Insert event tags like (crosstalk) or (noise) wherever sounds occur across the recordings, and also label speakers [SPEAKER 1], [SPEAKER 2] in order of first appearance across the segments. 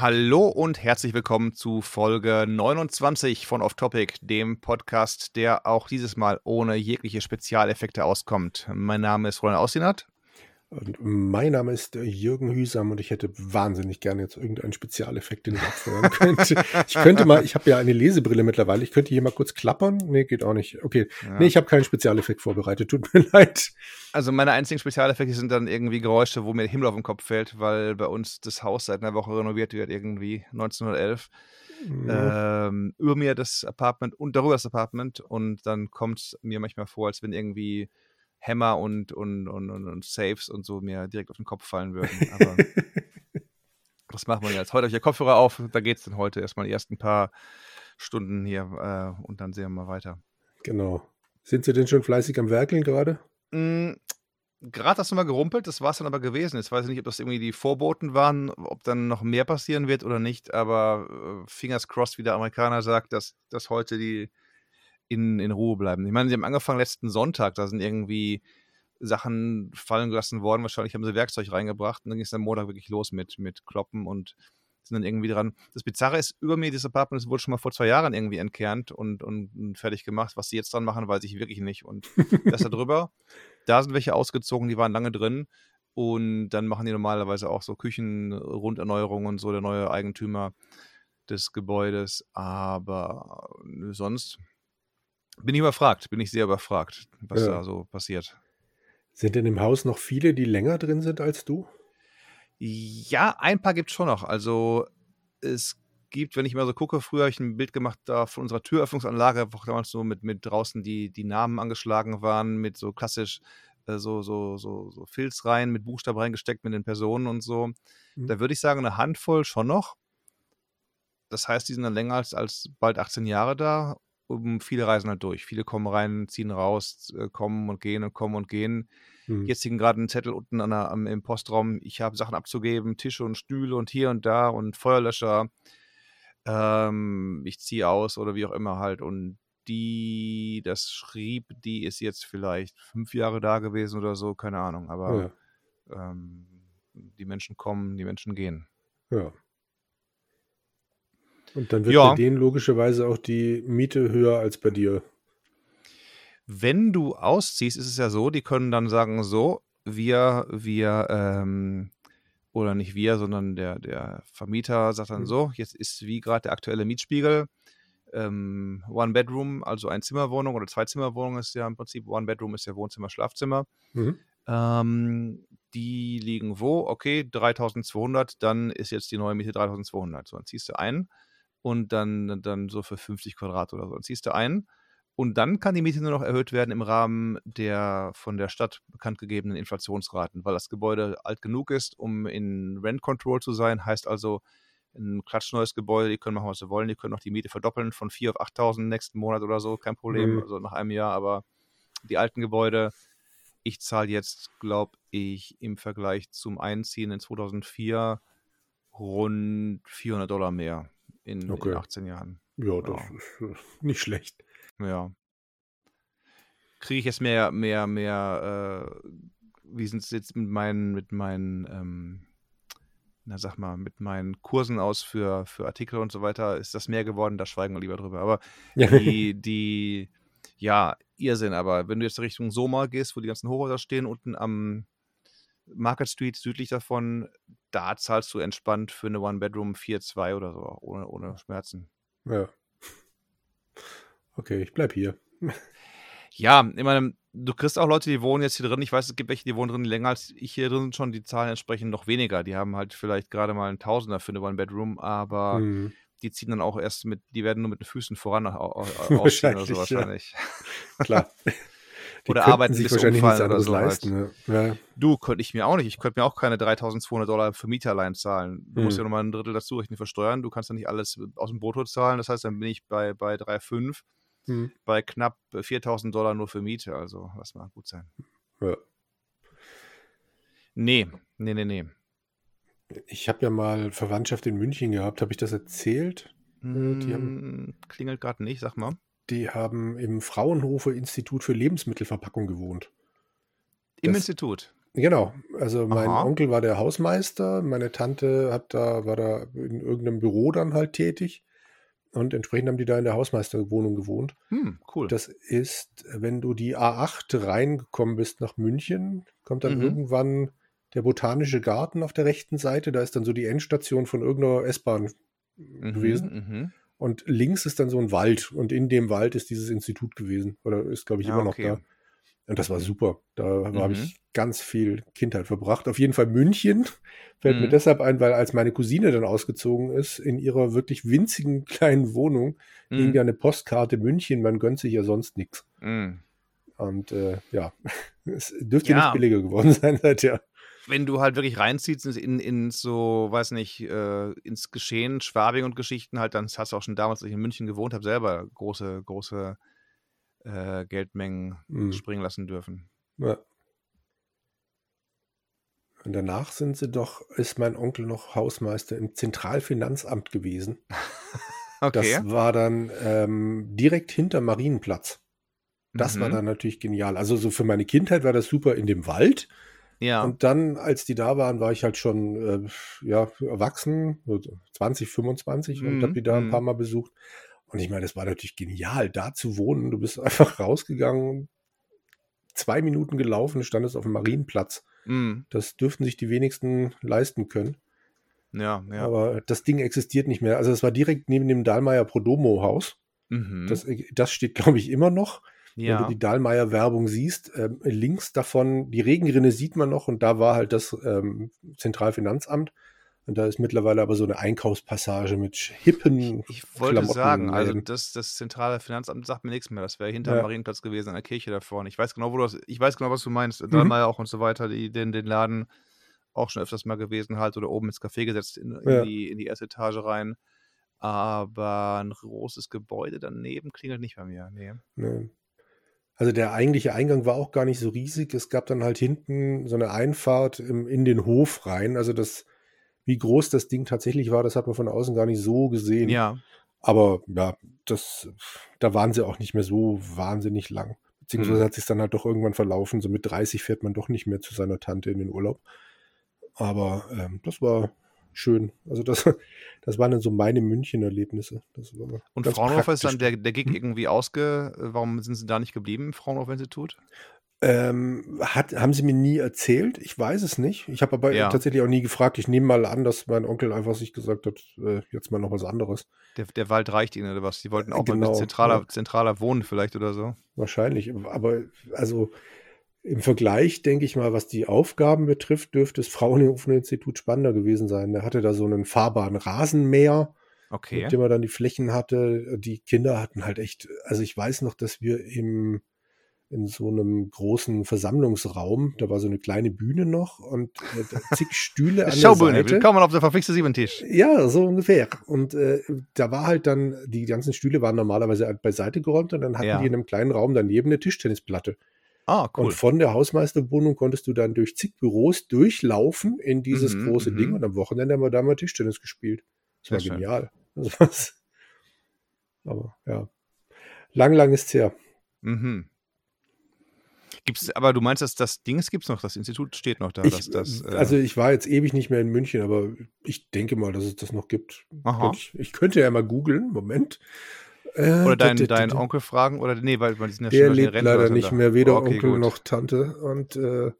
[SPEAKER 1] Hallo und herzlich willkommen zu Folge 29 von Off Topic, dem Podcast, der auch dieses Mal ohne jegliche Spezialeffekte auskommt. Mein Name ist Roland Austinat.
[SPEAKER 2] Und mein Name ist äh, Jürgen Hüsam und ich hätte wahnsinnig gerne jetzt irgendeinen Spezialeffekt, den ich abfeuern (laughs) könnte. ich könnte mal, ich habe ja eine Lesebrille mittlerweile, ich könnte hier mal kurz klappern. Nee, geht auch nicht. Okay, ja. nee, ich habe keinen Spezialeffekt vorbereitet, tut mir (laughs) leid.
[SPEAKER 1] Also meine einzigen Spezialeffekte sind dann irgendwie Geräusche, wo mir der Himmel auf den Kopf fällt, weil bei uns das Haus seit einer Woche renoviert wird, irgendwie 1911. Mhm. Ähm, über mir das Apartment und darüber das Apartment und dann kommt es mir manchmal vor, als wenn irgendwie Hammer und, und, und, und, und Saves und so mir direkt auf den Kopf fallen würden. Aber (laughs) was machen wir jetzt? Heute euch der Kopfhörer auf, da geht es dann heute erstmal die ersten paar Stunden hier äh, und dann sehen wir mal weiter.
[SPEAKER 2] Genau. Sind Sie denn schon fleißig am Werkeln gerade?
[SPEAKER 1] Mm, gerade hast du mal gerumpelt, das war es dann aber gewesen. Jetzt weiß ich nicht, ob das irgendwie die Vorboten waren, ob dann noch mehr passieren wird oder nicht, aber äh, fingers crossed, wie der Amerikaner sagt, dass, dass heute die in, in Ruhe bleiben. Ich meine, sie haben angefangen letzten Sonntag, da sind irgendwie Sachen fallen gelassen worden. Wahrscheinlich haben sie Werkzeug reingebracht und dann ging es am Montag wirklich los mit, mit Kloppen und sind dann irgendwie dran. Das Bizarre ist, über mir, dieses Apartment das wurde schon mal vor zwei Jahren irgendwie entkernt und, und fertig gemacht. Was sie jetzt dran machen, weiß ich wirklich nicht. Und das da drüber, (laughs) da sind welche ausgezogen, die waren lange drin. Und dann machen die normalerweise auch so Küchenrunderneuerungen und so, der neue Eigentümer des Gebäudes. Aber sonst bin ich überfragt, bin ich sehr überfragt, was ja. da so passiert.
[SPEAKER 2] Sind denn im Haus noch viele, die länger drin sind als du?
[SPEAKER 1] Ja, ein paar gibt es schon noch. Also es gibt, wenn ich mal so gucke, früher habe ich ein Bild gemacht da von unserer Türöffnungsanlage, wo damals so mit, mit draußen die, die Namen angeschlagen waren, mit so klassisch äh, so, so, so, so Filz rein, mit Buchstaben reingesteckt mit den Personen und so. Mhm. Da würde ich sagen, eine Handvoll schon noch. Das heißt, die sind dann länger als, als bald 18 Jahre da um, viele reisen halt durch. Viele kommen rein, ziehen raus, äh, kommen und gehen und kommen und gehen. Mhm. Jetzt hing gerade ein Zettel unten an der, am, im Postraum, ich habe Sachen abzugeben, Tische und Stühle und hier und da und Feuerlöscher. Ähm, ich ziehe aus oder wie auch immer halt. Und die, das schrieb, die ist jetzt vielleicht fünf Jahre da gewesen oder so, keine Ahnung. Aber ja. ähm, die Menschen kommen, die Menschen gehen.
[SPEAKER 2] Ja. Und dann wird ja. bei denen logischerweise auch die Miete höher als bei dir.
[SPEAKER 1] Wenn du ausziehst, ist es ja so, die können dann sagen, so, wir, wir, ähm, oder nicht wir, sondern der, der Vermieter sagt dann mhm. so, jetzt ist wie gerade der aktuelle Mietspiegel, ähm, One Bedroom, also ein Zimmerwohnung oder zwei Zimmerwohnungen ist ja im Prinzip, One Bedroom ist ja Wohnzimmer, Schlafzimmer. Mhm. Ähm, die liegen wo? Okay, 3200, dann ist jetzt die neue Miete 3200. So, dann ziehst du ein und dann, dann so für 50 Quadrat oder so. Dann ziehst du ein und dann kann die Miete nur noch erhöht werden im Rahmen der von der Stadt bekannt gegebenen Inflationsraten, weil das Gebäude alt genug ist, um in Rent Control zu sein. Heißt also, ein klatschneues Gebäude, die können machen, was sie wollen, die können auch die Miete verdoppeln von 4 auf 8.000 nächsten Monat oder so, kein Problem, mhm. also nach einem Jahr, aber die alten Gebäude, ich zahle jetzt, glaube ich, im Vergleich zum Einziehen in 2004 rund 400 Dollar mehr in, okay. in 18 Jahren.
[SPEAKER 2] Ja, das ja. ist äh, (laughs) nicht schlecht.
[SPEAKER 1] Ja. Kriege ich jetzt mehr, mehr, mehr, äh, wie sind es jetzt mit meinen, mit meinen, ähm, na sag mal, mit meinen Kursen aus für, für Artikel und so weiter, ist das mehr geworden, da schweigen wir lieber drüber. Aber die, (laughs) die, ja, Irrsinn, aber wenn du jetzt Richtung Soma gehst, wo die ganzen Hochhäuser stehen, unten am Market Street südlich davon, da zahlst du entspannt für eine One-Bedroom 4-2 oder so, ohne, ohne Schmerzen.
[SPEAKER 2] Ja. Okay, ich bleib hier.
[SPEAKER 1] Ja, ich meine, du kriegst auch Leute, die wohnen jetzt hier drin. Ich weiß, es gibt welche, die wohnen drin länger als ich hier drin schon. Die zahlen entsprechend noch weniger. Die haben halt vielleicht gerade mal einen Tausender für eine One-Bedroom, aber mhm. die ziehen dann auch erst mit, die werden nur mit den Füßen voran (laughs) ausziehen oder so wahrscheinlich.
[SPEAKER 2] Ja. Klar. (laughs)
[SPEAKER 1] Die oder arbeiten sich wahrscheinlich nichts anderes so leisten. Halt. Ja. Du, könnte ich mir auch nicht. Ich könnte mir auch keine 3200 Dollar für Miete allein zahlen. Du hm. musst ja nochmal ein Drittel dazu rechnen versteuern. Du kannst ja nicht alles aus dem Brutto zahlen. Das heißt, dann bin ich bei, bei 3,5 hm. bei knapp 4000 Dollar nur für Miete. Also, lass mal gut sein. Ja. Nee, nee, nee, nee.
[SPEAKER 2] Ich habe ja mal Verwandtschaft in München gehabt. Habe ich das erzählt?
[SPEAKER 1] Hm, haben, klingelt gerade nicht, sag mal
[SPEAKER 2] die haben im Fraunhofer Institut für Lebensmittelverpackung gewohnt.
[SPEAKER 1] Im das, Institut?
[SPEAKER 2] Genau, also mein
[SPEAKER 1] Aha.
[SPEAKER 2] Onkel war der Hausmeister, meine Tante hat da, war da in irgendeinem Büro dann halt tätig und entsprechend haben die da in der Hausmeisterwohnung gewohnt.
[SPEAKER 1] Hm, cool.
[SPEAKER 2] Das ist, wenn du die A8 reingekommen bist nach München, kommt dann
[SPEAKER 1] Mhm.
[SPEAKER 2] irgendwann der Botanische Garten auf der rechten Seite. Da ist dann so die Endstation von irgendeiner S-Bahn
[SPEAKER 1] Mhm,
[SPEAKER 2] gewesen. Und links ist dann so ein Wald. Und in dem Wald ist dieses Institut gewesen. Oder ist, glaube ich, immer noch
[SPEAKER 1] okay.
[SPEAKER 2] da. Und das war super. Da habe
[SPEAKER 1] Mhm.
[SPEAKER 2] ich ganz viel Kindheit verbracht. Auf jeden Fall München (laughs) fällt mir
[SPEAKER 1] Mhm.
[SPEAKER 2] deshalb ein, weil als meine Cousine dann ausgezogen ist, in ihrer wirklich winzigen (laughs) kleinen Wohnung,
[SPEAKER 1] Mhm.
[SPEAKER 2] ja eine Postkarte München, man gönnt sich ja sonst nichts.
[SPEAKER 1] Mhm.
[SPEAKER 2] Und äh, ja, (laughs) es dürfte
[SPEAKER 1] Ja.
[SPEAKER 2] nicht billiger geworden sein seither.
[SPEAKER 1] Wenn du halt wirklich reinziehst in, in so, weiß nicht, äh, ins Geschehen, Schwabing und Geschichten halt, dann hast du auch schon damals, als ich in München gewohnt habe, selber große, große äh, Geldmengen
[SPEAKER 2] Mhm.
[SPEAKER 1] springen lassen dürfen.
[SPEAKER 2] Ja. Und danach sind sie doch, ist mein Onkel noch Hausmeister im Zentralfinanzamt gewesen. (laughs)
[SPEAKER 1] Okay.
[SPEAKER 2] Das war dann ähm, direkt hinter Marienplatz. Das war
[SPEAKER 1] Mhm.
[SPEAKER 2] dann natürlich genial. Also so für meine Kindheit war das super in dem Wald.
[SPEAKER 1] Ja.
[SPEAKER 2] Und dann, als die da waren, war ich halt schon äh, ja, erwachsen, so 20, 25 und
[SPEAKER 1] Mhm,
[SPEAKER 2] habe die da ein
[SPEAKER 1] mhm.
[SPEAKER 2] paar Mal besucht. Und ich meine, das war natürlich genial, da zu wohnen. Du bist (laughs) einfach rausgegangen, zwei Minuten gelaufen, standest auf dem Marienplatz.
[SPEAKER 1] Mhm.
[SPEAKER 2] Das dürften sich die wenigsten leisten können.
[SPEAKER 1] Ja, ja.
[SPEAKER 2] Aber das Ding existiert nicht mehr. Also es war direkt neben dem Dahlmeier Prodomo-Haus.
[SPEAKER 1] mhm.
[SPEAKER 2] Das, das steht, (laughs) glaube ich, immer noch. Wenn
[SPEAKER 1] ja.
[SPEAKER 2] du die Dahlmeier-Werbung siehst, ähm, links davon, die Regenrinne sieht man noch und da war halt das ähm, Zentralfinanzamt. Und da ist mittlerweile aber so eine Einkaufspassage mit hippen
[SPEAKER 1] Ich wollte
[SPEAKER 2] Klamotten
[SPEAKER 1] sagen, also das, das zentrale Finanzamt sagt mir nichts mehr. Das wäre hinter
[SPEAKER 2] Ja.
[SPEAKER 1] dem Marienplatz gewesen, an der Kirche da vorne. Ich weiß genau, wo du das, ich weiß genau, was du meinst.
[SPEAKER 2] Mhm.
[SPEAKER 1] Dahlmeier auch und so weiter, die, den, den Laden auch schon öfters mal gewesen halt oder oben ins Café gesetzt in, in,
[SPEAKER 2] Ja.
[SPEAKER 1] die, in die erste Etage rein. Aber ein großes Gebäude daneben klingelt nicht bei mir. Nee.
[SPEAKER 2] Ne. Also der eigentliche Eingang war auch gar nicht so riesig. Es gab dann halt hinten so eine Einfahrt im, in den Hof rein. Also das, wie groß das Ding tatsächlich war, das hat man von außen gar nicht so gesehen.
[SPEAKER 1] Ja.
[SPEAKER 2] Aber ja, das, da waren sie auch nicht mehr so wahnsinnig lang. Beziehungsweise
[SPEAKER 1] Hm.
[SPEAKER 2] hat sich dann halt doch irgendwann verlaufen. So mit 30 fährt man doch nicht mehr zu seiner Tante in den Urlaub. Aber ähm, das war schön. Also das, (laughs) das waren dann so meine München-Erlebnisse.
[SPEAKER 1] Und Fraunhofer ist dann der, der Gig irgendwie ausge. Warum sind sie da nicht geblieben Fraunhofer-Institut?
[SPEAKER 2] Ähm, hat, haben sie mir nie erzählt? Ich weiß es nicht. Ich habe aber
[SPEAKER 1] Ja.
[SPEAKER 2] tatsächlich auch nie gefragt. Ich nehme mal an, dass mein Onkel einfach sich gesagt hat, äh, jetzt mal noch was anderes.
[SPEAKER 1] Der, der Wald reicht ihnen oder was? Die wollten auch mal ein
[SPEAKER 2] Genau,
[SPEAKER 1] bisschen zentraler,
[SPEAKER 2] ja.
[SPEAKER 1] zentraler wohnen vielleicht oder so.
[SPEAKER 2] Wahrscheinlich. Aber also im Vergleich, denke ich mal, was die Aufgaben betrifft, dürfte das Fraunhofer-Institut spannender gewesen sein. Der hatte da so einen fahrbaren Rasenmäher,
[SPEAKER 1] Okay.
[SPEAKER 2] mit dem er dann die Flächen hatte. Die Kinder hatten halt echt, also ich weiß noch, dass wir im in so einem großen Versammlungsraum, da war so eine kleine Bühne noch und äh, da (laughs) zig Stühle an der
[SPEAKER 1] Schaubühne,
[SPEAKER 2] Seite.
[SPEAKER 1] willkommen auf der verfixte Siebentisch.
[SPEAKER 2] Ja, so ungefähr. Und äh, da war halt dann, die ganzen Stühle waren normalerweise halt beiseite geräumt und dann hatten
[SPEAKER 1] Ja.
[SPEAKER 2] die in einem kleinen Raum daneben eine Tischtennisplatte.
[SPEAKER 1] Ah, cool.
[SPEAKER 2] Und von der Hausmeisterwohnung konntest du dann durch zig Büros durchlaufen in dieses
[SPEAKER 1] Mhm,
[SPEAKER 2] große
[SPEAKER 1] mhm.
[SPEAKER 2] Ding und am Wochenende haben wir da mal Tischtennis gespielt. Das war genial. (laughs) Also was. Aber ja. Lang, lang ist's her.
[SPEAKER 1] Mhm. Gibt's, aber du meinst, dass das Ding gibt's noch, das Institut steht noch da.
[SPEAKER 2] Ich,
[SPEAKER 1] dass das, äh,
[SPEAKER 2] also ich war jetzt ewig nicht mehr in München, aber ich denke mal, dass es das noch gibt.
[SPEAKER 1] Aha.
[SPEAKER 2] Ich, ich könnte ja mal googeln. Moment. Äh,
[SPEAKER 1] oder dein,
[SPEAKER 2] da- da-
[SPEAKER 1] dein
[SPEAKER 2] da-
[SPEAKER 1] Onkel fragen, oder nee, weil, weil die sind ja
[SPEAKER 2] Der
[SPEAKER 1] schon
[SPEAKER 2] lebt
[SPEAKER 1] Rente
[SPEAKER 2] leider
[SPEAKER 1] oder
[SPEAKER 2] nicht mehr, weder
[SPEAKER 1] Okay,
[SPEAKER 2] Onkel
[SPEAKER 1] gut.
[SPEAKER 2] noch Tante. Und äh,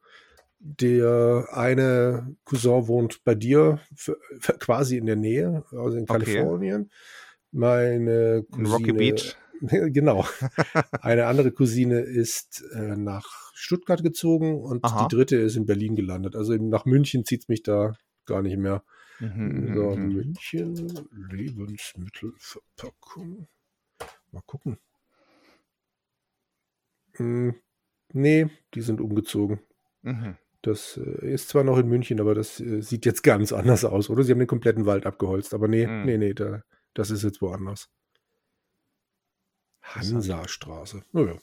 [SPEAKER 2] der eine Cousin wohnt bei dir, f- f- quasi in der Nähe, also in
[SPEAKER 1] Okay.
[SPEAKER 2] Kalifornien. Meine
[SPEAKER 1] In
[SPEAKER 2] Cousine,
[SPEAKER 1] Rocky Beach. (laughs)
[SPEAKER 2] genau. (laughs) Eine andere Cousine ist äh, nach Stuttgart gezogen und
[SPEAKER 1] Aha.
[SPEAKER 2] die dritte ist in Berlin gelandet. Also nach München zieht es mich da gar nicht mehr.
[SPEAKER 1] Mhm,
[SPEAKER 2] So,
[SPEAKER 1] mhm, mhm.
[SPEAKER 2] München, Lebensmittelverpackung. Mal gucken. Hm, nee, die sind umgezogen.
[SPEAKER 1] Mhm.
[SPEAKER 2] Das äh, ist zwar noch in München, aber das äh, sieht jetzt ganz anders aus, oder? Sie haben den kompletten Wald abgeholzt, aber nee,
[SPEAKER 1] Mhm.
[SPEAKER 2] nee, nee, da, das ist jetzt woanders. Hansastraße. Naja.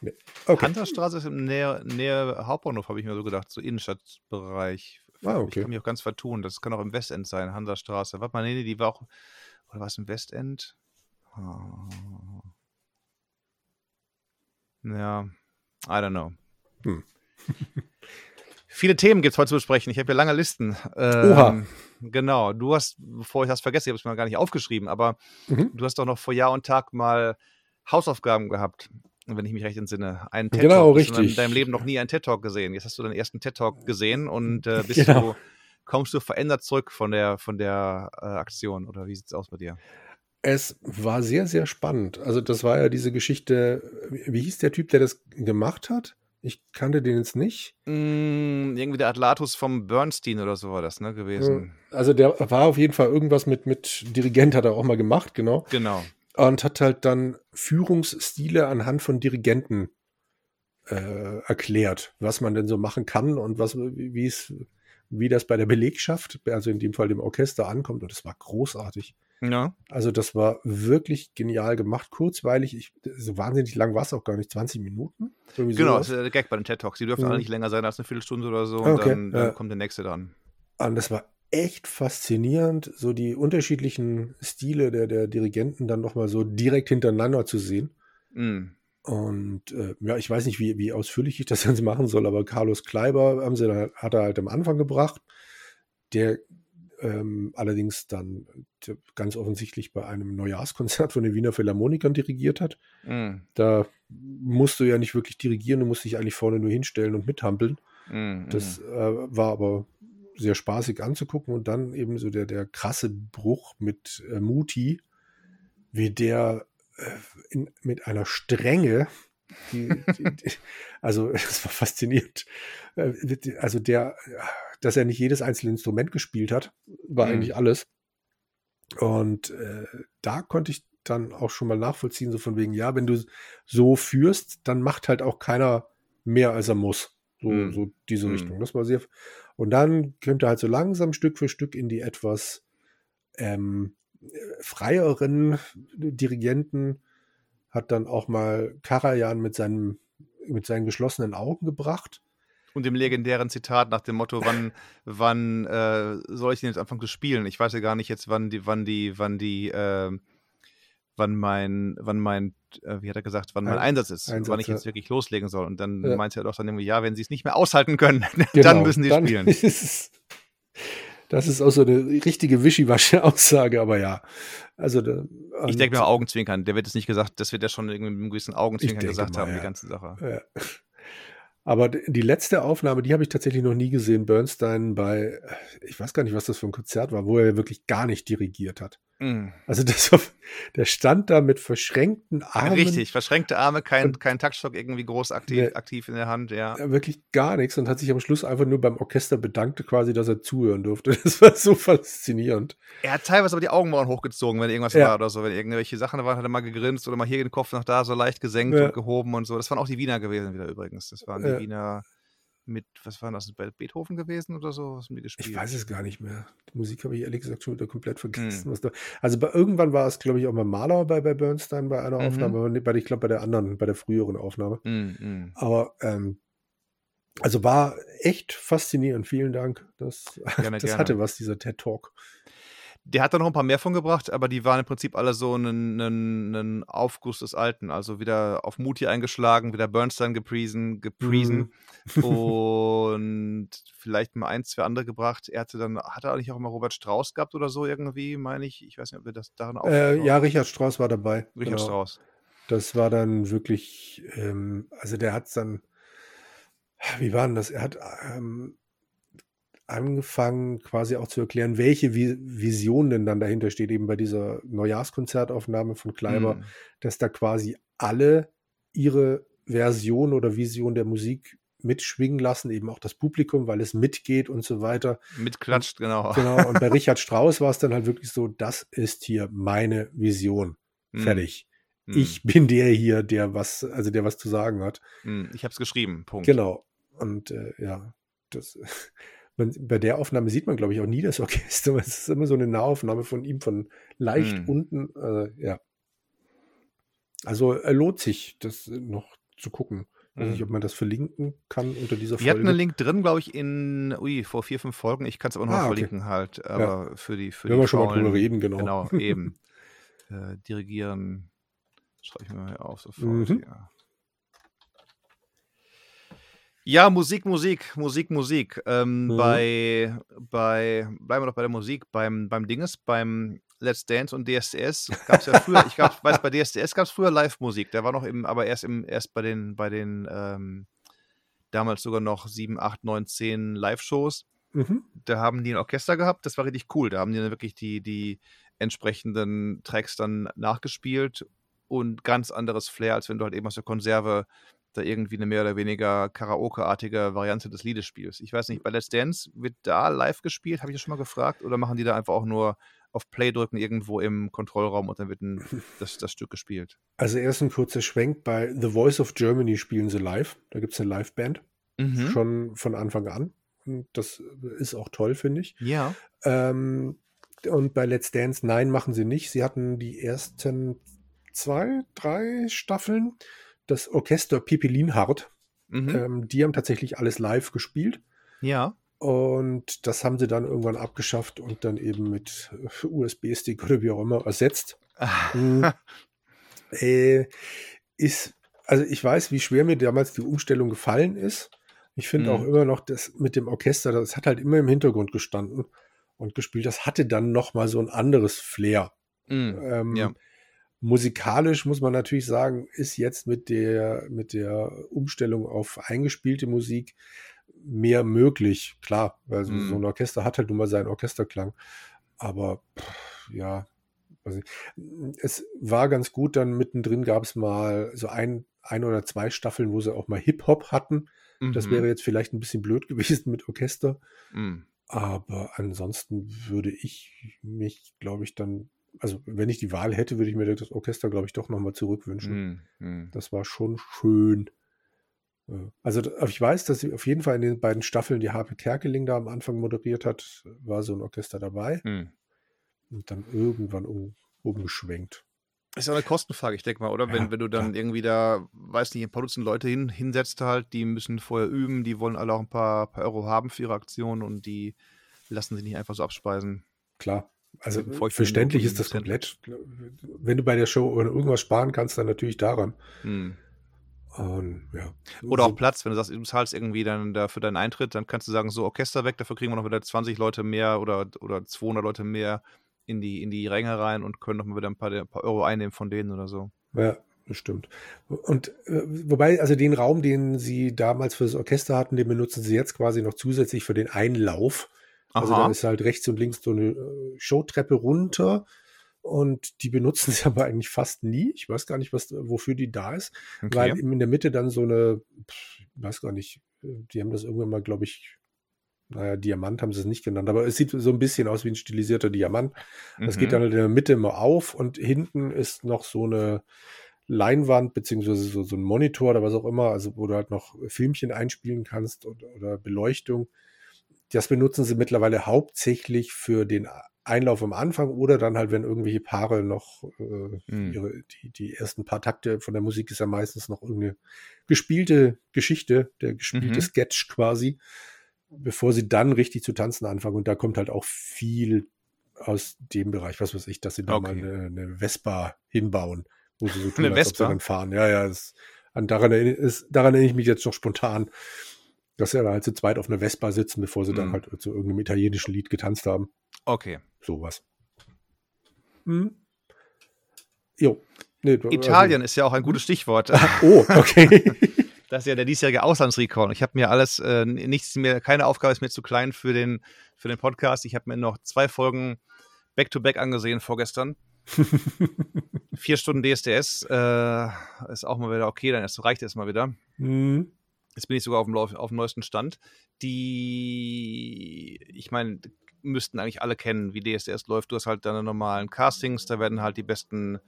[SPEAKER 2] Nee. Okay.
[SPEAKER 1] Hansastraße ist im Nähe, Nähe Hauptbahnhof, habe ich mir so gedacht, so Innenstadtbereich.
[SPEAKER 2] Ah,
[SPEAKER 1] Ich
[SPEAKER 2] okay.
[SPEAKER 1] kann mich auch ganz vertun. Das kann auch im Westend sein, Hansastraße. Warte mal, nee, nee, die war auch. Oder war es im Westend? Ja, I don't know.
[SPEAKER 2] Hm. (laughs)
[SPEAKER 1] Viele Themen gibt es heute zu besprechen. Ich habe hier lange Listen.
[SPEAKER 2] Ähm, Oha.
[SPEAKER 1] Genau. Du hast, bevor ich das vergesse, ich habe es mal gar nicht aufgeschrieben, aber mhm. du hast doch noch vor Jahr und Tag mal Hausaufgaben gehabt, wenn ich mich recht entsinne. Einen
[SPEAKER 2] TED Genau, richtig. Du
[SPEAKER 1] hast in deinem Leben noch nie einen TED Talk gesehen. Jetzt hast du deinen ersten TED Talk gesehen und äh, bist genau. du, kommst du verändert zurück von der, von der äh, Aktion oder wie sieht es aus bei dir?
[SPEAKER 2] Es war sehr, sehr spannend. Also, das war ja diese Geschichte, wie hieß der Typ, der das gemacht hat? Ich kannte den jetzt nicht.
[SPEAKER 1] Mm, irgendwie der Atlatus vom Bernstein oder so war das, ne, gewesen.
[SPEAKER 2] Also der war auf jeden Fall irgendwas mit, mit Dirigent, hat er auch mal gemacht, genau.
[SPEAKER 1] Genau.
[SPEAKER 2] Und hat halt dann Führungsstile anhand von Dirigenten äh, erklärt, was man denn so machen kann und was, wie es, wie das bei der Belegschaft, also in dem Fall dem Orchester ankommt. Und das war großartig.
[SPEAKER 1] Ja.
[SPEAKER 2] Also das war wirklich genial gemacht, kurzweilig. Ich, so wahnsinnig lang war es auch gar nicht, 20 Minuten.
[SPEAKER 1] Genau, das ist der Gag bei den TED Talks. Die dürfen mhm. alle nicht länger sein als eine Viertelstunde oder so. Und okay. dann, dann ja. kommt der nächste dran.
[SPEAKER 2] Und das war echt faszinierend, so die unterschiedlichen Stile der, der Dirigenten dann nochmal so direkt hintereinander zu sehen.
[SPEAKER 1] Mhm.
[SPEAKER 2] Und äh, ja, ich weiß nicht, wie, wie ausführlich ich das (laughs) jetzt machen soll, aber Carlos Kleiber haben sie, hat er halt am Anfang gebracht. Der ähm, allerdings dann ganz offensichtlich bei einem Neujahrskonzert von den Wiener Philharmonikern dirigiert hat.
[SPEAKER 1] Mm.
[SPEAKER 2] Da musst du ja nicht wirklich dirigieren, du musst dich eigentlich vorne nur hinstellen und mithampeln.
[SPEAKER 1] Mm,
[SPEAKER 2] das äh, war aber sehr spaßig anzugucken und dann eben so der, der krasse Bruch mit äh, Muti, wie der äh, in, mit einer Strenge die, die, die, also (laughs) es war faszinierend. Äh, also der dass er nicht jedes einzelne Instrument gespielt hat, war mhm. eigentlich alles. Und äh, da konnte ich dann auch schon mal nachvollziehen, so von wegen, ja, wenn du so führst, dann macht halt auch keiner mehr, als er muss. So, mhm. so diese mhm. Richtung. Das war sehr. Und dann könnte halt so langsam Stück für Stück in die etwas ähm, freieren Dirigenten hat dann auch mal Karajan mit seinem mit seinen geschlossenen Augen gebracht
[SPEAKER 1] und dem legendären Zitat nach dem Motto, wann, wann äh, soll ich denn jetzt anfangen zu spielen? Ich weiß ja gar nicht jetzt, wann die, wann die, wann die, äh, wann mein, wann mein, äh, wie hat er gesagt, wann mein Ein, Einsatz ist, Einsatz, wann ich jetzt wirklich loslegen soll. Und dann ja. meinte er doch dann irgendwie, ja, wenn sie es nicht mehr aushalten können, (laughs) genau, dann müssen sie dann spielen. (laughs)
[SPEAKER 2] Ist, das ist auch so eine richtige Wischiwaschi-Aussage, aber ja. Also
[SPEAKER 1] ich denke mir Augenzwinkern. Der wird es nicht gesagt, das wird er schon irgendwie mit einem gewissen Augenzwinkern gesagt mal, haben, ja. die ganze Sache.
[SPEAKER 2] Ja. Aber die letzte Aufnahme, die habe ich tatsächlich noch nie gesehen. Bernstein bei, ich weiß gar nicht, was das für ein Konzert war, wo er wirklich gar nicht dirigiert hat.
[SPEAKER 1] Mm.
[SPEAKER 2] Also das der stand da mit verschränkten Armen.
[SPEAKER 1] Richtig, verschränkte Arme, kein, kein Taktstock irgendwie groß aktiv, ne, aktiv in der Hand, ja.
[SPEAKER 2] Wirklich gar nichts und hat sich am Schluss einfach nur beim Orchester bedankt, quasi, dass er zuhören durfte. (laughs) Das war so faszinierend.
[SPEAKER 1] Er hat teilweise aber die Augenbrauen hochgezogen, wenn irgendwas ja. war oder so. Wenn irgendwelche Sachen waren, hat er mal gegrinst oder mal hier den Kopf nach da so leicht gesenkt ja. und gehoben und so. Das waren auch die Wiener gewesen wieder übrigens. Das waren die ja. Wiener mit, was war das, bei Beethoven gewesen oder so? Was haben die gespielt?
[SPEAKER 2] Ich weiß es gar nicht mehr. Die Musik habe ich ehrlich gesagt schon wieder komplett vergessen. Hm. Da, also bei, irgendwann war es, glaube ich, auch mal Maler bei, bei Bernstein bei einer mhm. Aufnahme, aber bei, ich glaube bei der anderen, bei der früheren Aufnahme.
[SPEAKER 1] Mhm.
[SPEAKER 2] Aber ähm, also war echt faszinierend. Vielen Dank. Das, gerne, (laughs) das gerne. hatte was, dieser TED Talk.
[SPEAKER 1] Der hat da noch ein paar mehr von gebracht, aber die waren im Prinzip alle so ein, Aufguss des Alten. Also wieder auf Muti eingeschlagen, wieder Bernstein gepriesen, gepriesen mhm. und (laughs) vielleicht mal ein, zwei andere gebracht. Er hatte dann, hat er eigentlich auch mal Robert Strauß gehabt oder so irgendwie, meine ich. Ich weiß nicht, ob wir das daran
[SPEAKER 2] auch. Äh, ja, Richard Strauß war dabei.
[SPEAKER 1] Richard genau. Strauß.
[SPEAKER 2] Das war dann wirklich, ähm, also der hat es dann, wie war denn das? Er hat ähm, angefangen, quasi auch zu erklären, welche Vision denn dann dahinter steht, eben bei dieser Neujahrskonzertaufnahme von Kleiber, mhm. dass da quasi alle ihre Version oder Vision der Musik mitschwingen lassen, eben auch das Publikum, weil es mitgeht und so weiter.
[SPEAKER 1] Mitklatscht, genau.
[SPEAKER 2] Genau, und bei (laughs) Richard Strauss war es dann halt wirklich so, das ist hier meine Vision. Mhm. Fertig. Mhm. Ich bin der hier, der was, also der was zu sagen hat.
[SPEAKER 1] Mhm. Ich habe es geschrieben, Punkt.
[SPEAKER 2] Genau. Und äh, ja, das (laughs) man, bei der Aufnahme sieht man, glaube ich, auch nie das (laughs) Orchester. Es ist immer so eine Nahaufnahme von ihm von leicht hm. unten. Äh, ja. Also er lohnt sich, das noch zu gucken. Ich weiß nicht, hm. ob man das verlinken kann unter dieser
[SPEAKER 1] Folge. Wir hatten einen Link drin, glaube ich, in, ui, vor vier, fünf Folgen. Ich kann es aber noch ah, okay. verlinken halt. Aber ja. für die, für
[SPEAKER 2] Wenn
[SPEAKER 1] die
[SPEAKER 2] wir schon mal drüber reden, genau.
[SPEAKER 1] Genau, eben. (laughs) äh, dirigieren, schreibe ich mir mal auf sofort, mhm. ja. Ja, Musik, Musik, Musik, Musik. Ähm,
[SPEAKER 2] Mhm.
[SPEAKER 1] Bei, bei, bleiben wir doch bei der Musik, beim, beim Dinges, beim Let's Dance und DSDS gab es ja früher, ich glaub, weiß, bei DSDS gab es früher Live-Musik, der war noch im, aber erst im, erst bei den, bei den, ähm, damals sogar noch 7, 8, 9, 10 Live-Shows.
[SPEAKER 2] Mhm.
[SPEAKER 1] Da haben die ein Orchester gehabt, das war richtig cool. Da haben die dann wirklich die, die entsprechenden Tracks dann nachgespielt und ganz anderes Flair, als wenn du halt eben aus der Konserve da irgendwie eine mehr oder weniger Karaoke-artige Variante des Liedes spielst. Ich weiß nicht, bei Let's Dance wird da live gespielt, habe ich das schon mal gefragt, oder machen die da einfach auch nur auf Play drücken irgendwo im Kontrollraum und dann wird ein, (laughs) das, das Stück gespielt?
[SPEAKER 2] Also erst ein kurzer Schwenk. Bei The Voice of Germany spielen sie live. Da gibt es eine Liveband.
[SPEAKER 1] Mhm.
[SPEAKER 2] Schon von Anfang an. Und das ist auch toll, finde ich.
[SPEAKER 1] Ja.
[SPEAKER 2] Ähm, und bei Let's Dance, nein, machen sie nicht. Sie hatten die ersten zwei, drei Staffeln. Das Orchester Pipi Lienhardt,
[SPEAKER 1] Mhm.
[SPEAKER 2] ähm, die haben tatsächlich alles live gespielt.
[SPEAKER 1] ja.
[SPEAKER 2] Und das haben sie dann irgendwann abgeschafft und dann eben mit USB-Stick oder wie auch immer ersetzt. Hm. (laughs) äh, ist, also ich weiß, wie schwer mir damals die Umstellung gefallen ist. Ich finde
[SPEAKER 1] Mhm.
[SPEAKER 2] auch immer noch, das mit dem Orchester, das hat halt immer im Hintergrund gestanden und gespielt. Das hatte dann noch mal so ein anderes Flair.
[SPEAKER 1] Mhm.
[SPEAKER 2] Ähm,
[SPEAKER 1] Ja.
[SPEAKER 2] Musikalisch muss man natürlich sagen, ist jetzt mit der, mit der Umstellung auf eingespielte Musik mehr möglich. Klar, weil so,
[SPEAKER 1] Mhm.
[SPEAKER 2] so ein Orchester hat halt nun mal seinen Orchesterklang. Aber pff, ja, es war ganz gut. Dann mittendrin gab es mal so ein, ein oder zwei Staffeln, wo sie auch mal Hip-Hop hatten. Das
[SPEAKER 1] Mhm.
[SPEAKER 2] wäre jetzt vielleicht ein bisschen blöd gewesen mit Orchester.
[SPEAKER 1] Mhm.
[SPEAKER 2] Aber ansonsten würde ich mich, glaube ich, dann, also wenn ich die Wahl hätte, würde ich mir das Orchester, glaube ich, doch nochmal zurückwünschen.
[SPEAKER 1] Mhm. Mhm.
[SPEAKER 2] Das war schon schön. Äh, Also ich weiß, dass sie auf jeden Fall in den beiden Staffeln, die Harpe Kerkeling da am Anfang moderiert hat, war so ein Orchester dabei
[SPEAKER 1] Mhm.
[SPEAKER 2] und dann irgendwann um, umgeschwenkt.
[SPEAKER 1] Ist ja eine Kostenfrage, ich denke mal, oder?
[SPEAKER 2] Ja,
[SPEAKER 1] wenn, wenn du dann
[SPEAKER 2] klar.
[SPEAKER 1] irgendwie da, weiß nicht, ein paar Dutzend Leute hin, hinsetzt halt, die müssen vorher üben, die wollen alle auch ein paar, paar Euro haben für ihre Aktion und die lassen sich nicht einfach so abspeisen.
[SPEAKER 2] Klar. Also verständlich ist das komplett. Wenn du bei der Show irgendwas sparen kannst, dann natürlich daran.
[SPEAKER 1] Hm.
[SPEAKER 2] Und, ja.
[SPEAKER 1] Oder auch Platz, wenn du sagst, du zahlst irgendwie dann da für deinen Eintritt, dann kannst du sagen, so Orchester weg, dafür kriegen wir noch wieder 20 Leute mehr oder, oder 200 Leute mehr in die, in die Ränge rein und können noch mal wieder ein paar, ein paar Euro einnehmen von denen oder so.
[SPEAKER 2] Ja, das stimmt. Und äh, wobei, also den Raum, den sie damals für das Orchester hatten, den benutzen sie jetzt quasi noch zusätzlich für den Einlauf. Also da ist halt rechts und links so eine äh, Showtreppe runter und die benutzen sie (laughs) aber eigentlich fast nie. Ich weiß gar nicht, was, wofür die da ist, weil
[SPEAKER 1] okay.
[SPEAKER 2] in der Mitte dann so eine, ich weiß gar nicht, äh, die haben das irgendwann mal, glaube ich, naja, Diamant haben sie es nicht genannt, aber es sieht so ein bisschen aus wie ein stilisierter Diamant. Das
[SPEAKER 1] Mhm.
[SPEAKER 2] geht dann in der Mitte immer auf und hinten ist noch so eine Leinwand beziehungsweise so, so ein Monitor oder was auch immer, also wo du halt noch Filmchen einspielen kannst oder, oder Beleuchtung. Das benutzen sie mittlerweile hauptsächlich für den Einlauf am Anfang oder dann halt, wenn irgendwelche Paare noch äh,
[SPEAKER 1] Mhm.
[SPEAKER 2] ihre, die, die ersten paar Takte von der Musik ist ja meistens noch irgendeine gespielte Geschichte, der gespielte
[SPEAKER 1] Mhm.
[SPEAKER 2] Sketch quasi, bevor sie dann richtig zu tanzen anfangen. Und da kommt halt auch viel aus dem Bereich, was weiß ich, dass sie da mal
[SPEAKER 1] Okay.
[SPEAKER 2] eine, eine Vespa hinbauen, wo sie so tun, (laughs)
[SPEAKER 1] Eine
[SPEAKER 2] als
[SPEAKER 1] Vespa?
[SPEAKER 2] fahren. Ja, ja, das, an, daran, ist, daran erinnere ich mich jetzt noch spontan, dass sie da halt zu zweit auf einer Vespa sitzen, bevor sie dann
[SPEAKER 1] Mhm.
[SPEAKER 2] halt zu irgendeinem italienischen Lied getanzt haben.
[SPEAKER 1] Okay.
[SPEAKER 2] Sowas. Hm? Jo. Nee,
[SPEAKER 1] Italien ist ja auch ein gutes Stichwort.
[SPEAKER 2] Also, (laughs) oh, okay. (laughs)
[SPEAKER 1] Das ist ja der diesjährige Auslandsrecall. Ich habe mir alles, äh, nichts mehr, keine Aufgabe ist mir zu klein für den, für den Podcast. Ich habe mir noch zwei Folgen Back-to-Back angesehen vorgestern. (laughs) Vier Stunden DSDS äh, ist auch mal wieder okay, dann reicht es mal wieder.
[SPEAKER 2] hm.
[SPEAKER 1] Jetzt bin ich sogar auf dem, auf dem neuesten Stand. Die, ich meine, müssten eigentlich alle kennen, wie DSDS läuft. Du hast halt deine normalen Castings, da werden halt die besten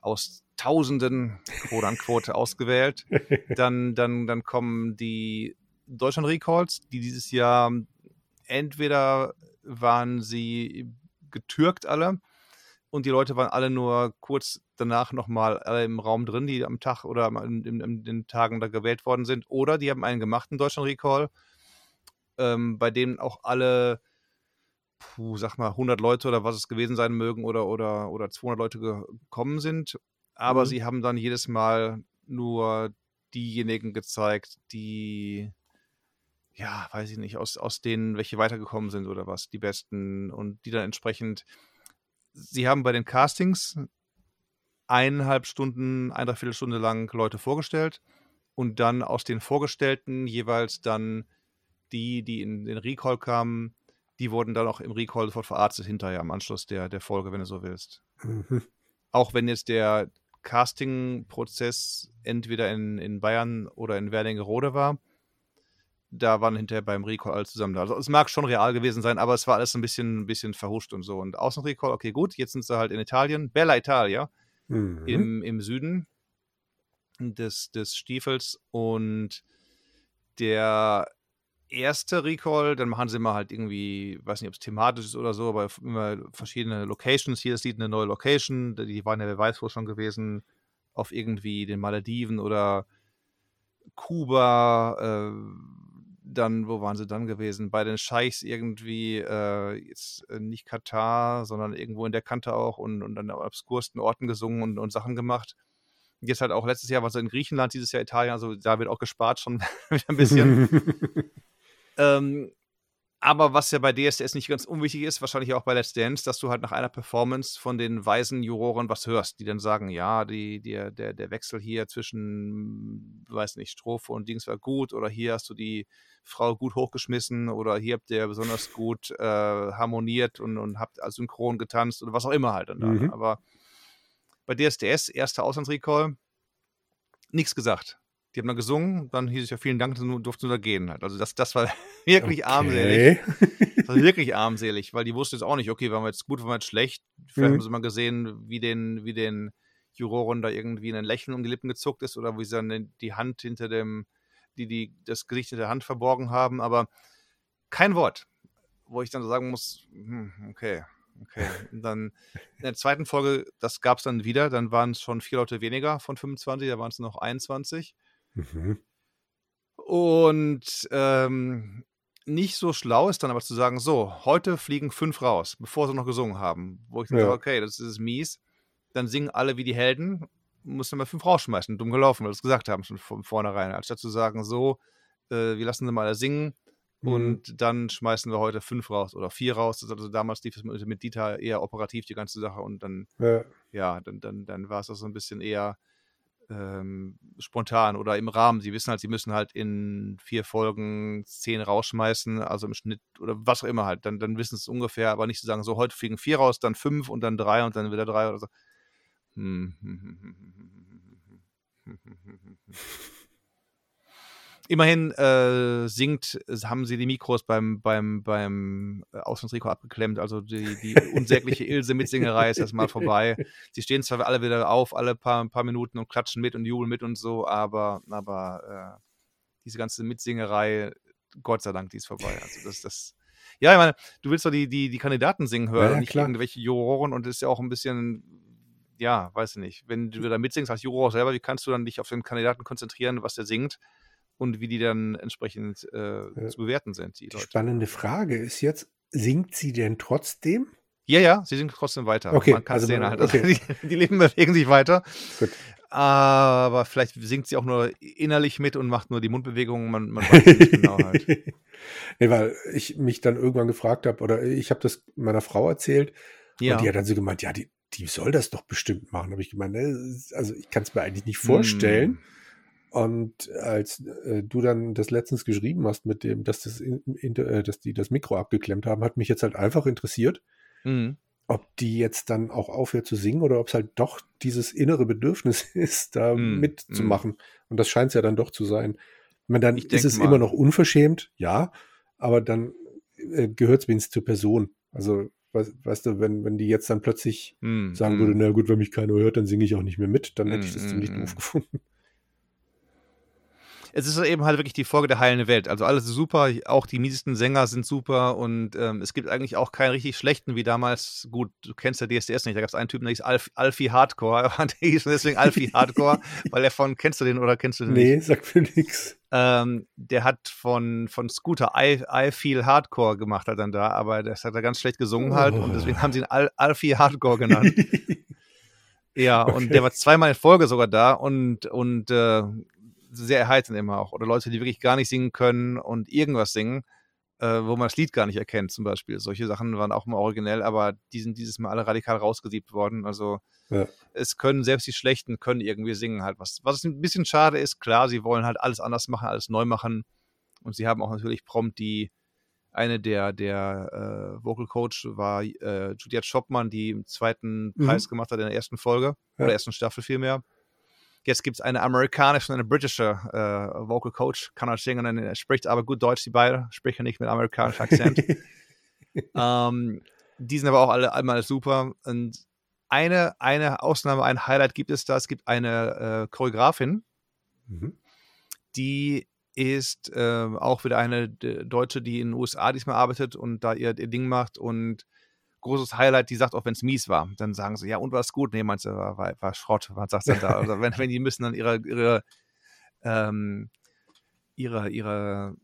[SPEAKER 1] aus Tausenden, quote unquote, (laughs) ausgewählt. Dann, dann, dann kommen die Deutschland Recalls, die dieses Jahr entweder waren sie getürkt alle und die Leute waren alle nur kurz danach nochmal alle im Raum drin, die am Tag oder in, in, in den Tagen da gewählt worden sind. Oder die haben einen gemachten Deutschland Recall, ähm, bei dem auch alle, puh, sag mal, 100 Leute oder was es gewesen sein mögen oder, oder, oder 200 Leute gekommen sind. Aber
[SPEAKER 2] Mhm.
[SPEAKER 1] sie haben dann jedes Mal nur diejenigen gezeigt, die, ja, weiß ich nicht, aus, aus denen welche weitergekommen sind oder was, die besten und die dann entsprechend, sie haben bei den Castings eineinhalb Stunden, eine Viertelstunde lang Leute vorgestellt und dann aus den Vorgestellten jeweils dann die, die in den Recall kamen, die wurden dann auch im Recall sofort verarztet hinterher am Anschluss der, der Folge, wenn du so willst. Mhm. Auch wenn jetzt der Casting-Prozess entweder in, in Bayern oder in Werlingerode war, da waren hinterher beim Recall alle zusammen da. Also es mag schon real gewesen sein, aber es war alles ein bisschen, ein bisschen verhuscht und so. Und Außenrecall, okay, gut, jetzt sind sie halt in Italien, Bella Italia, mhm. im, im Süden des, des Stiefels und der erste Recall, dann machen sie immer halt irgendwie, weiß nicht, ob es thematisch ist oder so, aber immer verschiedene Locations. Hier sieht eine neue Location, die waren ja, wer weiß wo schon gewesen, auf irgendwie den Malediven oder Kuba. Äh, dann, wo waren sie dann gewesen? Bei den Scheichs irgendwie, äh, jetzt äh, nicht Katar, sondern irgendwo in der Kante auch und, und an obskursten Orten gesungen und, und Sachen gemacht. Jetzt halt auch letztes Jahr war es in Griechenland, dieses Jahr Italien, also da wird auch gespart schon (laughs) wieder ein bisschen. (laughs) Ähm, aber was ja bei DSDS nicht ganz unwichtig ist, wahrscheinlich auch bei Let's Dance, dass du halt nach einer Performance von den weisen Juroren was hörst, die dann sagen, ja, die, die, der, der Wechsel hier zwischen, weiß nicht, Strophe und Dings war gut oder hier hast du die Frau gut hochgeschmissen oder hier habt ihr besonders gut äh, harmoniert und, und habt synchron getanzt oder was auch immer halt. Dann mhm. da. Aber bei DSDS, erster Auslandsrecall, nichts gesagt. Die haben dann gesungen, dann hieß es ja vielen Dank, dann durften sie da gehen halt. Also das, das war (laughs) wirklich okay. armselig. Das war (laughs) wirklich armselig, weil die wussten jetzt auch nicht, okay, waren wir jetzt gut, waren wir jetzt schlecht. Vielleicht mhm. haben sie mal gesehen, wie den, wie den Juroren da irgendwie ein Lächeln um die Lippen gezuckt ist oder wie sie dann die Hand hinter dem, die, die das Gesicht hinter der Hand verborgen haben, aber kein Wort. Wo ich dann sagen muss, hm, okay, okay. Und dann in der zweiten Folge, das gab es dann wieder, dann waren es schon vier Leute weniger von 25, da waren es noch 21. Mhm. Und ähm, nicht so schlau ist dann aber zu sagen, so, heute fliegen fünf raus, bevor sie noch gesungen haben. Wo ich ja. sage, okay, das ist mies. Dann singen alle wie die Helden, muss dann mal fünf rausschmeißen. Dumm gelaufen, weil sie es gesagt haben schon von vornherein. Anstatt zu sagen, so, äh, wir lassen sie mal alle singen mhm. und dann schmeißen wir heute fünf raus oder vier raus. Also damals lief es mit, mit Dieter eher operativ, die ganze Sache. Und dann, ja, ja dann, dann, dann war es auch so ein bisschen eher ähm, spontan oder im Rahmen. Sie wissen halt, sie müssen halt in vier Folgen zehn rausschmeißen, also im Schnitt oder was auch immer halt. Dann, dann wissen sie es ungefähr, aber nicht zu sagen, so heute fliegen vier raus, dann fünf und dann drei und dann wieder drei oder so. Immerhin äh, singt, haben sie die Mikros beim, beim, beim äh, Auslandsriko abgeklemmt. Also die, die unsägliche Ilse Mitsingerei ist erstmal vorbei. Sie stehen zwar alle wieder auf, alle paar, paar Minuten und klatschen mit und jubeln mit und so, aber, aber äh, diese ganze Mitsingerei, Gott sei Dank, die ist vorbei. Also das, das, ja, ich meine, du willst doch die, die, die Kandidaten singen hören, ja, ja, nicht klar. irgendwelche Juroren und das ist ja auch ein bisschen, ja, weiß ich nicht, wenn du da mitsingst als Juror selber, wie kannst du dann dich auf den Kandidaten konzentrieren, was der singt? Und wie die dann entsprechend äh, ja. zu bewerten sind. Die,
[SPEAKER 2] die spannende Frage ist jetzt, singt sie denn trotzdem?
[SPEAKER 1] Ja, ja, sie singt trotzdem weiter.
[SPEAKER 2] Okay,
[SPEAKER 1] man kann also sehen halt. Also okay. die, die Leben bewegen sich weiter. Gut. Aber vielleicht singt sie auch nur innerlich mit und macht nur die Mundbewegungen. Man, man weiß nicht genau halt. (laughs)
[SPEAKER 2] nee, weil ich mich dann irgendwann gefragt habe, oder ich habe das meiner Frau erzählt. Ja. Und die hat dann so gemeint, ja, die, die soll das doch bestimmt machen. Habe ich gemeint, ne, also ich kann es mir eigentlich nicht vorstellen. Hm. Und als äh, du dann das letztens geschrieben hast mit dem, dass, das in, in, äh, dass die das Mikro abgeklemmt haben, hat mich jetzt halt einfach interessiert, mhm. ob die jetzt dann auch aufhört zu singen oder ob es halt doch dieses innere Bedürfnis (laughs) ist, da mhm. mitzumachen. Mhm. Und das scheint es ja dann doch zu sein. Ich meine, dann ich ist es mal. immer noch unverschämt, ja, aber dann äh, gehört es wenigstens zur Person. Also weißt du, wenn, wenn die jetzt dann plötzlich mm, sagen mm. würde, na gut, wenn mich keiner hört, dann singe ich auch nicht mehr mit, dann hätte ich das mm, ziemlich doof (laughs) gefunden
[SPEAKER 1] es ist eben halt wirklich die Folge der heilenden Welt. Also alles ist super, auch die miesesten Sänger sind super und ähm, es gibt eigentlich auch keinen richtig schlechten, wie damals, gut, du kennst ja DSDS nicht, da gab es einen Typen, der hieß Alf, Alfie Hardcore, (laughs) der hieß deswegen Alfie Hardcore, (laughs) weil er von, kennst du den oder kennst du den
[SPEAKER 2] nee, nicht? Nee, sagt mir nichts.
[SPEAKER 1] Ähm, der hat von, von Scooter I, I Feel Hardcore gemacht hat dann da, aber das hat er ganz schlecht gesungen halt oh. und deswegen haben sie ihn Al Alfie Hardcore genannt. (laughs) ja, okay. und der war zweimal in Folge sogar da und, und äh, sehr erheiternd immer auch. Oder Leute, die wirklich gar nicht singen können und irgendwas singen, äh, wo man das Lied gar nicht erkennt, zum Beispiel. Solche Sachen waren auch mal originell, aber die sind dieses Mal alle radikal rausgesiebt worden. Also ja. es können selbst die Schlechten können irgendwie singen halt. Was, was ein bisschen schade ist, klar, sie wollen halt alles anders machen, alles neu machen. Und sie haben auch natürlich prompt die eine der, der äh, Vocal Coach war äh, Juliette Schoppmann, die im zweiten mhm. Preis gemacht hat in der ersten Folge, ja. oder ersten Staffel vielmehr. Jetzt gibt es eine amerikanische und eine britische äh, Vocal Coach, kann auch singen, er spricht aber gut Deutsch, die beiden, spricht ja nicht mit amerikanischem Akzent. (laughs) ähm, die sind aber auch alle einmal super. Und eine, eine Ausnahme, ein Highlight gibt es da. Es gibt eine äh, Choreografin, mhm. die ist äh, auch wieder eine Deutsche, die in den USA diesmal arbeitet und da ihr, ihr Ding macht und großes Highlight, die sagt auch, wenn es mies war, dann sagen sie, ja, und war es gut? Nee, meinst du, war, war, war Schrott, was sagt sie da? Also wenn, wenn die müssen dann ihre, ihre, ähm, ihre, ihre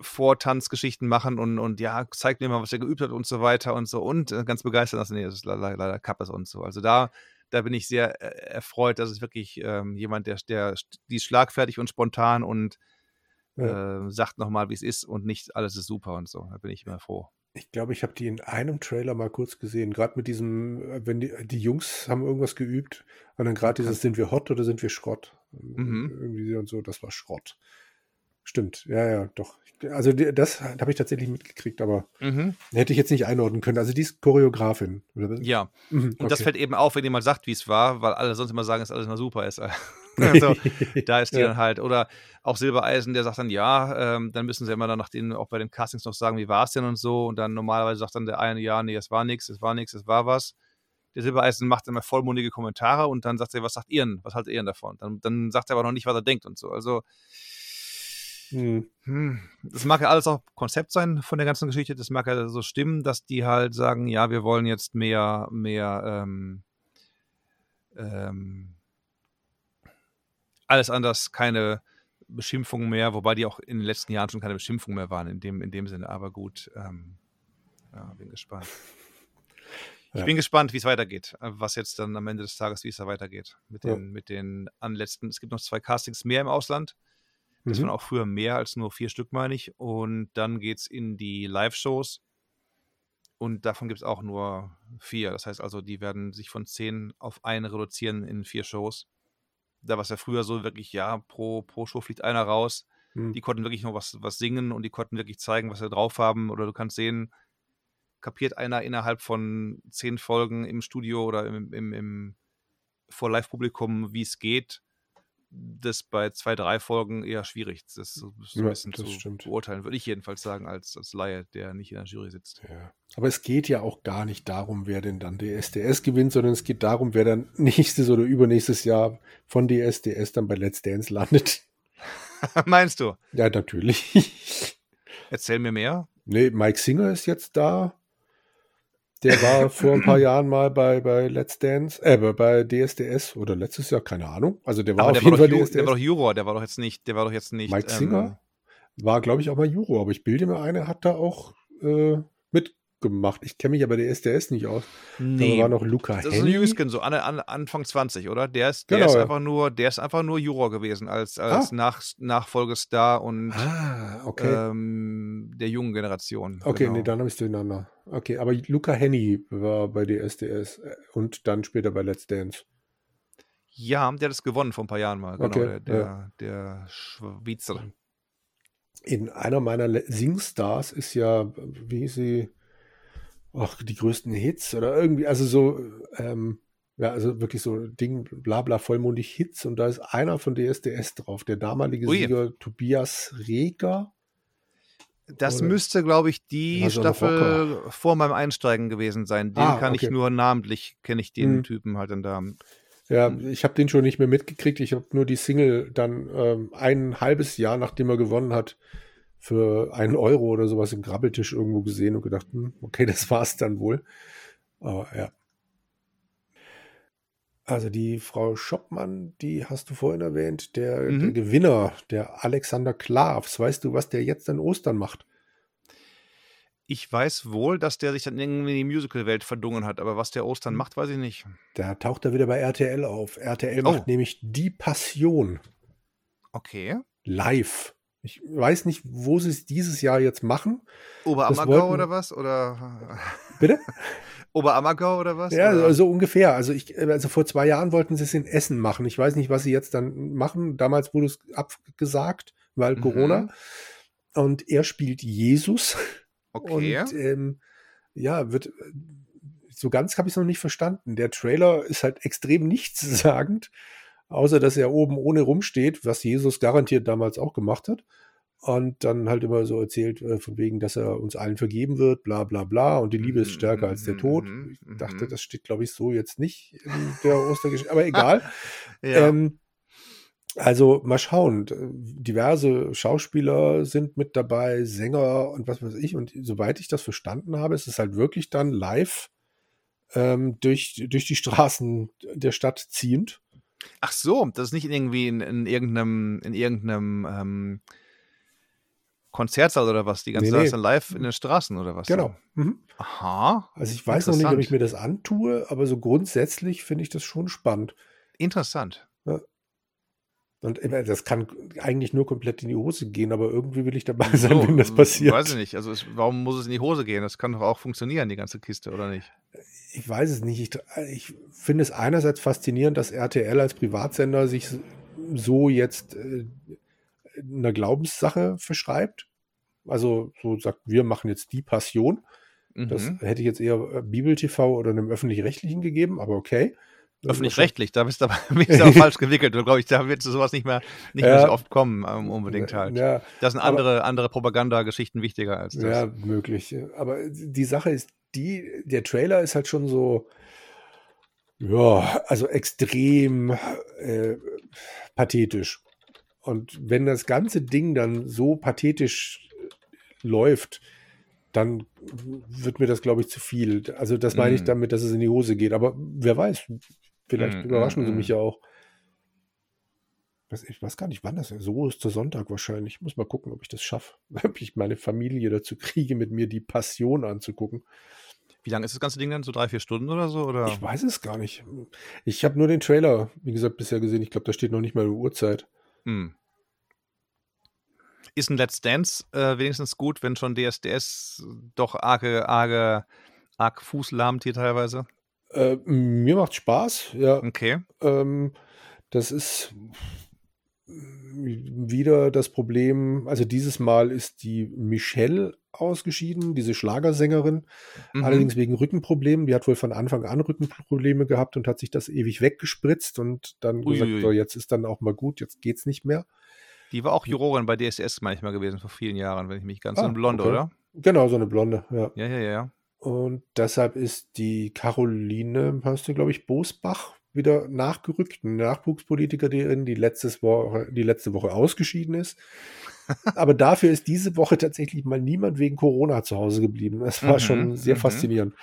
[SPEAKER 1] Vortanzgeschichten machen und, und ja, zeigt mir mal, was er geübt hat und so weiter und so und äh, ganz begeistert, dass nee, das ist leider, leider Kappes und so. Also da da bin ich sehr äh, erfreut, dass es wirklich ähm, jemand, der, der die ist schlagfertig und spontan und ja. äh, sagt nochmal, wie es ist und nicht alles ist super und so. Da bin ich immer froh.
[SPEAKER 2] Ich glaube, ich habe die in einem Trailer mal kurz gesehen. Gerade mit diesem, äh, wenn die, die Jungs haben irgendwas geübt und dann gerade dieses, sind wir hot oder sind wir Schrott? Mhm. Irgendwie und so, das war Schrott. Stimmt, ja, ja, doch. Also das habe ich tatsächlich mitgekriegt, aber mhm. hätte ich jetzt nicht einordnen können. Also die ist Choreografin.
[SPEAKER 1] Oder? Ja, mhm, okay. und das fällt eben auf, wenn jemand sagt, wie es war, weil alle sonst immer sagen, dass alles mal super ist. (laughs) also, (laughs) da ist die ja. dann halt. Oder auch Silbereisen, der sagt dann, ja, ähm, dann müssen sie immer dann nach den, auch bei den Castings noch sagen, wie war es denn und so. Und dann normalerweise sagt dann der eine, ja, nee, es war nichts, es war nichts, es war was. Der Silbereisen macht immer vollmundige Kommentare und dann sagt er, was sagt ihr denn? Was haltet ihr denn davon? Dann, dann sagt er aber noch nicht, was er denkt und so. Also hm. hm. Das mag ja alles auch Konzept sein von der ganzen Geschichte. Das mag ja so stimmen, dass die halt sagen, ja, wir wollen jetzt mehr, mehr ähm, ähm, alles anders, keine Beschimpfungen mehr, wobei die auch in den letzten Jahren schon keine Beschimpfungen mehr waren, in dem, in dem Sinne. Aber gut, ähm, ja, bin gespannt. Ich ja. bin gespannt, wie es weitergeht, was jetzt dann am Ende des Tages, wie es da weitergeht. Mit den, ja. mit den anletzten, es gibt noch zwei Castings mehr im Ausland. Das mhm. waren auch früher mehr als nur vier Stück, meine ich. Und dann geht es in die Live-Shows. Und davon gibt es auch nur vier. Das heißt also, die werden sich von zehn auf eine reduzieren in vier Shows. Da war es ja früher so wirklich, ja, pro, pro Show fliegt einer raus. Mhm. Die konnten wirklich noch was, was singen und die konnten wirklich zeigen, was sie drauf haben. Oder du kannst sehen, kapiert einer innerhalb von zehn Folgen im Studio oder im, im, im vor Live-Publikum, wie es geht das bei zwei, drei Folgen eher schwierig. Das so, so ein ja, bisschen zu stimmt. beurteilen, würde ich jedenfalls sagen, als, als Laie, der nicht in der Jury sitzt.
[SPEAKER 2] Ja. Aber es geht ja auch gar nicht darum, wer denn dann DSDS gewinnt, sondern es geht darum, wer dann (laughs) nächstes oder übernächstes Jahr von DSDS dann bei Let's Dance landet. (laughs)
[SPEAKER 1] Meinst du?
[SPEAKER 2] Ja, natürlich.
[SPEAKER 1] Erzähl mir mehr.
[SPEAKER 2] Nee, Mike Singer ist jetzt da. Der war (clears throat) vor ein paar Jahren mal bei, bei Let's Dance, äh, bei DSDS oder letztes Jahr, keine Ahnung. Also der war
[SPEAKER 1] aber auf jeden Fall DSDS. Der war doch Juror, der war doch jetzt nicht, der war doch jetzt nicht.
[SPEAKER 2] Mike ähm, Singer war, glaube ich, auch mal Juror, aber ich bilde mir eine, hat da auch äh, gemacht. Ich kenne mich aber der SDS nicht aus. Nee. Da war noch Luca
[SPEAKER 1] Das ist ein Jüngskin, so an, an, Anfang 20, oder? Der ist, der genau, ist ja. einfach nur, der ist einfach nur Juror gewesen als, als ah. Nach, Nachfolgestar und ah, okay. ähm, der jungen Generation.
[SPEAKER 2] Okay, genau. nee, dann habe ich es durcheinander. Okay, aber Luca Henny war bei DSDS äh, und dann später bei Let's Dance.
[SPEAKER 1] Ja, der hat es gewonnen vor ein paar Jahren mal. Genau, okay, der, der, ja. der Schweizer.
[SPEAKER 2] In einer meiner Singstars ist ja, wie sie ach, die größten Hits oder irgendwie, also so, ähm, ja, also wirklich so Ding, bla bla, vollmundig Hits und da ist einer von DSDS drauf, der damalige Ui. Sieger Tobias Reger.
[SPEAKER 1] Das oder? müsste, glaube ich, die also Staffel vor meinem Einsteigen gewesen sein. Den ah, kann okay. ich nur namentlich, kenne ich den hm. Typen halt dann da.
[SPEAKER 2] Ja, ich habe den schon nicht mehr mitgekriegt. Ich habe nur die Single dann ähm, ein halbes Jahr, nachdem er gewonnen hat, für einen Euro oder sowas im Grabbeltisch irgendwo gesehen und gedacht, hm, okay, (laughs) das war's dann wohl. Aber ja. Also die Frau Schoppmann, die hast du vorhin erwähnt, der, mhm. der Gewinner, der Alexander Klavs. Weißt du, was der jetzt an Ostern macht?
[SPEAKER 1] Ich weiß wohl, dass der sich dann irgendwie in die Musical-Welt verdungen hat, aber was der Ostern macht, weiß ich nicht.
[SPEAKER 2] Da taucht er wieder bei RTL auf. RTL oh. macht nämlich Die Passion.
[SPEAKER 1] Okay.
[SPEAKER 2] Live. Ich weiß nicht, wo sie es dieses Jahr jetzt machen.
[SPEAKER 1] Oberammergau oder was? Oder (laughs)
[SPEAKER 2] Bitte?
[SPEAKER 1] Oberammergau oder was?
[SPEAKER 2] Ja,
[SPEAKER 1] oder?
[SPEAKER 2] so ungefähr. Also ich, also vor zwei Jahren wollten sie es in Essen machen. Ich weiß nicht, was sie jetzt dann machen. Damals wurde es abgesagt, weil
[SPEAKER 1] Mhm.
[SPEAKER 2] Corona. Und er spielt Jesus.
[SPEAKER 1] Okay.
[SPEAKER 2] Und ähm, ja, wird so ganz habe ich es noch nicht verstanden. Der Trailer ist halt extrem (laughs) nichtssagend, außer dass er oben ohne rumsteht, was Jesus garantiert damals auch gemacht hat. Und dann halt immer so erzählt, äh, von wegen, dass er uns allen vergeben wird, bla bla bla. Und die Liebe ist stärker als der Tod.
[SPEAKER 1] Mhm,
[SPEAKER 2] Ich dachte,
[SPEAKER 1] mhm.
[SPEAKER 2] das steht, glaube ich, so jetzt nicht in der Ostergeschichte. Aber (laughs) egal.
[SPEAKER 1] ja.
[SPEAKER 2] Ähm, also mal schauen. Diverse Schauspieler sind mit dabei, Sänger und was weiß ich. Und soweit ich das verstanden habe, ist es halt wirklich dann live ähm, durch, durch die Straßen der Stadt ziehend.
[SPEAKER 1] Ach so, das ist nicht irgendwie in, in irgendeinem, in irgendeinem ähm, Konzertsaal oder was? Die ganze
[SPEAKER 2] Nee,
[SPEAKER 1] Sache ist dann live in den Straßen oder was?
[SPEAKER 2] Genau. Mhm.
[SPEAKER 1] Aha,
[SPEAKER 2] Also ich weiß noch nicht, ob ich mir das antue, aber so grundsätzlich finde ich das schon spannend.
[SPEAKER 1] interessant.
[SPEAKER 2] Und immer, das kann eigentlich nur komplett in die Hose gehen, aber irgendwie will ich dabei sein,
[SPEAKER 1] So,
[SPEAKER 2] wenn das passiert.
[SPEAKER 1] Weiß ich nicht. Also es, warum muss es in die Hose gehen? Das kann doch auch funktionieren, die ganze Kiste, oder nicht?
[SPEAKER 2] Ich weiß es nicht. Ich, ich finde es einerseits faszinierend, dass RTL als Privatsender sich so jetzt äh, einer Glaubenssache verschreibt. Also so sagt, wir machen jetzt die Passion. Das
[SPEAKER 1] Mhm.
[SPEAKER 2] hätte ich jetzt eher äh, Bibel-TV oder einem öffentlich-rechtlichen gegeben, aber okay.
[SPEAKER 1] Öffentlich-rechtlich, da bist du aber (laughs) bist du falsch gewickelt. Glaube ich, da wird sowas nicht mehr, nicht mehr
[SPEAKER 2] Ja.
[SPEAKER 1] so oft kommen, ähm, unbedingt halt.
[SPEAKER 2] Ja,
[SPEAKER 1] Da sind
[SPEAKER 2] aber-
[SPEAKER 1] andere, andere Propagandageschichten wichtiger als das.
[SPEAKER 2] ja, möglich. Aber die Sache ist, die, der Trailer ist halt schon so, ja, also extrem äh, pathetisch. Und wenn das ganze Ding dann so pathetisch läuft, dann wird mir das, glaube ich, zu viel. Also das meine ich
[SPEAKER 1] Mm.
[SPEAKER 2] damit, dass es in die Hose geht. Aber wer weiß, vielleicht
[SPEAKER 1] Mm,
[SPEAKER 2] überraschen
[SPEAKER 1] mm,
[SPEAKER 2] sie
[SPEAKER 1] mm.
[SPEAKER 2] mich ja auch. Ich weiß gar nicht, wann das ist. So ist der Sonntag wahrscheinlich. Ich muss mal gucken, ob ich das schaffe. (laughs) Ob ich meine Familie dazu kriege, mit mir die Passion anzugucken.
[SPEAKER 1] Wie lange ist das ganze Ding dann? So drei, vier Stunden oder so? Oder?
[SPEAKER 2] Ich weiß es gar nicht. Ich habe nur den Trailer, wie gesagt, bisher gesehen. Ich glaube, da steht noch nicht mal eine Uhrzeit.
[SPEAKER 1] Hm. Ist ein Let's Dance äh, wenigstens gut, wenn schon DSDS doch arge, arge, arg Fuß lahmt hier teilweise?
[SPEAKER 2] Äh, mir macht Spaß, ja.
[SPEAKER 1] Okay.
[SPEAKER 2] Ähm, das ist wieder das Problem. Also dieses Mal ist die Michelle ausgeschieden, diese Schlagersängerin.
[SPEAKER 1] Mhm.
[SPEAKER 2] Allerdings wegen Rückenproblemen. Die hat wohl von Anfang an Rückenprobleme gehabt und hat sich das ewig weggespritzt und dann
[SPEAKER 1] Uiuiui.
[SPEAKER 2] gesagt, so, jetzt ist dann auch mal gut, jetzt geht's nicht mehr.
[SPEAKER 1] Die war auch Jurorin bei DSDS manchmal gewesen, vor vielen Jahren, wenn ich mich ganz
[SPEAKER 2] Ah,
[SPEAKER 1] in Blonde,
[SPEAKER 2] okay.
[SPEAKER 1] oder?
[SPEAKER 2] Genau, so eine Blonde, ja.
[SPEAKER 1] Ja, ja, ja, ja.
[SPEAKER 2] Und deshalb ist die Caroline, heißt du, glaube ich, Bosbach, wieder nachgerückt, eine Nachwuchspolitikerin, die, letztes Woche, die letzte Woche ausgeschieden ist. (laughs) Aber dafür ist diese Woche tatsächlich mal niemand wegen Corona zu Hause geblieben. Das war
[SPEAKER 1] Mhm,
[SPEAKER 2] schon sehr
[SPEAKER 1] mhm.
[SPEAKER 2] faszinierend.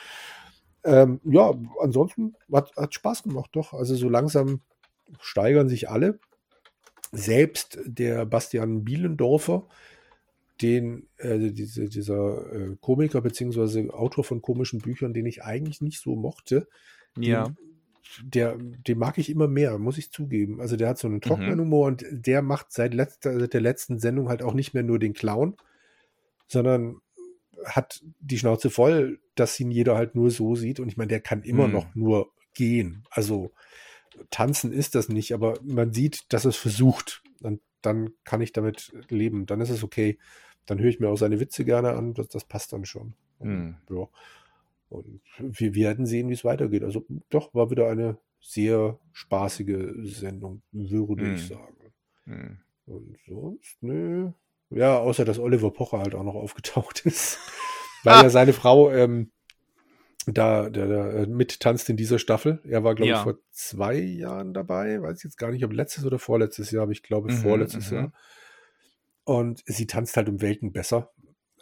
[SPEAKER 2] Ähm, ja, ansonsten hat, hat Spaß gemacht, doch. Also so langsam steigern sich alle. Selbst der Bastian Bielendorfer, den, äh, diese, dieser äh, Komiker beziehungsweise Autor von komischen Büchern, den ich eigentlich nicht so mochte,
[SPEAKER 1] Ja.
[SPEAKER 2] den, der, den mag ich immer mehr, muss ich zugeben. Also der hat so einen trockenen
[SPEAKER 1] Mhm.
[SPEAKER 2] Humor und der macht seit, letzter, seit der letzten Sendung halt auch nicht mehr nur den Clown, sondern hat die Schnauze voll, dass ihn jeder halt nur so sieht. Und ich meine, der kann immer
[SPEAKER 1] Mhm.
[SPEAKER 2] noch nur gehen. Also tanzen ist das nicht, aber man sieht, dass es versucht. Und dann kann ich damit leben. Dann ist es okay. Dann höre ich mir auch seine Witze gerne an. Das, das passt dann schon.
[SPEAKER 1] Hm.
[SPEAKER 2] Ja. Und wir werden sehen, wie es weitergeht. Also doch, war wieder eine sehr spaßige Sendung, würde
[SPEAKER 1] Hm.
[SPEAKER 2] ich sagen.
[SPEAKER 1] Hm.
[SPEAKER 2] Und sonst, nö. Ja, außer dass Oliver Pocher halt auch noch aufgetaucht ist. (laughs) Weil ja seine Frau ähm, da, da, da äh, mittanzt in dieser Staffel. Er war, glaube
[SPEAKER 1] Ja.
[SPEAKER 2] ich, vor zwei Jahren dabei. Weiß ich jetzt gar nicht, ob letztes oder vorletztes Jahr, aber ich glaube
[SPEAKER 1] Mhm,
[SPEAKER 2] vorletztes
[SPEAKER 1] mhm.
[SPEAKER 2] Jahr. Und sie tanzt halt um Welten besser.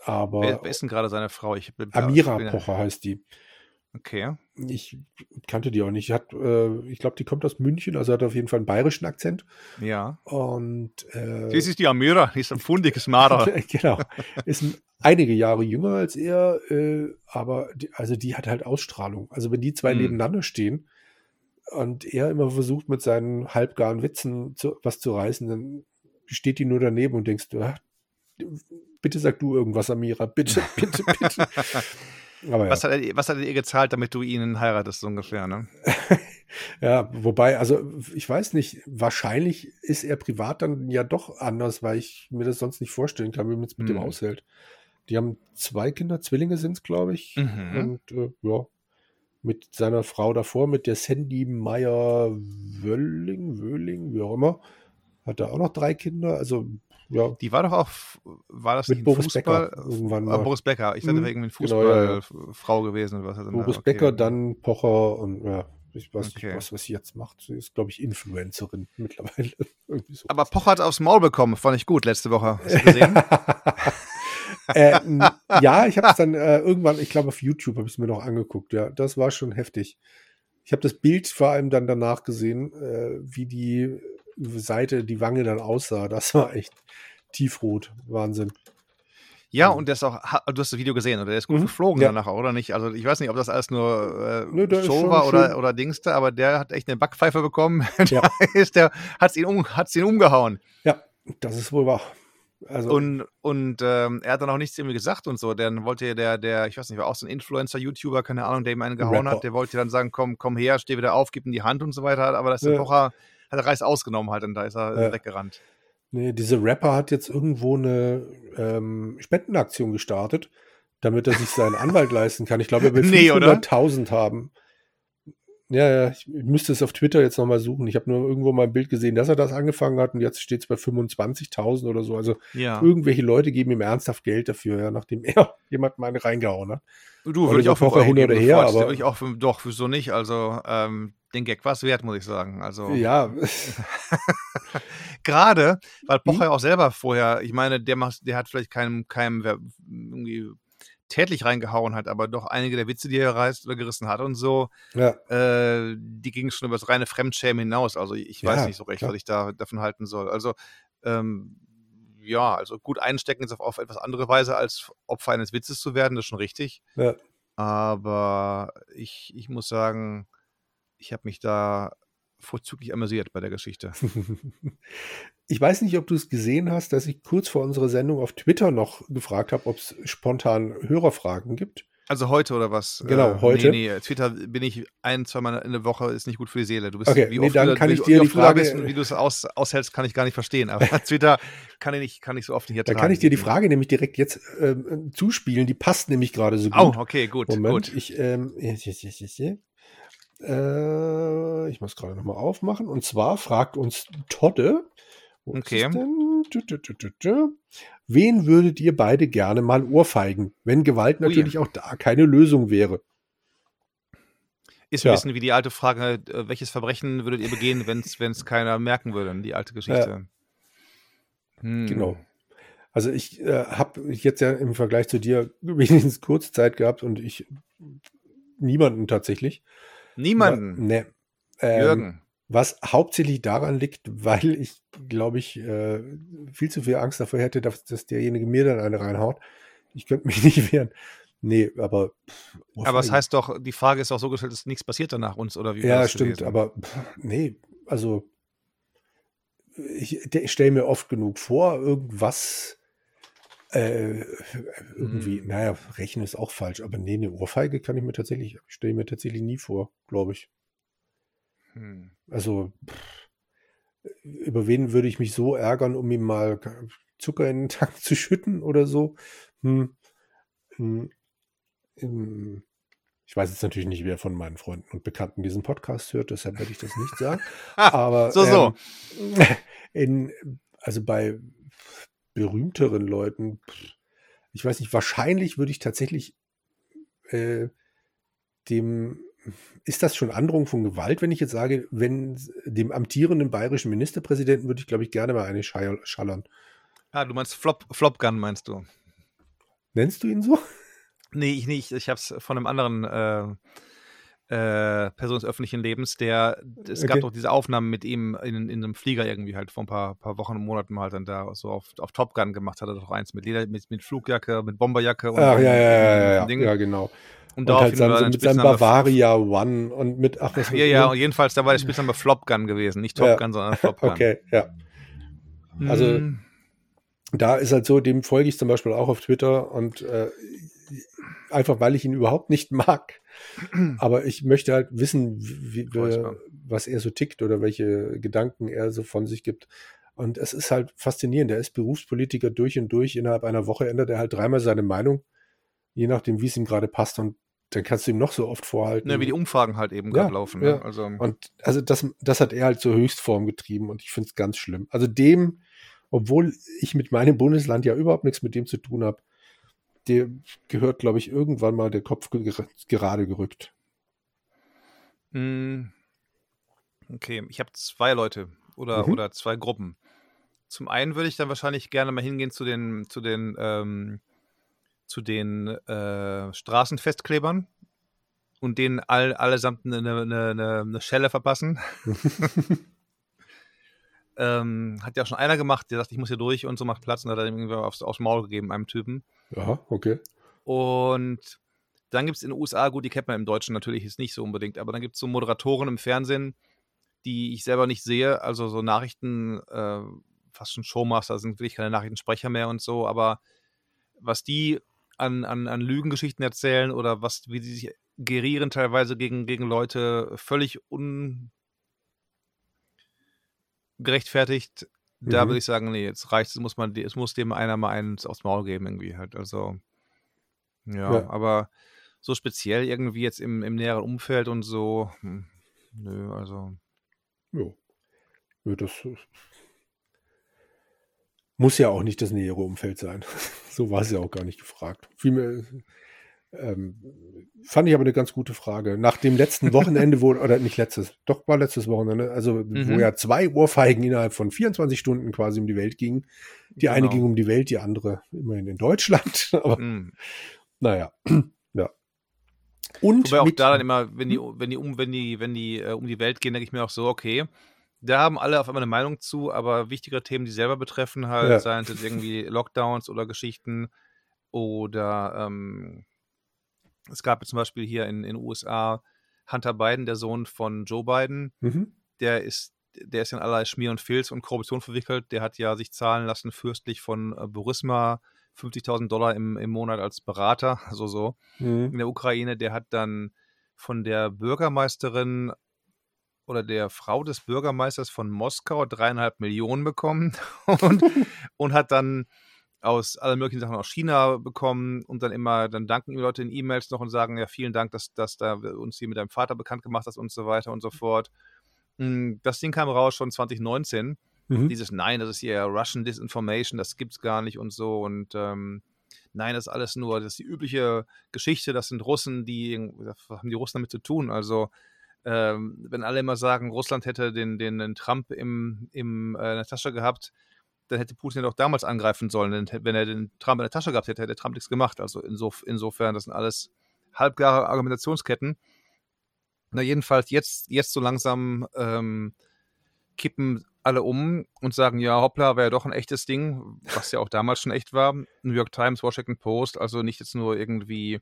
[SPEAKER 2] Aber
[SPEAKER 1] Wer, wer ist denn gerade seine Frau? Ich bin,
[SPEAKER 2] Amira
[SPEAKER 1] bin-
[SPEAKER 2] Pocher heißt die.
[SPEAKER 1] Okay.
[SPEAKER 2] Ich kannte die auch nicht. Hat, äh, ich glaube, die kommt aus München, also hat auf jeden Fall einen bayerischen Akzent.
[SPEAKER 1] Ja.
[SPEAKER 2] Und äh,
[SPEAKER 1] Das ist die Amira, die ist ein fundiges Marder. (laughs)
[SPEAKER 2] genau. Ist ein, einige Jahre jünger als er, äh, aber die, also die hat halt Ausstrahlung. Also wenn die zwei
[SPEAKER 1] Hm.
[SPEAKER 2] nebeneinander stehen und er immer versucht mit seinen halbgaren Witzen zu, was zu reißen, dann steht die nur daneben und denkst, ah, bitte sag du irgendwas, Amira, bitte, (laughs) bitte, bitte.
[SPEAKER 1] Aber was, ja. hat er, was hat er ihr gezahlt, damit du ihn heiratest, so ungefähr, ne? (laughs)
[SPEAKER 2] ja, wobei, also ich weiß nicht, wahrscheinlich ist er privat dann ja doch anders, weil ich mir das sonst nicht vorstellen kann, wie man es mit hm. dem aushält. Die haben zwei Kinder, Zwillinge sind es, glaube ich. Mhm. Und äh, ja, mit seiner Frau davor, mit der Sandy Meyer Wölling, Wölling, wie auch immer, hat er auch noch drei Kinder. Also ja.
[SPEAKER 1] Die war doch auch, war das
[SPEAKER 2] mit nicht Boris Fußball?
[SPEAKER 1] Becker irgendwann mal. Boris Becker, ich dachte, mhm. irgendwie Fußballfrau genau, ja. gewesen. Was
[SPEAKER 2] Boris okay. Becker, dann Pocher und ja, ich weiß okay. nicht, was, was sie jetzt macht. Sie ist, glaube ich, Influencerin (laughs) mittlerweile.
[SPEAKER 1] So. Aber Pocher hat aufs Maul bekommen, fand ich gut letzte Woche. Hast du (laughs) gesehen?
[SPEAKER 2] äh, ja, ich habe es dann äh, irgendwann, ich glaube auf YouTube habe ich es mir noch angeguckt. Ja, das war schon heftig. Ich habe das Bild vor allem dann danach gesehen, äh, wie die Seite, die Wange dann aussah. (laughs) Das war echt tiefrot. Wahnsinn.
[SPEAKER 1] Ja, und der ist auch, du hast das Video gesehen, oder der ist gut mhm. geflogen ja. danach, oder nicht? Also ich weiß nicht, ob das alles nur äh, Nö, Show war oder, oder Dingste, aber der hat echt eine Backpfeife bekommen. (laughs) Ja. ist der, hat's ihn, um, hat's ihn umgehauen.
[SPEAKER 2] Ja, das ist wohl wahr.
[SPEAKER 1] Also, und und ähm, er hat dann auch nichts irgendwie gesagt und so. Dann wollte der, der, ich weiß nicht, war auch so ein Influencer, YouTuber, keine Ahnung, der ihm einen gehauen Rapper. hat, der wollte dann sagen, komm, komm her, steh wieder auf, gib ihm die Hand und so weiter. Aber das ist ja. Pocher, hat er Reis ausgenommen halt und da ist er ja. weggerannt.
[SPEAKER 2] Nee, diese Rapper hat jetzt irgendwo eine ähm, Spendenaktion gestartet, damit er sich seinen (laughs) Anwalt leisten kann. Ich glaube, er will nee, 500.000 haben. Ja, ja, ich müsste es auf Twitter jetzt nochmal suchen. Ich habe nur irgendwo mal ein Bild gesehen, dass er das angefangen hat und jetzt steht es bei 25.000 oder so. Also ja. irgendwelche Leute geben ihm ernsthaft Geld dafür, ja, nachdem er (laughs) jemand mal reingehauen hat.
[SPEAKER 1] Du, würde ich auch Woche hin oder her, aber ich auch für, doch, wieso nicht? Also ähm, den Gag war es wert, muss ich sagen. Also (laughs)
[SPEAKER 2] ja. (laughs)
[SPEAKER 1] Gerade, weil Pocher hm? ja auch selber vorher, ich meine, der macht, der hat vielleicht keinem, keinem irgendwie tätlich reingehauen hat, aber doch einige der Witze, die er reißt oder gerissen hat und so, ja. äh, die gingen schon über das reine Fremdschämen hinaus. Also ich ja, weiß nicht so recht, klar. was ich da davon halten soll. Also ähm, ja, also gut einstecken ist auf, auf, etwas andere Weise, als Opfer eines Witzes zu werden, das ist schon richtig. Ja. Aber ich, ich muss sagen, ich habe mich da vorzüglich amüsiert bei der Geschichte. (laughs)
[SPEAKER 2] Ich weiß nicht, ob du es gesehen hast, dass ich kurz vor unserer Sendung auf Twitter noch gefragt habe, ob es spontan Hörerfragen gibt.
[SPEAKER 1] Also heute oder was?
[SPEAKER 2] Genau, äh, heute.
[SPEAKER 1] Nee, nee, Twitter bin ich ein, zweimal in der Woche, ist nicht gut für die Seele. Du bist,
[SPEAKER 2] okay, wie nee, oft dann du, kann ich dir die Frage, bist
[SPEAKER 1] wie du es aus, aushältst, kann ich gar nicht verstehen. Aber (laughs) Twitter kann ich nicht, kann ich so oft nicht
[SPEAKER 2] ertragen. Dann kann ich dir die Frage nämlich direkt jetzt äh, zuspielen. Die passt nämlich gerade so gut.
[SPEAKER 1] Oh, okay, gut.
[SPEAKER 2] Moment,
[SPEAKER 1] gut.
[SPEAKER 2] ich, ähm, äh, ich muss gerade nochmal aufmachen. Und zwar fragt uns Todde.
[SPEAKER 1] Okay.
[SPEAKER 2] Wen würdet ihr beide gerne mal ohrfeigen, wenn Gewalt natürlich Ui. auch da keine Lösung wäre?
[SPEAKER 1] Ist ja. ein bisschen wie die alte Frage, äh, welches Verbrechen würdet ihr begehen, wenn es keiner merken würde, die alte Geschichte.
[SPEAKER 2] Ja. Hm. Genau. Also ich äh, habe jetzt ja im Vergleich zu dir (laughs) wenigstens kurz Zeit gehabt und ich niemanden tatsächlich.
[SPEAKER 1] Niemanden?
[SPEAKER 2] Ne. Ähm, Jürgen. Was hauptsächlich daran liegt, (laughs) weil ich, glaube ich, äh, viel zu viel Angst davor hätte, dass, dass derjenige mir dann eine reinhaut. Ich könnte (laughs) mich nicht wehren. Nee, aber.
[SPEAKER 1] Pff, aber es heißt doch, die Frage ist auch so gestellt, dass nichts passiert danach uns, oder wie?
[SPEAKER 2] Ja, stimmt, gewesen? aber pff, nee, also ich, ich stelle mir oft genug vor, irgendwas äh, irgendwie, hm. naja, rechnen ist auch falsch, aber nee, eine Ohrfeige kann ich mir tatsächlich, stelle ich mir tatsächlich nie vor, glaube ich. Hm. Also, pff, über wen würde ich mich so ärgern, um ihm mal Zucker in den Tank (laughs) zu schütten oder so? Hm. Hm. hm. Ich weiß jetzt natürlich nicht, wer von meinen Freunden und Bekannten diesen Podcast hört, deshalb werde ich das nicht sagen. (laughs) Aber
[SPEAKER 1] so, so.
[SPEAKER 2] Ähm, (laughs) in, also bei berühmteren Leuten, ich weiß nicht, wahrscheinlich würde ich tatsächlich äh, dem, ist das schon Androhung von Gewalt, wenn ich jetzt sage, wenn dem amtierenden bayerischen Ministerpräsidenten würde ich, glaube ich, gerne mal eine schallern.
[SPEAKER 1] Ah, du meinst Flop, Flopgun, meinst du?
[SPEAKER 2] Nennst du ihn so?
[SPEAKER 1] Nee, ich nicht. Ich habe es von einem anderen äh, äh, Person des öffentlichen Lebens, der, es okay. gab doch diese Aufnahmen mit ihm in, in einem Flieger irgendwie halt vor ein paar, paar Wochen und Monaten mal dann da so auf, auf Top Gun gemacht, hat er doch eins mit Leder, mit, mit Flugjacke, mit Bomberjacke
[SPEAKER 2] und Ach, ja, ja, ja, ja, ja, genau. Und, und halt sein, mit seinem Bavaria One und mit,
[SPEAKER 1] ach, was Ja, ja, und jedenfalls, da war der Spitzname Flop Gun gewesen, nicht Top Gun, sondern (laughs) Flop Gun.
[SPEAKER 2] Okay, ja. Also mm. da ist halt so, dem folge ich zum Beispiel auch auf Twitter und äh, einfach weil ich ihn überhaupt nicht mag. Aber ich möchte halt wissen, wie, wie, was er so tickt oder welche Gedanken er so von sich gibt. Und es ist halt faszinierend. Er ist Berufspolitiker durch und durch. Innerhalb einer Woche ändert er halt dreimal seine Meinung, je nachdem, wie es ihm gerade passt. Und dann kannst du ihm noch so oft vorhalten.
[SPEAKER 1] Ja, wie die Umfragen halt eben gerade laufen. Ne?
[SPEAKER 2] Ja. Also. Und also das, das hat er halt zur Höchstform getrieben und ich finde es ganz schlimm. Also dem, obwohl ich mit meinem Bundesland ja überhaupt nichts mit dem zu tun habe, der gehört, glaube ich, irgendwann mal der Kopf gerade gerückt.
[SPEAKER 1] Hm. Okay, ich habe zwei Leute oder, mhm. oder zwei Gruppen. Zum einen würde ich dann wahrscheinlich gerne mal hingehen zu den, zu den, ähm, zu den äh, Straßenfestklebern und denen all, allesamt eine, eine, eine, eine Schelle verpassen. (laughs) (laughs) ähm, hat ja schon einer gemacht, der sagt, ich muss hier durch und so macht Platz und hat dann irgendwie aufs, aufs Maul gegeben, einem Typen.
[SPEAKER 2] Ja, okay.
[SPEAKER 1] Und dann gibt es in den USA, gut, die kennt man im Deutschen natürlich jetzt nicht so unbedingt, aber dann gibt es so Moderatoren im Fernsehen, die ich selber nicht sehe, also so Nachrichten, äh, fast schon Showmaster sind wirklich keine Nachrichtensprecher mehr und so, aber was die an, an, an Lügengeschichten erzählen oder was, wie sie sich gerieren teilweise gegen, gegen Leute völlig ungerechtfertigt, mhm. da würde ich sagen, nee, jetzt reicht es, muss man, es muss dem einer mal eins aufs Maul geben irgendwie halt, also ja, ja. aber so speziell irgendwie jetzt im, im näheren Umfeld und so, hm, nö, also
[SPEAKER 2] ja. ja das muss ja auch nicht das nähere Umfeld sein. (laughs) so war es ja auch gar nicht gefragt. Vielmehr ähm, fand ich aber eine ganz gute Frage. Nach dem letzten Wochenende, wo, oder nicht letztes, doch war letztes Wochenende, also mhm. wo ja zwei Ohrfeigen innerhalb von 24 Stunden quasi um die Welt gingen. Die genau. eine ging um die Welt, die andere immerhin in Deutschland. (laughs) aber mhm. naja, (clears throat) ja.
[SPEAKER 1] Und Wobei auch da dann immer, wenn die, wenn die um, wenn die, wenn die äh, um die Welt gehen, denke ich mir auch so, okay, da haben alle auf einmal eine Meinung zu, aber wichtigere Themen, die selber betreffen, halt, ja. seien es jetzt irgendwie Lockdowns oder Geschichten oder ähm, es gab jetzt zum Beispiel hier in den USA Hunter Biden, der Sohn von Joe Biden, mhm. der ist der ist in allerlei Schmier und Filz und Korruption verwickelt. Der hat ja sich zahlen lassen fürstlich von äh, Burisma 50.000 Dollar im, im Monat als Berater, (laughs) also so, mhm. in der Ukraine. Der hat dann von der Bürgermeisterin oder der Frau des Bürgermeisters von Moskau dreieinhalb Millionen bekommen (laughs) und, (laughs) und hat dann aus allen möglichen Sachen aus China bekommen und dann immer, dann danken ihm Leute in E-Mails noch und sagen, ja, vielen Dank, dass, dass da uns hier mit deinem Vater bekannt gemacht hast und so weiter und so fort. Hm, das Ding kam raus schon 2019 Mhm. Dieses Nein, das ist hier Russian Disinformation, das gibt's gar nicht und so. Und ähm, nein, das ist alles nur, das ist die übliche Geschichte, das sind Russen, die, was haben die Russen damit zu tun? Also, ähm, wenn alle immer sagen, Russland hätte den, den, den Trump im, im, äh, in der Tasche gehabt, dann hätte Putin ja doch damals angreifen sollen. Denn wenn er den Trump in der Tasche gehabt hätte, hätte Trump nichts gemacht. Also insof insofern, das sind alles halbgare Argumentationsketten. Na, jedenfalls jetzt, jetzt so langsam ähm, kippen alle um und sagen, ja, hoppla, wäre ja doch ein echtes Ding, was ja auch damals schon echt war. New York Times, Washington Post, also nicht jetzt nur irgendwie,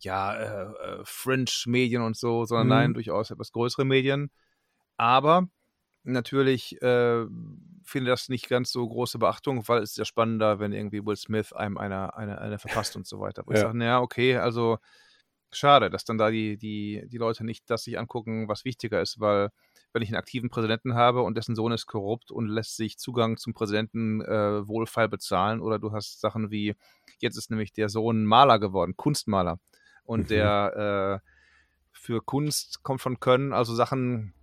[SPEAKER 1] ja, äh, äh, Fringe-Medien und so, sondern mhm. nein, durchaus etwas größere Medien. Aber natürlich äh, finde das nicht ganz so große Beachtung, weil es ist ja spannender, wenn irgendwie Will Smith einem eine, eine, eine verpasst und so weiter. Wo ja. ich sage, naja, okay, also schade, dass dann da die, die, die Leute nicht das sich angucken, was wichtiger ist, weil wenn ich einen aktiven Präsidenten habe und dessen Sohn ist korrupt und lässt sich Zugang zum Präsidenten äh, wohlfeil bezahlen, oder du hast Sachen wie, jetzt ist nämlich der Sohn Maler geworden, Kunstmaler. Und mhm. der äh, für Kunst kommt von Können, also Sachen,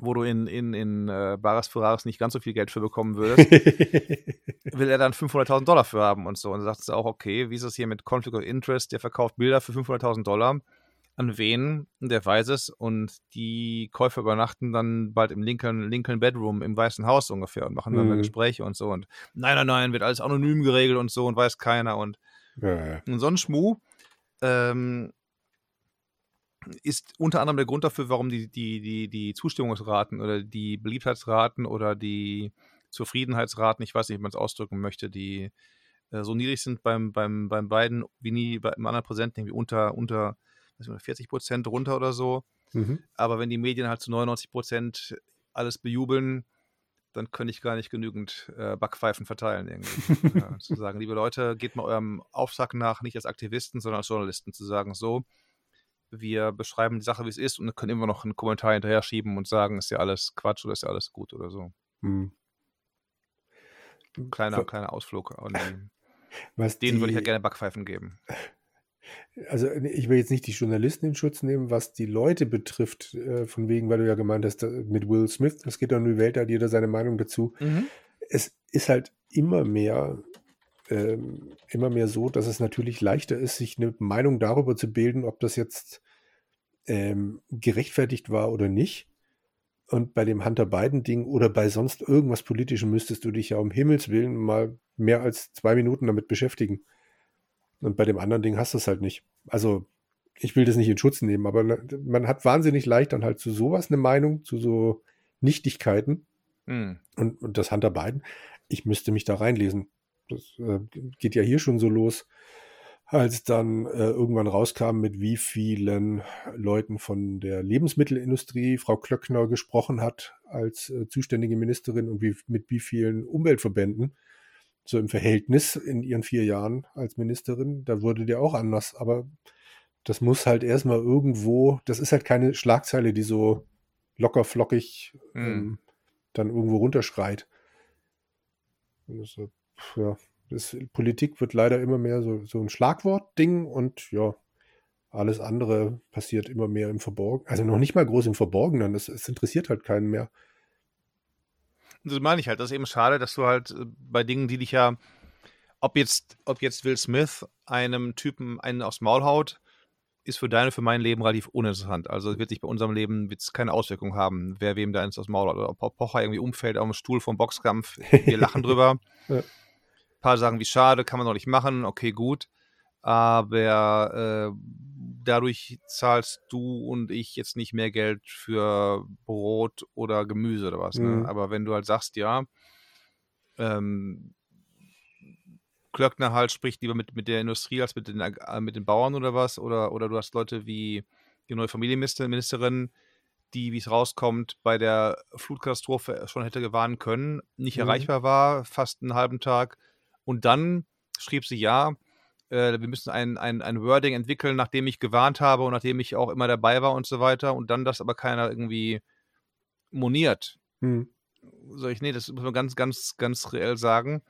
[SPEAKER 1] wo du in, in, in äh, Bares Ferraris nicht ganz so viel Geld für bekommen würdest, (laughs) will er dann 500.000 Dollar für haben und so. Und dann sagt es auch, okay, wie ist es hier mit Conflict of Interest? Der verkauft Bilder für 500.000 Dollar an wen, der weiß es. Und die Käufer übernachten dann bald im Lincoln, Lincoln Bedroom im Weißen Haus ungefähr und machen dann mhm. Gespräche und so. Und nein, nein, nein, wird alles anonym geregelt und so und weiß keiner. Und, ja, ja. und so ein Schmuh ähm, ist unter anderem der Grund dafür, warum die, die, die, die Zustimmungsraten oder die Beliebtheitsraten oder die Zufriedenheitsraten, ich weiß nicht, wie man es ausdrücken möchte, die äh, so niedrig sind beim, beim, beim beiden wie nie beim anderen Präsidenten, irgendwie unter, unter 40 Prozent runter oder so. Mhm. Aber wenn die Medien halt zu 99 Prozent alles bejubeln, dann könnte ich gar nicht genügend äh, Backpfeifen verteilen irgendwie. (laughs) ja, zu sagen, liebe Leute, geht mal eurem Auftrag nach, nicht als Aktivisten, sondern als Journalisten, zu sagen, so, wir beschreiben die Sache, wie es ist und können immer noch einen Kommentar hinterher schieben und sagen, ist ja alles Quatsch oder ist ja alles gut oder so. Hm. Kleiner, kleiner Ausflug. (laughs) Was denen würde ich ja gerne Backpfeifen geben. (laughs)
[SPEAKER 2] Also ich will jetzt nicht die Journalisten in Schutz nehmen, was die Leute betrifft, äh, von wegen, weil du ja gemeint hast, mit Will Smith, das geht doch nur die Welt, da hat jeder seine Meinung dazu. Mhm. Es ist halt immer mehr, ähm, immer mehr so, dass es natürlich leichter ist, sich eine Meinung darüber zu bilden, ob das jetzt ähm, gerechtfertigt war oder nicht. Und bei dem Hunter Biden-Ding oder bei sonst irgendwas Politischem müsstest du dich ja um Himmels Willen mal mehr als zwei Minuten damit beschäftigen. Und bei dem anderen Ding hast du es halt nicht. Also, ich will das nicht in Schutz nehmen, aber man hat wahnsinnig leicht dann halt zu sowas eine Meinung, zu so Nichtigkeiten. Mhm. Und, und das Hunter Biden, ich müsste mich da reinlesen. Das äh, geht ja hier schon so los als dann äh, irgendwann rauskam, mit wie vielen Leuten von der Lebensmittelindustrie Frau Klöckner gesprochen hat als äh, zuständige Ministerin und wie, mit wie vielen Umweltverbänden, so im Verhältnis in ihren vier Jahren als Ministerin, da wurde der auch anders. Aber das muss halt erstmal irgendwo, das ist halt keine Schlagzeile, die so locker flockig mhm. ähm, dann irgendwo runterschreit. Ja, das, Politik wird leider immer mehr so, so ein Schlagwort-Ding und ja, alles andere passiert immer mehr im Verborgenen. Also noch nicht mal groß im Verborgenen. Es, es interessiert halt keinen mehr.
[SPEAKER 1] Das meine ich halt. Das ist eben schade, dass du halt äh, bei Dingen, die dich ja, ob jetzt, ob jetzt Will Smith einem Typen einen aufs Maul haut, ist für deine, für mein Leben relativ uninteressant. Also es wird sich bei unserem Leben wird's keine Auswirkung haben, wer wem da eins aufs Maul haut. Oder ob Pocher irgendwie umfällt auf dem Stuhl vom Boxkampf. Wir lachen (laughs) drüber. ja paar sagen, wie schade, kann man doch nicht machen, okay, gut. Aber äh, dadurch zahlst du und ich jetzt nicht mehr Geld für Brot oder Gemüse oder was. Ne? Mhm. Aber wenn du halt sagst, ja, ähm, Klöckner halt spricht lieber mit, mit der Industrie als mit den, äh, mit den Bauern oder was, oder, oder du hast Leute wie die neue Familienministerin, die, wie es rauskommt, bei der Flutkatastrophe schon hätte gewarnen können, nicht mhm. erreichbar war, fast einen halben Tag und dann schrieb sie, ja, äh, wir müssen ein, ein, ein Wording entwickeln, nachdem ich gewarnt habe und nachdem ich auch immer dabei war und so weiter. Und dann das aber keiner irgendwie moniert. Hm. Soll ich, nee, das muss man ganz, ganz, ganz reell sagen.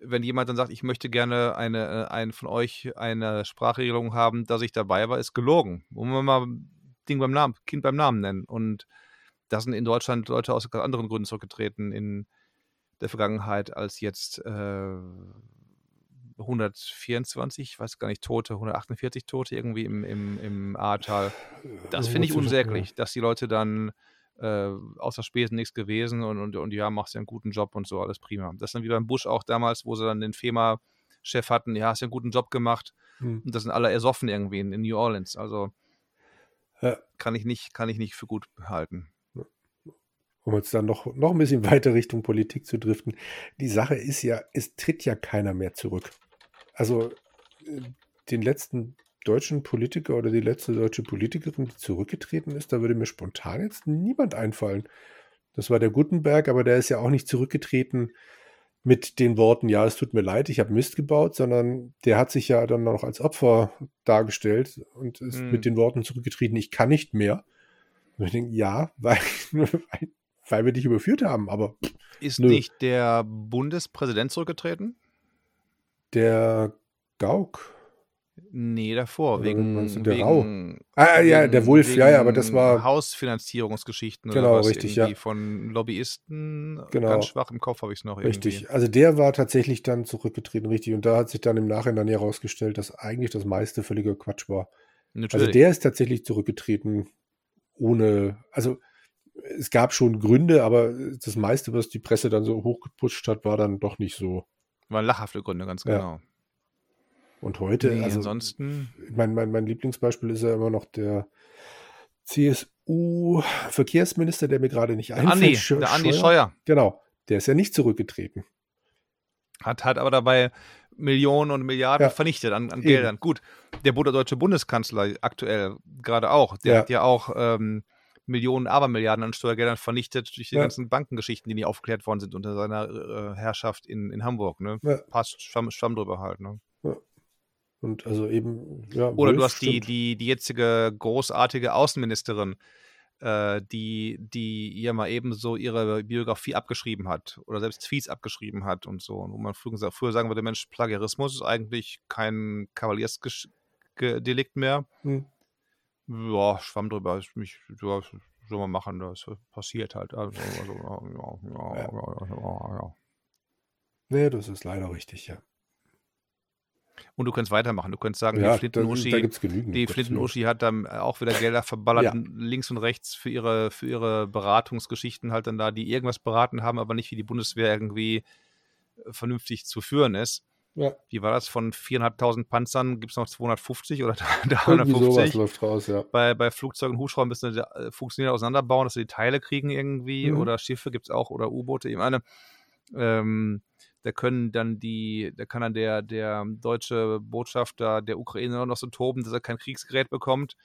[SPEAKER 1] Wenn jemand dann sagt, ich möchte gerne eine, äh, ein, von euch eine Sprachregelung haben, dass ich dabei war, ist gelogen. Wollen wir mal Ding beim Namen, Kind beim Namen nennen. Und da sind in Deutschland Leute aus ganz anderen Gründen zurückgetreten. In, der Vergangenheit als jetzt äh, 124, ich weiß gar nicht, Tote, 148 Tote irgendwie im, im, im Ahrtal. Das finde ich unsäglich, dass die Leute dann äh, außer Spesen nichts gewesen und, und, und ja, machst ja einen guten Job und so, alles prima. Das ist dann wie beim Busch auch damals, wo sie dann den FEMA-Chef hatten, ja, hast ja einen guten Job gemacht. Hm. Und das sind alle ersoffen irgendwie in, in New Orleans. Also ja. kann ich nicht, kann ich nicht für gut halten
[SPEAKER 2] um jetzt dann noch, noch ein bisschen (laughs) weiter Richtung Politik zu driften. Die Sache ist ja, es tritt ja keiner mehr zurück. Also äh, den letzten deutschen Politiker oder die letzte deutsche Politikerin, die zurückgetreten ist, da würde mir spontan jetzt niemand einfallen. Das war der Gutenberg, aber der ist ja auch nicht zurückgetreten mit den Worten, ja, es tut mir leid, ich habe Mist gebaut, sondern der hat sich ja dann noch als Opfer dargestellt und ist hm. mit den Worten zurückgetreten, ich kann nicht mehr. Und ich denke, ja, (laughs) weil, weil wir dich überführt haben, aber.
[SPEAKER 1] Ist nö. nicht der Bundespräsident zurückgetreten?
[SPEAKER 2] Der Gauck.
[SPEAKER 1] Nee, davor, wegen,
[SPEAKER 2] der wegen, Ah, ja, der Wolf, ja, ja, aber das war.
[SPEAKER 1] Hausfinanzierungsgeschichten
[SPEAKER 2] genau, oder was richtig, ja.
[SPEAKER 1] Von Lobbyisten, genau. ganz schwach im Kopf habe ich es noch
[SPEAKER 2] Richtig, irgendwie. also der war tatsächlich dann zurückgetreten, richtig. Und da hat sich dann im Nachhinein herausgestellt, dass eigentlich das meiste völliger Quatsch war. Also Natürlich. Also der ist tatsächlich zurückgetreten, ohne, also es gab schon Gründe, aber das meiste, was die Presse dann so hochgepusht hat, war dann doch nicht so.
[SPEAKER 1] Waren lachhafte Gründe, ganz genau. Ja.
[SPEAKER 2] Und heute, nee, also
[SPEAKER 1] ansonsten.
[SPEAKER 2] Mein, mein, mein Lieblingsbeispiel ist ja immer noch der CSU-Verkehrsminister, der mir gerade nicht einfällt.
[SPEAKER 1] Andi, Sch der Andi Scheuer.
[SPEAKER 2] Genau, der ist ja nicht zurückgetreten.
[SPEAKER 1] Hat, hat aber dabei Millionen und Milliarden ja. vernichtet an, an Geldern. Gut, der deutsche Bundeskanzler aktuell gerade auch, der ja. hat ja auch ähm, Millionen, Abermilliarden an Steuergeldern vernichtet durch die
[SPEAKER 2] Ja.
[SPEAKER 1] ganzen Bankengeschichten, die nie aufgeklärt worden sind unter seiner äh, Herrschaft in, in Hamburg. Ne?
[SPEAKER 2] Ja.
[SPEAKER 1] Passt, schwamm, schwamm drüber halt. Ne?
[SPEAKER 2] Und also eben, ja.
[SPEAKER 1] Oder
[SPEAKER 2] Wolf
[SPEAKER 1] du hast die,
[SPEAKER 2] stimmt.
[SPEAKER 1] die, die jetzige großartige Außenministerin, äh, die, die ihr mal eben so ihre Biografie abgeschrieben hat oder selbst Tweets abgeschrieben hat und so. Und wo man früher, gesagt- früher sagen würde, Mensch, Plagiarismus ist eigentlich kein Kavaliersdelikt mehr.
[SPEAKER 2] Hm.
[SPEAKER 1] Ja, schwamm drüber. Ist mich, ja, soll man machen, das passiert halt. Also, also, ja, ja, ja, ja, ja, ja.
[SPEAKER 2] Nee, das ist leider richtig, ja.
[SPEAKER 1] Und du könntest weitermachen. Du könntest sagen,
[SPEAKER 2] ja,
[SPEAKER 1] die Flinten-Uschi. Flinten-Uschi hat dann auch wieder Gelder verballert
[SPEAKER 2] Ja.
[SPEAKER 1] links und rechts für ihre, für ihre Beratungsgeschichten halt dann da, die irgendwas beraten haben, aber nicht wie die Bundeswehr irgendwie äh, vernünftig zu führen ist.
[SPEAKER 2] Ja,
[SPEAKER 1] Wie war das? Von 4.500 Panzern gibt es noch 250 oder (laughs)
[SPEAKER 2] irgendwie sowas
[SPEAKER 1] 350?
[SPEAKER 2] läuft raus, ja.
[SPEAKER 1] Bei, bei Flugzeugen, Hubschraubern müssen sie äh, funktioniert auseinanderbauen, dass sie die Teile kriegen irgendwie.
[SPEAKER 2] Mhm.
[SPEAKER 1] Oder Schiffe gibt es auch oder U-Boote. Ich meine, ähm, da können dann die, da kann dann der, der deutsche Botschafter der Ukraine noch so toben, dass er kein Kriegsgerät bekommt.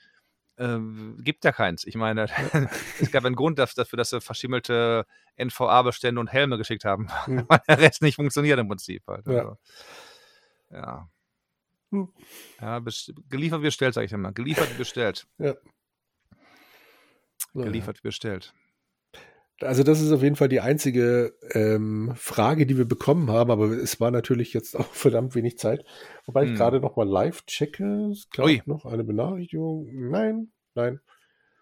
[SPEAKER 1] Ähm, gibt ja keins. Ich meine, (laughs) es gab einen Grund daf- dafür, dass sie verschimmelte NVA-Bestände und Helme geschickt haben, (laughs)
[SPEAKER 2] Hm.
[SPEAKER 1] weil der Rest nicht funktioniert im Prinzip. Halt.
[SPEAKER 2] Ja.
[SPEAKER 1] Also, ja.
[SPEAKER 2] Hm.
[SPEAKER 1] Ja, geliefert wie bestellt, sage ich immer. Geliefert wie bestellt.
[SPEAKER 2] ja. So,
[SPEAKER 1] Geliefert wie bestellt.
[SPEAKER 2] Also das ist auf jeden Fall die einzige ähm, Frage, die wir bekommen haben, aber es war natürlich jetzt auch (laughs) verdammt wenig Zeit. Wobei ich
[SPEAKER 1] Hm.
[SPEAKER 2] gerade noch mal live checke.
[SPEAKER 1] Ui.
[SPEAKER 2] noch eine Benachrichtigung. Nein, nein,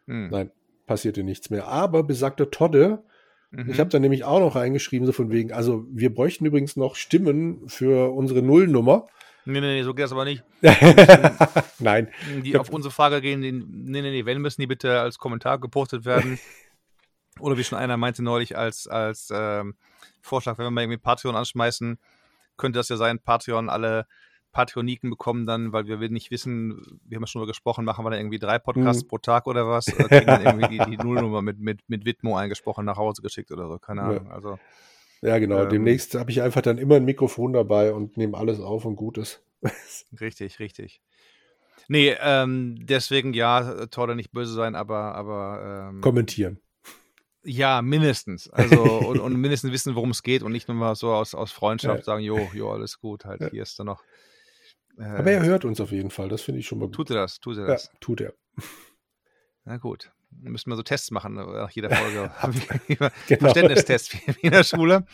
[SPEAKER 1] Hm.
[SPEAKER 2] nein, passierte nichts mehr. Aber besagter Todde,
[SPEAKER 1] Mhm.
[SPEAKER 2] ich habe da nämlich auch noch reingeschrieben, so von wegen, also wir bräuchten übrigens noch Stimmen für unsere Nullnummer.
[SPEAKER 1] Nee, nee, nee, so geht das aber nicht. (laughs)
[SPEAKER 2] nein,
[SPEAKER 1] Die auf unsere Frage gehen, die, nee, nee, nee, wenn müssen die bitte als Kommentar gepostet werden. (laughs) Oder wie schon einer meinte neulich als, als ähm, Vorschlag, wenn wir mal irgendwie Patreon anschmeißen, könnte das ja sein, Patreon alle Patreoniken bekommen dann, weil wir nicht wissen, wir haben ja schon darüber gesprochen, machen wir dann irgendwie drei Podcasts
[SPEAKER 2] Mhm.
[SPEAKER 1] pro Tag oder was? (laughs) Oder kriegen dann irgendwie die, die Nullnummer mit, mit, mit Widmo eingesprochen nach Hause geschickt oder so, keine
[SPEAKER 2] Ja.
[SPEAKER 1] Ahnung. Also,
[SPEAKER 2] Ja, genau.
[SPEAKER 1] Ähm.
[SPEAKER 2] Demnächst habe ich einfach dann immer ein Mikrofon dabei und nehme alles auf und gut ist. (laughs)
[SPEAKER 1] Richtig, richtig. Nee, ähm, deswegen ja, Torda nicht böse sein, aber, aber ähm,
[SPEAKER 2] Kommentieren.
[SPEAKER 1] Ja, mindestens. Also (laughs) und, und mindestens wissen, worum es geht und nicht nur mal so aus, aus Freundschaft
[SPEAKER 2] Ja.
[SPEAKER 1] sagen, jo, (laughs) jo, alles gut, halt
[SPEAKER 2] Ja.
[SPEAKER 1] hier ist dann noch. Äh,
[SPEAKER 2] Aber er hört uns auf jeden Fall. Das finde ich schon mal gut.
[SPEAKER 1] tut er das, tut er
[SPEAKER 2] ja,
[SPEAKER 1] das.
[SPEAKER 2] tut er.
[SPEAKER 1] Na gut. Dann müssen wir so Tests machen äh, nach jeder Folge. (laughs) Wie-
[SPEAKER 2] Genau.
[SPEAKER 1] Verständnistests wie in der Schule.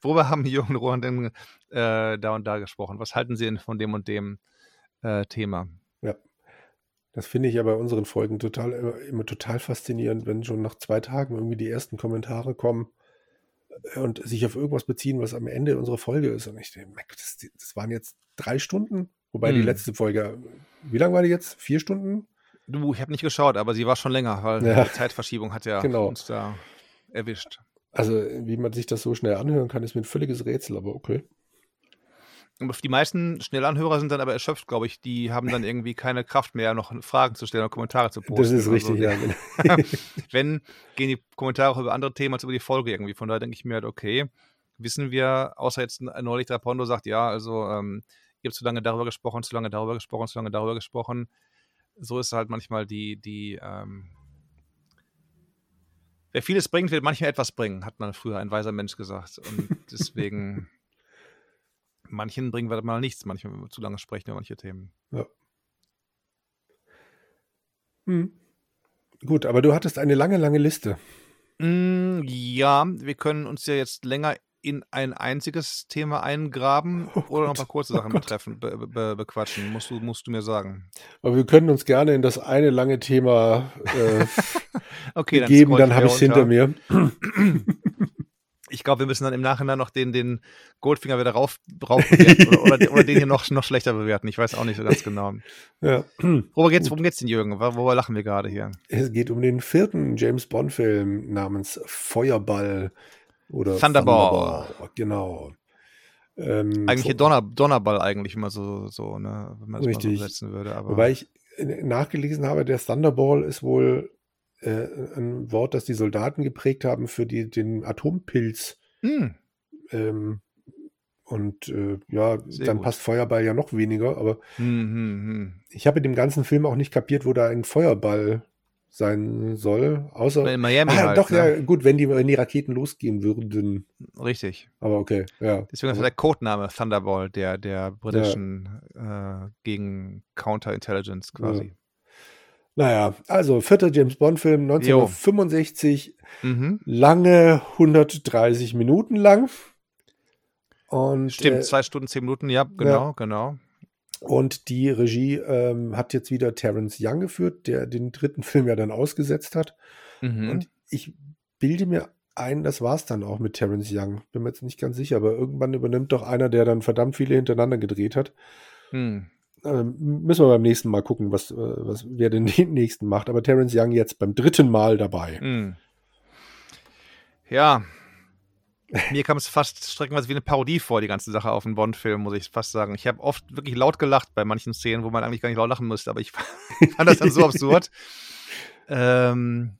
[SPEAKER 1] Worüber haben Jürgen und Roland denn äh, da und da gesprochen? Was halten Sie denn von dem und dem äh, Thema?
[SPEAKER 2] Das finde ich ja bei unseren Folgen total immer, immer total faszinierend, wenn schon nach zwei Tagen irgendwie die ersten Kommentare kommen äh, und sich auf irgendwas beziehen, was am Ende unserer Folge ist. Und ich denke, das, das waren jetzt drei Stunden, wobei die
[SPEAKER 1] Hm.
[SPEAKER 2] letzte Folge, wie lang war die jetzt? Vier Stunden?
[SPEAKER 1] Du, ich habe nicht geschaut, aber sie war schon länger, weil
[SPEAKER 2] Ja.
[SPEAKER 1] die Zeitverschiebung hat ja
[SPEAKER 2] Genau.
[SPEAKER 1] uns da erwischt.
[SPEAKER 2] Also wie man sich das so schnell anhören kann, ist mir ein völliges Rätsel, aber okay.
[SPEAKER 1] Die meisten Schnellanhörer sind dann aber erschöpft, glaube ich. Die haben dann irgendwie keine Kraft mehr, noch Fragen zu stellen oder Kommentare zu posten.
[SPEAKER 2] Das ist richtig,
[SPEAKER 1] die-
[SPEAKER 2] ja. genau. (laughs)
[SPEAKER 1] Wenn, gehen die Kommentare auch über andere Themen als über die Folge irgendwie. Von daher denke ich mir halt, okay, wissen wir, außer jetzt neulich der Pondo sagt, ja, also ähm, ihr habt zu lange darüber gesprochen, zu lange darüber gesprochen, zu lange darüber gesprochen. So ist halt manchmal die, die, ähm, wer vieles bringt, wird manchmal etwas bringen, hat man früher ein weiser Mensch gesagt. Und deswegen, (laughs) manchen bringen wir mal nichts, manchmal, wenn wir zu lange sprechen über manche Themen.
[SPEAKER 2] Hm. Gut, aber du hattest eine lange, lange Liste.
[SPEAKER 1] Mm, ja, wir können uns ja jetzt länger in ein einziges Thema eingraben (laughs)
[SPEAKER 2] Oh
[SPEAKER 1] oder noch ein paar kurze
[SPEAKER 2] oh
[SPEAKER 1] Sachen
[SPEAKER 2] Gott.
[SPEAKER 1] betreffen, be, be, bequatschen, musst du, musst du mir sagen.
[SPEAKER 2] Aber wir können uns gerne in das eine lange Thema äh, (laughs)
[SPEAKER 1] Okay, dann
[SPEAKER 2] geben, dann
[SPEAKER 1] ich
[SPEAKER 2] habe ich es hinter mir. (clears throat)
[SPEAKER 1] Ich glaube, wir müssen dann im Nachhinein noch den, den Goldfinger wieder rauf, rauf bewerten (laughs) oder, oder, oder den hier noch, noch schlechter bewerten. Ich weiß auch nicht so ganz genau.
[SPEAKER 2] Ja. (clears throat)
[SPEAKER 1] Worüber geht's, worum geht's denn, Jürgen? Wo- Worüber lachen wir gerade hier?
[SPEAKER 2] Es geht um den vierten James Bond-Film namens Feuerball oder
[SPEAKER 1] Thunderball.
[SPEAKER 2] Thunderball, Genau. Ähm,
[SPEAKER 1] Eigentlich hier Donner, Donnerball eigentlich immer so, so ne, wenn man es mal so
[SPEAKER 2] Richtig.
[SPEAKER 1] setzen würde. Aber
[SPEAKER 2] Wobei ich äh, nachgelesen habe, der Thunderball ist wohl äh, ein Wort, das die Soldaten geprägt haben für die, den Atompilz.
[SPEAKER 1] Hm,
[SPEAKER 2] Ähm, und äh, ja,
[SPEAKER 1] Sehr
[SPEAKER 2] dann
[SPEAKER 1] gut.
[SPEAKER 2] passt Feuerball ja noch weniger, aber
[SPEAKER 1] hm.
[SPEAKER 2] ich habe in dem ganzen Film auch nicht kapiert, wo da ein Feuerball sein soll. Außer
[SPEAKER 1] In Miami
[SPEAKER 2] ah,
[SPEAKER 1] halt,
[SPEAKER 2] doch,
[SPEAKER 1] ne?
[SPEAKER 2] ja, gut, wenn die, wenn die Raketen losgehen würden.
[SPEAKER 1] Richtig.
[SPEAKER 2] Aber okay, ja.
[SPEAKER 1] Deswegen ist der Codename Thunderball der, der britischen äh, gegen Counterintelligence quasi.
[SPEAKER 2] Naja, also vierter James Bond-Film 1965,
[SPEAKER 1] Mhm.
[SPEAKER 2] lange 130 Minuten lang. Und,
[SPEAKER 1] Stimmt,
[SPEAKER 2] äh,
[SPEAKER 1] zwei Stunden, zehn Minuten, ja, genau, genau.
[SPEAKER 2] und die Regie ähm, hat jetzt wieder Terence Young geführt, der den dritten Film ja dann ausgesetzt hat.
[SPEAKER 1] Mhm.
[SPEAKER 2] Und ich bilde mir ein, das war's dann auch mit Terence Young. Bin mir jetzt nicht ganz sicher, aber irgendwann übernimmt doch einer, der dann verdammt viele hintereinander gedreht hat.
[SPEAKER 1] Hm.
[SPEAKER 2] Ähm, müssen wir beim nächsten Mal gucken, was, äh, was wer (laughs) den nächsten macht. Aber Terence Young jetzt beim dritten Mal dabei.
[SPEAKER 1] Hm. Ja. Mir kam es fast streckenweise wie eine Parodie vor, die ganze Sache auf einen Bond-Film, muss ich fast sagen. Ich habe oft wirklich laut gelacht bei manchen Szenen, wo man eigentlich gar nicht laut lachen müsste, aber ich (laughs) fand das dann so absurd. (laughs) Ähm,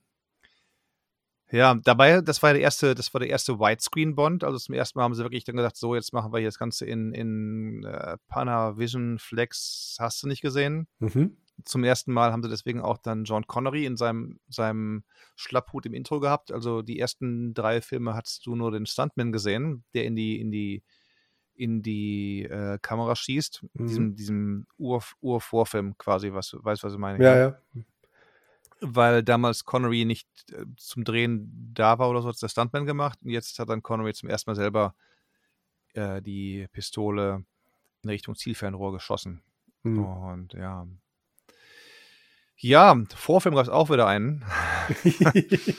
[SPEAKER 1] ja, dabei, das war der erste, das war der erste Widescreen-Bond. Also zum ersten Mal haben sie wirklich dann gesagt, so, jetzt machen wir hier das Ganze in, in äh, Panavision Flex, hast du nicht gesehen?
[SPEAKER 2] Mhm.
[SPEAKER 1] zum ersten Mal haben sie deswegen auch dann John Connery in seinem, seinem Schlapphut im Intro gehabt. Also die ersten drei Filme hattest du nur den Stuntman gesehen, der in die, in die, in die äh, Kamera schießt.
[SPEAKER 2] Mhm.
[SPEAKER 1] Diesem, diesem Ur, Urvorfilm quasi, was, weißt du, was ich meine?
[SPEAKER 2] Ja, ja.
[SPEAKER 1] Weil damals Connery nicht äh, zum Drehen da war oder so, hat der Stuntman gemacht. Und jetzt hat dann Connery zum ersten Mal selber äh, die Pistole in Richtung Zielfernrohr geschossen.
[SPEAKER 2] Mhm.
[SPEAKER 1] Und ja. Ja, Vorfilm gab es auch wieder einen. (laughs)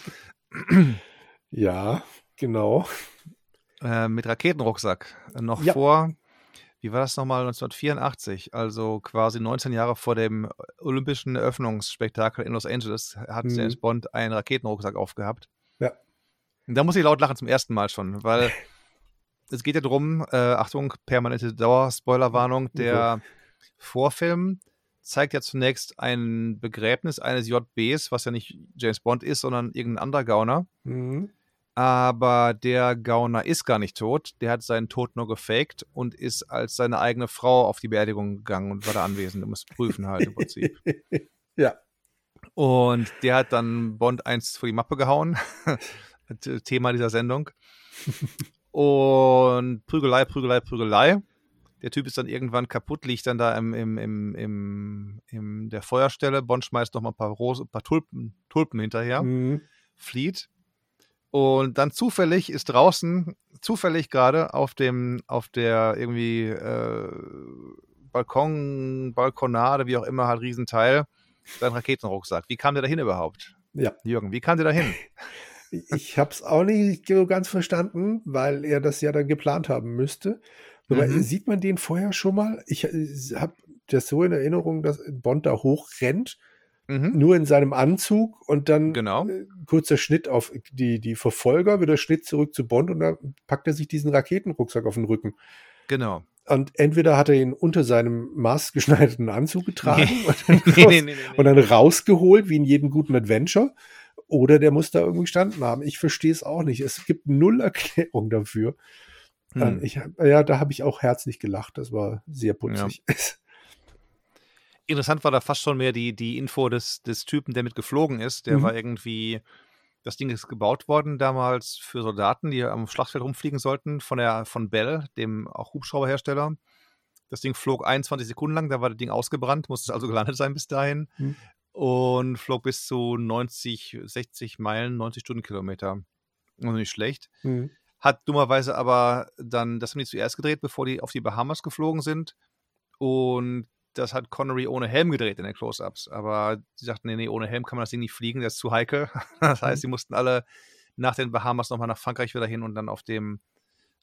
[SPEAKER 2] ja, genau.
[SPEAKER 1] Äh, mit Raketenrucksack. Noch
[SPEAKER 2] Ja.
[SPEAKER 1] vor, wie war das nochmal, 1984, also quasi 19 Jahre vor dem olympischen Eröffnungsspektakel in Los Angeles, hat
[SPEAKER 2] Mhm.
[SPEAKER 1] James Bond einen Raketenrucksack aufgehabt.
[SPEAKER 2] Ja.
[SPEAKER 1] Und da muss ich laut lachen zum ersten Mal schon, weil (laughs) es geht ja darum, äh, Achtung, permanente Dauer-Spoilerwarnung, der Vorfilm zeigt ja zunächst ein Begräbnis eines JBs, was ja nicht James Bond ist, sondern irgendein anderer Gauner.
[SPEAKER 2] Mhm.
[SPEAKER 1] Aber der Gauner ist gar nicht tot. Der hat seinen Tod nur gefaked und ist als seine eigene Frau auf die Beerdigung gegangen und war da anwesend, um es prüfen halt im Prinzip. (laughs)
[SPEAKER 2] ja.
[SPEAKER 1] Und der hat dann Bond 1 vor die Mappe gehauen. (laughs) Thema dieser Sendung. Und Prügelei, Prügelei, Prügelei. Der Typ ist dann irgendwann kaputt, liegt dann da im, im, im, im, im der Feuerstelle. Bond schmeißt noch mal ein paar, Rose, ein paar Tulpen, Tulpen hinterher,
[SPEAKER 2] Mhm.
[SPEAKER 1] flieht. Und dann zufällig ist draußen, zufällig gerade auf dem, auf der irgendwie äh, Balkon, Balkonade, wie auch immer, halt Riesenteil, sein Raketenrucksack. Wie kam der dahin überhaupt?
[SPEAKER 2] Ja.
[SPEAKER 1] Jürgen, wie kam der dahin? (laughs)
[SPEAKER 2] Ich habe es auch nicht so ganz verstanden, weil er das ja dann geplant haben müsste. Aber
[SPEAKER 1] Mhm.
[SPEAKER 2] sieht man den vorher schon mal? Ich habe das so in Erinnerung, dass Bond da hochrennt,
[SPEAKER 1] Mhm.
[SPEAKER 2] nur in seinem Anzug und dann
[SPEAKER 1] Genau.
[SPEAKER 2] äh, kurzer Schnitt auf die, die Verfolger, wieder Schnitt zurück zu Bond und da packt er sich diesen Raketenrucksack auf den Rücken.
[SPEAKER 1] Genau.
[SPEAKER 2] Und entweder hat er ihn unter seinem maßgeschneiderten Anzug getragen und, dann (laughs)
[SPEAKER 1] Nee,
[SPEAKER 2] raus,
[SPEAKER 1] nee, nee, nee,
[SPEAKER 2] und dann rausgeholt, wie in jedem guten Adventure. Oder der muss da irgendwie gestanden haben. Ich verstehe es auch nicht. Es gibt null Erklärung dafür.
[SPEAKER 1] Hm.
[SPEAKER 2] Ich, ja, da habe ich auch herzlich gelacht. Das war sehr putzig. (laughs)
[SPEAKER 1] Interessant war da fast schon mehr die, die Info des, des Typen, der mit geflogen ist. Der
[SPEAKER 2] Mhm.
[SPEAKER 1] war irgendwie, das Ding ist gebaut worden damals für Soldaten, die am Schlachtfeld rumfliegen sollten, von der von Bell, dem auch Hubschrauberhersteller. Das Ding flog 21 Sekunden lang, da war das Ding ausgebrannt, musste also (laughs) gelandet sein bis dahin.
[SPEAKER 2] Mhm.
[SPEAKER 1] Und flog bis zu 90, 60 Meilen, 90 Stundenkilometer. Also nicht schlecht.
[SPEAKER 2] Mhm.
[SPEAKER 1] Hat dummerweise aber dann, das haben die zuerst gedreht, bevor die auf die Bahamas geflogen sind. Und das hat Connery ohne Helm gedreht in den Close-Ups. Aber sie sagten, nee, nee, ohne Helm kann man das Ding nicht fliegen, das ist zu heikel. (laughs) Das heißt, sie mussten alle nach den Bahamas nochmal nach Frankreich wieder hin und dann auf dem,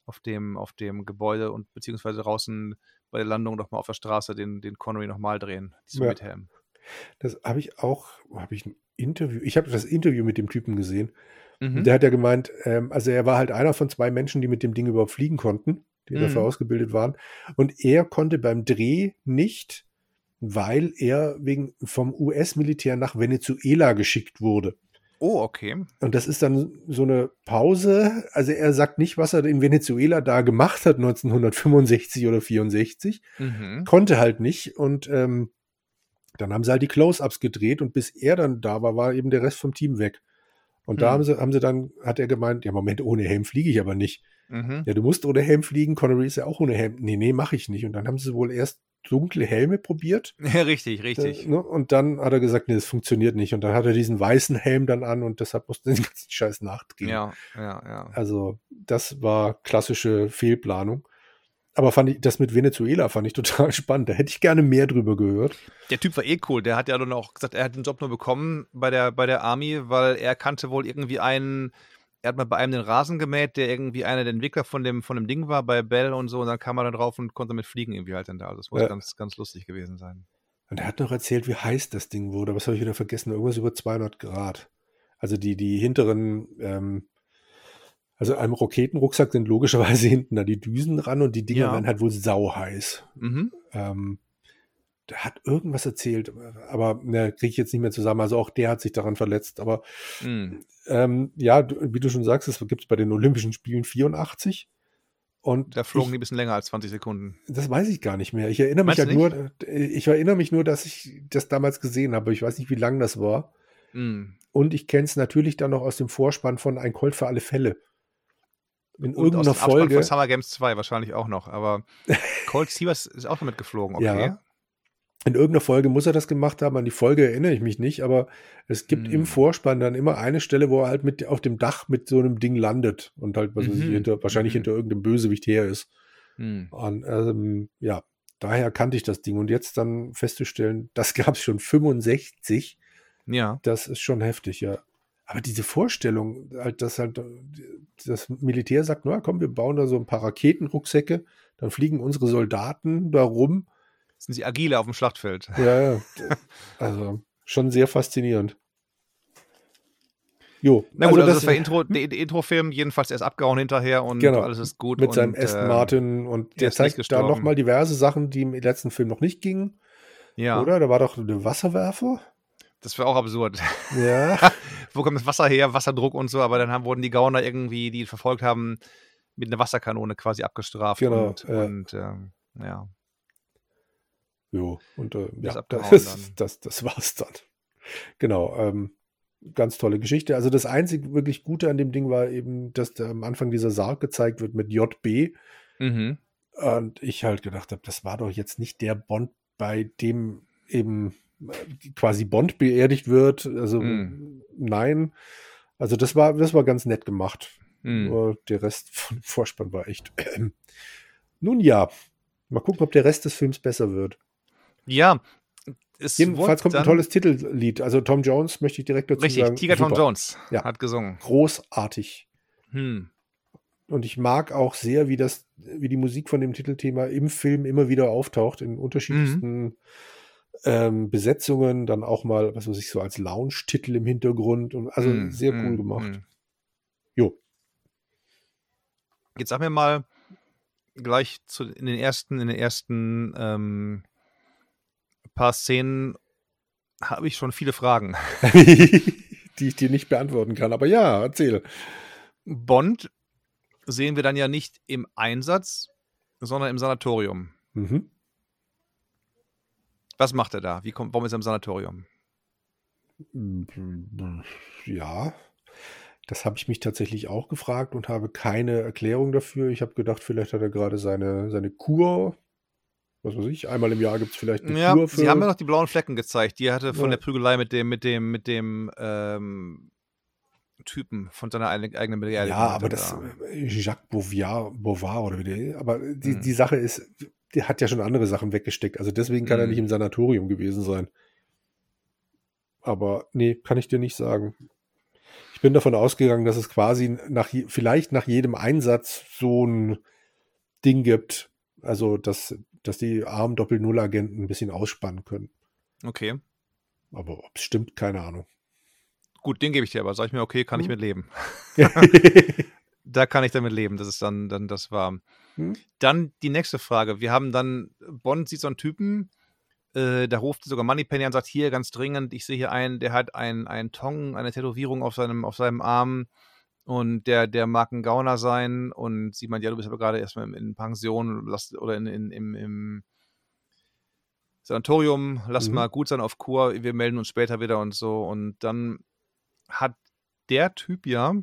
[SPEAKER 1] auf dem, auf dem Gebäude und beziehungsweise draußen bei der Landung nochmal auf der Straße den, den Connery nochmal drehen. Diesmal
[SPEAKER 2] Ja.
[SPEAKER 1] mit Helm.
[SPEAKER 2] Das habe ich auch, habe ich ein Interview, ich habe das Interview mit dem Typen gesehen.
[SPEAKER 1] Mhm.
[SPEAKER 2] Der hat ja gemeint, ähm, also er war halt einer von zwei Menschen, die mit dem Ding überhaupt fliegen konnten, die
[SPEAKER 1] Mhm.
[SPEAKER 2] dafür ausgebildet waren. Und er konnte beim Dreh nicht, weil er wegen vom US-Militär nach Venezuela geschickt wurde.
[SPEAKER 1] oh, okay.
[SPEAKER 2] Und das ist dann so eine Pause. Also er sagt nicht, was er in Venezuela da gemacht hat, 1965 oder 64.
[SPEAKER 1] Mhm.
[SPEAKER 2] Konnte halt nicht. Und ähm, dann haben sie halt die Close-Ups gedreht und bis er dann da war, war eben der Rest vom Team weg. Und da
[SPEAKER 1] Hm.
[SPEAKER 2] haben sie, haben sie dann, hat er gemeint, ja, Moment, ohne Helm fliege ich aber nicht.
[SPEAKER 1] Mhm.
[SPEAKER 2] Ja, du musst ohne Helm fliegen, Connery ist ja auch ohne Helm. Nee, nee, mache ich nicht. Und dann haben sie wohl erst dunkle Helme probiert. (laughs)
[SPEAKER 1] Ja, richtig, richtig.
[SPEAKER 2] Äh, ne? Und dann hat er gesagt, nee, das funktioniert nicht. Und dann hat er diesen weißen Helm dann an und deshalb musste er den (laughs) ganzen Scheiß nachdrehen.
[SPEAKER 1] Ja, ja, ja.
[SPEAKER 2] Also, das war klassische Fehlplanung. Aber fand ich, das mit Venezuela fand ich total (laughs) spannend. Da hätte ich gerne mehr drüber gehört.
[SPEAKER 1] Der Typ war eh cool. Der hat ja dann auch gesagt, er hat den Job nur bekommen bei der, bei der Army, weil er kannte wohl irgendwie einen, er hat mal bei einem den Rasen gemäht, der irgendwie einer der Entwickler von dem, von dem Ding war, bei Bell und so, und dann kam er da drauf und konnte mit fliegen irgendwie halt dann da. Also das muss
[SPEAKER 2] Ja.
[SPEAKER 1] ganz, ganz lustig gewesen sein.
[SPEAKER 2] Und er hat noch erzählt, wie heiß das Ding wurde. Was habe ich wieder vergessen? Irgendwas über 200 Grad. Also die, die hinteren, ähm, also einem Raketenrucksack sind logischerweise (laughs) hinten da die Düsen dran und die Dinger
[SPEAKER 1] Ja.
[SPEAKER 2] werden halt wohl sauheiß.
[SPEAKER 1] Mhm.
[SPEAKER 2] Ähm, der hat irgendwas erzählt, aber ne, kriege ich jetzt nicht mehr zusammen. Also auch der hat sich daran verletzt. Aber
[SPEAKER 1] Mhm.
[SPEAKER 2] ähm, ja, wie du schon sagst, es gibt es bei den Olympischen Spielen 84. Und
[SPEAKER 1] Da flogen
[SPEAKER 2] ich,
[SPEAKER 1] die ein bisschen länger als 20 Sekunden.
[SPEAKER 2] das weiß ich gar nicht mehr. Ich erinnere mich
[SPEAKER 1] Meinst
[SPEAKER 2] halt nur, ich erinnere mich nur, dass ich das damals gesehen habe. Ich weiß nicht, wie lang das war.
[SPEAKER 1] Mhm.
[SPEAKER 2] Und ich kenne es natürlich dann noch aus dem Vorspann von Ein Colt für alle Fälle. In
[SPEAKER 1] Und aus
[SPEAKER 2] irgendeiner
[SPEAKER 1] dem Abspann
[SPEAKER 2] Folge.
[SPEAKER 1] von Summer Games 2 wahrscheinlich auch noch, aber (laughs) Colt Sievers ist auch damit geflogen, okay.
[SPEAKER 2] Ja. In irgendeiner Folge muss er das gemacht haben. An die Folge erinnere ich mich nicht, aber es gibt
[SPEAKER 1] Hm.
[SPEAKER 2] im Vorspann dann immer eine Stelle, wo er halt mit auf dem Dach mit so einem Ding landet und halt, ich,
[SPEAKER 1] Mhm.
[SPEAKER 2] hinter, wahrscheinlich
[SPEAKER 1] Mhm.
[SPEAKER 2] hinter irgendeinem Bösewicht her ist.
[SPEAKER 1] Mhm.
[SPEAKER 2] Und, ähm, ja, daher kannte ich das Ding. Und jetzt dann festzustellen, (laughs) das gab es schon 65,
[SPEAKER 1] Ja.
[SPEAKER 2] das ist schon heftig, ja. Aber diese Vorstellung, halt, dass halt das Militär sagt, na komm, wir bauen da so ein paar Raketenrucksäcke, dann fliegen unsere Soldaten da rum.
[SPEAKER 1] Sind sie agile auf dem Schlachtfeld.
[SPEAKER 2] Ja, ja. also schon sehr faszinierend. Jo,
[SPEAKER 1] Na gut, also, das,
[SPEAKER 2] das-
[SPEAKER 1] war Intro, der, der Introfilm, jedenfalls erst abgehauen hinterher und
[SPEAKER 2] Genau.
[SPEAKER 1] alles ist gut.
[SPEAKER 2] mit
[SPEAKER 1] und,
[SPEAKER 2] seinem Aston
[SPEAKER 1] äh,
[SPEAKER 2] Martin und
[SPEAKER 1] der
[SPEAKER 2] zeigt da nochmal diverse Sachen, die im letzten Film noch nicht gingen.
[SPEAKER 1] Ja,
[SPEAKER 2] Oder? Da war doch der Wasserwerfer.
[SPEAKER 1] das wäre auch absurd.
[SPEAKER 2] Ja. (laughs)
[SPEAKER 1] Wo kommt das Wasser her, Wasserdruck und so, aber dann haben, wurden die Gauner irgendwie, die ihn verfolgt haben, mit einer Wasserkanone quasi abgestraft.
[SPEAKER 2] Genau,
[SPEAKER 1] und,
[SPEAKER 2] ja.
[SPEAKER 1] und ähm, ja.
[SPEAKER 2] Jo, und äh, ja, (laughs) das, das, das war's dann. Genau, ähm, ganz tolle Geschichte. Also das einzig wirklich Gute an dem Ding war eben, dass da am Anfang dieser Sarg gezeigt wird mit JB.
[SPEAKER 1] Mhm.
[SPEAKER 2] Und ich halt gedacht habe, das war doch jetzt nicht der Bond, bei dem eben äh, quasi Bond beerdigt wird. Also
[SPEAKER 1] Mm.
[SPEAKER 2] nein. Also das war, das war ganz nett gemacht.
[SPEAKER 1] Mhm.
[SPEAKER 2] Nur der Rest (laughs) von Vorspann war echt. Nun ja, mal gucken, ob der Rest des Films besser wird.
[SPEAKER 1] Ja, es
[SPEAKER 2] Jedenfalls kommt ein tolles Titellied. Also Tom Jones möchte ich direkt dazu
[SPEAKER 1] Richtig,
[SPEAKER 2] sagen.
[SPEAKER 1] Tiger Tom
[SPEAKER 2] super.
[SPEAKER 1] Jones
[SPEAKER 2] Ja.
[SPEAKER 1] hat gesungen.
[SPEAKER 2] Großartig.
[SPEAKER 1] Hm.
[SPEAKER 2] Und ich mag auch sehr, wie das, wie die Musik von dem Titelthema im Film immer wieder auftaucht, in unterschiedlichsten
[SPEAKER 1] Mhm.
[SPEAKER 2] ähm, Besetzungen, dann auch mal, was weiß ich, so als Lounge-Titel im Hintergrund. Und, also
[SPEAKER 1] Hm,
[SPEAKER 2] sehr cool
[SPEAKER 1] hm,
[SPEAKER 2] gemacht. Jo.
[SPEAKER 1] Jetzt sag mir mal gleich zu, in den ersten, in den ersten ähm, paar Szenen habe ich schon viele Fragen. (laughs) (laughs)
[SPEAKER 2] die ich dir nicht beantworten kann. Aber ja, erzähl.
[SPEAKER 1] Bond sehen wir dann ja nicht im Einsatz, sondern im Sanatorium.
[SPEAKER 2] Mhm.
[SPEAKER 1] Was macht er da? Wie kommt, warum ist er im Sanatorium?
[SPEAKER 2] Ja, das habe ich mich tatsächlich auch gefragt und habe keine Erklärung dafür. Ich habe gedacht, vielleicht hat er gerade seine, seine Kur. Was weiß ich, einmal im Jahr gibt es vielleicht eine
[SPEAKER 1] Ja,
[SPEAKER 2] Kur für.
[SPEAKER 1] sie haben ja noch die blauen Flecken gezeigt, die er hatte von
[SPEAKER 2] Ja.
[SPEAKER 1] der Prügelei mit dem, mit dem, mit dem ähm, Typen von seiner eigenen Beerdigung.
[SPEAKER 2] ja, aber das
[SPEAKER 1] da.
[SPEAKER 2] äh, Jacques Bouvard, Bouvard oder wie der, aber die,
[SPEAKER 1] Hm.
[SPEAKER 2] die Sache ist, der hat ja schon andere Sachen weggesteckt. Also deswegen kann er
[SPEAKER 1] Hm.
[SPEAKER 2] nicht im Sanatorium gewesen sein. Aber nee, kann ich dir nicht sagen. Ich bin davon ausgegangen, dass es quasi nach, vielleicht nach jedem Einsatz so ein Ding gibt. Also, dass, dass die armen Doppel-Null-Agenten ein bisschen ausspannen können.
[SPEAKER 1] Okay.
[SPEAKER 2] Aber ob es stimmt, keine Ahnung.
[SPEAKER 1] Gut, den gebe ich dir, aber sag ich mir, okay, kann ich
[SPEAKER 2] Hm.
[SPEAKER 1] mit leben. (laughs) Da kann ich damit leben, das ist dann, dann das war.
[SPEAKER 2] Hm?
[SPEAKER 1] Dann die nächste Frage. Wir haben dann, Bond sieht so einen Typen, äh, da ruft sogar Moneypenny an und sagt, hier ganz dringend, ich sehe hier einen, der hat einen, einen Tong, eine Tätowierung auf seinem, auf seinem Arm und der, der mag ein Gauner sein und sie meint, ja, du bist aber gerade erstmal in, in Pension oder in, in, im, im Sanatorium, lass
[SPEAKER 2] Mhm.
[SPEAKER 1] mal gut sein auf Kur, wir melden uns später wieder und so. Und dann hat der Typ ja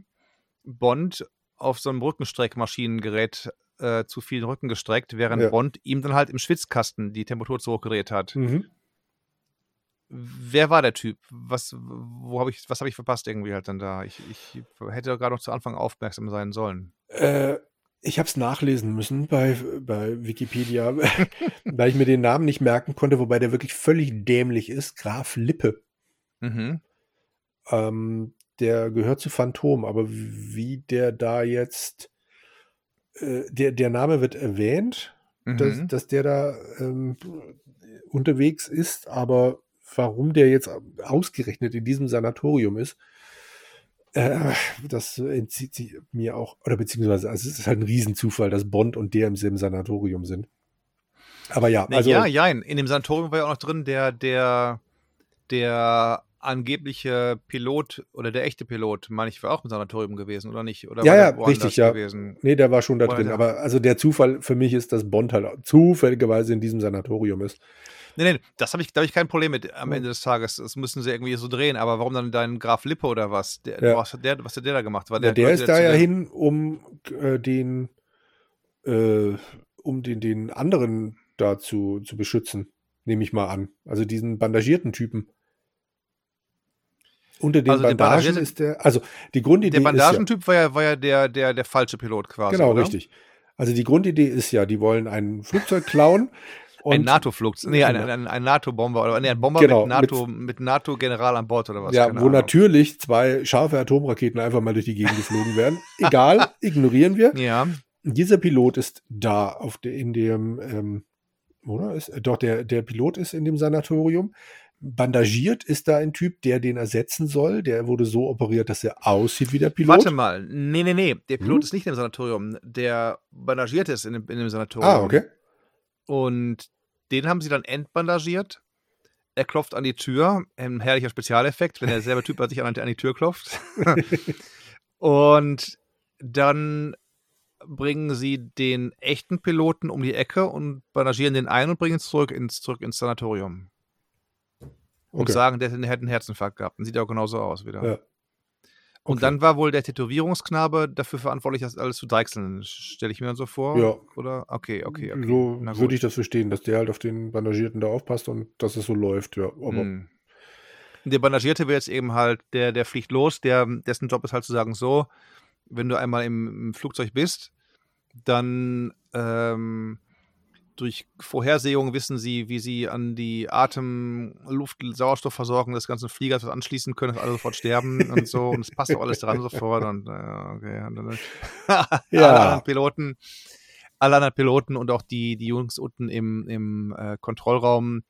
[SPEAKER 1] Bond auf so einem Rückenstreckmaschinengerät äh, zu vielen Rücken gestreckt, während
[SPEAKER 2] Ja.
[SPEAKER 1] Bond ihm dann halt im Schwitzkasten die Temperatur zurückgedreht hat.
[SPEAKER 2] Mhm.
[SPEAKER 1] Wer war der Typ? Was, wo habe ich, was habe ich verpasst irgendwie halt dann da? Ich, ich hätte gerade noch zu Anfang aufmerksam sein sollen.
[SPEAKER 2] Äh, ich habe es nachlesen müssen bei, bei Wikipedia, (laughs) weil ich mir den Namen nicht merken konnte, wobei der wirklich völlig dämlich ist. Graf Lippe.
[SPEAKER 1] Mhm.
[SPEAKER 2] Ähm, der gehört zu Phantom, aber wie der da jetzt, äh, der, der Name wird erwähnt, dass,
[SPEAKER 1] Mhm.
[SPEAKER 2] dass der da ähm, unterwegs ist, aber warum der jetzt ausgerechnet in diesem Sanatorium ist, äh, das entzieht sich mir auch, oder beziehungsweise also es ist halt ein Riesenzufall, dass Bond und der im selben Sanatorium sind. Aber ja, also
[SPEAKER 1] ja, jein. In dem Sanatorium war ja auch noch drin der, der, der angebliche Pilot oder der echte Pilot, meine ich, war auch im Sanatorium gewesen, oder nicht? Oder
[SPEAKER 2] Ja, ja, richtig, ja.
[SPEAKER 1] Gewesen?
[SPEAKER 2] Nee, der war schon da
[SPEAKER 1] Oder
[SPEAKER 2] drin.
[SPEAKER 1] der-
[SPEAKER 2] Aber also der Zufall für mich ist, dass Bond halt zufälligerweise in diesem Sanatorium ist.
[SPEAKER 1] Nee, nee, das habe ich, da habe ich kein Problem mit am. Ende des Tages. Das müssen sie irgendwie so drehen. Aber warum dann dein Graf Lippe oder was? Der,
[SPEAKER 2] Ja.
[SPEAKER 1] was, hat der, was hat der da gemacht? War
[SPEAKER 2] Ja, der ist da ja
[SPEAKER 1] der-
[SPEAKER 2] hin, um äh, den, äh, um den, den anderen da zu, zu beschützen, nehme ich mal an. Also diesen bandagierten Typen. Unter den
[SPEAKER 1] Also den
[SPEAKER 2] Bandagen
[SPEAKER 1] bandagierten-
[SPEAKER 2] ist der, also die Grundidee
[SPEAKER 1] Der
[SPEAKER 2] ist ja,
[SPEAKER 1] Bandagentyp war ja, war ja der, der, der falsche Pilot quasi.
[SPEAKER 2] genau,
[SPEAKER 1] oder?
[SPEAKER 2] richtig. Also die Grundidee ist ja, die wollen ein Flugzeug klauen. (laughs)
[SPEAKER 1] Ein
[SPEAKER 2] und-
[SPEAKER 1] NATO-Flugzeug. Nee, ein,
[SPEAKER 2] Genau.
[SPEAKER 1] ein, ein NATO-Bomber. Oder nee, ein Bomber
[SPEAKER 2] Genau,
[SPEAKER 1] mit NATO, mit NATO-General an Bord oder was?
[SPEAKER 2] Ja, wo
[SPEAKER 1] Ahnung.
[SPEAKER 2] natürlich zwei scharfe Atomraketen einfach mal durch die Gegend geflogen werden. (laughs) Egal, ignorieren wir.
[SPEAKER 1] Ja,
[SPEAKER 2] Dieser Pilot ist da auf der, in dem, ähm, oder? Ist, äh, doch, der, der Pilot ist in dem Sanatorium. Bandagiert ist da ein Typ, der den ersetzen soll. Der wurde so operiert, dass er aussieht wie der Pilot.
[SPEAKER 1] warte mal. Nee, nee, nee. Der Pilot
[SPEAKER 2] Hm?
[SPEAKER 1] ist nicht im Sanatorium. Der bandagiert ist in dem, in dem Sanatorium.
[SPEAKER 2] Ah, okay.
[SPEAKER 1] Und den haben sie dann entbandagiert. Er klopft an die Tür. Ein herrlicher Spezialeffekt, wenn derselbe Typ bei sich an, an die Tür klopft. (laughs) und dann bringen sie den echten Piloten um die Ecke und bandagieren den ein und bringen ihn zurück ins, zurück ins Sanatorium. Und
[SPEAKER 2] okay.
[SPEAKER 1] sagen, der hätte einen Herzinfarkt gehabt. Und sieht ja auch genauso aus wieder.
[SPEAKER 2] Ja.
[SPEAKER 1] Und
[SPEAKER 2] Okay.
[SPEAKER 1] dann war wohl der Tätowierungsknabe dafür verantwortlich, das alles zu deichseln. Stelle ich mir dann so vor?
[SPEAKER 2] Ja.
[SPEAKER 1] Oder? Okay, okay, okay.
[SPEAKER 2] So würde ich das verstehen, dass der halt auf den Bandagierten da aufpasst und dass es so läuft, ja. Aber
[SPEAKER 1] Hm. Der Bandagierte will jetzt eben halt, der, der fliegt los, der, dessen Job ist halt zu sagen, so, wenn du einmal im, im Flugzeug bist, dann ähm, durch Vorhersehung wissen sie, wie sie an die Atem-, Luft-, Sauerstoffversorgung des ganzen Fliegers anschließen können, dass alle sofort sterben und so. Und es passt auch alles dran sofort. Und, äh, okay. Und (laughs)
[SPEAKER 2] Ja.
[SPEAKER 1] alle anderen Piloten, alle anderen Piloten und auch die, die Jungs unten im, im äh, Kontrollraum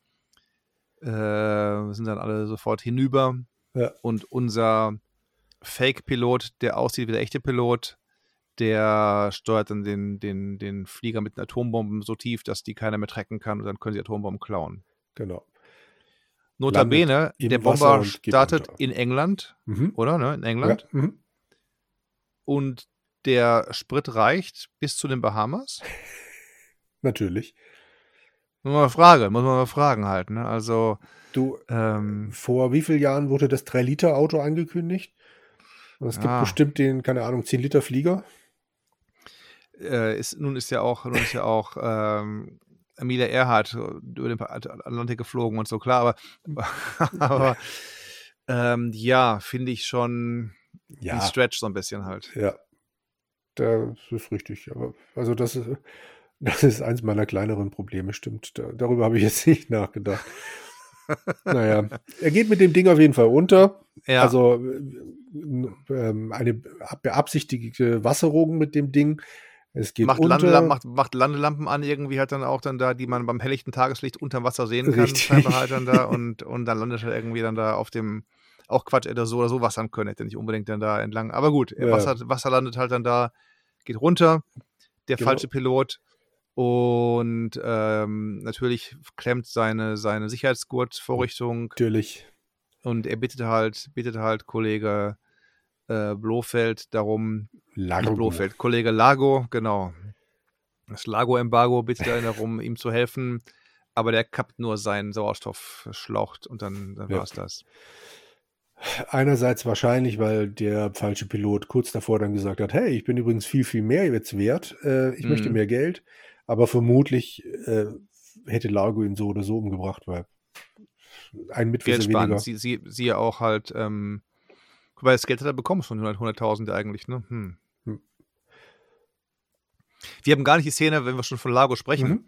[SPEAKER 1] äh, sind dann alle sofort hinüber.
[SPEAKER 2] Ja.
[SPEAKER 1] Und unser Fake-Pilot, der aussieht wie der echte Pilot, der steuert dann den, den, den Flieger mit den Atombomben so tief, dass die keiner mehr trecken kann und dann können sie Atombomben klauen.
[SPEAKER 2] genau.
[SPEAKER 1] Notabene, der Bomber startet
[SPEAKER 2] unter.
[SPEAKER 1] in England,
[SPEAKER 2] Mhm.
[SPEAKER 1] oder? Ne? In England.
[SPEAKER 2] Ja. Mhm.
[SPEAKER 1] Und der Sprit reicht bis zu den Bahamas. (laughs)
[SPEAKER 2] Natürlich.
[SPEAKER 1] Muss man mal fragen, muss man mal fragen halt. Ne? Also,
[SPEAKER 2] Du,
[SPEAKER 1] ähm,
[SPEAKER 2] vor wie vielen Jahren wurde das 3-Liter-Auto angekündigt? Und es gibt
[SPEAKER 1] Ah.
[SPEAKER 2] bestimmt den, keine Ahnung, 10-Liter-Flieger.
[SPEAKER 1] Äh, ist, nun ist ja auch, nun ist ja auch ähm, Amelia Earhart über den Atlantik geflogen und so, klar, aber, (laughs) aber ähm, ja, finde ich schon
[SPEAKER 2] Ja.
[SPEAKER 1] ein Stretch so ein bisschen halt.
[SPEAKER 2] Ja, das ist richtig. Aber also das ist, (laughs) das ist eins meiner kleineren Probleme, stimmt. Da, darüber habe ich jetzt (laughs) nicht nachgedacht. naja, er geht mit dem Ding auf jeden Fall unter.
[SPEAKER 1] Ja,
[SPEAKER 2] Also äh, ähm, eine beabsichtigte Wasserung mit dem Ding. Es geht
[SPEAKER 1] macht,
[SPEAKER 2] unter.
[SPEAKER 1] Landelam macht, macht Landelampen an, irgendwie halt dann auch dann da, die man beim helllichten Tageslicht unterm Wasser sehen kann, scheinbar halt dann da (laughs) und, und dann landet er irgendwie dann da auf dem, auch Quatsch, hätte er so oder so wassern können, hätte nicht unbedingt dann da entlang. Aber gut,
[SPEAKER 2] Ja.
[SPEAKER 1] Wasser, Wasser landet halt dann da, geht runter, der
[SPEAKER 2] Genau.
[SPEAKER 1] falsche Pilot und ähm, natürlich klemmt seine, seine Sicherheitsgurtvorrichtung
[SPEAKER 2] Natürlich.
[SPEAKER 1] und er bittet halt, bittet halt Kollege äh, Blofeld darum, nicht
[SPEAKER 2] Largo.
[SPEAKER 1] Blofeld, Kollege Lago, genau. Das Lago-Embargo bittet er darum, ihm zu helfen, aber der kappt nur seinen Sauerstoffschlauch und dann, dann
[SPEAKER 2] Ja.
[SPEAKER 1] war es das.
[SPEAKER 2] Einerseits wahrscheinlich, weil der falsche Pilot kurz davor dann gesagt hat, hey, ich bin übrigens viel, viel mehr jetzt wert, äh, ich möchte
[SPEAKER 1] Mhm.
[SPEAKER 2] mehr Geld, aber vermutlich äh, hätte Largo ihn so oder so umgebracht, weil ein Mitwisser weniger.
[SPEAKER 1] Sie, sie, sie auch halt, ähm, mal, das Geld hat er bekommen schon, 100 100.000 eigentlich, ne? Hm.
[SPEAKER 2] Hm.
[SPEAKER 1] Wir haben gar nicht die Szene, wenn wir schon von Lago sprechen.
[SPEAKER 2] Mhm.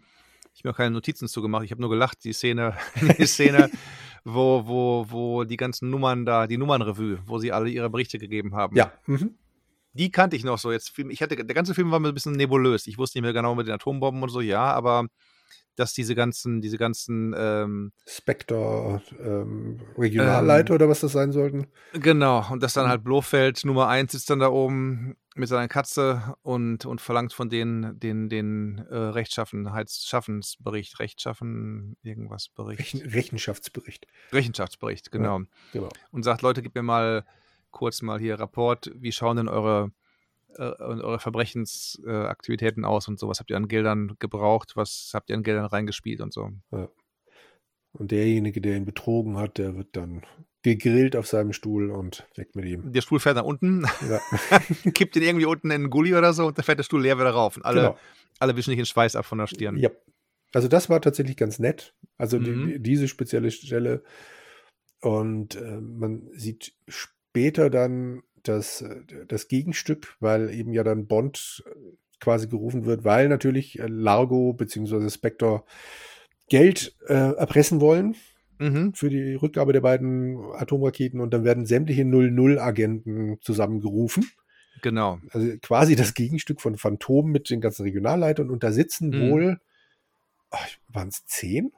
[SPEAKER 1] Ich habe mir keine Notizen zugemacht. Ich habe nur gelacht, die Szene, (laughs) die Szene, wo, wo, wo die ganzen Nummern da, die Nummernrevue, wo sie alle ihre Berichte gegeben haben.
[SPEAKER 2] Ja, mhm.
[SPEAKER 1] Die kannte ich noch so. Jetzt, ich hatte, der ganze Film war mir ein bisschen nebulös. Ich wusste nicht mehr genau mit den Atombomben und so, ja, aber dass diese ganzen, diese ganzen, ähm,
[SPEAKER 2] Spectre, ähm, Regionalleiter oder was das sein sollten.
[SPEAKER 1] genau, und dass dann
[SPEAKER 2] Mhm.
[SPEAKER 1] halt Blofeld Nummer eins sitzt dann da oben mit seiner Katze und, und verlangt von denen den, den äh, Rechtschaffenheitsschaffensbericht, Rechtschaffen, irgendwas Bericht.
[SPEAKER 2] Rechen Rechenschaftsbericht.
[SPEAKER 1] Rechenschaftsbericht, genau.
[SPEAKER 2] Genau.
[SPEAKER 1] Und sagt, Leute, gib mir mal kurz mal hier Rapport, wie schauen denn eure, äh, eure Verbrechensaktivitäten äh, aus und so, was habt ihr an Geldern gebraucht, was habt ihr an Geldern reingespielt und so.
[SPEAKER 2] Und derjenige, der ihn betrogen hat, der wird dann gegrillt auf seinem Stuhl und weg mit ihm.
[SPEAKER 1] Der Stuhl fährt nach unten,
[SPEAKER 2] Ja, (laughs)
[SPEAKER 1] kippt ihn irgendwie unten in den Gully oder so und dann fährt der Stuhl leer wieder rauf. Und alle,
[SPEAKER 2] genau.
[SPEAKER 1] alle wischen sich den Schweiß ab von der Stirn.
[SPEAKER 2] Ja. Also das war tatsächlich ganz nett. Also
[SPEAKER 1] Mhm.
[SPEAKER 2] die, diese spezielle Stelle. Und äh, man sieht später dann das, das Gegenstück, weil eben ja dann Bond äh, quasi gerufen wird, weil natürlich äh, Largo bzw. Spectre Geld äh, erpressen wollen
[SPEAKER 1] Mhm.
[SPEAKER 2] für die Rückgabe der beiden Atomraketen und dann werden sämtliche 00-Agenten zusammengerufen.
[SPEAKER 1] Genau.
[SPEAKER 2] Also quasi das Gegenstück von Phantom mit den ganzen Regionalleitern und da sitzen
[SPEAKER 1] Mhm.
[SPEAKER 2] wohl, waren es zehn?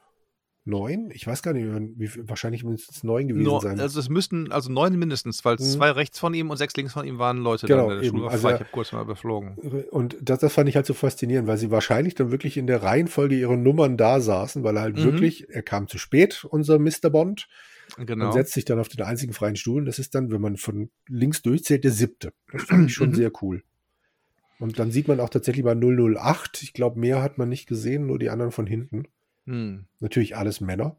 [SPEAKER 2] Neun? Ich weiß gar nicht, wie, wahrscheinlich es neun gewesen
[SPEAKER 1] Nur,
[SPEAKER 2] sein.
[SPEAKER 1] also es müssten, also neun mindestens, weil
[SPEAKER 2] Mhm.
[SPEAKER 1] zwei rechts von ihm und sechs links von ihm waren Leute
[SPEAKER 2] Genau,
[SPEAKER 1] da. Der
[SPEAKER 2] eben.
[SPEAKER 1] Stuhl war
[SPEAKER 2] Also
[SPEAKER 1] ich habe kurz mal überflogen.
[SPEAKER 2] Und das, das fand ich halt so faszinierend, weil sie wahrscheinlich dann wirklich in der Reihenfolge ihrer Nummern da saßen, weil er halt
[SPEAKER 1] Mhm.
[SPEAKER 2] wirklich, er kam zu spät, unser Mr. Bond,
[SPEAKER 1] Genau.
[SPEAKER 2] und setzt sich dann auf den einzigen freien Stuhl. Und das ist dann, wenn man von links durchzählt, der siebte. Das fand ich schon
[SPEAKER 1] Mhm. (clears throat)
[SPEAKER 2] sehr cool. Und dann sieht man auch tatsächlich mal 008. Ich glaube, mehr hat man nicht gesehen, nur die anderen von hinten.
[SPEAKER 1] Hm.
[SPEAKER 2] Natürlich alles Männer.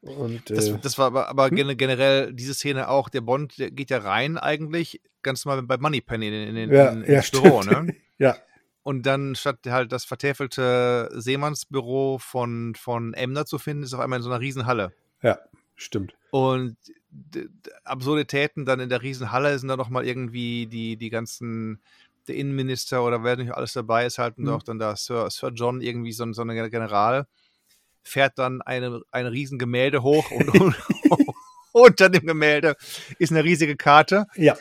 [SPEAKER 2] Und
[SPEAKER 1] Das,
[SPEAKER 2] äh,
[SPEAKER 1] das war aber, aber
[SPEAKER 2] hm?
[SPEAKER 1] gene- generell diese Szene auch, der Bond, der geht ja rein eigentlich ganz normal bei Moneypenny in, in, in,
[SPEAKER 2] ja,
[SPEAKER 1] in,
[SPEAKER 2] ja,
[SPEAKER 1] ins Büro, ne? (laughs)
[SPEAKER 2] ja,
[SPEAKER 1] Und dann statt halt das vertäfelte Seemannsbüro von, von Emner zu finden, ist auf einmal in so einer Riesenhalle.
[SPEAKER 2] ja, stimmt.
[SPEAKER 1] Und Absurditäten dann in der Riesenhalle sind dann noch mal irgendwie die, die ganzen, der Innenminister oder wer nicht alles dabei ist, halt
[SPEAKER 2] Mhm.
[SPEAKER 1] auch dann da Sir, Sir John irgendwie so, so ein General, fährt dann eine, ein Riesengemälde hoch (laughs) und, und unter dem Gemälde ist eine riesige Karte.
[SPEAKER 2] Ja,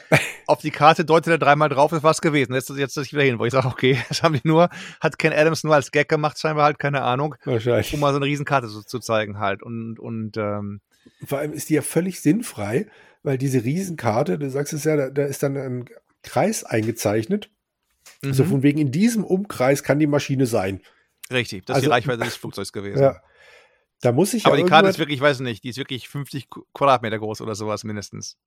[SPEAKER 1] Auf die Karte deutet er dreimal drauf, das war's gewesen. Jetzt, jetzt ich wieder hin, wo ich sage, okay, (laughs) das haben die nur, hat Ken Adams nur als Gag gemacht, scheinbar halt, keine Ahnung,
[SPEAKER 2] wahrscheinlich.
[SPEAKER 1] um mal so eine Riesenkarte so, zu zeigen halt. Und, und ähm,
[SPEAKER 2] Vor allem ist die ja völlig sinnfrei, weil diese Riesenkarte, du sagst es ja, da, da ist dann ein Kreis eingezeichnet. Also
[SPEAKER 1] mhm.
[SPEAKER 2] von wegen in diesem Umkreis kann die Maschine sein.
[SPEAKER 1] Richtig, das ist
[SPEAKER 2] Also-
[SPEAKER 1] die Reichweite des Flugzeugs gewesen.
[SPEAKER 2] Ja. Da muss ich
[SPEAKER 1] Aber
[SPEAKER 2] ja
[SPEAKER 1] die Karte ist wirklich, ich weiß nicht, die ist wirklich 50 Qu- Quadratmeter groß oder sowas mindestens.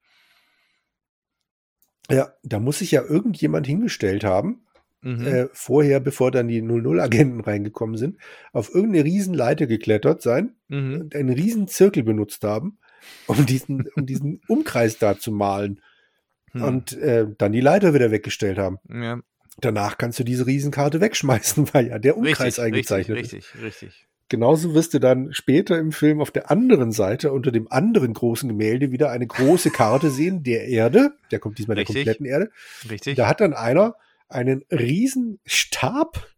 [SPEAKER 2] Ja, da muss sich ja irgendjemand hingestellt haben,
[SPEAKER 1] Mhm.
[SPEAKER 2] äh, vorher, bevor dann die 00-Agenten reingekommen sind, auf irgendeine Riesenleiter geklettert sein
[SPEAKER 1] mhm.
[SPEAKER 2] und einen riesen Zirkel benutzt haben, um diesen, um diesen (laughs) Umkreis da zu malen
[SPEAKER 1] Hm.
[SPEAKER 2] und äh, dann die Leiter wieder weggestellt haben.
[SPEAKER 1] ja,
[SPEAKER 2] Danach kannst du diese Riesenkarte wegschmeißen, (laughs) weil ja der Umkreis
[SPEAKER 1] richtig,
[SPEAKER 2] eingezeichnet
[SPEAKER 1] richtig,
[SPEAKER 2] ist.
[SPEAKER 1] richtig, richtig.
[SPEAKER 2] Genauso wirst du dann später im Film auf der anderen Seite unter dem anderen großen Gemälde wieder eine große Karte sehen der Erde. Der kommt diesmal der
[SPEAKER 1] Richtig.
[SPEAKER 2] kompletten Erde.
[SPEAKER 1] Richtig.
[SPEAKER 2] Da hat dann einer einen riesen Stab,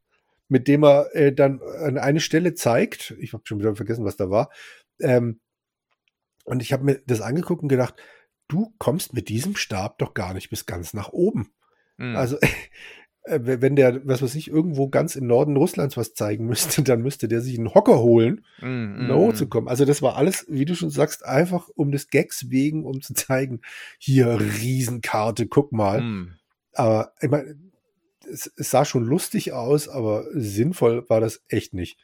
[SPEAKER 2] mit dem er äh, dann an eine Stelle zeigt. Ich habe schon wieder vergessen, was da war. Ähm, und ich habe mir das angeguckt und gedacht, du kommst mit diesem Stab doch gar nicht bis ganz nach oben.
[SPEAKER 1] Mhm.
[SPEAKER 2] Also (laughs) wenn der, was weiß ich, irgendwo ganz im Norden Russlands was zeigen müsste, (laughs) dann müsste der sich einen Hocker holen,
[SPEAKER 1] Mhm,
[SPEAKER 2] um da hochzukommen.
[SPEAKER 1] mhm.
[SPEAKER 2] Also das war alles, wie du schon sagst, einfach um des Gags wegen, um zu zeigen, hier Riesenkarte, guck mal.
[SPEAKER 1] Mhm.
[SPEAKER 2] Aber ich meine, es, es sah schon lustig aus, aber sinnvoll war das echt nicht.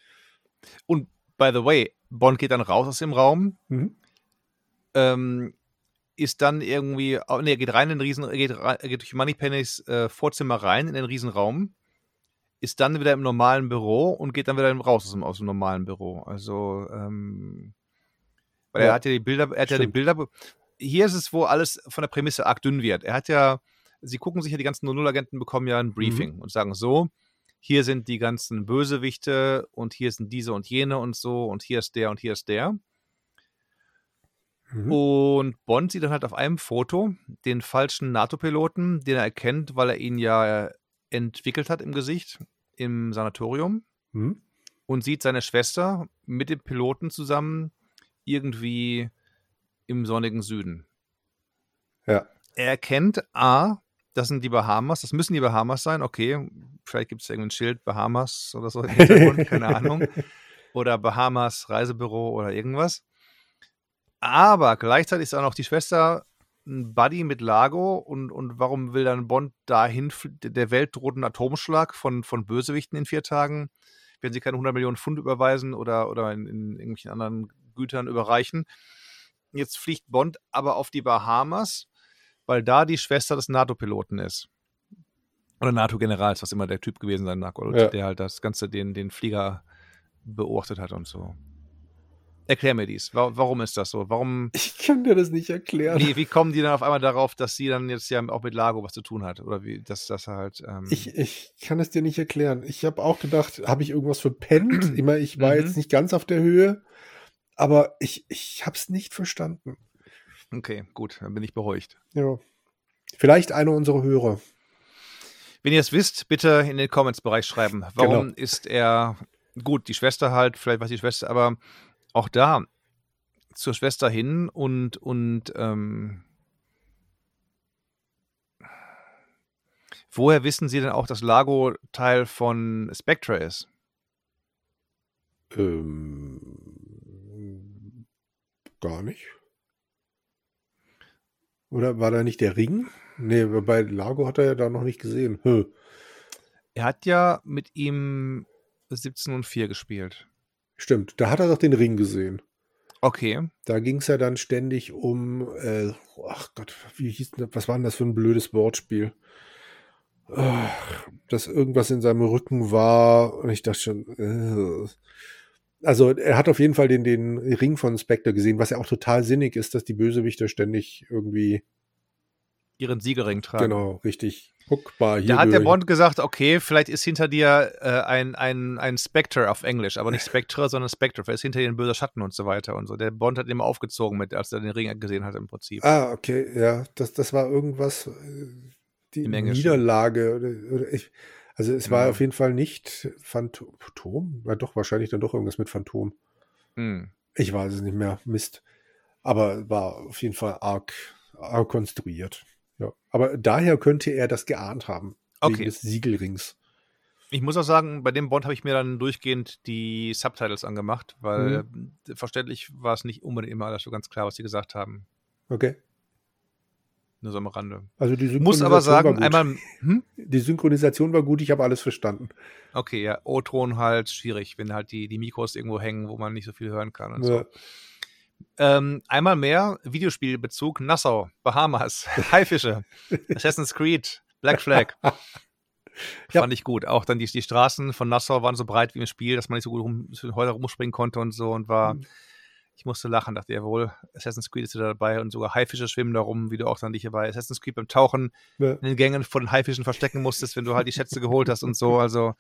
[SPEAKER 1] Und by the way, Bond geht dann raus aus dem Raum,
[SPEAKER 2] Mhm.
[SPEAKER 1] ähm, ist dann irgendwie, oh, nee, er geht rein in den Riesen, geht, geht durch Moneypennys äh, Vorzimmer rein in den Riesenraum, ist dann wieder im normalen Büro und geht dann wieder raus aus dem, aus dem normalen Büro. Also, ähm, weil
[SPEAKER 2] Ja,
[SPEAKER 1] er hat ja die Bilder, er hat ja die
[SPEAKER 2] stimmt.
[SPEAKER 1] Bilder. Hier ist es, wo alles von der Prämisse arg dünn wird. Er hat ja, sie gucken sich ja, die ganzen 00-Agenten bekommen ja ein Briefing und sagen so, hier sind die ganzen Bösewichte und hier sind diese und jene und so und hier ist der und hier ist der.
[SPEAKER 2] Mhm.
[SPEAKER 1] Und Bond sieht dann halt auf einem Foto den falschen NATO-Piloten, den er erkennt, weil er ihn ja entwickelt hat im Gesicht im Sanatorium
[SPEAKER 2] Mhm.
[SPEAKER 1] und sieht seine Schwester mit dem Piloten zusammen irgendwie im sonnigen Süden.
[SPEAKER 2] Ja.
[SPEAKER 1] Er erkennt A, das sind die Bahamas, das müssen die Bahamas sein, okay, vielleicht gibt es irgendein Schild Bahamas oder so keine (laughs) Ahnung. Oder Bahamas Reisebüro oder irgendwas. Aber gleichzeitig ist auch noch die Schwester ein Buddy mit Lago und, und warum will dann Bond dahin, der Welt droht ein Atomschlag von, von Bösewichten in vier Tagen, wenn sie keine 100 Millionen Pfund überweisen oder, oder in, in irgendwelchen anderen Gütern überreichen. Jetzt fliegt Bond aber auf die Bahamas, weil da die Schwester des NATO-Piloten ist. Oder NATO-Generals, was immer der Typ gewesen sein mag, oder
[SPEAKER 2] Ja.
[SPEAKER 1] der halt das Ganze, den, den Flieger beobachtet hat und so. Erklär mir dies. Wa- Warum ist das so? Warum,
[SPEAKER 2] Ich kann dir das nicht erklären.
[SPEAKER 1] wie, wie kommen die dann auf einmal darauf, dass sie dann jetzt ja auch mit Lago was zu tun hat? Oder wie, dass das halt. Ähm,
[SPEAKER 2] Ich, ich kann es dir nicht erklären. Ich habe auch gedacht, habe ich irgendwas verpennt? (clears throat) Meine, ich war
[SPEAKER 1] Mhm.
[SPEAKER 2] jetzt nicht ganz auf der Höhe, aber ich, ich habe es nicht verstanden.
[SPEAKER 1] okay, gut, dann bin ich beruhigt.
[SPEAKER 2] Ja. Vielleicht einer unserer Hörer.
[SPEAKER 1] Wenn ihr es wisst, bitte in den Comments-Bereich schreiben. Warum
[SPEAKER 2] Genau.
[SPEAKER 1] ist er gut, die Schwester halt, vielleicht weiß die Schwester, aber auch da zur Schwester hin und, und ähm, woher wissen sie denn auch, dass Lago Teil von Spectre ist?
[SPEAKER 2] Ähm, gar nicht. Oder war da nicht der Ring? Nee, bei Lago hat er ja da noch nicht gesehen. Hö.
[SPEAKER 1] Er hat ja mit ihm 17 und 4 gespielt.
[SPEAKER 2] Stimmt, da hat er doch den Ring gesehen.
[SPEAKER 1] Okay.
[SPEAKER 2] Da ging es ja dann ständig um, äh, ach Gott, wie hieß das, was war denn das für ein blödes Wortspiel? Ach, dass irgendwas in seinem Rücken war und ich dachte schon, äh. also er hat auf jeden Fall den, den Ring von Spectre gesehen, was ja auch total sinnig ist, dass die Bösewichter ständig irgendwie,
[SPEAKER 1] Ihren Siegelring tragen.
[SPEAKER 2] genau, richtig guckbar hier.
[SPEAKER 1] Da hat der. Bond gesagt, okay, vielleicht ist hinter dir äh, ein, ein, ein Spectre auf Englisch, aber nicht (laughs) Spectre, sondern Spectre. Vielleicht ist hinter dir ein böser Schatten und so weiter und so. Der Bond hat immer aufgezogen mit, als er den Ring gesehen hat im Prinzip.
[SPEAKER 2] Ah, okay, ja, das, das war irgendwas, äh, die. Niederlage. Oder, oder ich, also es war
[SPEAKER 1] Ja.
[SPEAKER 2] auf jeden Fall nicht Phantom. Ja, doch, wahrscheinlich dann doch irgendwas mit Phantom.
[SPEAKER 1] Hm.
[SPEAKER 2] Ich weiß es nicht mehr. Mist. Aber war auf jeden Fall arg, arg konstruiert. Ja. Aber daher könnte er das geahnt haben. Wegen
[SPEAKER 1] Okay.
[SPEAKER 2] des Siegelrings.
[SPEAKER 1] Ich muss auch sagen, bei dem Bond habe ich mir dann durchgehend die Subtitles angemacht, weil äh, verständlich war es nicht unbedingt immer alles so ganz klar, was sie gesagt haben.
[SPEAKER 2] Okay.
[SPEAKER 1] Nur so am Rande.
[SPEAKER 2] Also die Synchronisation
[SPEAKER 1] Muss aber
[SPEAKER 2] war
[SPEAKER 1] sagen,
[SPEAKER 2] gut.
[SPEAKER 1] einmal, hm?
[SPEAKER 2] Die Synchronisation war gut, ich habe alles verstanden.
[SPEAKER 1] Okay, ja, O-Ton halt schwierig, wenn halt die, die Mikros irgendwo hängen, wo man nicht so viel hören kann und so.
[SPEAKER 2] Ja.
[SPEAKER 1] Ähm, einmal mehr Videospielbezug Nassau, Bahamas, (laughs) Haifische, Assassin's Creed, Black Flag. (laughs)
[SPEAKER 2] Ja.
[SPEAKER 1] Fand ich gut. Auch dann die, die Straßen von Nassau waren so breit wie im Spiel, dass man nicht so gut rum, so Häuser rumspringen konnte und so und war.
[SPEAKER 2] Mhm.
[SPEAKER 1] Ich musste lachen, dachte jawohl, Assassin's Creed ist wieder dabei und sogar Haifische schwimmen da rum, wie du auch dann dich bei Assassin's Creed beim Tauchen
[SPEAKER 2] Ja.
[SPEAKER 1] in den Gängen von den Haifischen verstecken musstest, wenn du halt die Schätze geholt hast und so. Also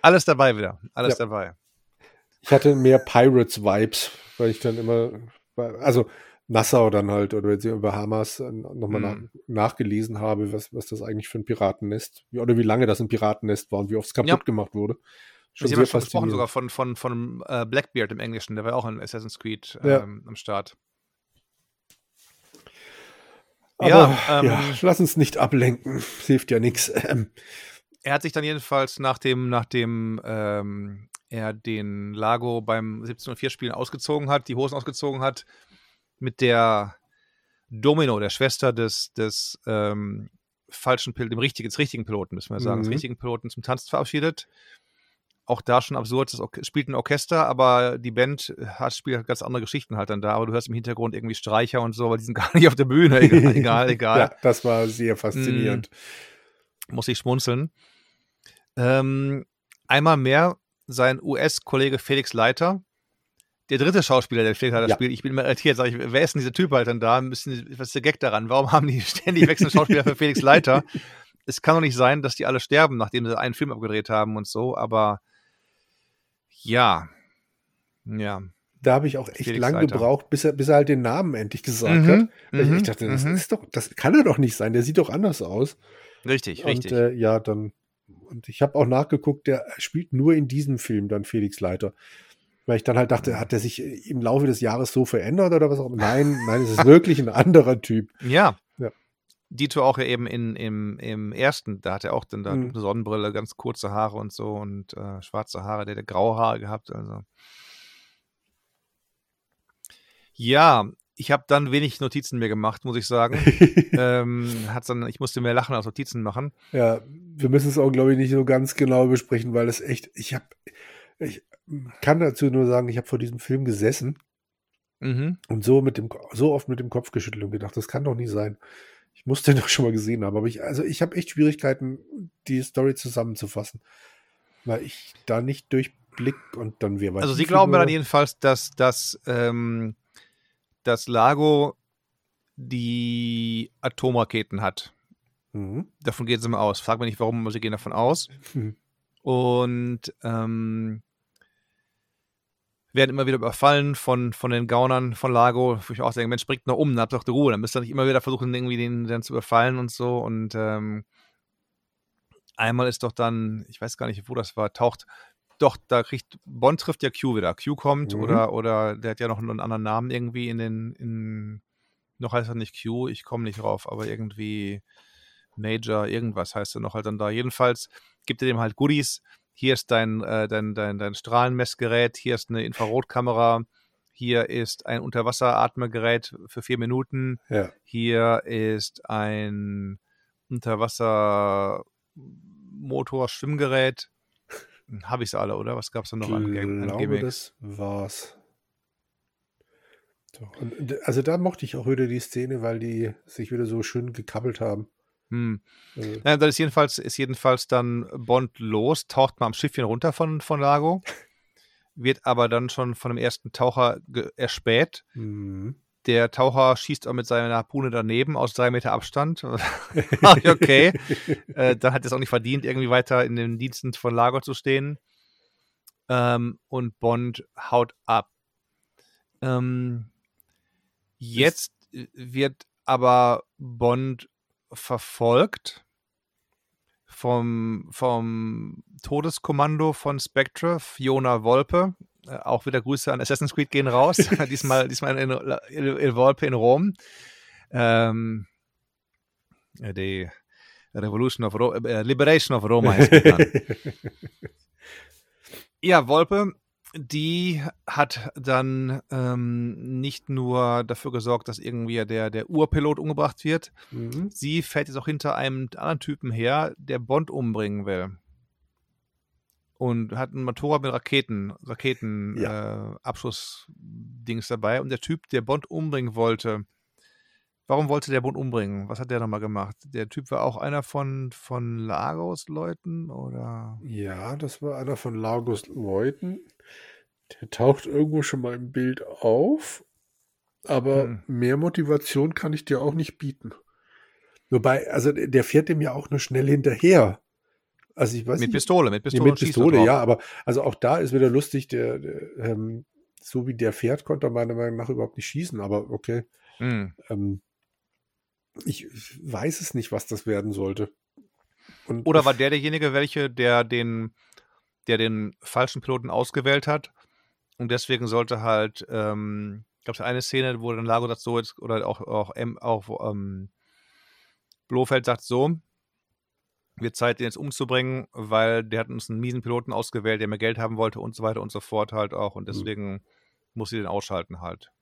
[SPEAKER 1] alles dabei wieder. Alles
[SPEAKER 2] Ja.
[SPEAKER 1] dabei.
[SPEAKER 2] Ich hatte mehr Pirates-Vibes, weil ich dann immer, also Nassau dann halt, oder wenn sie über Bahamas nochmal
[SPEAKER 1] Mhm.
[SPEAKER 2] nach, nachgelesen habe, was, was das eigentlich für ein Piratennest, oder wie lange das ein Piratennest war und wie oft es kaputt
[SPEAKER 1] Ja.
[SPEAKER 2] gemacht wurde. Schon
[SPEAKER 1] haben ja schon gesprochen sogar von, von, von äh, Blackbeard im Englischen, der war ja auch in Assassin's Creed
[SPEAKER 2] Ja.
[SPEAKER 1] ähm, am Start.
[SPEAKER 2] Aber
[SPEAKER 1] Ja,
[SPEAKER 2] ja,
[SPEAKER 1] ähm,
[SPEAKER 2] lass uns nicht ablenken. Hilft ja nichts.
[SPEAKER 1] Er hat sich dann jedenfalls, nachdem, nachdem ähm, er den Lago beim 1704 Spielen ausgezogen hat, die Hosen ausgezogen hat, mit der Domino, der Schwester des, des ähm, falschen Piloten, dem richtigen, des richtigen Piloten, müssen wir sagen, des
[SPEAKER 2] Mhm.
[SPEAKER 1] richtigen Piloten zum Tanz verabschiedet. Auch da schon absurd, das Orche- spielt ein Orchester, aber die Band hat, spielt halt ganz andere Geschichten halt dann da, aber du hörst im Hintergrund irgendwie Streicher und so, aber die sind (laughs) gar nicht auf der Bühne. Egal, (laughs) egal, egal.
[SPEAKER 2] ja, das war sehr faszinierend.
[SPEAKER 1] muss ich schmunzeln. ähm, einmal mehr sein US-Kollege Felix Leiter, der dritte Schauspieler, der Felix Leiter
[SPEAKER 2] Ja.
[SPEAKER 1] spielt. Ich bin immer irritiert, sag ich, wer ist denn dieser Typ halt dann da? Müssen, was ist der Gag daran? Warum haben die (laughs) ständig wechselnde Schauspieler für Felix Leiter? (laughs) Es kann doch nicht sein, dass die alle sterben, nachdem sie einen Film abgedreht haben und so, aber ja. Ja.
[SPEAKER 2] Da habe ich auch echt
[SPEAKER 1] Felix
[SPEAKER 2] lang
[SPEAKER 1] Leiter.
[SPEAKER 2] gebraucht, bis er, bis er halt den Namen endlich gesagt
[SPEAKER 1] Mhm,
[SPEAKER 2] hat. Ich,
[SPEAKER 1] mhm,
[SPEAKER 2] ich dachte, das
[SPEAKER 1] mhm.
[SPEAKER 2] ist doch, das kann er doch nicht sein. Der sieht doch anders aus.
[SPEAKER 1] Richtig, richtig.
[SPEAKER 2] Und äh, ja, dann, und ich habe auch nachgeguckt, der spielt nur in diesem Film dann Felix Leiter. Weil ich dann halt dachte, hat er sich im Laufe des Jahres so verändert oder was auch immer? Nein, nein, es ist (laughs) wirklich ein anderer Typ.
[SPEAKER 1] Ja.
[SPEAKER 2] Ja.
[SPEAKER 1] Dito auch ja eben in, im, im ersten, da hat er auch dann da
[SPEAKER 2] Mhm.
[SPEAKER 1] eine Sonnenbrille, ganz kurze Haare und so und äh, schwarze Haare, der hat graue Haare gehabt. Also. Ja, ich habe dann wenig Notizen mehr gemacht, muss ich sagen. (laughs) ähm, hat's dann, ich musste mehr lachen als Notizen machen.
[SPEAKER 2] Ja, wir müssen es auch, glaube ich, nicht so ganz genau besprechen, weil es echt, ich habe, ich kann dazu nur sagen, ich habe vor diesem Film gesessen
[SPEAKER 1] Mhm.
[SPEAKER 2] und so mit dem, so oft mit dem Kopf geschüttelt und gedacht, das kann doch nicht sein. Ich muss den doch schon mal gesehen haben, aber ich, also ich habe echt Schwierigkeiten, die Story zusammenzufassen, weil ich da nicht durchblick und dann wäre
[SPEAKER 1] Also sie glauben mir dann jedenfalls, dass, dass, ähm, dass Lago die Atomraketen hat.
[SPEAKER 2] Mhm.
[SPEAKER 1] Davon gehen sie mal aus. Frag mich nicht, warum, aber sie gehen davon aus.
[SPEAKER 2] Hm.
[SPEAKER 1] Und ähm, werden immer wieder überfallen von, von den Gaunern von Lago. Wo ich auch denke, Mensch, bringt noch um, dann habt doch die Ruhe. Dann müsst ihr nicht immer wieder versuchen, irgendwie den dann zu überfallen und so. Und ähm, einmal ist doch dann, ich weiß gar nicht, wo das war, taucht, doch, da kriegt, Bond trifft ja Q wieder. Q kommt
[SPEAKER 2] Mhm.
[SPEAKER 1] oder, oder der hat ja noch einen anderen Namen irgendwie in den, in, noch heißt er nicht Q, ich komme nicht drauf, aber irgendwie Major, irgendwas heißt er noch halt dann da. Jedenfalls gibt er dem halt Goodies. Hier ist dein, äh, dein, dein, dein Strahlenmessgerät, hier ist eine Infrarotkamera, hier ist ein Unterwasseratmergerät für vier Minuten,
[SPEAKER 2] Ja,
[SPEAKER 1] hier ist ein Unterwasser-Motor-Schwimmgerät. Habe ich sie alle, oder? Was gab es da noch an,
[SPEAKER 2] ich glaube,
[SPEAKER 1] Gimmicks?
[SPEAKER 2] das war's. Und, d- also da mochte ich auch wieder die Szene, weil die sich wieder so schön gekabbelt haben.
[SPEAKER 1] Hm.
[SPEAKER 2] Also,
[SPEAKER 1] Ja, dann ist jedenfalls, ist jedenfalls dann Bond los, taucht mal am Schiffchen runter von, von Lago, (laughs) wird aber dann schon von dem ersten Taucher erspäht.
[SPEAKER 2] mhm.
[SPEAKER 1] Der Taucher schießt auch mit seiner Harpune daneben aus drei Meter Abstand. Ach, (laughs) okay. äh, dann hat er es auch nicht verdient, irgendwie weiter in den Diensten von Lago zu stehen. Ähm, und Bond haut ab. Ähm, jetzt wird aber Bond verfolgt vom, vom Todeskommando von Spectre, Fiona Volpe. Äh, auch wieder Grüße an Assassin's Creed gehen raus. (laughs) (laughs) diesmal, diesmal in, in, in Volpe in Rom. Ähm, äh, die Revolution of Ro äh, Liberation of Roma heißt es (laughs) dann. Ja, Wolpe, die hat dann ähm, nicht nur dafür gesorgt, dass irgendwie der, der Urpilot umgebracht wird,
[SPEAKER 2] Mhm.
[SPEAKER 1] sie fährt jetzt auch hinter einem anderen Typen her, der Bond umbringen will. Und hat ein Motorrad mit Raketen, Raketen,
[SPEAKER 2] Ja.
[SPEAKER 1] äh, dabei. Und der Typ, der Bond umbringen wollte, warum wollte der Bond umbringen? Was hat der nochmal gemacht? Der Typ war auch einer von, von Lagos Leuten oder?
[SPEAKER 2] Ja, das war einer von Lagos Leuten. Der taucht irgendwo schon mal im Bild auf. Aber
[SPEAKER 1] Hm.
[SPEAKER 2] mehr Motivation kann ich dir auch nicht bieten. Wobei, also der der fährt dem ja auch nur schnell hinterher. Also ich weiß
[SPEAKER 1] Mit
[SPEAKER 2] nicht.
[SPEAKER 1] Pistole, mit
[SPEAKER 2] Nee,
[SPEAKER 1] Pistole.
[SPEAKER 2] mit
[SPEAKER 1] und schießt
[SPEAKER 2] Pistole, ja, aber also auch da ist wieder lustig, der, der ähm, so wie der fährt, konnte er meiner Meinung nach überhaupt nicht schießen, aber okay.
[SPEAKER 1] Hm.
[SPEAKER 2] Ähm, ich weiß es nicht, was das werden sollte. Und
[SPEAKER 1] Oder war der derjenige, welche, der den, der den falschen Piloten ausgewählt hat? Und deswegen sollte halt, ähm, gab es eine Szene, wo dann Lago sagt so jetzt, oder auch, auch, M, auch ähm, Blofeld sagt so, wird Zeit, den jetzt umzubringen, weil der hat uns einen miesen Piloten ausgewählt, der mehr Geld haben wollte und so weiter und so fort halt auch. Und deswegen muss sie den ausschalten halt.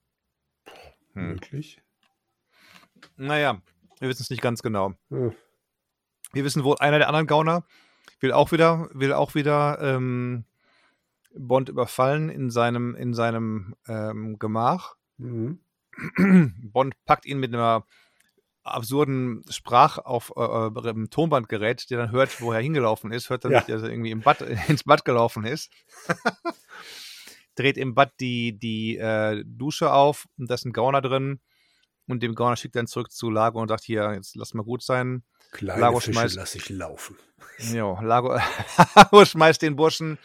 [SPEAKER 1] Hm.
[SPEAKER 2] möglich.
[SPEAKER 1] Naja, wir wissen es nicht ganz genau.
[SPEAKER 2] Äh,
[SPEAKER 1] Wir wissen, wo einer der anderen Gauner will auch wieder, will auch wieder ähm, Bond überfallen in seinem, in seinem ähm, Gemach.
[SPEAKER 2] mhm. (clears throat)
[SPEAKER 1] Bond packt ihn mit einer absurden Sprach auf äh, äh Tonbandgerät, der dann hört, wo er hingelaufen ist, hört dann, ja. dass er irgendwie im Bad, (laughs) ins Bad gelaufen ist. (laughs) Dreht im Bad die, die äh, Dusche auf und da ist ein Gauner drin. Und dem Gauner schickt dann zurück zu Lago und sagt: Hier, jetzt lass mal gut sein.
[SPEAKER 2] Kleine Lago Fische schmeißt, lass ich laufen. (laughs)
[SPEAKER 1] Ja, Lago, Lago schmeißt den Burschen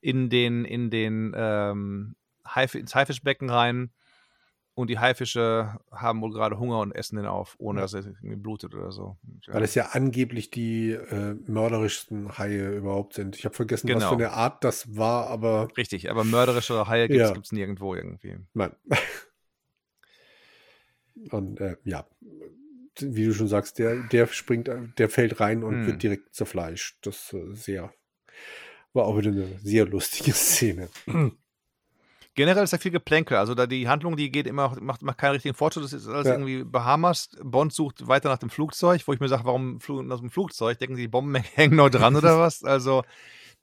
[SPEAKER 1] in den, in den ähm, Haif, ins Haifischbecken rein und die Haifische haben wohl gerade Hunger und essen den auf, ohne dass er irgendwie blutet oder so.
[SPEAKER 2] Ja. Weil es ja angeblich die äh, mörderischsten Haie überhaupt sind. Ich habe vergessen, genau. was für eine Art das war, aber.
[SPEAKER 1] Richtig, aber mörderische Haie gibt es ja. nirgendwo irgendwie.
[SPEAKER 2] Nein. (laughs) und äh, ja, wie du schon sagst, der, der springt, der fällt rein und hm. wird direkt zerfleischt. Das äh, sehr, war auch wieder eine sehr lustige (laughs) Szene.
[SPEAKER 1] Generell ist da viel Geplänkel. Also da die Handlung, die geht immer, macht, macht keinen richtigen Fortschritt. Das ist alles ja. irgendwie Bahamas. Bond sucht weiter nach dem Flugzeug, wo ich mir sage, warum nach dem Flugzeug? Denken die, die Bomben (laughs) hängen noch dran oder (laughs) was? Also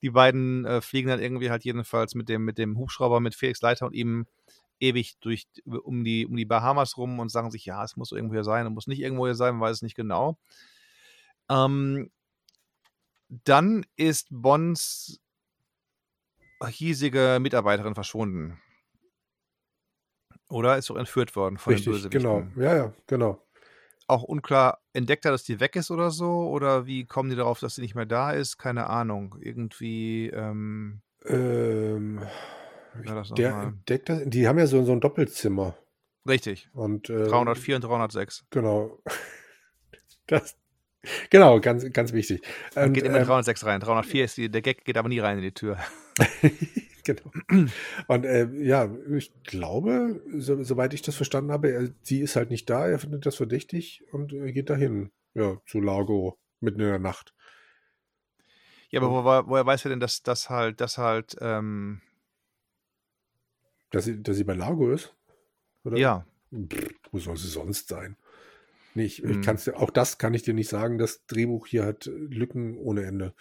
[SPEAKER 1] die beiden äh, fliegen dann irgendwie halt jedenfalls mit dem, mit dem Hubschrauber mit Felix Leiter und ihm ewig durch um die, um die Bahamas rum und sagen sich, ja, es muss irgendwo hier sein, es muss nicht irgendwo hier sein, man weiß es nicht genau. Ähm, dann ist Bonds hiesige Mitarbeiterin verschwunden. Oder ist doch entführt worden von
[SPEAKER 2] Richtig, den Bösewichten. Genau, ja, ja, genau.
[SPEAKER 1] Auch unklar, entdeckt er, dass die weg ist oder so? Oder wie kommen die darauf, dass sie nicht mehr da ist? Keine Ahnung. Irgendwie. Ähm,
[SPEAKER 2] ähm, der entdeckt das, die haben ja so, so ein Doppelzimmer.
[SPEAKER 1] Richtig.
[SPEAKER 2] Und,
[SPEAKER 1] äh, 304 und 306.
[SPEAKER 2] Genau. (laughs) Das, genau, ganz, ganz wichtig.
[SPEAKER 1] Und, geht immer ähm, 306 rein. 304 ist die, der Gag geht aber nie rein in die Tür. (laughs) (laughs)
[SPEAKER 2] genau. Und äh, ja, ich glaube, so, soweit ich das verstanden habe, sie ist halt nicht da, er findet das verdächtig und er geht dahin, ja, zu Lago mitten in der Nacht.
[SPEAKER 1] Ja, aber wo, woher weiß er denn, dass das halt, dass halt, ähm
[SPEAKER 2] dass sie, dass sie bei Lago ist?
[SPEAKER 1] Oder? Ja.
[SPEAKER 2] Pff, wo soll sie sonst sein? Nee, ich, ich kann's, auch das kann ich dir nicht sagen. Das Drehbuch hier hat Lücken ohne Ende.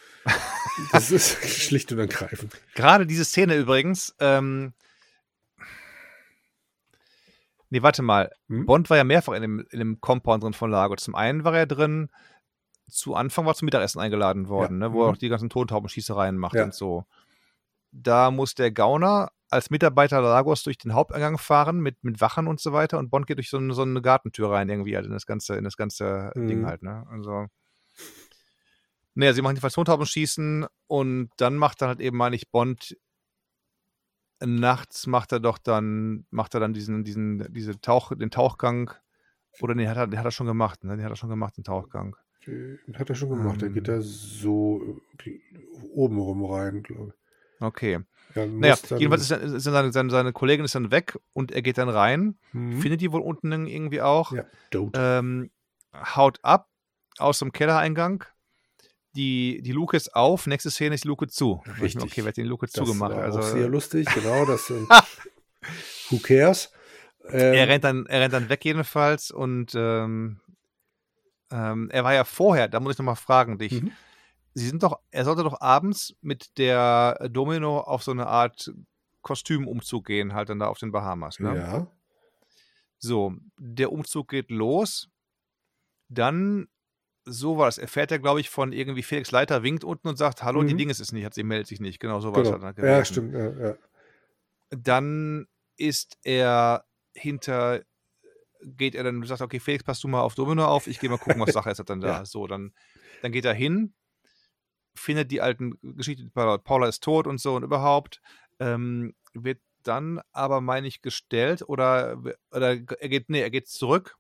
[SPEAKER 2] das ist (laughs) schlicht und ergreifend.
[SPEAKER 1] Gerade diese Szene übrigens. Ähm, nee, warte mal. Hm? Bond war ja mehrfach in dem, in dem Compound drin von Lago. Zum einen war er drin, zu Anfang war zum Mittagessen eingeladen worden, ja. ne, wo er mhm. auch die ganzen Tontaubenschießereien macht ja. und so. Da muss der Gauner als Mitarbeiter Lagos durch den Haupteingang fahren mit, mit Wachen und so weiter und Bond geht durch so eine, so eine Gartentür rein irgendwie halt in das ganze, in das ganze mhm. Ding halt, ne? Also. Naja, sie machen die Tontauben schießen und dann macht dann halt eben, meine ich, Bond nachts macht er doch dann, macht er dann diesen, diesen, diese Tauch, den Tauchgang. Oder nee, hat er, den hat er schon gemacht, ne? Den hat er schon gemacht, den Tauchgang.
[SPEAKER 2] Den hat er schon gemacht. Ähm, der geht da so oben rum rein, glaube ich.
[SPEAKER 1] Okay. Ja, naja, jedenfalls ist, ist seine, seine, seine, Kollegin ist dann weg und er geht dann rein, mhm. findet die wohl unten irgendwie auch, ja, ähm, haut ab aus dem Kellereingang, die, die Luke ist auf, nächste Szene ist die Luke zu.
[SPEAKER 2] Richtig.
[SPEAKER 1] Okay, wer hat die Luke das zugemacht? War also,
[SPEAKER 2] auch sehr lustig, genau, das sind (laughs) Who cares?
[SPEAKER 1] Ähm, er, rennt dann, er rennt dann weg jedenfalls und ähm, ähm, er war ja vorher, da muss ich nochmal fragen dich, mhm Sie sind doch, er sollte doch abends mit der Domino auf so eine Art Kostümumzug gehen, halt dann da auf den Bahamas, ne?
[SPEAKER 2] Ja.
[SPEAKER 1] So, der Umzug geht los. Dann, so war es, erfährt er, glaube ich, von irgendwie Felix Leiter, winkt unten und sagt, hallo, mhm. die Dinges ist nicht, hat sie meldet sich nicht. Genau, so war
[SPEAKER 2] genau. es. Halt ja, stimmt, ja, ja.
[SPEAKER 1] Dann ist er hinter, geht er dann, sagt, okay, Felix, pass du mal auf Domino auf, ich gehe mal gucken, was (laughs) Sache ist dann da. ja. So, dann, dann geht er hin, findet die alten Geschichten, Paula ist tot und so und überhaupt, ähm, wird dann aber, meine ich, gestellt oder, oder er geht, nee, er geht zurück.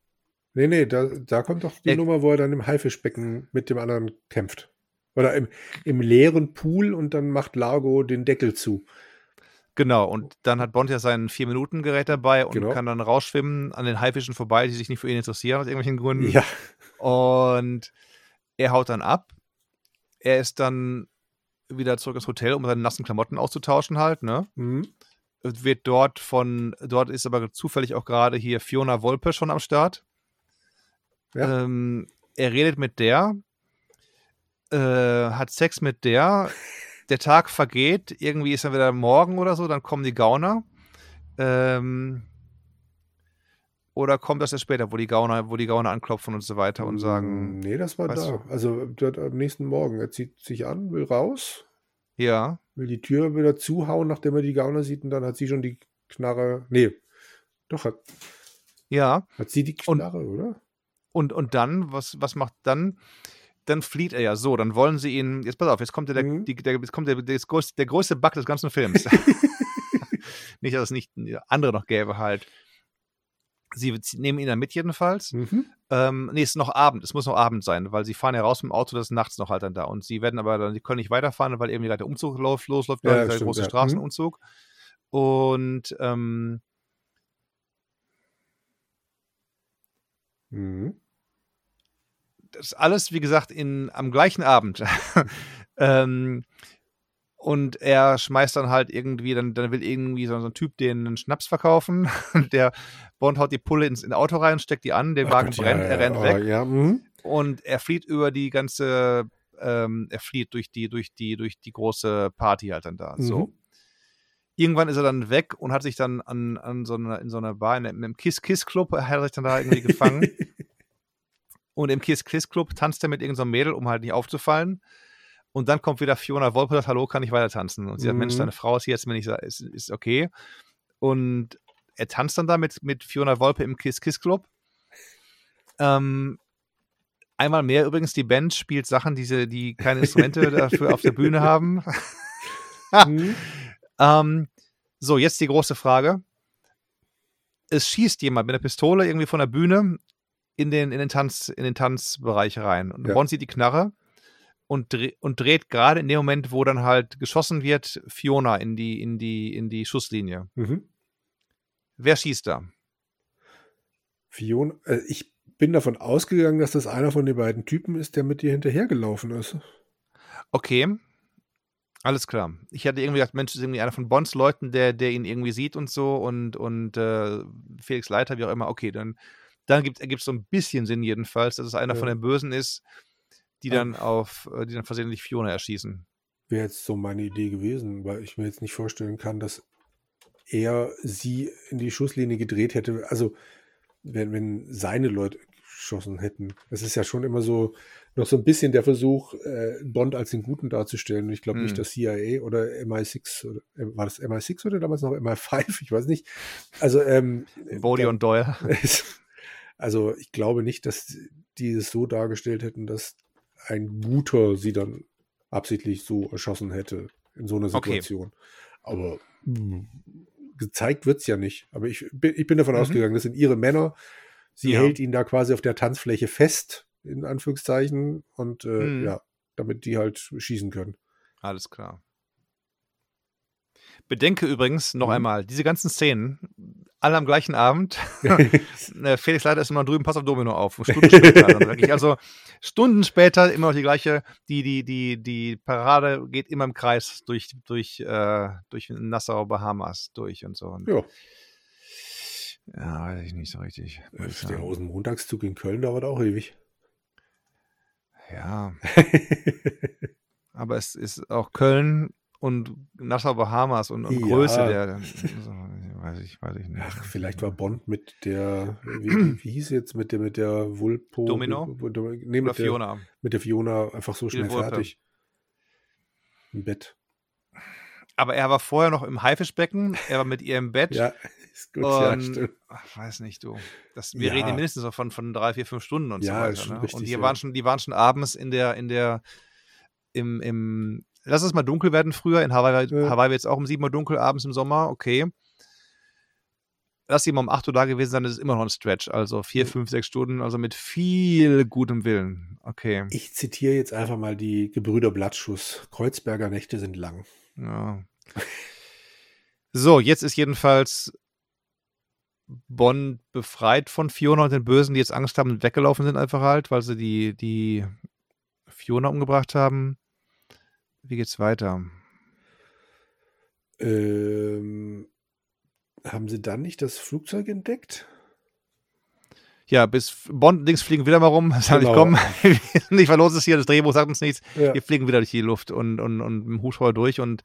[SPEAKER 2] Nee, nee, da, da kommt doch die er, Nummer, wo er dann im Haifischbecken mit dem anderen kämpft. Oder im, im leeren Pool und dann macht Largo den Deckel zu.
[SPEAKER 1] Genau, und dann hat Bond ja sein Vier-Minuten-Gerät dabei und genau. kann dann rausschwimmen an den Haifischen vorbei, die sich nicht für ihn interessieren aus irgendwelchen Gründen.
[SPEAKER 2] Ja.
[SPEAKER 1] Und er haut dann ab er ist dann wieder zurück ins Hotel, um seine nassen Klamotten auszutauschen halt, ne? Mhm. Wird dort von, dort ist aber zufällig auch gerade hier Fiona Wolpe schon am Start. Ja. Ähm, er redet mit der, äh, hat Sex mit der, der Tag vergeht, irgendwie ist er wieder morgen oder so, dann kommen die Gauner. Ähm, Oder kommt das erst später, wo die Gauner, wo die Gauner anklopfen und so weiter und sagen.
[SPEAKER 2] Mm, Nee, das war da.
[SPEAKER 1] du?
[SPEAKER 2] Also am nächsten Morgen. Er zieht sich an, will raus,
[SPEAKER 1] Ja.
[SPEAKER 2] will die Tür wieder zuhauen, nachdem er die Gauner sieht, und dann hat sie schon die Knarre. Nee, doch, hat,
[SPEAKER 1] Ja.
[SPEAKER 2] hat sie die
[SPEAKER 1] Und-
[SPEAKER 2] Knarre, oder?
[SPEAKER 1] Und, und dann, was, was macht dann? Dann flieht er ja so, dann wollen sie ihn. Jetzt pass auf, jetzt kommt der,
[SPEAKER 2] Mhm.
[SPEAKER 1] die, der, jetzt kommt der, der, größte, der größte Bug des ganzen Films. (laughs) nicht, dass es nicht andere noch gäbe halt. Sie nehmen ihn dann mit jedenfalls.
[SPEAKER 2] Mhm.
[SPEAKER 1] Ähm, nee, es ist noch Abend, es muss noch Abend sein, weil sie fahren ja raus mit dem Auto, das ist nachts noch halt dann da. Und sie werden aber dann, die können nicht weiterfahren, weil irgendwie gerade der Umzug los, losläuft,
[SPEAKER 2] Ja,
[SPEAKER 1] der große
[SPEAKER 2] ja.
[SPEAKER 1] Straßenumzug. Und ähm,
[SPEAKER 2] Mhm.
[SPEAKER 1] das ist alles, wie gesagt, in, am gleichen Abend. (laughs) ähm, und er schmeißt dann halt irgendwie, dann, dann will irgendwie so, so ein Typ den einen Schnaps verkaufen. (laughs) der Bond haut die Pulle ins, in Auto rein, steckt die an, der
[SPEAKER 2] Ach
[SPEAKER 1] Wagen
[SPEAKER 2] ja,
[SPEAKER 1] brennt,
[SPEAKER 2] ja,
[SPEAKER 1] er rennt
[SPEAKER 2] oh,
[SPEAKER 1] weg.
[SPEAKER 2] Ja, mhm.
[SPEAKER 1] und er flieht über die ganze, ähm, er flieht durch die, durch die, durch die große Party halt dann da. So.
[SPEAKER 2] Mhm.
[SPEAKER 1] Irgendwann ist er dann weg und hat sich dann an, an so einer, in so einer Bar, in einem Kiss-Kiss-Club, hat er sich dann da irgendwie gefangen. (laughs) und im Kiss-Kiss-Club tanzt er mit irgendeinem Mädel, um halt nicht aufzufallen. Und dann kommt wieder Fiona Wolpe und sagt, hallo, kann ich weiter tanzen? Und sie sagt,
[SPEAKER 2] Mhm.
[SPEAKER 1] Mensch, deine Frau ist hier jetzt mir nicht, sa- ist, ist okay. Und er tanzt dann da mit, mit Fiona Wolpe im Kiss-Kiss-Club. Ähm, einmal mehr übrigens, die Band spielt Sachen, die, sie, die keine Instrumente (laughs) dafür auf der Bühne haben.
[SPEAKER 2] Mhm. (laughs)
[SPEAKER 1] Ähm, so, jetzt die große Frage. Es schießt jemand mit einer Pistole irgendwie von der Bühne in den, in den, Tanz, in den Tanzbereich rein. Und
[SPEAKER 2] Ja.
[SPEAKER 1] Bond sieht die Knarre und, dreh, und dreht gerade in dem Moment, wo dann halt geschossen wird, Fiona in die, in die, in die Schusslinie.
[SPEAKER 2] Mhm.
[SPEAKER 1] Wer schießt da?
[SPEAKER 2] Fiona, äh, ich bin davon ausgegangen, dass das einer von den beiden Typen ist, der mit dir hinterhergelaufen ist.
[SPEAKER 1] Okay. Alles klar. Ich hatte irgendwie gedacht, Mensch, das ist irgendwie einer von Bonds Leuten, der, der ihn irgendwie sieht und so und, und äh, Felix Leiter, wie auch immer. Okay, dann, dann gibt es so ein bisschen Sinn jedenfalls, dass es einer
[SPEAKER 2] Ja.
[SPEAKER 1] von den Bösen ist, die
[SPEAKER 2] Ah.
[SPEAKER 1] dann auf, äh, die dann versehentlich Fiona erschießen.
[SPEAKER 2] Wäre jetzt so meine Idee gewesen, weil ich mir jetzt nicht vorstellen kann, dass er sie in die Schusslinie gedreht hätte. Also, wenn, wenn seine Leute geschossen hätten. Es ist ja schon immer so, noch so ein bisschen der Versuch, äh, Bond als den Guten darzustellen. Und ich glaube
[SPEAKER 1] Hm.
[SPEAKER 2] nicht, dass CIA oder MI6, oder, äh, war das MI6 oder damals noch MI5? Ich weiß nicht. Also, ähm,
[SPEAKER 1] Bodie
[SPEAKER 2] da-
[SPEAKER 1] und Doyle. (laughs)
[SPEAKER 2] Also ich glaube nicht, dass die es so dargestellt hätten, dass ein Guter sie dann absichtlich so erschossen hätte in so einer
[SPEAKER 1] Okay.
[SPEAKER 2] Situation. Aber mh, gezeigt wird's ja nicht. Aber ich bin, ich bin davon
[SPEAKER 1] Mhm.
[SPEAKER 2] ausgegangen, das sind ihre Männer. Sie
[SPEAKER 1] Ja.
[SPEAKER 2] hält ihn da quasi auf der Tanzfläche fest, in Anführungszeichen, und äh,
[SPEAKER 1] Mhm.
[SPEAKER 2] ja, damit die halt schießen können.
[SPEAKER 1] Alles klar. Bedenke übrigens noch
[SPEAKER 2] Mhm.
[SPEAKER 1] einmal, diese ganzen Szenen, alle am gleichen Abend. Äh, (laughs) Felix Leiter ist immer drüben, pass auf Domino auf. Stunden später. also Stunden später immer noch die gleiche, die, die, die, die Parade geht immer im Kreis durch, durch, äh, durch Nassau, Bahamas durch und so. Und,
[SPEAKER 2] ja,
[SPEAKER 1] ja, weiß ich nicht so richtig. ich
[SPEAKER 2] der. Rosenmontagszug in Köln dauert auch ewig.
[SPEAKER 1] Ja, aber es ist auch Köln und Nassau, Bahamas und, und
[SPEAKER 2] Ja.
[SPEAKER 1] Größe der, so, weiß ich, weiß ich nicht.
[SPEAKER 2] Ach, vielleicht war Bond mit der, wie, wie, hieß sie jetzt, mit der, mit der Vulpo?
[SPEAKER 1] Domino?
[SPEAKER 2] Nee,
[SPEAKER 1] Oder
[SPEAKER 2] mit der,
[SPEAKER 1] Fiona.
[SPEAKER 2] mit der Fiona einfach so schnell fertig. Im Bett.
[SPEAKER 1] Aber er war vorher noch im Haifischbecken, er war mit ihr im Bett.
[SPEAKER 2] Ja, (laughs) ist gut, ja,
[SPEAKER 1] Und,
[SPEAKER 2] stimmt.
[SPEAKER 1] ach, weiß nicht, du. Das, wir
[SPEAKER 2] Ja.
[SPEAKER 1] reden mindestens so von, von drei, vier, fünf Stunden und so
[SPEAKER 2] Ja, ist
[SPEAKER 1] weiter.
[SPEAKER 2] schon
[SPEAKER 1] Ne?
[SPEAKER 2] richtig,
[SPEAKER 1] und die
[SPEAKER 2] ja.
[SPEAKER 1] waren schon, die waren schon abends in der, in der, im, im, lass es mal dunkel werden früher. In Hawaii,
[SPEAKER 2] Ja.
[SPEAKER 1] Hawaii wird es auch um sieben Uhr dunkel, abends im Sommer, okay. Lass sie mal um acht Uhr da gewesen sein, das ist immer noch ein Stretch. Also vier,
[SPEAKER 2] Ja.
[SPEAKER 1] fünf, sechs Stunden, also mit viel gutem Willen. Okay.
[SPEAKER 2] Ich zitiere jetzt einfach mal die Gebrüder Blattschuss. Kreuzberger Nächte sind lang.
[SPEAKER 1] Ja. So, jetzt ist jedenfalls Bonn befreit von Fiona und den Bösen, die jetzt Angst haben und weggelaufen sind einfach halt, weil sie die, die Fiona umgebracht haben. Wie geht's weiter?
[SPEAKER 2] Ähm, haben sie dann nicht das Flugzeug entdeckt?
[SPEAKER 1] Ja, bis Bond-Dings fliegen wieder mal rum. (laughs) Sagen
[SPEAKER 2] Genau.
[SPEAKER 1] nicht, komm, wir (laughs) wissen nicht, was los ist hier, das Drehbuch sagt uns nichts.
[SPEAKER 2] Ja.
[SPEAKER 1] Wir fliegen wieder durch die Luft und, und, und im Hubschrauber durch und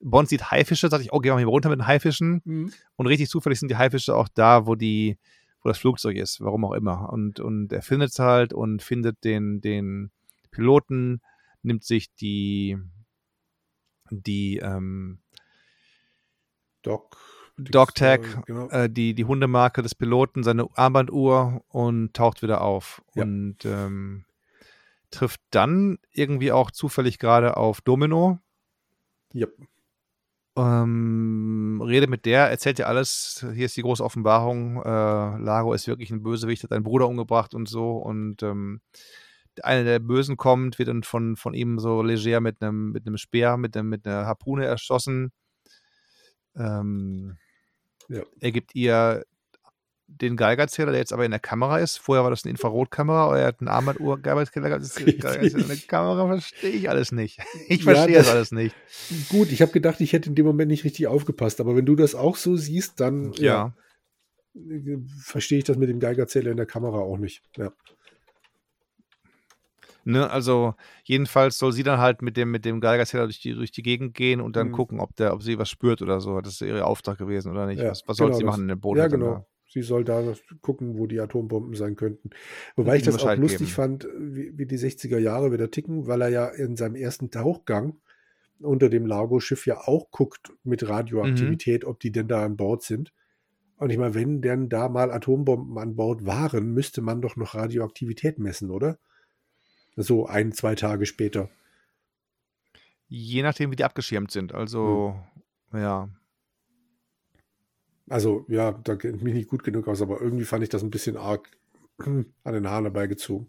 [SPEAKER 1] Bond sieht Haifische, sagt ich, oh, geh mal hier runter mit den Haifischen.
[SPEAKER 2] Mhm.
[SPEAKER 1] Und richtig zufällig sind die Haifische auch da, wo die, wo das Flugzeug ist, warum auch immer. Und, und er findet es halt und findet den, den Piloten, nimmt sich die, die ähm,
[SPEAKER 2] Doc.
[SPEAKER 1] Dogtag,
[SPEAKER 2] Genau.
[SPEAKER 1] äh, die, die Hundemarke des Piloten, seine Armbanduhr und taucht wieder auf.
[SPEAKER 2] Ja.
[SPEAKER 1] Und ähm, trifft dann irgendwie auch zufällig gerade auf Domino.
[SPEAKER 2] Ja.
[SPEAKER 1] Ähm, redet mit der, erzählt ihr alles. Hier ist die große Offenbarung. Äh, Lago ist wirklich ein Bösewicht, hat einen Bruder umgebracht und so. Und ähm, einer der Bösen kommt, wird dann von, von ihm so leger mit einem mit einem Speer, mit, einem, mit einer Harpune erschossen. Ähm,
[SPEAKER 2] Ja.
[SPEAKER 1] Er gibt ihr den Geigerzähler, der jetzt aber in der Kamera ist. Vorher war das eine Infrarotkamera, oder er hat eine Armbanduhr, Geigerzähler. (laughs) Geigerzähler, eine Kamera, verstehe ich alles nicht. (laughs) Ich
[SPEAKER 2] Ja,
[SPEAKER 1] verstehe
[SPEAKER 2] das-
[SPEAKER 1] das alles nicht.
[SPEAKER 2] Gut, ich habe gedacht, ich hätte in dem Moment nicht richtig aufgepasst, aber wenn du das auch so siehst, dann
[SPEAKER 1] Ja.
[SPEAKER 2] äh, verstehe ich das mit dem Geigerzähler in der Kamera auch nicht. Ja.
[SPEAKER 1] Ne, also jedenfalls soll sie dann halt mit dem, mit dem Geigerzähler durch die, durch die Gegend gehen und dann
[SPEAKER 2] Mhm.
[SPEAKER 1] gucken, ob der, ob sie was spürt oder so. Das ist ihr Auftrag gewesen oder nicht.
[SPEAKER 2] Ja,
[SPEAKER 1] was was soll
[SPEAKER 2] genau
[SPEAKER 1] sie
[SPEAKER 2] das.
[SPEAKER 1] machen in dem Boot?
[SPEAKER 2] ja, genau. Sie soll da noch gucken, wo die Atombomben sein könnten. Wobei ich das auch lustig
[SPEAKER 1] geben.
[SPEAKER 2] fand, wie, wie die 60er Jahre wieder ticken, weil er ja in seinem ersten Tauchgang unter dem Largo-Schiff ja auch guckt mit Radioaktivität,
[SPEAKER 1] Mhm.
[SPEAKER 2] ob die denn da an Bord sind. Und ich meine, wenn denn da mal Atombomben an Bord waren, müsste man doch noch Radioaktivität messen, oder? So ein, zwei Tage später.
[SPEAKER 1] Je nachdem, wie die abgeschirmt sind. Also,
[SPEAKER 2] Hm.
[SPEAKER 1] ja.
[SPEAKER 2] Also, ja, da kenne ich mich nicht gut genug aus, aber irgendwie fand ich das ein bisschen arg (clears throat) an den Haaren herbeigezogen.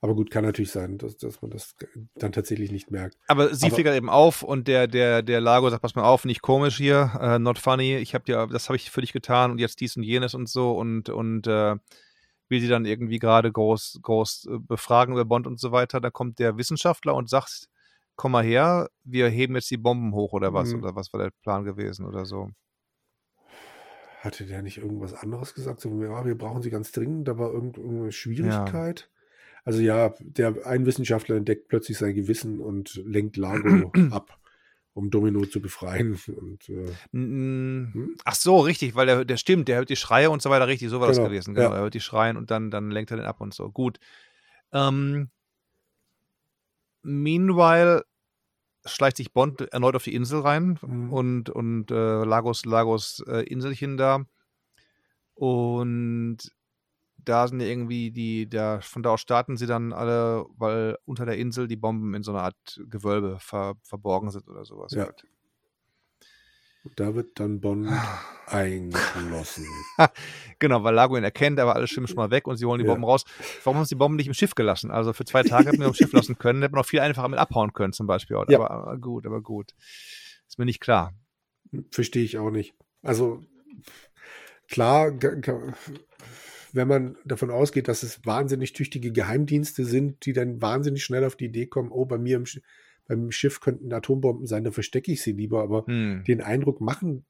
[SPEAKER 2] Aber gut, kann natürlich sein, dass, dass man das dann tatsächlich nicht merkt.
[SPEAKER 1] Aber sie fliegt halt eben auf und der, der, der Lago sagt, pass mal auf, nicht komisch hier, äh, not funny, ich habe dir, das habe ich für dich getan und jetzt dies und jenes und so und, und äh, will sie dann irgendwie gerade groß, groß äh, befragen über Bond und so weiter. Da kommt der Wissenschaftler und sagt, komm mal her, wir heben jetzt die Bomben hoch oder was,
[SPEAKER 2] Mhm.
[SPEAKER 1] oder was war der Plan gewesen oder so.
[SPEAKER 2] Hatte der nicht irgendwas anderes gesagt? So, ja, wir brauchen sie ganz dringend, da war irgend- irgendeine Schwierigkeit. Also ja, der ein Wissenschaftler entdeckt plötzlich sein Gewissen und lenkt Lago (clears throat) ab, um Domino zu befreien. (laughs) Und äh, Hm?
[SPEAKER 1] Ach so, richtig, weil der, der stimmt, der hört die Schreie und so weiter, richtig, so war
[SPEAKER 2] Genau,
[SPEAKER 1] das gewesen. Genau,
[SPEAKER 2] ja.
[SPEAKER 1] er hört die Schreien und dann, dann lenkt er den ab und so. Gut. Ähm, meanwhile schleicht sich Bond erneut auf die Insel rein
[SPEAKER 2] Mhm.
[SPEAKER 1] und, und äh, Lagos, Lagos äh, Inselchen da. Und da sind ja irgendwie die, da, von da aus starten sie dann alle, weil unter der Insel die Bomben in so einer Art Gewölbe ver, verborgen sind oder sowas.
[SPEAKER 2] Ja.
[SPEAKER 1] halt.
[SPEAKER 2] da wird dann Bond (sighs) eingeschlossen. (laughs)
[SPEAKER 1] Genau, weil Lago ihn erkennt, aber alle schwimmen schon mal weg und sie holen die
[SPEAKER 2] Ja.
[SPEAKER 1] Bomben raus. Warum haben sie die Bomben nicht im Schiff gelassen? Also für zwei Tage hätten wir im Schiff lassen können, hätten wir noch viel einfacher mit abhauen können, zum Beispiel.
[SPEAKER 2] Ja.
[SPEAKER 1] Aber, aber gut, aber gut. Ist mir nicht klar.
[SPEAKER 2] Verstehe ich auch nicht. Also klar, wenn man davon ausgeht, dass es wahnsinnig tüchtige Geheimdienste sind, die dann wahnsinnig schnell auf die Idee kommen, oh, bei mir im, Sch- beim Schiff könnten Atombomben sein, dann verstecke ich sie lieber. Aber
[SPEAKER 1] Hm.
[SPEAKER 2] den Eindruck machen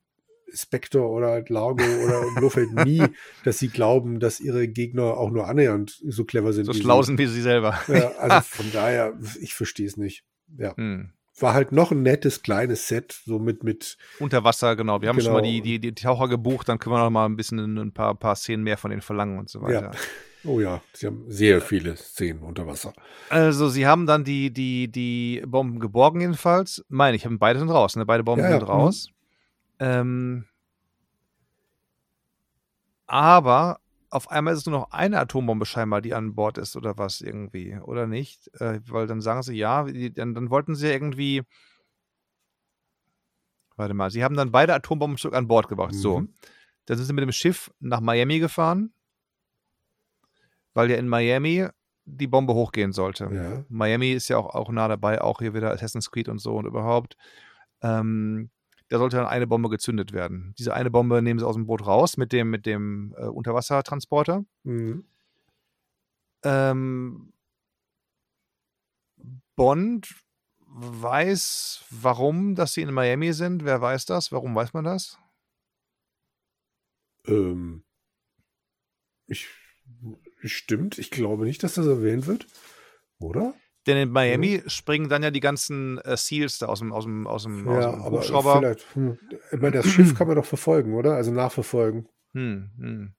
[SPEAKER 2] Spectre oder Largo oder Blofeld (laughs) nie, dass sie glauben, dass ihre Gegner auch nur annähernd so clever sind.
[SPEAKER 1] So
[SPEAKER 2] wie sie.
[SPEAKER 1] schlau sind wie sie selber.
[SPEAKER 2] Ja, also (laughs) von daher, ich verstehe es nicht. Ja.
[SPEAKER 1] Hm.
[SPEAKER 2] War halt noch ein nettes kleines Set, so mit, mit
[SPEAKER 1] Unter Wasser, genau. Wir haben schon mal
[SPEAKER 2] Genau.
[SPEAKER 1] die, die, die Taucher gebucht, dann können wir noch mal ein bisschen ein paar, paar Szenen mehr von denen verlangen und so weiter. (laughs)
[SPEAKER 2] Oh ja, sie haben sehr viele Szenen unter Wasser.
[SPEAKER 1] Also sie haben dann die, die, die Bomben geborgen jedenfalls. Meine ich, haben beide sind raus, ne? Beide Bomben
[SPEAKER 2] Ja, ja,
[SPEAKER 1] sind raus. Ähm, aber auf einmal ist es nur noch eine Atombombe scheinbar, die an Bord ist oder was irgendwie, oder nicht? Äh, weil dann sagen sie ja, die, dann, dann wollten sie ja irgendwie. Warte mal, sie haben dann beide Atombomben zurück an Bord gebracht. So.
[SPEAKER 2] Mhm.
[SPEAKER 1] Dann sind sie mit dem Schiff nach Miami gefahren, weil ja in Miami die Bombe hochgehen sollte.
[SPEAKER 2] Ja.
[SPEAKER 1] Miami ist ja auch, auch nah dabei, auch hier wieder Assassin's Creed und so und überhaupt. Ähm, da sollte dann eine Bombe gezündet werden. Diese eine Bombe nehmen sie aus dem Boot raus mit dem, mit dem äh, Unterwassertransporter.
[SPEAKER 2] Mhm.
[SPEAKER 1] Ähm, Bond weiß, warum, dass sie in Miami sind. Wer weiß das? Warum weiß man das?
[SPEAKER 2] Ähm, ich, stimmt, ich glaube nicht, dass das erwähnt wird. Oder?
[SPEAKER 1] Denn in Miami springen dann ja die ganzen äh, Seals da aus dem, aus dem, aus dem, aus
[SPEAKER 2] Ja,
[SPEAKER 1] dem
[SPEAKER 2] aber
[SPEAKER 1] Hubschrauber.
[SPEAKER 2] vielleicht. Hm. Ich meine, das Schiff kann man doch verfolgen, oder? Also nachverfolgen.
[SPEAKER 1] Hm, hm.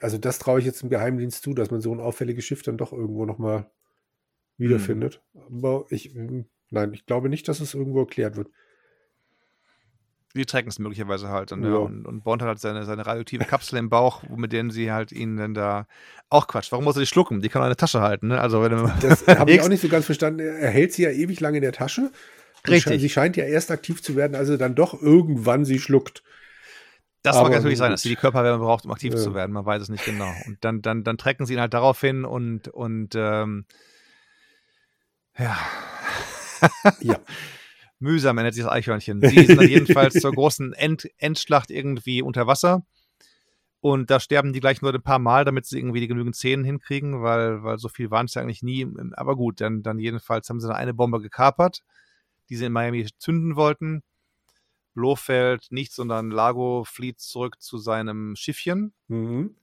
[SPEAKER 2] also das traue ich jetzt im Geheimdienst zu, dass man so ein auffälliges Schiff dann doch irgendwo nochmal wiederfindet. Mhm. Aber ich, hm, nein, ich glaube nicht, dass es irgendwo erklärt wird.
[SPEAKER 1] Die tracken es möglicherweise halt. Und, ja. ja. und, und, Bond hat halt seine, seine radioaktive Kapsel im Bauch, mit denen sie halt ihn dann da. Auch Quatsch, warum muss er die schlucken? Die kann auch eine Tasche halten, ne? Also, wenn (laughs)
[SPEAKER 2] das habe ich auch nicht so ganz verstanden. Er hält sie ja ewig lang in der Tasche.
[SPEAKER 1] Richtig.
[SPEAKER 2] Sie scheint ja erst aktiv zu werden, also dann doch irgendwann sie schluckt.
[SPEAKER 1] Das mag natürlich sein, dass sie die Körperwärme braucht, um aktiv ja. zu werden. Man weiß es nicht genau. Und dann, dann, dann trecken sie ihn halt darauf hin und, und ähm, ja.
[SPEAKER 2] ja. (laughs)
[SPEAKER 1] Mühsam ändert sich das Eichhörnchen. Sie sind dann (laughs) jedenfalls zur großen End Endschlacht irgendwie unter Wasser. Und da sterben die gleich nur ein paar Mal, damit sie irgendwie die genügend Szenen hinkriegen, weil, weil so viel waren es ja eigentlich nie. Aber gut, dann, dann jedenfalls haben sie dann eine Bombe gekapert, die sie in Miami zünden wollten. Blofeld nicht, sondern Lago flieht zurück zu seinem Schiffchen. Mhm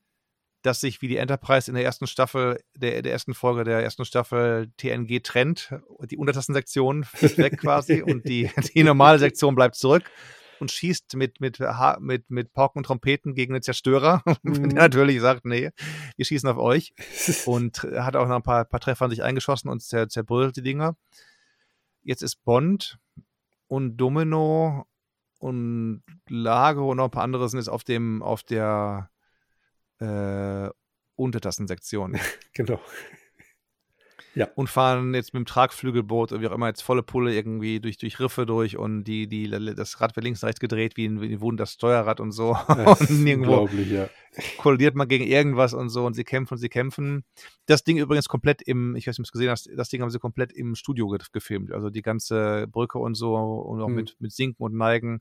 [SPEAKER 1] das sich wie die Enterprise in der ersten Staffel, der, der ersten Folge der ersten Staffel TNG trennt. Die Untertassensektion fliegt weg quasi und die, (laughs) die normale Sektion bleibt zurück und schießt mit, mit, mit, mit Pauken und Trompeten gegen den Zerstörer, (laughs) mhm. der natürlich sagt, nee, wir schießen auf euch. (laughs) Und hat auch noch ein paar, paar Treffer an sich eingeschossen und zer, zerbrüllt die Dinger. Jetzt ist Bond und Domino und Lago und noch ein paar andere sind jetzt auf dem, auf der äh, Untertassensektion. (laughs)
[SPEAKER 2] genau.
[SPEAKER 1] Ja. Und fahren jetzt mit dem Tragflügelboot oder wie auch immer jetzt volle Pulle irgendwie durch, durch Riffe durch und die, die, das Rad wird links und rechts gedreht wie ein, wie ein das Steuerrad und so. (laughs)
[SPEAKER 2] und nirgendwo ja.
[SPEAKER 1] kollidiert man gegen irgendwas und so und sie kämpfen und sie kämpfen. Das Ding übrigens komplett im, ich weiß nicht, ob du es gesehen hast, das Ding haben sie komplett im Studio gefilmt. Also die ganze Brücke und so und auch hm. mit, mit Sinken und Neigen.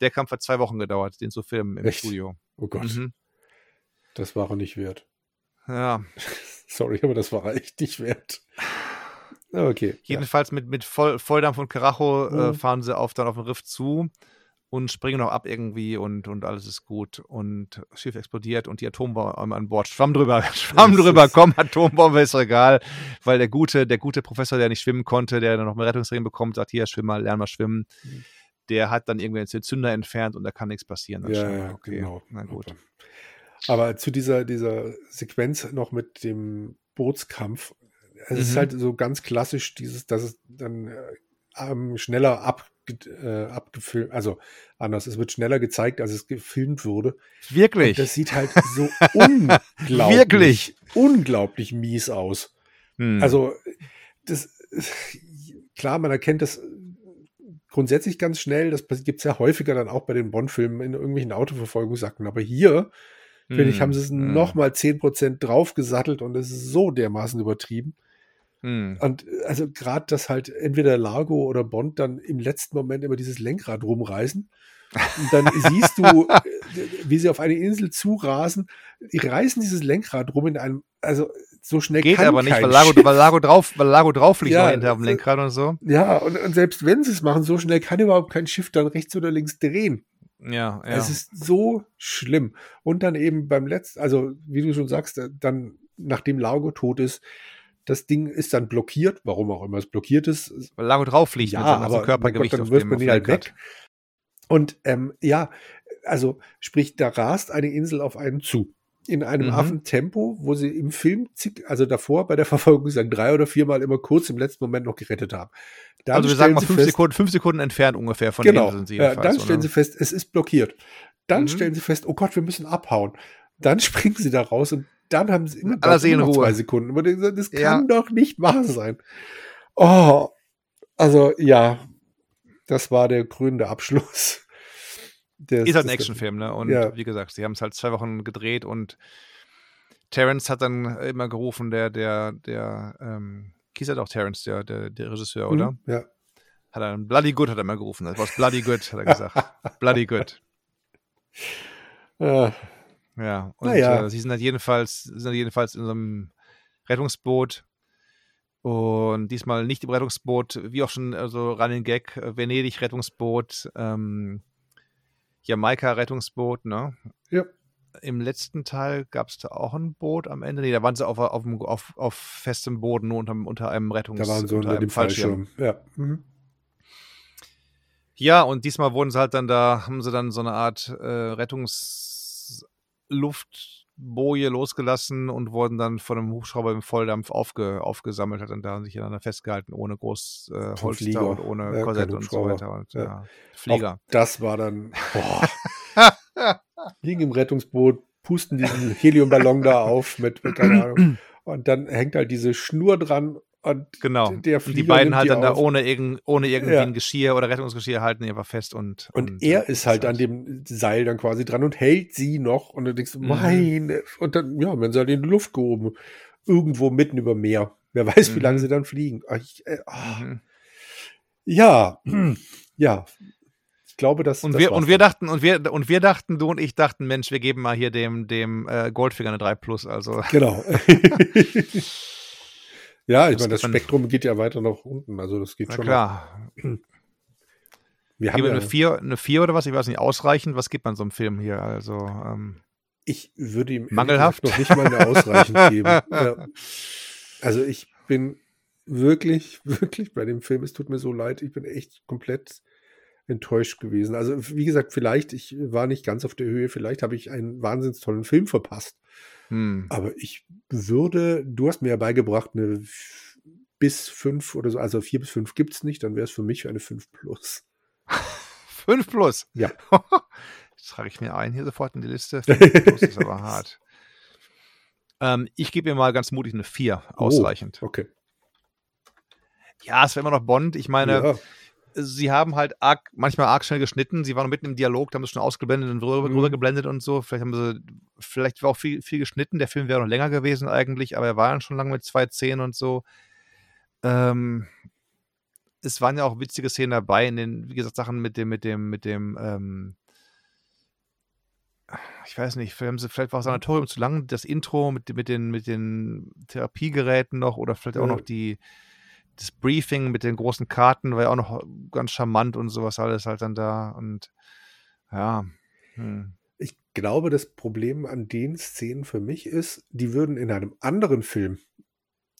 [SPEAKER 1] Der Kampf hat zwei Wochen gedauert, den zu filmen im
[SPEAKER 2] Echt?
[SPEAKER 1] Studio.
[SPEAKER 2] Oh Gott. Mhm. Das war er nicht wert.
[SPEAKER 1] Ja. (laughs)
[SPEAKER 2] Sorry, aber das war er echt nicht wert. Okay.
[SPEAKER 1] Jedenfalls ja. mit, mit Voll, Volldampf und Karacho äh, mhm. äh, fahren sie auf, dann auf den Riff zu und springen noch ab irgendwie und, und alles ist gut und das Schiff explodiert und die Atombombe an Bord. Schwamm drüber, (laughs) schwamm drüber, komm, Atombombe ist egal, weil der gute, der gute Professor, der nicht schwimmen konnte, der dann noch einen Rettungsring bekommt, sagt, hier, schwimm mal, lern mal schwimmen. Mhm. Der hat dann irgendwie den Zünder entfernt und da kann nichts passieren.
[SPEAKER 2] Ja, ja,
[SPEAKER 1] okay. genau. Na gut. Okay.
[SPEAKER 2] Aber zu dieser, dieser Sequenz noch mit dem Bootskampf, es mhm. ist halt so ganz klassisch dieses, dass es dann äh, schneller ab, äh, abgefilmt, also anders, es wird schneller gezeigt, als es gefilmt wurde.
[SPEAKER 1] Wirklich? Und
[SPEAKER 2] das sieht halt (laughs) so unglaublich,
[SPEAKER 1] Wirklich?
[SPEAKER 2] unglaublich mies aus. Hm. Also, das, klar, man erkennt das grundsätzlich ganz schnell, das gibt es ja häufiger dann auch bei den Bond-Filmen in irgendwelchen Autoverfolgungsakten, aber hier Finde ich, haben sie es mm. nochmal 10% draufgesattelt und es ist so dermaßen übertrieben. Mm. Und also gerade, dass halt entweder Largo oder Bond dann im letzten Moment immer dieses Lenkrad rumreißen. Und dann (laughs) siehst du, wie sie auf eine Insel zurasen. Die reißen dieses Lenkrad rum in einem, also so schnell
[SPEAKER 1] Geht
[SPEAKER 2] kann
[SPEAKER 1] aber nicht, weil Lago, weil Lago drauf, weil Lago drauf liegt ja, hinter dem Lenkrad und so.
[SPEAKER 2] Ja, und, und selbst wenn sie es machen, so schnell kann überhaupt kein Schiff dann rechts oder links drehen.
[SPEAKER 1] Ja, ja.
[SPEAKER 2] Es ist so schlimm. Und dann eben beim letzten, also wie du schon sagst, dann, nachdem Largo tot ist, das Ding ist dann blockiert, warum auch immer es blockiert ist.
[SPEAKER 1] Weil Lago drauf liegt
[SPEAKER 2] ja, aber
[SPEAKER 1] Körpergewicht
[SPEAKER 2] Gott, dann wirft man ihn halt weg. Und ähm, ja, also sprich, da rast eine Insel auf einen zu in einem mhm. Affentempo, wo sie im Film, also davor bei der (laughs) Verfolgung sagen, drei oder viermal immer kurz im letzten Moment noch gerettet haben.
[SPEAKER 1] Dann also wir sagen mal fünf, fest, Sekunden, fünf Sekunden entfernt ungefähr von
[SPEAKER 2] genau, sind sie ja, Dann oder? stellen sie fest, es ist blockiert. Dann mhm. stellen sie fest, oh Gott, wir müssen abhauen. Dann (laughs) springen sie da raus und dann haben sie immer,
[SPEAKER 1] immer
[SPEAKER 2] noch zwei Sekunden. Aber das kann ja. doch nicht wahr sein. Oh, also ja, das war der krönende Abschluss.
[SPEAKER 1] Der ist halt ein Actionfilm, ne? Und ja. wie gesagt, sie haben es halt zwei Wochen gedreht und Terence hat dann immer gerufen, der, der, der, ähm, hieß halt auch Terence, der, der, der Regisseur, oder? Mhm,
[SPEAKER 2] ja.
[SPEAKER 1] Hat er Bloody Good, hat er immer gerufen. Das war Bloody Good, hat er gesagt. (laughs) Bloody Good.
[SPEAKER 2] Ja.
[SPEAKER 1] Ja, und
[SPEAKER 2] naja.
[SPEAKER 1] äh, sie sind halt jedenfalls, sind halt jedenfalls in so einem Rettungsboot und diesmal nicht im Rettungsboot, wie auch schon, also Running Gag, Venedig-Rettungsboot, ähm, Jamaika-Rettungsboot, ne?
[SPEAKER 2] Ja.
[SPEAKER 1] Im letzten Teil gab es da auch ein Boot am Ende. Nee, da waren sie auf, auf, auf, auf festem Boden, nur unter, unter einem Rettungs...
[SPEAKER 2] Da waren sie unter, unter dem Fallschirm. Fallschirm. Ja. Mhm.
[SPEAKER 1] Ja, und diesmal wurden sie halt dann da, haben sie dann so eine Art äh, Rettungsluft Boje losgelassen und wurden dann von einem Hubschrauber im Volldampf aufge, aufgesammelt, hat dann da sich aneinander festgehalten, ohne groß äh, Holster und ohne
[SPEAKER 2] Ja,
[SPEAKER 1] Korsett und so weiter. Und,
[SPEAKER 2] Ja.
[SPEAKER 1] ja. Flieger.
[SPEAKER 2] Auch das war dann, boah. (laughs) Liegen im Rettungsboot, pusten diesen Heliumballon da auf mit, mit keine Ahnung. (clears throat) Und dann hängt halt diese Schnur dran und
[SPEAKER 1] Genau.
[SPEAKER 2] der
[SPEAKER 1] und die beiden halt dann da
[SPEAKER 2] auf.
[SPEAKER 1] ohne, irgend, ohne irgendwie
[SPEAKER 2] Ja.
[SPEAKER 1] ein Geschirr oder Rettungsgeschirr halten die einfach fest und.
[SPEAKER 2] Und er ist halt an dem Seil dann quasi dran und hält sie noch. Und dann denkst du,
[SPEAKER 1] Mhm.
[SPEAKER 2] meine. Und dann, ja, werden sie halt in die Luft gehoben. Irgendwo mitten über Meer. Wer weiß, wie
[SPEAKER 1] Mhm.
[SPEAKER 2] lange sie dann fliegen. Ach, ich, äh, ah.
[SPEAKER 1] Mhm.
[SPEAKER 2] Ja, (clears throat) ja. Ich glaube, dass.
[SPEAKER 1] Und
[SPEAKER 2] das
[SPEAKER 1] wir, und wir
[SPEAKER 2] dann.
[SPEAKER 1] dachten, und wir, und wir dachten, du und ich dachten, Mensch, wir geben mal hier dem, dem äh, Goldfinger eine 3 Plus. Also
[SPEAKER 2] Genau. (laughs) (laughs) ja, ich
[SPEAKER 1] Das
[SPEAKER 2] meine, das Spektrum geht ja weiter nach unten. Also, das geht
[SPEAKER 1] na
[SPEAKER 2] schon.
[SPEAKER 1] klar.
[SPEAKER 2] Noch. Wir haben ja,
[SPEAKER 1] eine 4, eine 4 oder was? Ich weiß nicht, ausreichend. Was gibt man so einem Film hier? Also, ähm,
[SPEAKER 2] ich würde ihm
[SPEAKER 1] Mangelhaft?
[SPEAKER 2] noch nicht mal eine ausreichend geben. (laughs) Ja. Also ich bin wirklich, wirklich bei dem Film, es tut mir so leid, ich bin echt komplett enttäuscht gewesen. Also wie gesagt, vielleicht, ich war nicht ganz auf der Höhe, vielleicht habe ich einen wahnsinnig tollen Film verpasst.
[SPEAKER 1] Hm.
[SPEAKER 2] Aber ich würde, du hast mir ja beigebracht, eine bis fünf oder so, also vier bis fünf gibt es nicht, dann wäre es für mich eine fünf plus. (laughs)
[SPEAKER 1] 5 Plus.
[SPEAKER 2] Ja. (laughs)
[SPEAKER 1] Das trage ich mir ein hier sofort in die Liste. 5 Plus ist aber (laughs) hart. Ähm, ich gebe mir mal ganz mutig eine 4. Ausreichend.
[SPEAKER 2] Oh, okay.
[SPEAKER 1] Ja, es wäre immer noch Bond. Ich meine,
[SPEAKER 2] ja,
[SPEAKER 1] sie haben halt arg, manchmal arg schnell geschnitten. Sie waren noch mitten im Dialog, da haben sie schon ausgeblendet und rüber,
[SPEAKER 2] Mhm.
[SPEAKER 1] rübergeblendet und so. Vielleicht haben sie, vielleicht war auch viel, viel geschnitten. Der Film wäre noch länger gewesen eigentlich, aber er war dann schon lange mit zwei Szenen und so. Ähm, es waren ja auch witzige Szenen dabei in den, wie gesagt, Sachen mit dem, mit dem, mit dem, ähm, ich weiß nicht, vielleicht, haben sie, vielleicht war das Sanatorium zu lang, das Intro mit, mit, den, mit den Therapiegeräten noch oder vielleicht auch noch die, das Briefing mit den großen Karten war ja auch noch ganz charmant und sowas alles halt dann da und ja. Hm.
[SPEAKER 2] ich glaube, das Problem an den Szenen für mich ist, die würden in einem anderen Film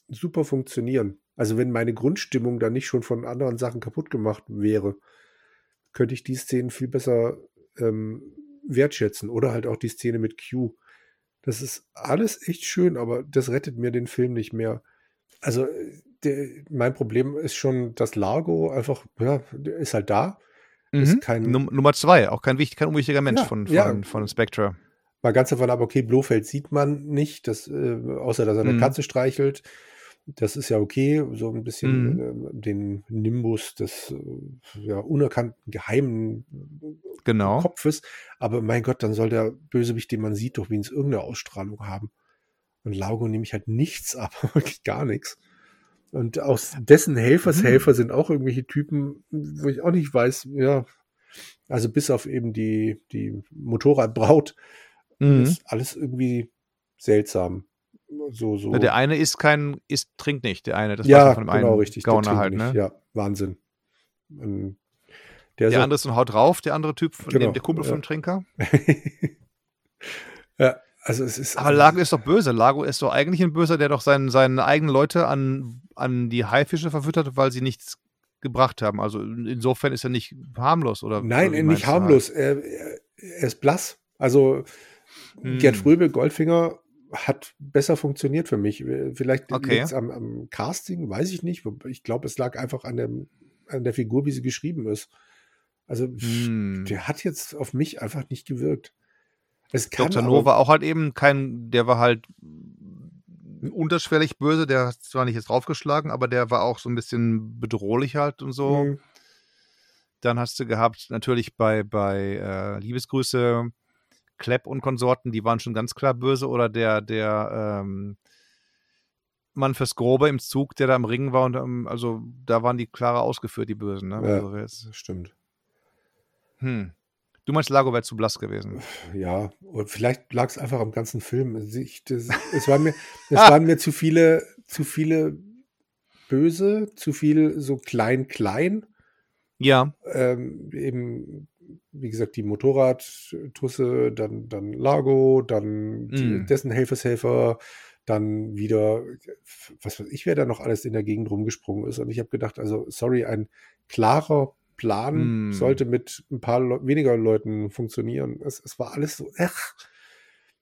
[SPEAKER 2] super funktionieren. Also wenn meine Grundstimmung dann nicht schon von anderen Sachen kaputt gemacht wäre, könnte ich die Szenen viel besser ähm, wertschätzen. Oder halt auch die Szene mit Q. Das ist alles echt schön, aber das rettet mir den Film nicht mehr. Also der, mein Problem ist schon, dass Largo einfach, ja, ist halt da. Ist
[SPEAKER 1] Mhm.
[SPEAKER 2] kein,
[SPEAKER 1] Num Nummer zwei, auch kein, wichtig, kein unwichtiger Mensch
[SPEAKER 2] Ja,
[SPEAKER 1] von, von,
[SPEAKER 2] ja.
[SPEAKER 1] von Spectre.
[SPEAKER 2] Mal ganz davon ab, okay, Blofeld sieht man nicht, das, äh, außer dass er eine
[SPEAKER 1] Mhm.
[SPEAKER 2] Katze streichelt. Das ist ja okay, so ein bisschen
[SPEAKER 1] Mhm.
[SPEAKER 2] äh, den Nimbus des äh, ja, unerkannten, geheimen
[SPEAKER 1] Genau.
[SPEAKER 2] Kopfes. Aber mein Gott, dann soll der Bösewicht, den man sieht, doch wenigstens irgendeine Ausstrahlung haben. Und Laugo nehme ich halt nichts ab, (laughs) wirklich gar nichts. Und aus dessen Helfershelfer sind auch irgendwelche Typen, wo ich auch nicht weiß, ja, also bis auf eben die, die Motorradbraut,
[SPEAKER 1] Mhm.
[SPEAKER 2] ist alles irgendwie seltsam. So, so.
[SPEAKER 1] Na, Der eine ist kein, ist, trinkt nicht, der eine. Das
[SPEAKER 2] ja,
[SPEAKER 1] von dem
[SPEAKER 2] genau,
[SPEAKER 1] einen
[SPEAKER 2] richtig.
[SPEAKER 1] Gauner halt,
[SPEAKER 2] nicht.
[SPEAKER 1] ne?
[SPEAKER 2] Ja, Wahnsinn. Und der,
[SPEAKER 1] Der andere ist ein Haut drauf, der andere Typ, von
[SPEAKER 2] Genau,
[SPEAKER 1] dem, der Kumpel
[SPEAKER 2] ja.
[SPEAKER 1] vom Trinker. (laughs)
[SPEAKER 2] ja, also es ist.
[SPEAKER 1] Aber Lago ist doch böse. Lago ist doch eigentlich ein Böser, der doch seinen, seine eigenen Leute an, an die Haifische verfüttert, weil sie nichts gebracht haben. Also insofern ist er nicht harmlos, oder?
[SPEAKER 2] Nein,
[SPEAKER 1] oder
[SPEAKER 2] nicht harmlos. Er, er, er ist blass. Also
[SPEAKER 1] Hm.
[SPEAKER 2] Gerd Fröbel, Goldfinger, hat besser funktioniert für mich. Vielleicht
[SPEAKER 1] Okay.
[SPEAKER 2] liegt es am, am Casting, weiß ich nicht. Ich glaube, es lag einfach an, dem, an der Figur, wie sie geschrieben ist. Also
[SPEAKER 1] Hm.
[SPEAKER 2] der hat jetzt auf mich einfach nicht gewirkt. Es kann
[SPEAKER 1] Dr. No war auch halt eben kein, der war halt unterschwellig böse, der hat zwar nicht jetzt draufgeschlagen, aber der war auch so ein bisschen bedrohlich halt und so.
[SPEAKER 2] Hm,
[SPEAKER 1] Dann hast du gehabt, natürlich bei, bei äh, Liebesgrüße, Klepp und Konsorten, die waren schon ganz klar böse, oder der, der ähm, Mann fürs Grobe im Zug, der da im Ring war, und ähm, also da waren die klarer ausgeführt, die Bösen. Ne?
[SPEAKER 2] Ja.
[SPEAKER 1] Also jetzt,
[SPEAKER 2] stimmt.
[SPEAKER 1] hm. Du meinst, Lago wäre zu blass gewesen.
[SPEAKER 2] Ja, und vielleicht lag es einfach am ganzen Film. Ich, das, (laughs) es waren mir, es waren mir zu viele, zu viele böse, zu viel so klein, klein.
[SPEAKER 1] Ja,
[SPEAKER 2] Ähm, eben, wie gesagt, die Motorradtusse, dann, dann Lago, dann die,
[SPEAKER 1] Mm.
[SPEAKER 2] dessen Helfershelfer, dann wieder, was weiß ich, wer da noch alles in der Gegend rumgesprungen ist. Und ich habe gedacht, also, sorry, ein klarer Plan
[SPEAKER 1] Mm.
[SPEAKER 2] sollte mit ein paar Leu weniger Leuten funktionieren. Es, es war alles so, ach,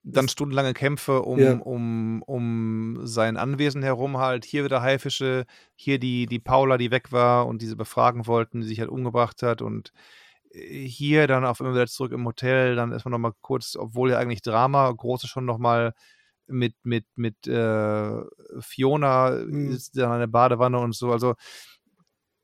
[SPEAKER 1] dann stundenlange Kämpfe um,
[SPEAKER 2] Ja.
[SPEAKER 1] um, um sein Anwesen herum halt. Hier wieder Haifische, hier die, die Paula, die weg war und diese befragen wollten, die sich halt umgebracht hat und äh, hier dann auf einmal wieder zurück im Hotel, dann erstmal nochmal kurz, obwohl ja eigentlich Drama, große schon nochmal mit, mit, mit äh, Fiona
[SPEAKER 2] Mhm.
[SPEAKER 1] ist dann eine Badewanne und so. Also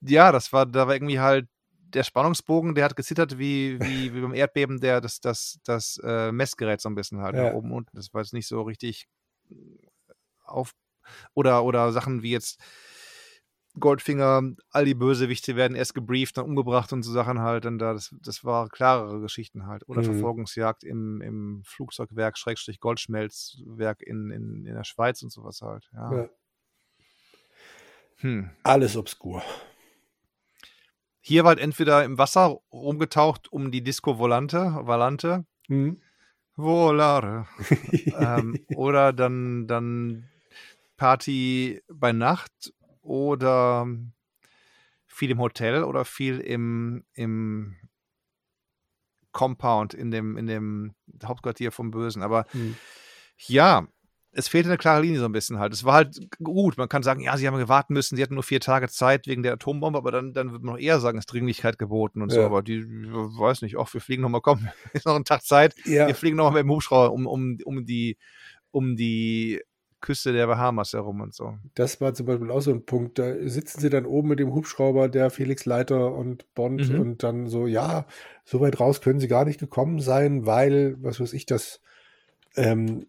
[SPEAKER 1] ja, das war, da war irgendwie halt der Spannungsbogen, der hat gezittert wie, wie, wie beim Erdbeben, der das, das, das äh, Messgerät so ein bisschen halt
[SPEAKER 2] Ja.
[SPEAKER 1] nach oben und unten. Das war jetzt nicht so richtig auf oder, oder Sachen wie jetzt Goldfinger, all die Bösewichte werden erst gebrieft, dann umgebracht und so Sachen halt. Und da, das, das war klarere Geschichten halt. Oder
[SPEAKER 2] Mhm.
[SPEAKER 1] Verfolgungsjagd im, im Flugzeugwerk, Schrägstrich Goldschmelzwerk in, in, in der Schweiz und sowas halt. Ja.
[SPEAKER 2] Ja.
[SPEAKER 1] Hm.
[SPEAKER 2] Alles obskur.
[SPEAKER 1] Hier war halt entweder im Wasser rumgetaucht um die Disco Volante, Volante,
[SPEAKER 2] Mhm.
[SPEAKER 1] Volare, (laughs) ähm, oder dann, dann Party bei Nacht oder viel im Hotel oder viel im, im Compound, in dem, in dem Hauptquartier vom Bösen. Aber
[SPEAKER 2] Mhm.
[SPEAKER 1] ja, es fehlte eine klare Linie so ein bisschen halt. Es war halt gut. Man kann sagen, ja, sie haben warten müssen, sie hatten nur vier Tage Zeit wegen der Atombombe, aber dann, dann wird man noch eher sagen, es ist Dringlichkeit geboten und so.
[SPEAKER 2] Ja.
[SPEAKER 1] Aber die, weiß nicht, ach, wir fliegen nochmal, komm, (laughs) ist noch ein Tag Zeit.
[SPEAKER 2] Ja,
[SPEAKER 1] Wir fliegen nochmal mit dem Hubschrauber um, um, um, die, um die Küste der Bahamas herum und so.
[SPEAKER 2] das war zum Beispiel auch so ein Punkt. Da sitzen sie dann oben mit dem Hubschrauber, der Felix Leiter und Bond
[SPEAKER 1] Mhm.
[SPEAKER 2] und dann so, ja, so weit raus können sie gar nicht gekommen sein, weil, was weiß ich, das, ähm,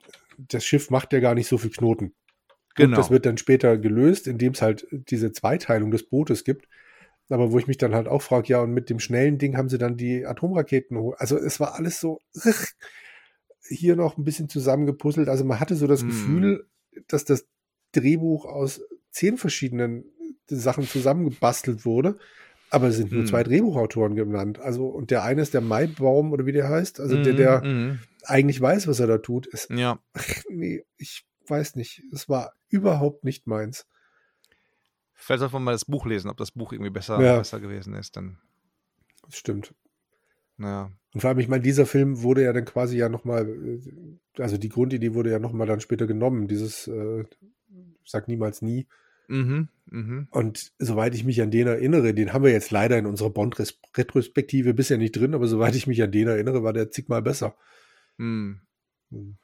[SPEAKER 2] das Schiff macht ja gar nicht so viel Knoten. Und
[SPEAKER 1] Genau.
[SPEAKER 2] das wird dann später gelöst, indem es halt diese Zweiteilung des Bootes gibt. Aber wo ich mich dann halt auch frage, ja, und mit dem schnellen Ding haben sie dann die Atomraketen hoch. Also es war alles so (laughs) hier noch ein bisschen zusammengepuzzelt. Also man hatte so das
[SPEAKER 1] Mm.
[SPEAKER 2] Gefühl, dass das Drehbuch aus zehn verschiedenen Sachen zusammengebastelt wurde. Aber es sind nur
[SPEAKER 1] Mm.
[SPEAKER 2] zwei Drehbuchautoren genannt. Also, und der eine ist der Maibaum oder wie der heißt. Also der,
[SPEAKER 1] Mhm,
[SPEAKER 2] der
[SPEAKER 1] mhm.
[SPEAKER 2] Eigentlich weiß, was er da tut. Es,
[SPEAKER 1] Ja.
[SPEAKER 2] nee, ich weiß nicht. Es war überhaupt nicht meins.
[SPEAKER 1] Vielleicht sollte man mal das Buch lesen, ob das Buch irgendwie besser,
[SPEAKER 2] Ja.
[SPEAKER 1] besser gewesen ist. Dann,
[SPEAKER 2] Das stimmt.
[SPEAKER 1] naja.
[SPEAKER 2] Und vor allem, ich meine, dieser Film wurde ja dann quasi ja nochmal, also die Grundidee wurde ja nochmal dann später genommen, dieses äh, Sag niemals nie.
[SPEAKER 1] Mhm, mhm.
[SPEAKER 2] Und soweit ich mich an den erinnere, den haben wir jetzt leider in unserer Bond-Retrospektive bisher nicht drin, aber soweit ich mich an den erinnere, war der zigmal besser.
[SPEAKER 1] Mhm.
[SPEAKER 2] Hm.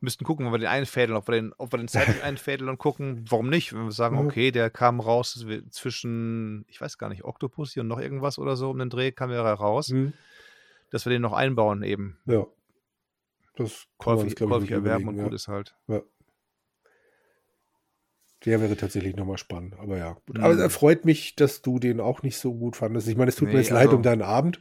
[SPEAKER 1] Müssten gucken, ob wir den einfädeln, ob wir den, ob wir den zeitlich (laughs) einfädeln und gucken, warum nicht? Wenn wir sagen,
[SPEAKER 2] Ja.
[SPEAKER 1] okay, der kam raus zwischen, ich weiß gar nicht, Octopus hier und noch irgendwas oder so um den Dreh, kam er raus,
[SPEAKER 2] Hm.
[SPEAKER 1] dass wir den noch einbauen eben.
[SPEAKER 2] Ja. Das kann man ich,
[SPEAKER 1] käufig
[SPEAKER 2] wirklich
[SPEAKER 1] erwerben und
[SPEAKER 2] überlegen,
[SPEAKER 1] gut ist halt.
[SPEAKER 2] ja. Der wäre tatsächlich nochmal spannend, aber ja. Gut.
[SPEAKER 1] Hm.
[SPEAKER 2] Aber es freut mich, dass du den auch nicht so gut fandest. Ich meine, es tut mir
[SPEAKER 1] Nee,
[SPEAKER 2] jetzt leid
[SPEAKER 1] also-
[SPEAKER 2] um deinen Abend.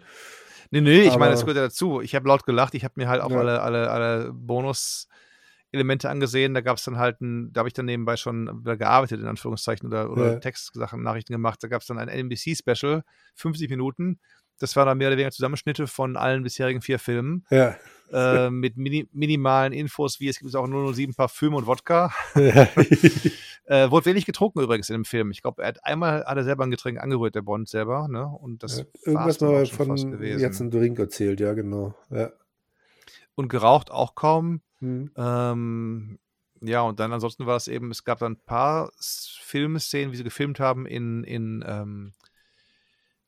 [SPEAKER 1] Nee, nee, ich meine,
[SPEAKER 2] Aber-
[SPEAKER 1] das gehört ja dazu. Ich habe laut gelacht, ich habe mir halt auch
[SPEAKER 2] Ja.
[SPEAKER 1] alle, alle, alle Bonus-Elemente angesehen. Da gab es dann halt ein, da habe ich dann nebenbei schon gearbeitet, in Anführungszeichen, oder, oder
[SPEAKER 2] Ja.
[SPEAKER 1] Textsachen, Nachrichten gemacht. Da gab es dann ein NBC-Special, 50 Minuten. Das war dann mehr oder weniger Zusammenschnitte von allen bisherigen vier Filmen,
[SPEAKER 2] Ja.
[SPEAKER 1] äh, mit mini minimalen Infos, wie es gibt auch nur 07 Parfüm und Wodka. (laughs) (laughs) Äh, wurde wenig getrunken übrigens in dem Film. Ich glaube, er hat einmal hat er selber ein Getränk angerührt, der Bond selber, ne? Und das
[SPEAKER 2] Ja, Irgendwas mal von jetzt ein Drink erzählt, ja, genau. Ja.
[SPEAKER 1] Und geraucht auch kaum.
[SPEAKER 2] Hm.
[SPEAKER 1] Ähm, ja, und dann ansonsten war es eben, es gab dann ein paar Filmszenen, wie sie gefilmt haben in, in ähm,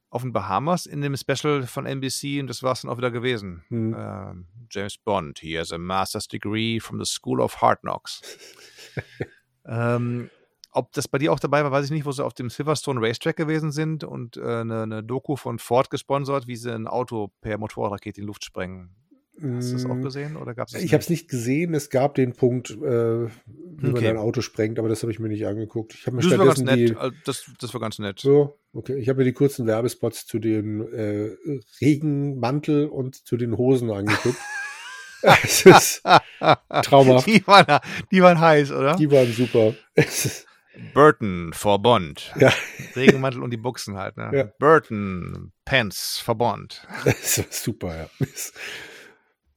[SPEAKER 1] auf den Bahamas in dem Special von NBC und das war es dann auch wieder gewesen.
[SPEAKER 2] Hm.
[SPEAKER 1] Ähm, James Bond, he has a master's degree from the School of Hard Knocks. (laughs) ähm, ob das bei dir auch dabei war, weiß ich nicht, wo sie auf dem Silverstone Racetrack gewesen sind und äh, eine, eine Doku von Ford gesponsert, wie sie ein Auto per Motorrakete in die Luft sprengen. Hast du das auch
[SPEAKER 2] Mm,
[SPEAKER 1] gesehen oder gab es
[SPEAKER 2] Ich habe es nicht gesehen. Es gab den Punkt, äh, wie man
[SPEAKER 1] Okay.
[SPEAKER 2] ein Auto sprengt, aber das habe ich mir nicht angeguckt. Ich habe mir
[SPEAKER 1] Das war ganz nett.
[SPEAKER 2] die,
[SPEAKER 1] äh, Das, das war ganz nett.
[SPEAKER 2] so, okay, ich habe mir die kurzen Werbespots zu den äh, Regenmantel und zu den Hosen angeguckt. (laughs) (laughs) es ist traumhaft.
[SPEAKER 1] Die waren, die waren heiß, oder?
[SPEAKER 2] Die waren super.
[SPEAKER 1] Burton for Bond.
[SPEAKER 2] Ja.
[SPEAKER 1] Regenmantel und die Buchsen halt. Ne?
[SPEAKER 2] Ja.
[SPEAKER 1] Burton Pants for Bond.
[SPEAKER 2] es war super, ja.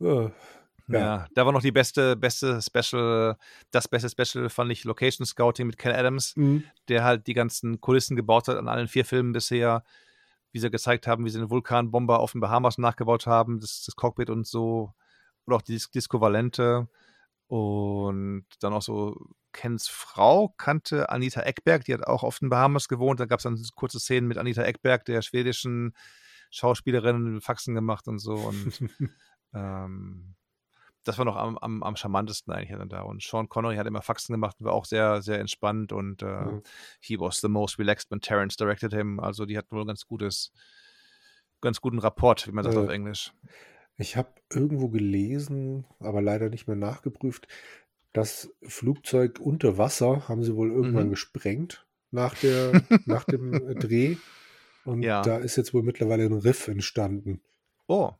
[SPEAKER 2] Oh,
[SPEAKER 1] Ja.
[SPEAKER 2] Ja.
[SPEAKER 1] da war noch die beste, beste Special, das beste Special fand ich Location Scouting mit Ken Adams,
[SPEAKER 2] mm,
[SPEAKER 1] der halt die ganzen Kulissen gebaut hat an allen vier Filmen bisher, wie sie gezeigt haben, wie sie eine Vulkanbomber auf den Bahamas nachgebaut haben, das, das Cockpit und so. Oder auch die Dis Disco Valente und dann auch so Kens Frau kannte Anita Eckberg, die hat auch auf den Bahamas gewohnt. Da gab es dann kurze Szenen mit Anita Eckberg, der schwedischen Schauspielerin, Faxen gemacht und so. Und (laughs) ähm, das war noch am, am, am charmantesten eigentlich dann da. Und Sean Connery hat immer Faxen gemacht und war auch sehr, sehr entspannt und äh, mhm. he was the most relaxed when Terrence directed him. Also die hatten wohl ganz gutes, ganz guten Rapport, wie man sagt äh, auf Englisch.
[SPEAKER 2] Ich habe irgendwo gelesen, aber leider nicht mehr nachgeprüft, das Flugzeug unter Wasser haben sie wohl irgendwann mhm. gesprengt nach, der, (laughs) nach dem Dreh. Und ja. da ist jetzt wohl mittlerweile ein Riff entstanden.
[SPEAKER 1] Oh.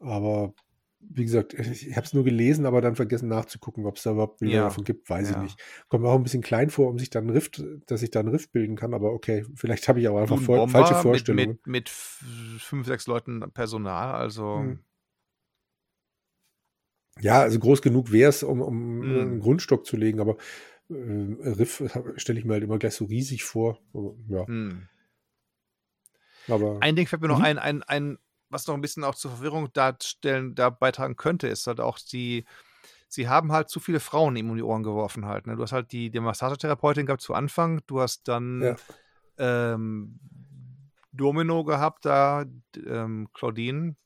[SPEAKER 2] Aber wie gesagt, ich habe es nur gelesen, aber dann vergessen nachzugucken, ob es da überhaupt Bilder ja. davon gibt, weiß ja. ich nicht. Kommt mir auch ein bisschen klein vor, um sich dann Rift, dass ich da einen Rift bilden kann, aber okay, vielleicht habe ich auch einfach vor, falsche Vorstellungen.
[SPEAKER 1] Mit, mit, mit, fünf, sechs Leuten Personal, also. Hm.
[SPEAKER 2] Ja, also groß genug wäre es, um, um hm. einen Grundstock zu legen, aber äh, Riff stelle ich mir halt immer gleich so riesig vor. Ja. Hm.
[SPEAKER 1] Aber, ein Ding fällt mir noch mhm. ein, ein, ein was noch ein bisschen auch zur Verwirrung darstellen, da beitragen könnte, ist halt auch die, sie haben halt zu viele Frauen ihm um die Ohren geworfen halt. Ne? Du hast halt die, die Massagetherapeutin gehabt zu Anfang, du hast dann ja. ähm, Domino gehabt da, ähm, Claudine.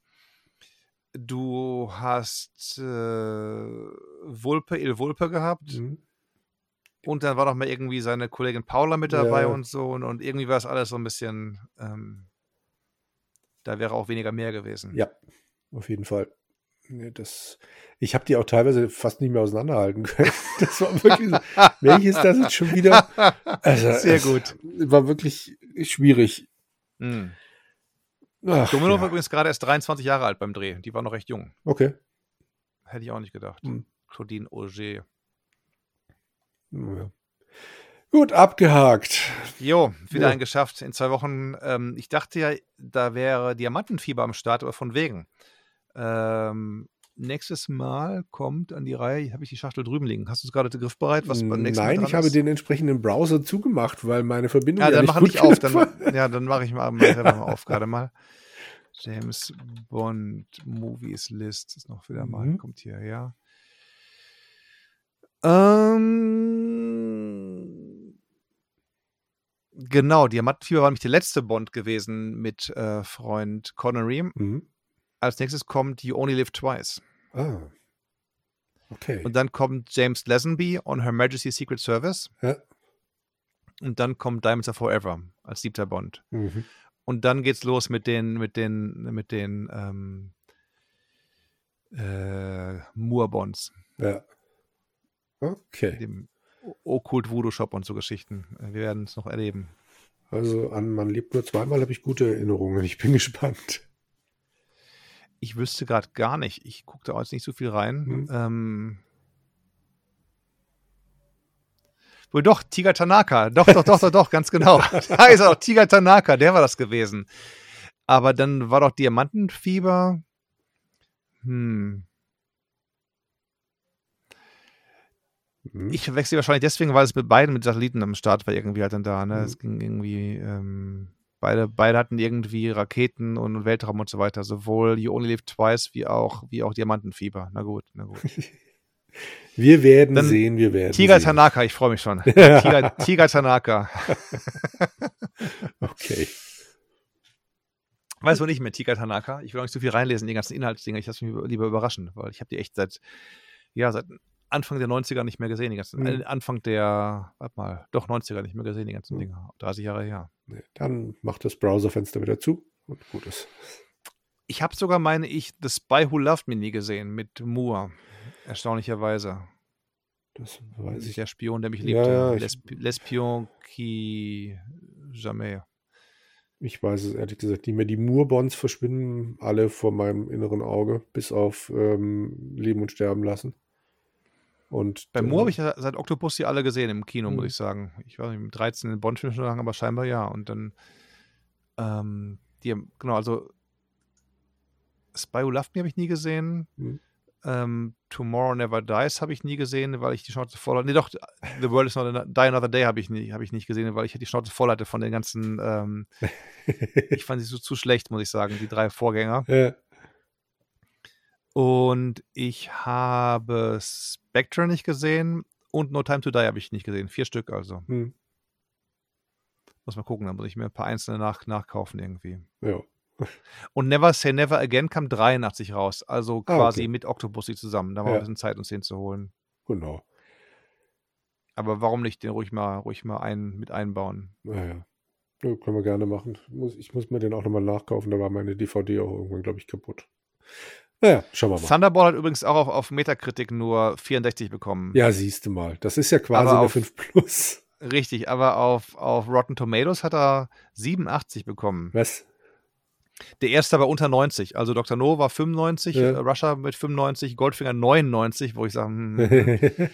[SPEAKER 1] Du hast äh, Vulpe, Il Vulpe gehabt. Mhm. Und dann war noch mal irgendwie seine Kollegin Paula mit dabei ja. und so. Und, und, irgendwie war es alles so ein bisschen ähm, da wäre auch weniger mehr gewesen.
[SPEAKER 2] Ja, auf jeden Fall. Das, ich habe die auch teilweise fast nicht mehr auseinanderhalten (laughs) können. Das war wirklich so, welches das jetzt schon wieder? (laughs)
[SPEAKER 1] Also, Sehr gut.
[SPEAKER 2] War wirklich schwierig.
[SPEAKER 1] Mhm. Ach, Domino ja. war übrigens gerade erst 23 Jahre alt beim Dreh. Die war noch recht jung.
[SPEAKER 2] Okay.
[SPEAKER 1] Hätte ich auch nicht gedacht. Mhm. Claudine Auger.
[SPEAKER 2] Ja. Gut, abgehakt.
[SPEAKER 1] Jo, wieder ja. ein geschafft in zwei Wochen. Ähm, ich dachte ja, da wäre Diamantenfieber am Start, aber von wegen. Ähm, nächstes Mal kommt an die Reihe, habe ich die Schachtel drüben liegen. Hast du es gerade griffbereit?
[SPEAKER 2] Was beim nächsten Nein, ich habe den entsprechenden Browser zugemacht, weil meine Verbindung ja,
[SPEAKER 1] ja dann
[SPEAKER 2] nicht
[SPEAKER 1] gut ich auf. Dann, ja, dann mache ich mal, mal selber (laughs) mal auf gerade mal. James Bond Movies List ist noch wieder mal, mhm. kommt hier, ja. Ähm, Genau, Diamantenfieber war nämlich der letzte Bond gewesen mit äh, Freund Connery. Mhm. Als nächstes kommt You Only Live Twice.
[SPEAKER 2] Ah. Okay.
[SPEAKER 1] Und dann kommt James Lazenby on Her Majesty's Secret Service.
[SPEAKER 2] Ja.
[SPEAKER 1] Und dann kommt Diamonds Are Forever als siebter Bond.
[SPEAKER 2] Mhm.
[SPEAKER 1] Und dann geht's los mit den, mit den, mit den ähm, äh, Moore-Bonds.
[SPEAKER 2] Ja. Okay.
[SPEAKER 1] Dem Okkult Voodoo Shop und so Geschichten. Wir werden es noch erleben.
[SPEAKER 2] Also an Man lebt nur zweimal habe ich gute Erinnerungen. Ich bin (laughs) gespannt.
[SPEAKER 1] Ich wüsste gerade gar nicht. Ich gucke da jetzt nicht so viel rein. Hm. Ähm, Wohl doch, Tiger Tanaka. Doch, doch, doch, doch, doch, ganz genau. (laughs) (laughs) da ist auch Tiger Tanaka, der war das gewesen. Aber dann war doch Diamantenfieber. Hm. Mhm. Ich verwechsel wahrscheinlich deswegen, weil es mit beiden mit Satelliten am Start war, irgendwie halt dann da. Ne? Mhm. Es ging irgendwie, ähm, beide, beide hatten irgendwie Raketen und Weltraum und so weiter. Sowohl You Only Live Twice wie auch, wie auch Diamantenfieber. Na gut, na gut. (laughs)
[SPEAKER 2] Wir werden dann sehen, wir werden.
[SPEAKER 1] Tiger sehen. Tanaka, ich freue mich schon. (laughs) Tiger, Tiger Tanaka. (laughs)
[SPEAKER 2] okay.
[SPEAKER 1] Weißt du nicht mehr, Tiger Tanaka? Ich will auch nicht so viel reinlesen, die ganzen Inhaltsdinge. Ich lasse mich lieber überraschen, weil ich habe die echt seit, ja, seit Anfang der 90er nicht mehr gesehen, die ganzen, mhm. Anfang der, warte mal, doch 90er nicht mehr gesehen, die ganzen mhm. Dinge. 30 Jahre her.
[SPEAKER 2] Nee, dann macht das Browserfenster wieder zu und gut ist.
[SPEAKER 1] Ich habe sogar, meine ich, The Spy Who Loved Me nie gesehen mit Moore. Erstaunlicherweise.
[SPEAKER 2] Das weiß ich.
[SPEAKER 1] Der Spion, der mich liebte. Ja, L'espion qui jamais.
[SPEAKER 2] Ich weiß es ehrlich gesagt nicht mehr. Die Moore-Bonds verschwinden alle vor meinem inneren Auge, bis auf ähm, Leben und Sterben lassen. Und,
[SPEAKER 1] Bei Moore äh, habe ich ja seit Octopus die alle gesehen im Kino, muss mhm. ich sagen. Ich weiß nicht, mit 13 in Bond-Film schon lange, aber scheinbar ja. Und dann, ähm, die, genau, also Spy Who Loved Me habe ich nie gesehen. Mhm. Ähm, Tomorrow Never Dies habe ich nie gesehen, weil ich die Schnauze voll hatte. Nee, doch, The World is Not a Die Another Day habe ich, nie, hab ich nicht gesehen, weil ich die Schnauze voll hatte von den ganzen. Ähm, (laughs) ich fand sie so zu schlecht, muss ich sagen, die drei Vorgänger. Ja. Und ich habe Spectre nicht gesehen und No Time to Die habe ich nicht gesehen. Vier Stück also.
[SPEAKER 2] Hm.
[SPEAKER 1] Muss mal gucken, da muss ich mir ein paar einzelne nach, nachkaufen irgendwie.
[SPEAKER 2] Ja. (laughs)
[SPEAKER 1] Und Never Say Never Again kam 83 raus, also
[SPEAKER 2] Ah,
[SPEAKER 1] quasi
[SPEAKER 2] okay.
[SPEAKER 1] mit Octopussy zusammen. Da war
[SPEAKER 2] Ja.
[SPEAKER 1] ein bisschen Zeit, uns den zu holen.
[SPEAKER 2] Genau.
[SPEAKER 1] Aber warum nicht den ruhig mal, ruhig mal ein, mit einbauen?
[SPEAKER 2] Naja. Ja, können wir gerne machen. Muss, ich muss mir den auch nochmal nachkaufen. Da war meine DVD auch irgendwann, glaube ich, kaputt. Naja, schauen wir mal.
[SPEAKER 1] Thunderball hat übrigens auch auf, auf Metacritic nur 64 bekommen.
[SPEAKER 2] Ja, siehst du mal. Das ist ja quasi
[SPEAKER 1] Aber
[SPEAKER 2] eine
[SPEAKER 1] auf-
[SPEAKER 2] 5 Plus.
[SPEAKER 1] Richtig, aber auf, auf Rotten Tomatoes hat er 87 bekommen.
[SPEAKER 2] Was?
[SPEAKER 1] Der erste war unter 90. Also Dr. No war 95,
[SPEAKER 2] Ja.
[SPEAKER 1] äh, Russia mit 95, Goldfinger 99, wo ich sage, hm,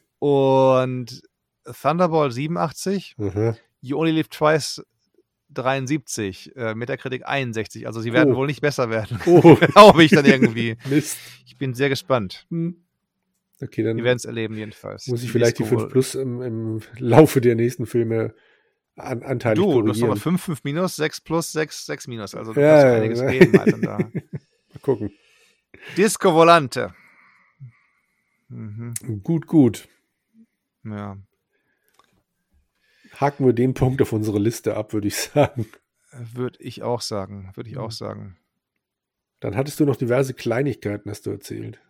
[SPEAKER 1] (laughs) und Thunderball 87,
[SPEAKER 2] Aha.
[SPEAKER 1] You Only Live Twice 73, äh, Metacritic 61. Also sie werden
[SPEAKER 2] Oh.
[SPEAKER 1] wohl nicht besser werden,
[SPEAKER 2] Oh, (laughs)
[SPEAKER 1] glaube ich dann irgendwie. (laughs)
[SPEAKER 2] Mist.
[SPEAKER 1] Ich bin sehr gespannt.
[SPEAKER 2] Hm. Okay, dann
[SPEAKER 1] Wir werden es erleben jedenfalls.
[SPEAKER 2] muss ich vielleicht die
[SPEAKER 1] Disco-
[SPEAKER 2] 5 Plus im, im Laufe der nächsten Filme an, anteilig
[SPEAKER 1] Du, du hast nochmal
[SPEAKER 2] korrigieren.
[SPEAKER 1] 5, 5 minus, 6 plus, 6, 6 minus. Also du
[SPEAKER 2] Ja,
[SPEAKER 1] kannst
[SPEAKER 2] ja,
[SPEAKER 1] einiges
[SPEAKER 2] ja.
[SPEAKER 1] geben. Da. (laughs)
[SPEAKER 2] Mal gucken.
[SPEAKER 1] Disco Volante. Mhm.
[SPEAKER 2] Gut, gut.
[SPEAKER 1] Ja.
[SPEAKER 2] Haken wir den Punkt auf unsere Liste ab, würde ich sagen.
[SPEAKER 1] Würde ich auch sagen. Würde ich auch
[SPEAKER 2] Mhm.
[SPEAKER 1] sagen.
[SPEAKER 2] Dann hattest du noch diverse Kleinigkeiten, hast du erzählt.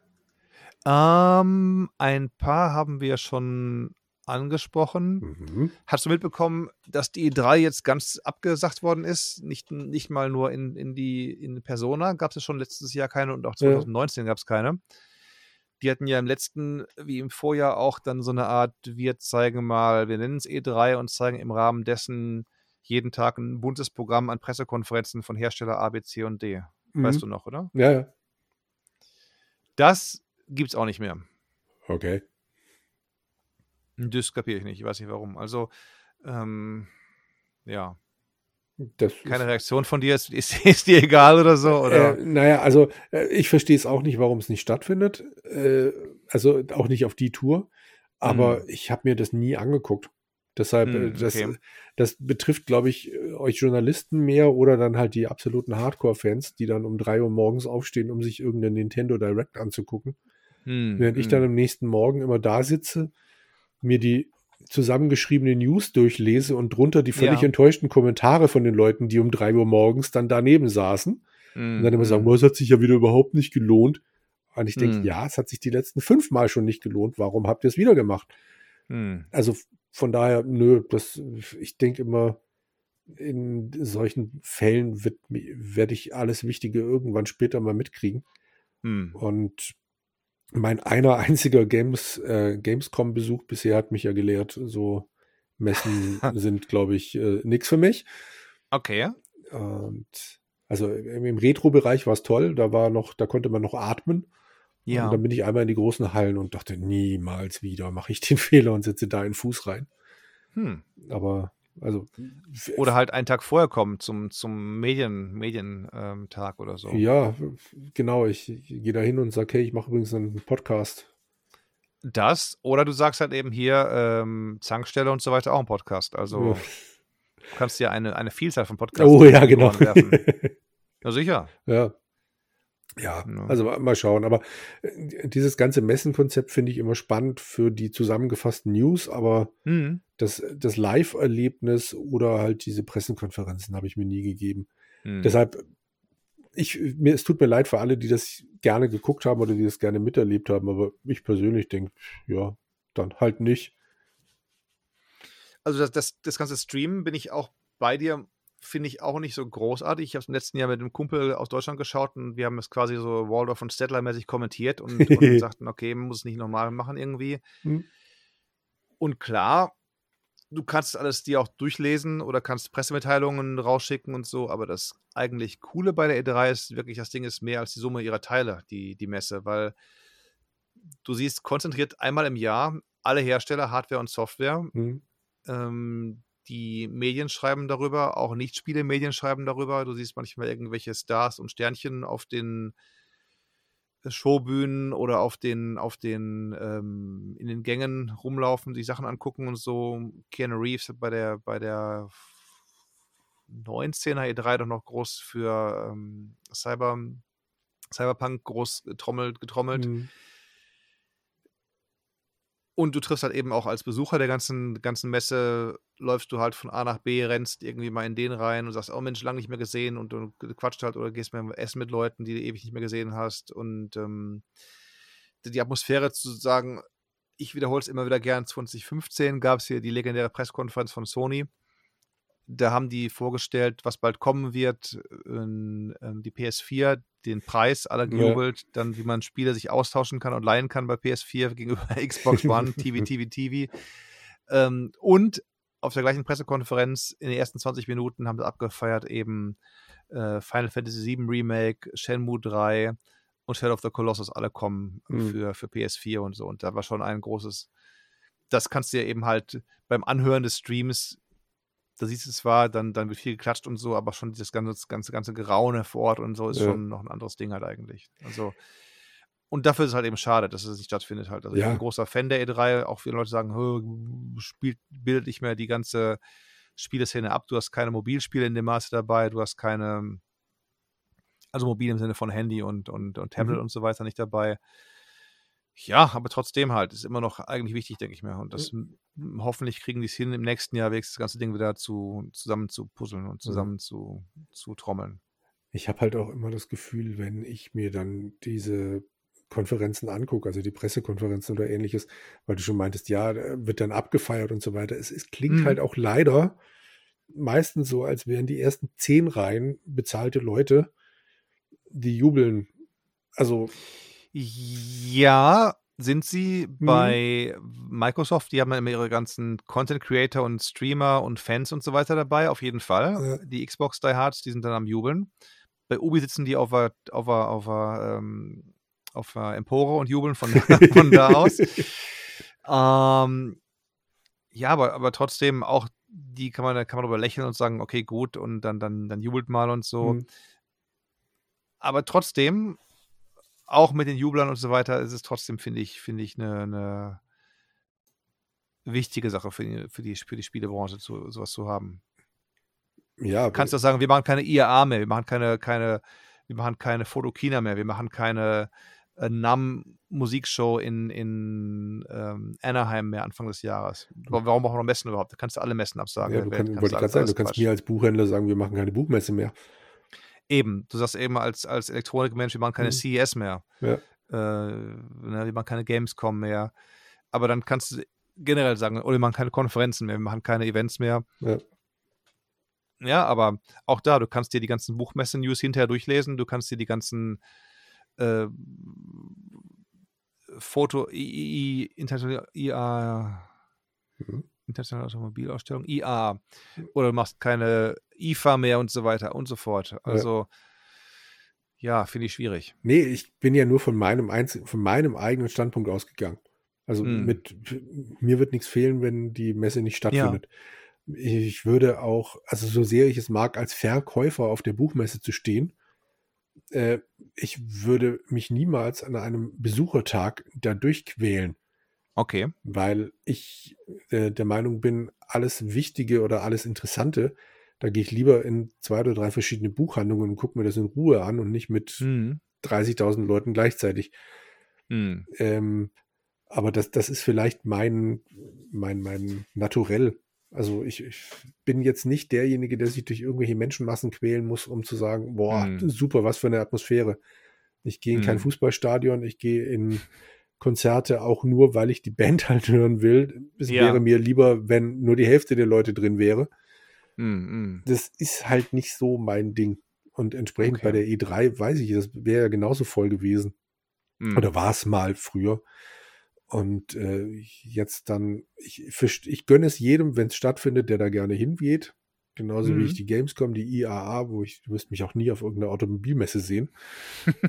[SPEAKER 1] Ähm, ein paar haben wir schon angesprochen.
[SPEAKER 2] Mhm.
[SPEAKER 1] Hast du mitbekommen, dass die E3 jetzt ganz abgesagt worden ist? Nicht, nicht mal nur in, in die in Persona gab es schon letztes Jahr keine und auch
[SPEAKER 2] Ja.
[SPEAKER 1] 2019 gab es keine. Die hatten ja im letzten, wie im Vorjahr, auch dann so eine Art, wir zeigen mal, wir nennen es E3 und zeigen im Rahmen dessen jeden Tag ein buntes Programm an Pressekonferenzen von Hersteller A, B, C und D. Weißt
[SPEAKER 2] Mhm.
[SPEAKER 1] du noch, oder?
[SPEAKER 2] Ja, ja.
[SPEAKER 1] Das gibt's auch nicht mehr.
[SPEAKER 2] Okay.
[SPEAKER 1] Das kapiere ich nicht. Ich weiß nicht warum. Also, ähm, ja.
[SPEAKER 2] Das
[SPEAKER 1] Keine Reaktion von dir. Ist, ist, (laughs) ist dir egal oder so? Oder?
[SPEAKER 2] Äh, naja, also äh, ich verstehe es auch nicht, warum es nicht stattfindet. Äh, also auch nicht auf die Tour. Aber
[SPEAKER 1] Mhm.
[SPEAKER 2] ich habe mir das nie angeguckt. Deshalb, äh,
[SPEAKER 1] Mhm,
[SPEAKER 2] das,
[SPEAKER 1] okay.
[SPEAKER 2] das betrifft, glaube ich, äh, euch Journalisten mehr oder dann halt die absoluten Hardcore-Fans, die dann um drei Uhr morgens aufstehen, um sich irgendeinen Nintendo Direct anzugucken.
[SPEAKER 1] Hm,
[SPEAKER 2] Während ich
[SPEAKER 1] hm.
[SPEAKER 2] dann am nächsten Morgen immer da sitze, mir die zusammengeschriebene News durchlese und drunter die völlig
[SPEAKER 1] Ja.
[SPEAKER 2] enttäuschten Kommentare von den Leuten, die um drei Uhr morgens dann daneben saßen.
[SPEAKER 1] Hm,
[SPEAKER 2] Und dann immer
[SPEAKER 1] hm.
[SPEAKER 2] sagen, "Oh, es hat sich ja wieder überhaupt nicht gelohnt. Und ich denke,
[SPEAKER 1] Hm.
[SPEAKER 2] ja, es hat sich die letzten fünfmal schon nicht gelohnt. Warum habt ihr es wieder gemacht?
[SPEAKER 1] Hm.
[SPEAKER 2] Also von daher, nö, das, ich denke immer, in solchen Fällen werde ich alles Wichtige irgendwann später mal mitkriegen.
[SPEAKER 1] Hm.
[SPEAKER 2] Und mein einer einziger Games, äh, Gamescom-Besuch bisher hat mich ja gelehrt, so Messen (laughs) sind, glaube ich, äh, nix für mich.
[SPEAKER 1] Okay.
[SPEAKER 2] Und also im, im Retro-Bereich war es toll, da war noch, da konnte man noch atmen.
[SPEAKER 1] Ja.
[SPEAKER 2] Und dann bin ich einmal in die großen Hallen und dachte, niemals wieder mache ich den (laughs) Fehler und setze da einen Fuß rein.
[SPEAKER 1] Hm.
[SPEAKER 2] Aber also
[SPEAKER 1] Oder halt einen Tag vorher kommen zum, zum Medien, Medientag Tag oder so.
[SPEAKER 2] ja, genau, ich, ich gehe da hin und sage, hey, ich mache übrigens einen Podcast.
[SPEAKER 1] Das, oder du sagst halt eben hier, ähm, Zankstelle und so weiter auch ein Podcast. Also du kannst dir eine, eine Vielzahl von Podcasts
[SPEAKER 2] oh ja, genau. (laughs)
[SPEAKER 1] Ja, sicher.
[SPEAKER 2] ja. Ja,
[SPEAKER 1] Ja.
[SPEAKER 2] also mal schauen. Aber äh, dieses ganze Messenkonzept finde ich immer spannend für die zusammengefassten News, aber
[SPEAKER 1] Hm.
[SPEAKER 2] das, das Live-Erlebnis oder halt diese Pressekonferenzen habe ich mir nie gegeben.
[SPEAKER 1] Hm.
[SPEAKER 2] Deshalb, ich, mir, es tut mir leid für alle, die das gerne geguckt haben oder die das gerne miterlebt haben, aber ich persönlich denke, ja, dann halt nicht.
[SPEAKER 1] Also das, das, das ganze Streamen bin ich auch bei dir, finde ich auch nicht so großartig. Ich habe es im letzten Jahr mit einem Kumpel aus Deutschland geschaut und wir haben es quasi so Waldorf und Stettler-mäßig kommentiert und, (laughs) und sagten, okay, man muss es nicht normal machen irgendwie.
[SPEAKER 2] Hm.
[SPEAKER 1] Und klar, du kannst alles dir auch durchlesen oder kannst Pressemitteilungen rausschicken und so, aber das eigentlich Coole bei der E3 ist wirklich, das Ding ist mehr als die Summe ihrer Teile, die, die Messe, weil du siehst konzentriert einmal im Jahr alle Hersteller, Hardware und Software,
[SPEAKER 2] Hm.
[SPEAKER 1] ähm, die Medien schreiben darüber, auch Nicht-Spiele-Medien schreiben darüber. Du siehst manchmal irgendwelche Stars und Sternchen auf den Showbühnen oder auf den, auf den, ähm, in den Gängen rumlaufen, die Sachen angucken und so. Keanu Reeves hat bei der, bei der 19er E3 doch noch groß für ähm, Cyber Cyberpunk groß getrommelt, getrommelt. Mhm. Und du triffst halt eben auch als Besucher der ganzen, ganzen Messe, läufst du halt von A nach B, rennst irgendwie mal in den rein und sagst, oh Mensch, lange nicht mehr gesehen und du quatscht halt oder gehst mal essen mit Leuten, die du ewig nicht mehr gesehen hast. Und ähm, die Atmosphäre zu sagen, ich wiederhole es immer wieder gern, 2015 gab es hier die legendäre Pressekonferenz von Sony. Da haben die vorgestellt, was bald kommen wird, in, in die PS4, den Preis aller gejubelt, ja. dann wie man Spiele sich austauschen kann und leihen kann bei PS4 (laughs) gegenüber Xbox One, TV, TV, TV. Ähm, und auf der gleichen Pressekonferenz in den ersten 20 Minuten haben sie abgefeiert eben äh, Final Fantasy VII Remake, Shenmue 3, und Shadow of the Colossus alle kommen mhm. für, für PS4 und so. Und da war schon ein großes, das kannst du ja eben halt beim Anhören des Streams, da siehst du zwar, dann, dann wird viel geklatscht und so, aber schon dieses ganze, ganze, ganze Geraune vor Ort und so ist ja. schon noch ein anderes Ding halt eigentlich. Also, und dafür ist es halt eben schade, dass es nicht stattfindet halt. Also ja. ich bin ein großer Fan der E3, auch viele Leute sagen, spielt, bildet nicht mehr die ganze Spieleszene ab, du hast keine Mobilspiele in dem Maße dabei, du hast keine also mobil im Sinne von Handy und, und, und Tablet mhm. und so weiter nicht dabei. Ja, aber trotzdem halt, ist immer noch eigentlich wichtig, denke ich mir. Und das mhm. hoffentlich kriegen die es hin, im nächsten Jahr wenigstens das ganze Ding wieder zu, zusammen zu puzzeln und zusammen mhm. zu, zu trommeln.
[SPEAKER 2] Ich habe halt auch immer das Gefühl, wenn ich mir dann diese Konferenzen angucke, also die Pressekonferenzen oder ähnliches, weil du schon meintest, ja, wird dann abgefeiert und so weiter. Es, es klingt mhm. halt auch leider meistens so, als wären die ersten zehn Reihen bezahlte Leute, die jubeln. Also.
[SPEAKER 1] Ja, sind sie mhm. bei Microsoft, die haben ja immer ihre ganzen Content Creator und Streamer und Fans und so weiter dabei, auf jeden Fall. Ja. Die Xbox Die Hards, die sind dann am Jubeln. Bei Ubi sitzen die auf der, auf der, auf ähm, auf Empore und jubeln von, (laughs) von da aus. ähm, ja, aber, aber trotzdem auch die kann man, kann man darüber lächeln und sagen, okay, gut, und dann, dann, dann jubelt mal und so. Mhm. Aber trotzdem, auch mit den Jublern und so weiter, ist es trotzdem, finde ich, finde ich, eine, eine wichtige Sache für die, für die, für die Spielebranche, zu, sowas zu haben. Ja. Du kannst du sagen, wir machen keine IAA mehr, wir machen keine, keine, wir machen keine Fotokina mehr, wir machen keine äh, NAM-Musikshow in, in ähm, Anaheim mehr Anfang des Jahres. Warum machen wir noch Messen überhaupt? Da kannst du alle Messen absagen.
[SPEAKER 2] Ja, du, kann, kannst, kannst, sagen, du kannst mir als Buchhändler sagen, wir machen keine Buchmesse mehr.
[SPEAKER 1] Eben, du sagst eben als, als Elektronikmensch, wir machen keine mhm. CES mehr. Ja. Äh, ne, wir machen keine Gamescom mehr. Aber dann kannst du generell sagen, oder wir machen keine Konferenzen mehr, wir machen keine Events mehr. Ja. Ja, aber auch da, du kannst dir die ganzen Buchmesse-News hinterher durchlesen, du kannst dir die ganzen äh, Foto, I, I, International IA, mhm internationale Automobilausstellung, IA, oder du machst keine IFA mehr und so weiter und so fort. Also ja, ja finde ich schwierig.
[SPEAKER 2] Nee, ich bin ja nur von meinem, Einz von meinem eigenen Standpunkt ausgegangen. Also hm. mit mir wird nichts fehlen, wenn die Messe nicht stattfindet. Ja. Ich würde auch, also so sehr ich es mag, als Verkäufer auf der Buchmesse zu stehen, äh, ich würde mich niemals an einem Besuchertag da durchquälen.
[SPEAKER 1] Okay.
[SPEAKER 2] Weil ich äh, der Meinung bin, alles Wichtige oder alles Interessante, da gehe ich lieber in zwei oder drei verschiedene Buchhandlungen und gucke mir das in Ruhe an und nicht mit mhm. 30.000 Leuten gleichzeitig. Mhm. Ähm, aber das, das ist vielleicht mein, mein, mein Naturell. Also ich, ich, bin jetzt nicht derjenige, der sich durch irgendwelche Menschenmassen quälen muss, um zu sagen, boah, mhm. super, was für eine Atmosphäre. Ich gehe in kein mhm. Fußballstadion, ich gehe in Konzerte auch nur, weil ich die Band (laughs) halt hören will. Es ja. wäre mir lieber, wenn nur die Hälfte der Leute drin wäre. Mm. Das ist halt nicht so mein Ding. Und entsprechend okay. bei der E3 weiß ich, das wäre ja genauso voll gewesen. Mm. Oder war es mal früher. Und äh, jetzt dann, ich, ich gönne es jedem, wenn es stattfindet, der da gerne hingeht. Genauso wie ich mhm. die Gamescom, die IAA, wo ich, du wirst mich auch nie auf irgendeiner Automobilmesse sehen.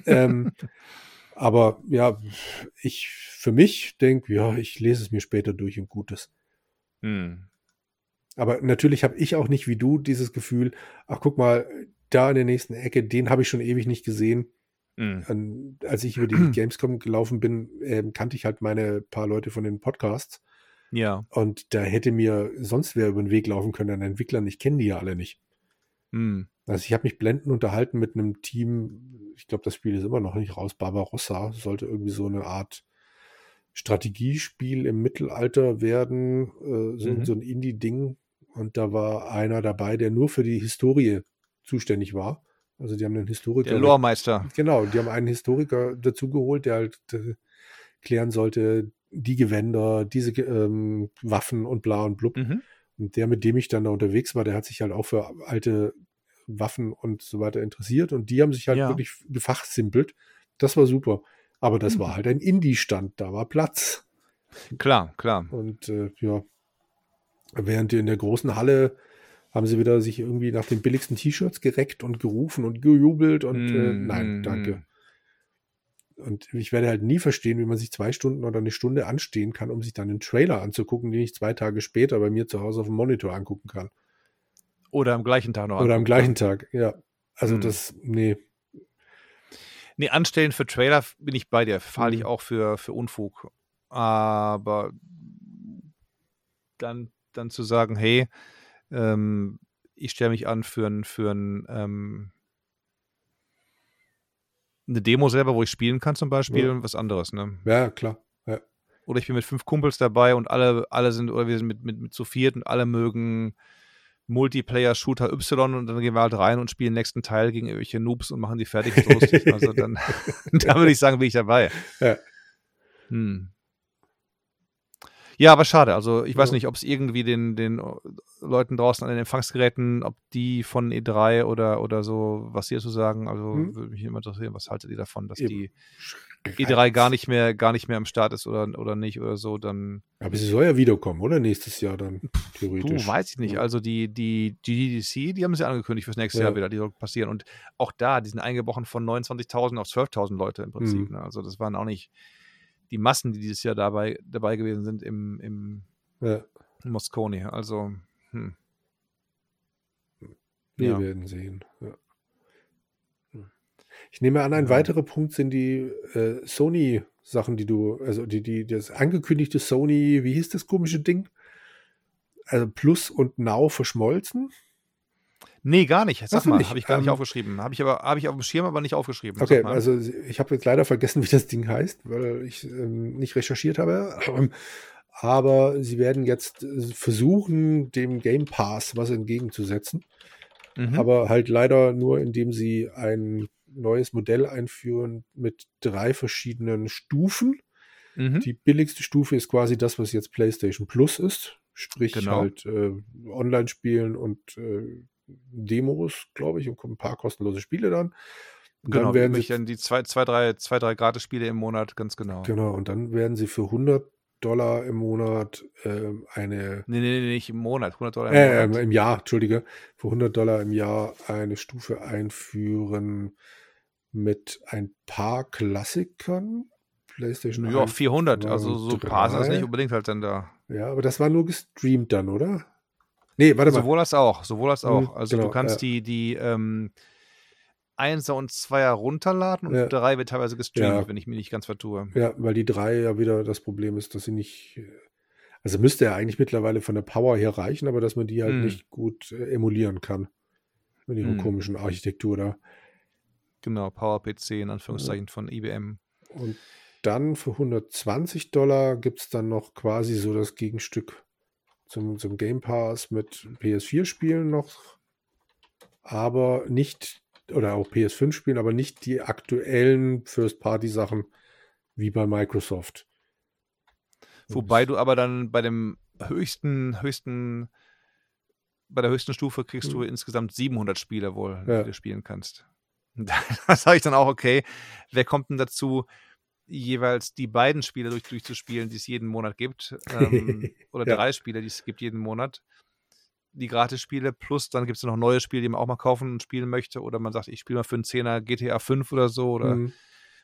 [SPEAKER 2] ähm, (laughs) aber ja, ich für mich denke, ja, ich lese es mir später durch und Gutes. Hm. Aber natürlich habe ich auch nicht wie du dieses Gefühl, ach guck mal, da in der nächsten Ecke, den habe ich schon ewig nicht gesehen. Mhm. Als ich über die (clears throat) Gamescom gelaufen bin, äh, kannte ich halt meine paar Leute von den Podcasts.
[SPEAKER 1] Ja.
[SPEAKER 2] Und da hätte mir sonst wer über den Weg laufen können an Entwicklern. Ich kenne die ja alle nicht.
[SPEAKER 1] Hm.
[SPEAKER 2] Also ich habe mich blendend unterhalten mit einem Team, ich glaube, das Spiel ist immer noch nicht raus, Barbarossa, sollte irgendwie so eine Art Strategiespiel im Mittelalter werden, äh, so,
[SPEAKER 1] Mhm.
[SPEAKER 2] so ein Indie-Ding. Und da war einer dabei, der nur für die Historie zuständig war. Also die haben einen Historiker.
[SPEAKER 1] Der Loremeister.
[SPEAKER 2] Genau, die haben einen Historiker dazugeholt, der halt äh, klären sollte, die Gewänder, diese ähm, Waffen und bla und blub.
[SPEAKER 1] Mhm.
[SPEAKER 2] Und der, mit dem ich dann da unterwegs war, der hat sich halt auch für alte Waffen und so weiter interessiert. Und die haben sich halt
[SPEAKER 1] Ja.
[SPEAKER 2] wirklich gefachsimpelt. Das war super. Aber das
[SPEAKER 1] Mhm.
[SPEAKER 2] war halt ein Indie-Stand, da war Platz.
[SPEAKER 1] Klar, klar.
[SPEAKER 2] Und äh, ja, während in der großen Halle haben sie wieder sich irgendwie nach den billigsten T-Shirts gereckt und gerufen und gejubelt und äh,
[SPEAKER 1] Mm,
[SPEAKER 2] nein,
[SPEAKER 1] mm,
[SPEAKER 2] danke. Und ich werde halt nie verstehen, wie man sich zwei Stunden oder eine Stunde anstehen kann, um sich dann einen Trailer anzugucken, den ich zwei Tage später bei mir zu Hause auf dem Monitor angucken kann.
[SPEAKER 1] Oder am gleichen Tag noch.
[SPEAKER 2] Oder am gleichen Tag, ja. Also
[SPEAKER 1] Hm.
[SPEAKER 2] das, nee.
[SPEAKER 1] Nee, anstellen für Trailer bin ich bei dir. Halte ich
[SPEAKER 2] Mhm.
[SPEAKER 1] auch für, für Unfug. Aber dann, dann zu sagen, hey, ähm, ich stelle mich an für ein, für ein, ähm, eine Demo selber, wo ich spielen kann zum Beispiel
[SPEAKER 2] Ja.
[SPEAKER 1] und was anderes, ne?
[SPEAKER 2] Ja, klar. Ja.
[SPEAKER 1] Oder ich bin mit fünf Kumpels dabei und alle, alle sind, oder wir sind mit, mit, mit zu viert und alle mögen Multiplayer-Shooter Y und dann gehen wir halt rein und spielen den nächsten Teil gegen irgendwelche Noobs und machen die fertig. Also dann, (laughs) da würde ich sagen, bin ich dabei.
[SPEAKER 2] Ja.
[SPEAKER 1] Hm. Ja, aber schade. Also ich weiß
[SPEAKER 2] Ja.
[SPEAKER 1] nicht, ob es irgendwie den, den Leuten draußen an den Empfangsgeräten, ob die von E3 oder, oder so, was sie dazu sagen. Also
[SPEAKER 2] Hm.
[SPEAKER 1] würde mich immer interessieren, was haltet ihr davon, dass
[SPEAKER 2] Eben.
[SPEAKER 1] die E3 gar nicht mehr, gar nicht mehr am Start ist oder, oder nicht oder so, dann
[SPEAKER 2] Aber sie soll ja wiederkommen, oder? Nächstes Jahr dann, theoretisch.
[SPEAKER 1] Du, weiß ich nicht.
[SPEAKER 2] Ja.
[SPEAKER 1] Also die, die GDC, die haben sie angekündigt fürs nächste
[SPEAKER 2] Ja.
[SPEAKER 1] Jahr wieder, die soll passieren. Und auch da, die sind eingebrochen von 29.000 auf 12.000 Leute im Prinzip. Ne? Also das waren auch nicht die Massen, die dieses Jahr dabei, dabei gewesen sind im, im
[SPEAKER 2] Ja,
[SPEAKER 1] Moscone. Also, hm.
[SPEAKER 2] wir
[SPEAKER 1] Ja.
[SPEAKER 2] werden sehen. Ja. Ich nehme an, ein weiterer Punkt sind die äh, Sony-Sachen, die du, also die, die, das angekündigte Sony, wie hieß das komische Ding? Also Plus und Now verschmolzen.
[SPEAKER 1] Nee, gar nicht. Sag
[SPEAKER 2] Ach
[SPEAKER 1] mal,
[SPEAKER 2] nicht.
[SPEAKER 1] habe ich gar nicht
[SPEAKER 2] Ähm,
[SPEAKER 1] aufgeschrieben. Habe ich aber habe ich auf dem Schirm, aber nicht aufgeschrieben.
[SPEAKER 2] Okay, also ich habe jetzt leider vergessen, wie das Ding heißt, weil ich ähm, nicht recherchiert habe. Ähm, Aber sie werden jetzt äh, versuchen, dem Game Pass was entgegenzusetzen.
[SPEAKER 1] Mhm.
[SPEAKER 2] Aber halt leider nur, indem sie ein neues Modell einführen mit drei verschiedenen Stufen.
[SPEAKER 1] mhm.
[SPEAKER 2] Die billigste Stufe ist quasi das, was jetzt PlayStation Plus ist. Sprich
[SPEAKER 1] Genau.
[SPEAKER 2] halt äh, Online-Spielen und äh, Demos, glaube ich, und ein paar kostenlose Spiele dann. Und
[SPEAKER 1] genau,
[SPEAKER 2] dann werden sie,
[SPEAKER 1] dann die zwei, zwei, drei, zwei, drei Gratis-Spiele im Monat, ganz genau.
[SPEAKER 2] genau, und dann werden sie für 100 Dollar im Monat ähm, eine
[SPEAKER 1] Nee, nee, nee, nicht im Monat, 100 Dollar im
[SPEAKER 2] äh,
[SPEAKER 1] Monat.
[SPEAKER 2] im Jahr, Entschuldige, für 100 Dollar im Jahr eine Stufe einführen mit ein paar Klassikern. PlayStation
[SPEAKER 1] Ja,
[SPEAKER 2] 1,
[SPEAKER 1] 400,
[SPEAKER 2] zwei
[SPEAKER 1] also so paar sind das nicht unbedingt halt dann da.
[SPEAKER 2] Ja, aber das war nur gestreamt dann, oder? Nee, warte mal.
[SPEAKER 1] Sowohl als auch, sowohl als auch.
[SPEAKER 2] Mhm,
[SPEAKER 1] Also
[SPEAKER 2] genau,
[SPEAKER 1] du kannst
[SPEAKER 2] ja.
[SPEAKER 1] die, die ähm, Einser und Zweier runterladen und
[SPEAKER 2] Ja.
[SPEAKER 1] drei wird teilweise gestreamt,
[SPEAKER 2] Ja.
[SPEAKER 1] wenn ich mich nicht ganz vertue.
[SPEAKER 2] Ja, weil die drei ja wieder das Problem ist, dass sie nicht. Also müsste ja eigentlich mittlerweile von der Power her reichen, aber dass man die halt
[SPEAKER 1] Hm.
[SPEAKER 2] nicht gut äh, emulieren kann. Mit ihrer
[SPEAKER 1] Hm.
[SPEAKER 2] komischen Architektur da.
[SPEAKER 1] Genau, PowerPC in Anführungszeichen von IBM.
[SPEAKER 2] Und dann für 120 Dollar gibt es dann noch quasi so das Gegenstück zum, zum Game Pass mit PS4-Spielen noch, aber nicht, oder auch PS5-Spielen, aber nicht die aktuellen First-Party-Sachen wie bei Microsoft.
[SPEAKER 1] Wobei du aber dann bei dem höchsten, höchsten, bei der höchsten Stufe kriegst du
[SPEAKER 2] Hm.
[SPEAKER 1] insgesamt 700 Spiele wohl,
[SPEAKER 2] Ja.
[SPEAKER 1] die du spielen kannst. (laughs) Da sage ich dann auch, okay, wer kommt denn dazu, jeweils die beiden Spiele durch, durchzuspielen, die es jeden Monat gibt? Ähm, (laughs) oder
[SPEAKER 2] Ja.
[SPEAKER 1] drei Spiele, die es gibt jeden Monat. Die Gratis-Spiele plus dann gibt es noch neue Spiele, die man auch mal kaufen und spielen möchte. Oder man sagt, ich spiele mal für einen Zehner GTA 5 oder so. Oder
[SPEAKER 2] Mhm.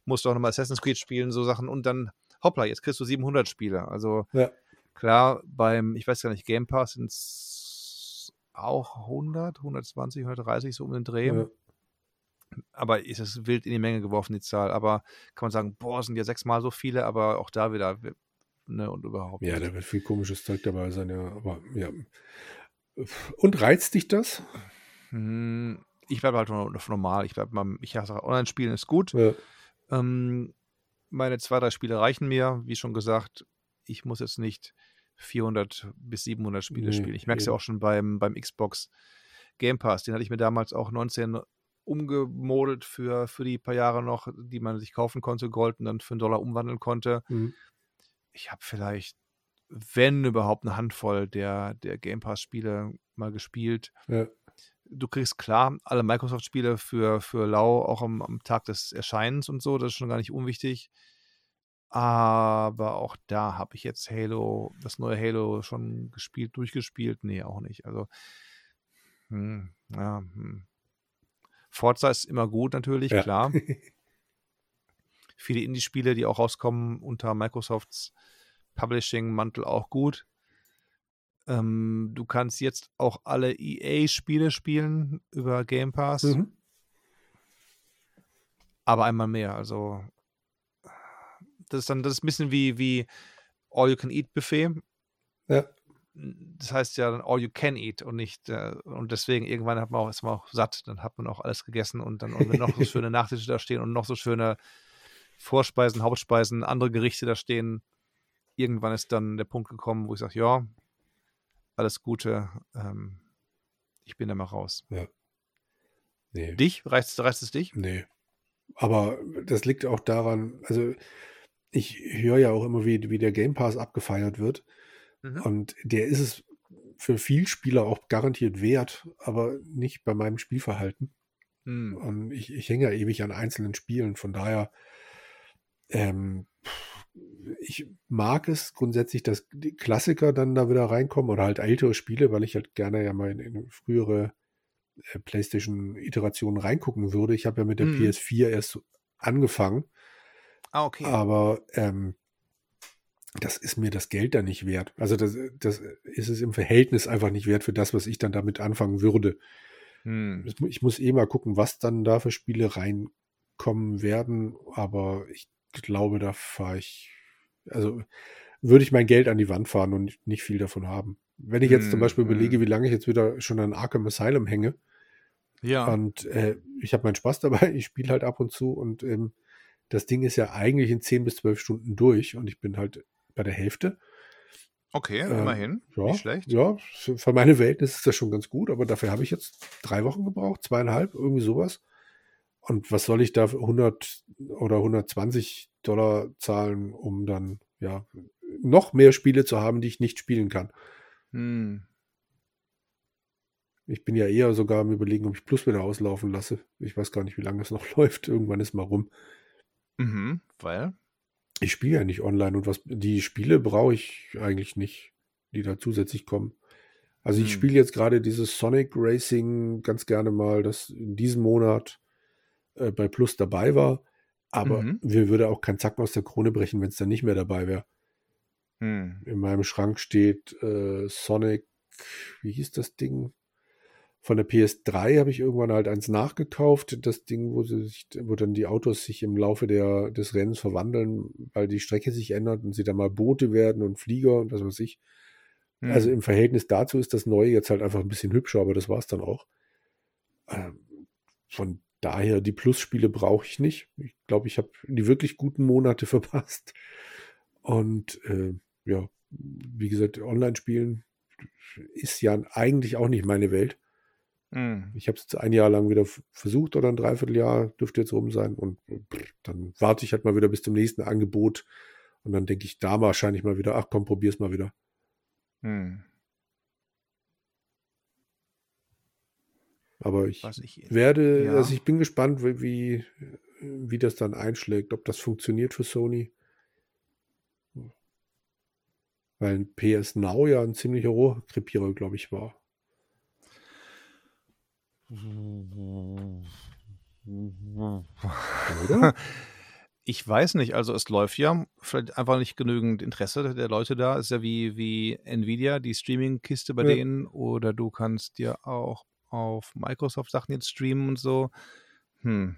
[SPEAKER 1] musst du auch nochmal Assassin's Creed spielen, so Sachen. Und dann, hoppla, jetzt kriegst du 700 Spiele. Also
[SPEAKER 2] Ja.
[SPEAKER 1] klar, beim, ich weiß gar nicht, Game Pass sind es auch 100, 120, 130, so um den Dreh.
[SPEAKER 2] Ja.
[SPEAKER 1] Aber ist es wild in die Menge geworfen, die Zahl. Aber kann man sagen, boah, sind ja sechsmal so viele, aber auch da wieder, ne, und überhaupt
[SPEAKER 2] Ja,
[SPEAKER 1] nicht.
[SPEAKER 2] da wird viel komisches Zeug dabei sein, ja. Aber ja. Und reizt dich das?
[SPEAKER 1] Hm, ich bleibe halt normal. Ich bleibe mal, ich sage, Online-Spielen ist gut.
[SPEAKER 2] Ja.
[SPEAKER 1] Ähm, meine zwei, drei Spiele reichen mir. Wie schon gesagt, ich muss jetzt nicht 400 bis 700 Spiele
[SPEAKER 2] Nee,
[SPEAKER 1] spielen. Ich merke es ja auch schon beim, beim Xbox Game Pass. Den hatte ich mir damals auch 19 umgemodelt für, für die paar Jahre noch, die man sich kaufen konnte, Gold und dann für einen Dollar umwandeln konnte.
[SPEAKER 2] Mhm.
[SPEAKER 1] Ich habe vielleicht, wenn überhaupt, eine Handvoll der, der Game Pass-Spiele mal gespielt.
[SPEAKER 2] Ja.
[SPEAKER 1] Du kriegst klar alle Microsoft-Spiele für, für lau auch am, am Tag des Erscheinens und so, das ist schon gar nicht unwichtig. Aber auch da habe ich jetzt Halo, das neue Halo schon gespielt, durchgespielt. Nee, auch nicht. Also, hm, ja, hm. Forza ist immer gut natürlich,
[SPEAKER 2] Ja.
[SPEAKER 1] klar. (laughs) Viele Indie-Spiele, die auch rauskommen unter Microsofts Publishing-Mantel auch gut. Ähm, du kannst jetzt auch alle EA-Spiele spielen über Game Pass,
[SPEAKER 2] Mhm.
[SPEAKER 1] aber einmal mehr. Also, das ist dann das ist ein bisschen wie, wie All-You-Can-Eat-Buffet.
[SPEAKER 2] Ja.
[SPEAKER 1] Das heißt ja dann All You Can Eat und nicht, äh, und deswegen irgendwann hat man auch, ist man auch satt, dann hat man auch alles gegessen und dann, und wenn noch so (laughs) schöne Nachtische da stehen und noch so schöne Vorspeisen, Hauptspeisen, andere Gerichte da stehen, irgendwann ist dann der Punkt gekommen, wo ich sage, ja, alles Gute, ähm, ich bin da mal raus.
[SPEAKER 2] Nee.
[SPEAKER 1] Dich? Reizt, reizt es dich?
[SPEAKER 2] Nee. Aber das liegt auch daran, also ich höre ja auch immer, wie, wie der Game Pass abgefeiert wird.
[SPEAKER 1] Mhm.
[SPEAKER 2] Und der ist es für viel Spieler auch garantiert wert, aber nicht bei meinem Spielverhalten.
[SPEAKER 1] Hm.
[SPEAKER 2] Und ich, ich hänge ja ewig an einzelnen Spielen. Von daher, ähm, ich mag es grundsätzlich, dass die Klassiker dann da wieder reinkommen oder halt ältere Spiele, weil ich halt gerne ja mal in, in frühere äh, PlayStation-Iterationen reingucken würde. Ich habe ja mit der
[SPEAKER 1] Mhm.
[SPEAKER 2] PS4 erst angefangen,
[SPEAKER 1] Ah, okay.
[SPEAKER 2] aber ähm, das ist mir das Geld dann nicht wert. Also das, das ist es im Verhältnis einfach nicht wert für das, was ich dann damit anfangen würde.
[SPEAKER 1] Hm.
[SPEAKER 2] Ich muss eh mal gucken, was dann da für Spiele reinkommen werden, aber ich glaube, da fahre ich, also würde ich mein Geld an die Wand fahren und nicht viel davon haben. Wenn ich jetzt zum
[SPEAKER 1] Hm,
[SPEAKER 2] Beispiel
[SPEAKER 1] hm.
[SPEAKER 2] überlege, wie lange ich jetzt wieder schon an Arkham Asylum hänge
[SPEAKER 1] Ja.
[SPEAKER 2] und äh, ich habe meinen Spaß (laughs) dabei, ich spiele halt ab und zu und ähm, das Ding ist ja eigentlich in 10 bis 12 Stunden durch und ich bin halt bei der Hälfte.
[SPEAKER 1] Okay,
[SPEAKER 2] Ähm,
[SPEAKER 1] immerhin.
[SPEAKER 2] Ja,
[SPEAKER 1] Nicht schlecht.
[SPEAKER 2] Ja, für, für meine Verhältnisse ist das schon ganz gut, aber dafür habe ich jetzt drei Wochen gebraucht, zweieinhalb, irgendwie sowas. Und was soll ich da für 100 oder 120 Dollar zahlen, um dann ja noch mehr Spiele zu haben, die ich nicht spielen kann?
[SPEAKER 1] Hm.
[SPEAKER 2] Ich bin ja eher sogar am überlegen, ob ich Plus wieder auslaufen lasse. Ich weiß gar nicht, wie lange das noch (laughs) läuft. Irgendwann ist mal rum.
[SPEAKER 1] Mhm. Weil?
[SPEAKER 2] Ich spiele ja nicht online und was die Spiele brauche ich eigentlich nicht, die da zusätzlich kommen. Also ich
[SPEAKER 1] Hm.
[SPEAKER 2] spiele jetzt gerade dieses Sonic Racing ganz gerne mal, das in diesem Monat äh, bei Plus dabei war. Aber
[SPEAKER 1] Mhm.
[SPEAKER 2] mir würde auch kein Zacken aus der Krone brechen, wenn es dann nicht mehr dabei wäre.
[SPEAKER 1] Hm.
[SPEAKER 2] In meinem Schrank steht äh, Sonic, wie hieß das Ding? Von der PS3 habe ich irgendwann halt eins nachgekauft. Das Ding, wo, sie sich, wo dann die Autos sich im Laufe der, des Rennens verwandeln, weil die Strecke sich ändert und sie dann mal Boote werden und Flieger und was weiß ich.
[SPEAKER 1] Hm.
[SPEAKER 2] Also im Verhältnis dazu ist das Neue jetzt halt einfach ein bisschen hübscher, aber das war es dann auch. Ähm, von daher, die Plus-Spiele brauche ich nicht. Ich glaube, ich habe die wirklich guten Monate (laughs) verpasst. Und äh, ja, wie gesagt, Online-Spielen ist ja eigentlich auch nicht meine Welt.
[SPEAKER 1] Hm.
[SPEAKER 2] Ich habe es jetzt ein Jahr lang wieder versucht oder ein Dreivierteljahr dürfte jetzt rum sein und dann warte ich halt mal wieder bis zum nächsten Angebot und dann denke ich da wahrscheinlich mal wieder, ach komm, probier's mal wieder.
[SPEAKER 1] Hm.
[SPEAKER 2] Aber ich
[SPEAKER 1] ich.
[SPEAKER 2] werde,
[SPEAKER 1] Ja.
[SPEAKER 2] also ich bin gespannt, wie, wie, wie das dann einschlägt, ob das funktioniert für Sony. Weil PS Now ja ein ziemlicher Rohrkrepierer, glaube ich, war. Oder? (laughs)
[SPEAKER 1] Ich weiß nicht, also es läuft ja vielleicht einfach nicht genügend Interesse der Leute da. Ist ja wie, wie Nvidia, die Streaming-Kiste bei
[SPEAKER 2] Ja.
[SPEAKER 1] denen. Oder du kannst dir auch auf Microsoft Sachen jetzt streamen und so. Hm.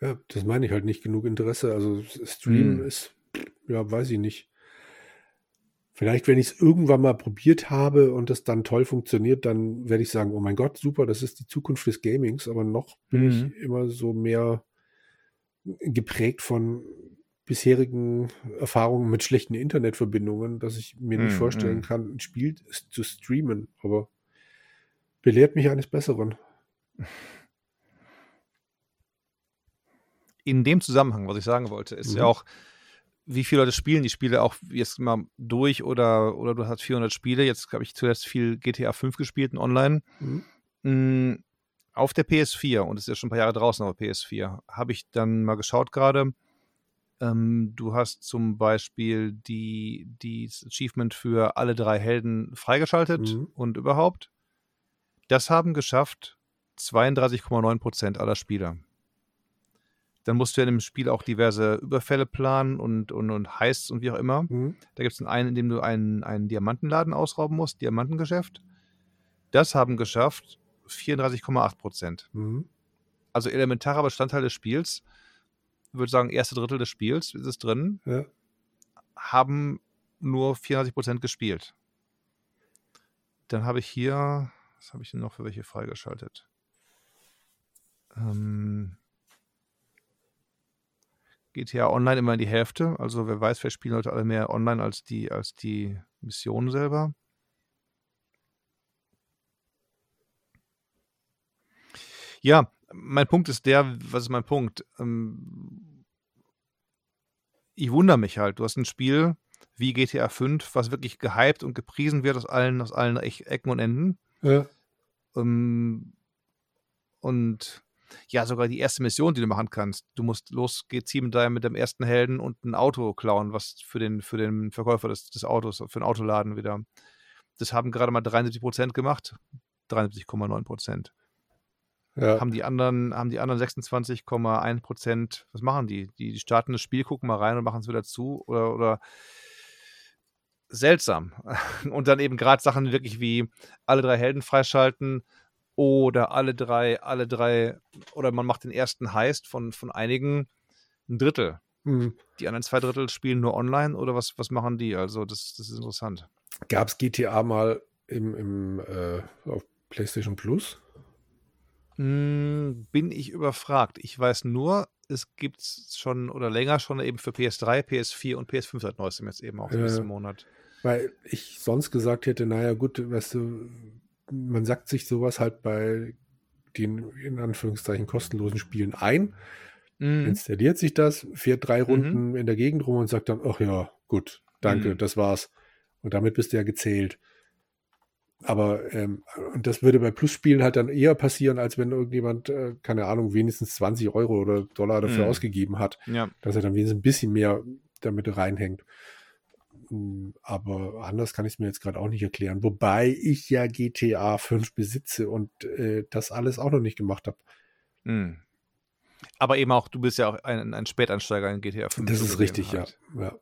[SPEAKER 2] Ja, das meine ich halt nicht genug Interesse. Also Stream
[SPEAKER 1] Hm.
[SPEAKER 2] ist, ja, weiß ich nicht. Vielleicht, wenn ich es irgendwann mal probiert habe und das dann toll funktioniert, dann werde ich sagen, oh mein Gott, super, das ist die Zukunft des Gamings. Aber noch bin
[SPEAKER 1] Mhm.
[SPEAKER 2] ich immer so mehr geprägt von bisherigen Erfahrungen mit schlechten Internetverbindungen, dass ich mir nicht
[SPEAKER 1] Mhm,
[SPEAKER 2] vorstellen
[SPEAKER 1] mhm.
[SPEAKER 2] kann, ein Spiel zu streamen. Aber belehrt mich eines Besseren.
[SPEAKER 1] In dem Zusammenhang, was ich sagen wollte, ist
[SPEAKER 2] Mhm.
[SPEAKER 1] ja auch, wie viele Leute spielen die Spiele auch jetzt mal durch oder, oder du hast 400 Spiele. Jetzt habe ich zuletzt viel GTA 5 gespielt in online.
[SPEAKER 2] Mhm.
[SPEAKER 1] Mm, Auf der PS4, und es ist ja schon ein paar Jahre draußen auf der PS4, habe ich dann mal geschaut gerade. Ähm, du hast zum Beispiel die, die das Achievement für alle drei Helden freigeschaltet
[SPEAKER 2] Mhm.
[SPEAKER 1] und überhaupt. Das haben geschafft 32,9% aller Spieler. Dann musst du ja in dem Spiel auch diverse Überfälle planen und, und, und Heists und wie auch immer.
[SPEAKER 2] Mhm.
[SPEAKER 1] Da gibt es einen, in dem du einen, einen Diamantenladen ausrauben musst, Diamantengeschäft. Das haben geschafft 34,8 Prozent.
[SPEAKER 2] Mhm.
[SPEAKER 1] Also elementarer Bestandteil des Spiels, ich würde sagen, erste Drittel des Spiels ist es drin,
[SPEAKER 2] Ja.
[SPEAKER 1] haben nur 34 Prozent gespielt. Dann habe ich hier, was habe ich denn noch für welche freigeschaltet? Ähm, GTA Online immer in die Hälfte. Also wer weiß, wer spielen heute alle mehr online als die, als die Mission selber. Ja, mein Punkt ist der, was ist mein Punkt? Ähm, ich wundere mich halt. Du hast ein Spiel wie GTA 5, was wirklich gehypt und gepriesen wird aus allen, aus allen Ecken und Enden.
[SPEAKER 2] Ja.
[SPEAKER 1] Ähm, und ja, sogar die erste Mission, die du machen kannst. Du musst losziehen mit deinem, mit deinem ersten Helden und ein Auto klauen, was für den, für den Verkäufer des, des Autos, für den Autoladen wieder. Das haben gerade mal 73 Prozent gemacht. 73,9 Prozent.
[SPEAKER 2] Ja.
[SPEAKER 1] Haben die anderen, haben die anderen 26,1 Prozent, was machen die? die? Die starten das Spiel, gucken mal rein und machen es wieder zu oder, oder seltsam. (laughs) Und dann eben gerade Sachen wirklich wie alle drei Helden freischalten oder alle drei, alle drei, oder man macht den ersten Heist von, von einigen ein Drittel.
[SPEAKER 2] Mhm.
[SPEAKER 1] Die anderen zwei Drittel spielen nur online oder was, was machen die? Also das, das ist interessant.
[SPEAKER 2] Gab es GTA mal im, im äh, auf PlayStation Plus?
[SPEAKER 1] Hm, bin ich überfragt. Ich weiß nur, es gibt schon oder länger schon eben für PS3, PS4 und PS5 seit neuestem jetzt eben auch
[SPEAKER 2] Ja.
[SPEAKER 1] diesem Monat.
[SPEAKER 2] Weil ich sonst gesagt hätte, naja gut, weißt du, man sagt sich sowas halt bei den in Anführungszeichen kostenlosen Spielen ein,
[SPEAKER 1] Mhm.
[SPEAKER 2] installiert sich das, fährt drei Runden in der Gegend rum und sagt dann, ach ja, gut, danke,
[SPEAKER 1] Mhm.
[SPEAKER 2] das war's. Und damit bist du ja gezählt. Aber ähm, und das würde bei Plus-Spielen halt dann eher passieren, als wenn irgendjemand, äh, keine Ahnung, wenigstens 20 Euro oder Dollar dafür
[SPEAKER 1] Mhm.
[SPEAKER 2] ausgegeben hat,
[SPEAKER 1] Ja.
[SPEAKER 2] dass er dann wenigstens ein bisschen mehr damit reinhängt. Aber anders kann ich es mir jetzt gerade auch nicht erklären. Wobei ich ja GTA 5 besitze und äh, das alles auch noch nicht gemacht habe.
[SPEAKER 1] Mhm. Aber eben auch, du bist ja auch ein, ein Spätansteiger in GTA 5.
[SPEAKER 2] Das ist richtig,
[SPEAKER 1] halt.
[SPEAKER 2] ja. ja.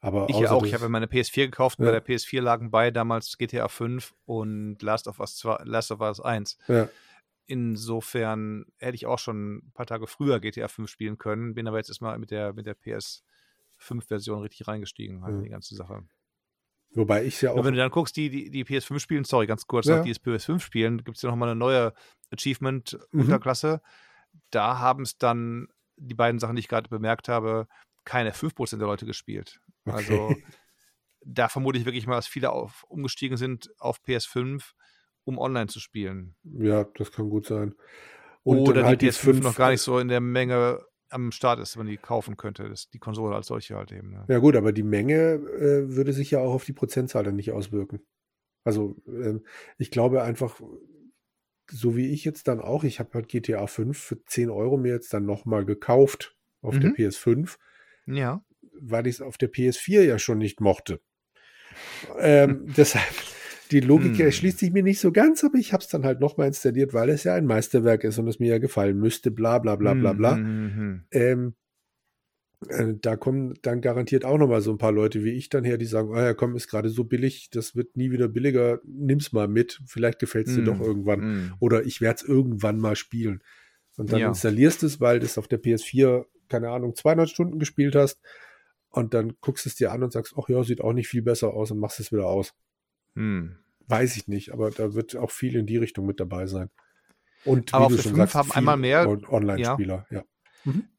[SPEAKER 2] Aber
[SPEAKER 1] Ich ja auch. Ich habe ja meine PS4 gekauft.
[SPEAKER 2] Ja.
[SPEAKER 1] Bei der PS4 lagen bei damals GTA 5 und Last of Us 2, Last of Us 1.
[SPEAKER 2] ja,
[SPEAKER 1] Insofern hätte ich auch schon ein paar Tage früher GTA 5 spielen können, bin aber jetzt erstmal mit der, mit der PS5-Version richtig reingestiegen halt in
[SPEAKER 2] Mhm.
[SPEAKER 1] die ganze Sache.
[SPEAKER 2] wobei ich ja auch.
[SPEAKER 1] wenn du dann guckst, die, die, die PS5 spielen, sorry, ganz kurz,
[SPEAKER 2] Ja.
[SPEAKER 1] noch die PS5 spielen, gibt es ja nochmal eine neue
[SPEAKER 2] Mhm.
[SPEAKER 1] Achievement-Unterklasse. Da haben es dann die beiden Sachen, die ich gerade bemerkt habe, keine 5% der Leute gespielt. Also
[SPEAKER 2] Okay. (laughs)
[SPEAKER 1] da vermute ich wirklich mal, dass viele auf, umgestiegen sind auf PS5, um online zu spielen.
[SPEAKER 2] Ja, das kann gut sein.
[SPEAKER 1] Oder
[SPEAKER 2] dann halt
[SPEAKER 1] die PS5 noch gar nicht so in der Menge am Start ist, wenn die kaufen könnte. Das, die Konsole als solche halt eben. Ne?
[SPEAKER 2] Ja gut, aber die Menge äh, würde sich ja auch auf die Prozentzahl dann nicht auswirken. Also ähm, ich glaube einfach, so wie ich jetzt dann auch, ich habe halt GTA 5 für 10 Euro mir jetzt dann nochmal gekauft auf der
[SPEAKER 1] Mhm.
[SPEAKER 2] PS5,
[SPEAKER 1] Ja.
[SPEAKER 2] weil ich es auf der PS4 ja schon nicht mochte. Ähm, (laughs) deshalb, die Logik
[SPEAKER 1] Hm.
[SPEAKER 2] erschließt sich mir nicht so ganz, aber ich habe es dann halt nochmal installiert, weil es ja ein Meisterwerk ist und es mir ja gefallen müsste, bla bla bla bla bla.
[SPEAKER 1] Mhm.
[SPEAKER 2] Ähm, äh, da kommen dann garantiert auch noch mal so ein paar Leute wie ich dann her, die sagen, ah ja, komm, ist gerade so billig, das wird nie wieder billiger, nimm's mal mit, vielleicht gefällt es dir doch
[SPEAKER 1] Mhm.
[SPEAKER 2] irgendwann. Oder ich werde es irgendwann mal spielen. Und dann
[SPEAKER 1] Ja.
[SPEAKER 2] installierst du es, weil du es auf der PS4, keine Ahnung, 200 Stunden gespielt hast und dann guckst du es dir an und sagst, ach ja, sieht auch nicht viel besser aus und machst es wieder aus.
[SPEAKER 1] Hm.
[SPEAKER 2] Weiß ich nicht, aber da wird auch viel in die Richtung mit dabei sein. Und
[SPEAKER 1] Aber
[SPEAKER 2] wie
[SPEAKER 1] auf
[SPEAKER 2] du
[SPEAKER 1] der
[SPEAKER 2] schon
[SPEAKER 1] 5
[SPEAKER 2] sagst,
[SPEAKER 1] haben einmal mehr-
[SPEAKER 2] On- Online-Spieler, ja.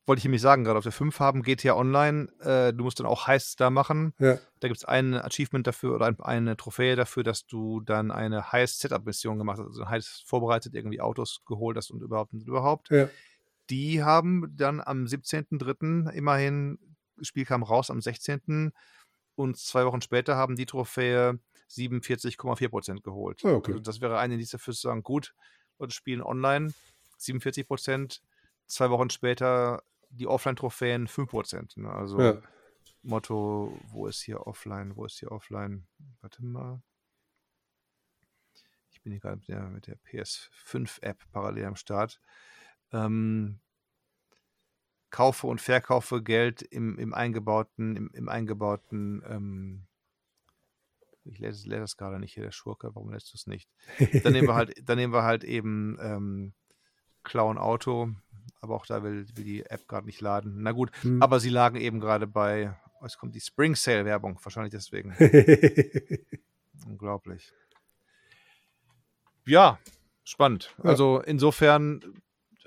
[SPEAKER 1] Wollte ich nämlich sagen, gerade auf der 5 haben GTA Online, äh, du musst dann auch Heists da machen.
[SPEAKER 2] ja.
[SPEAKER 1] Da gibt es ein Achievement dafür oder ein, eine Trophäe dafür, dass du dann eine Heist-Setup-Mission gemacht hast, also ein Heist vorbereitet, irgendwie Autos geholt hast und überhaupt und überhaupt.
[SPEAKER 2] Ja.
[SPEAKER 1] Die haben dann am 17.03. immerhin, das Spiel kam raus am 16. und zwei Wochen später haben die Trophäe 47,4% geholt.
[SPEAKER 2] Ah, okay.
[SPEAKER 1] Also das wäre ein Indiz dafür zu sagen, gut, Leute spielen online 47%, zwei Wochen später die Offline-Trophäen 5%. Ne? Also
[SPEAKER 2] Ja.
[SPEAKER 1] Motto, wo ist hier offline, wo ist hier offline? Warte mal. Ich bin hier gerade mit der, mit der PS5-App parallel am Start. Ähm, kaufe und verkaufe Geld im, im eingebauten, im, im eingebauten, ähm, ich lese, lese das gerade nicht hier, der Schurke, warum lässt du es nicht? Dann nehmen wir halt, (laughs) dann nehmen wir halt eben ähm, Clown Auto, aber auch da will, will die App gerade nicht laden. Na gut,
[SPEAKER 2] Hm.
[SPEAKER 1] aber sie lagen eben gerade bei, oh, es kommt die Spring Sale Werbung, wahrscheinlich deswegen. (laughs) Unglaublich. Ja, spannend.
[SPEAKER 2] Ja.
[SPEAKER 1] Also insofern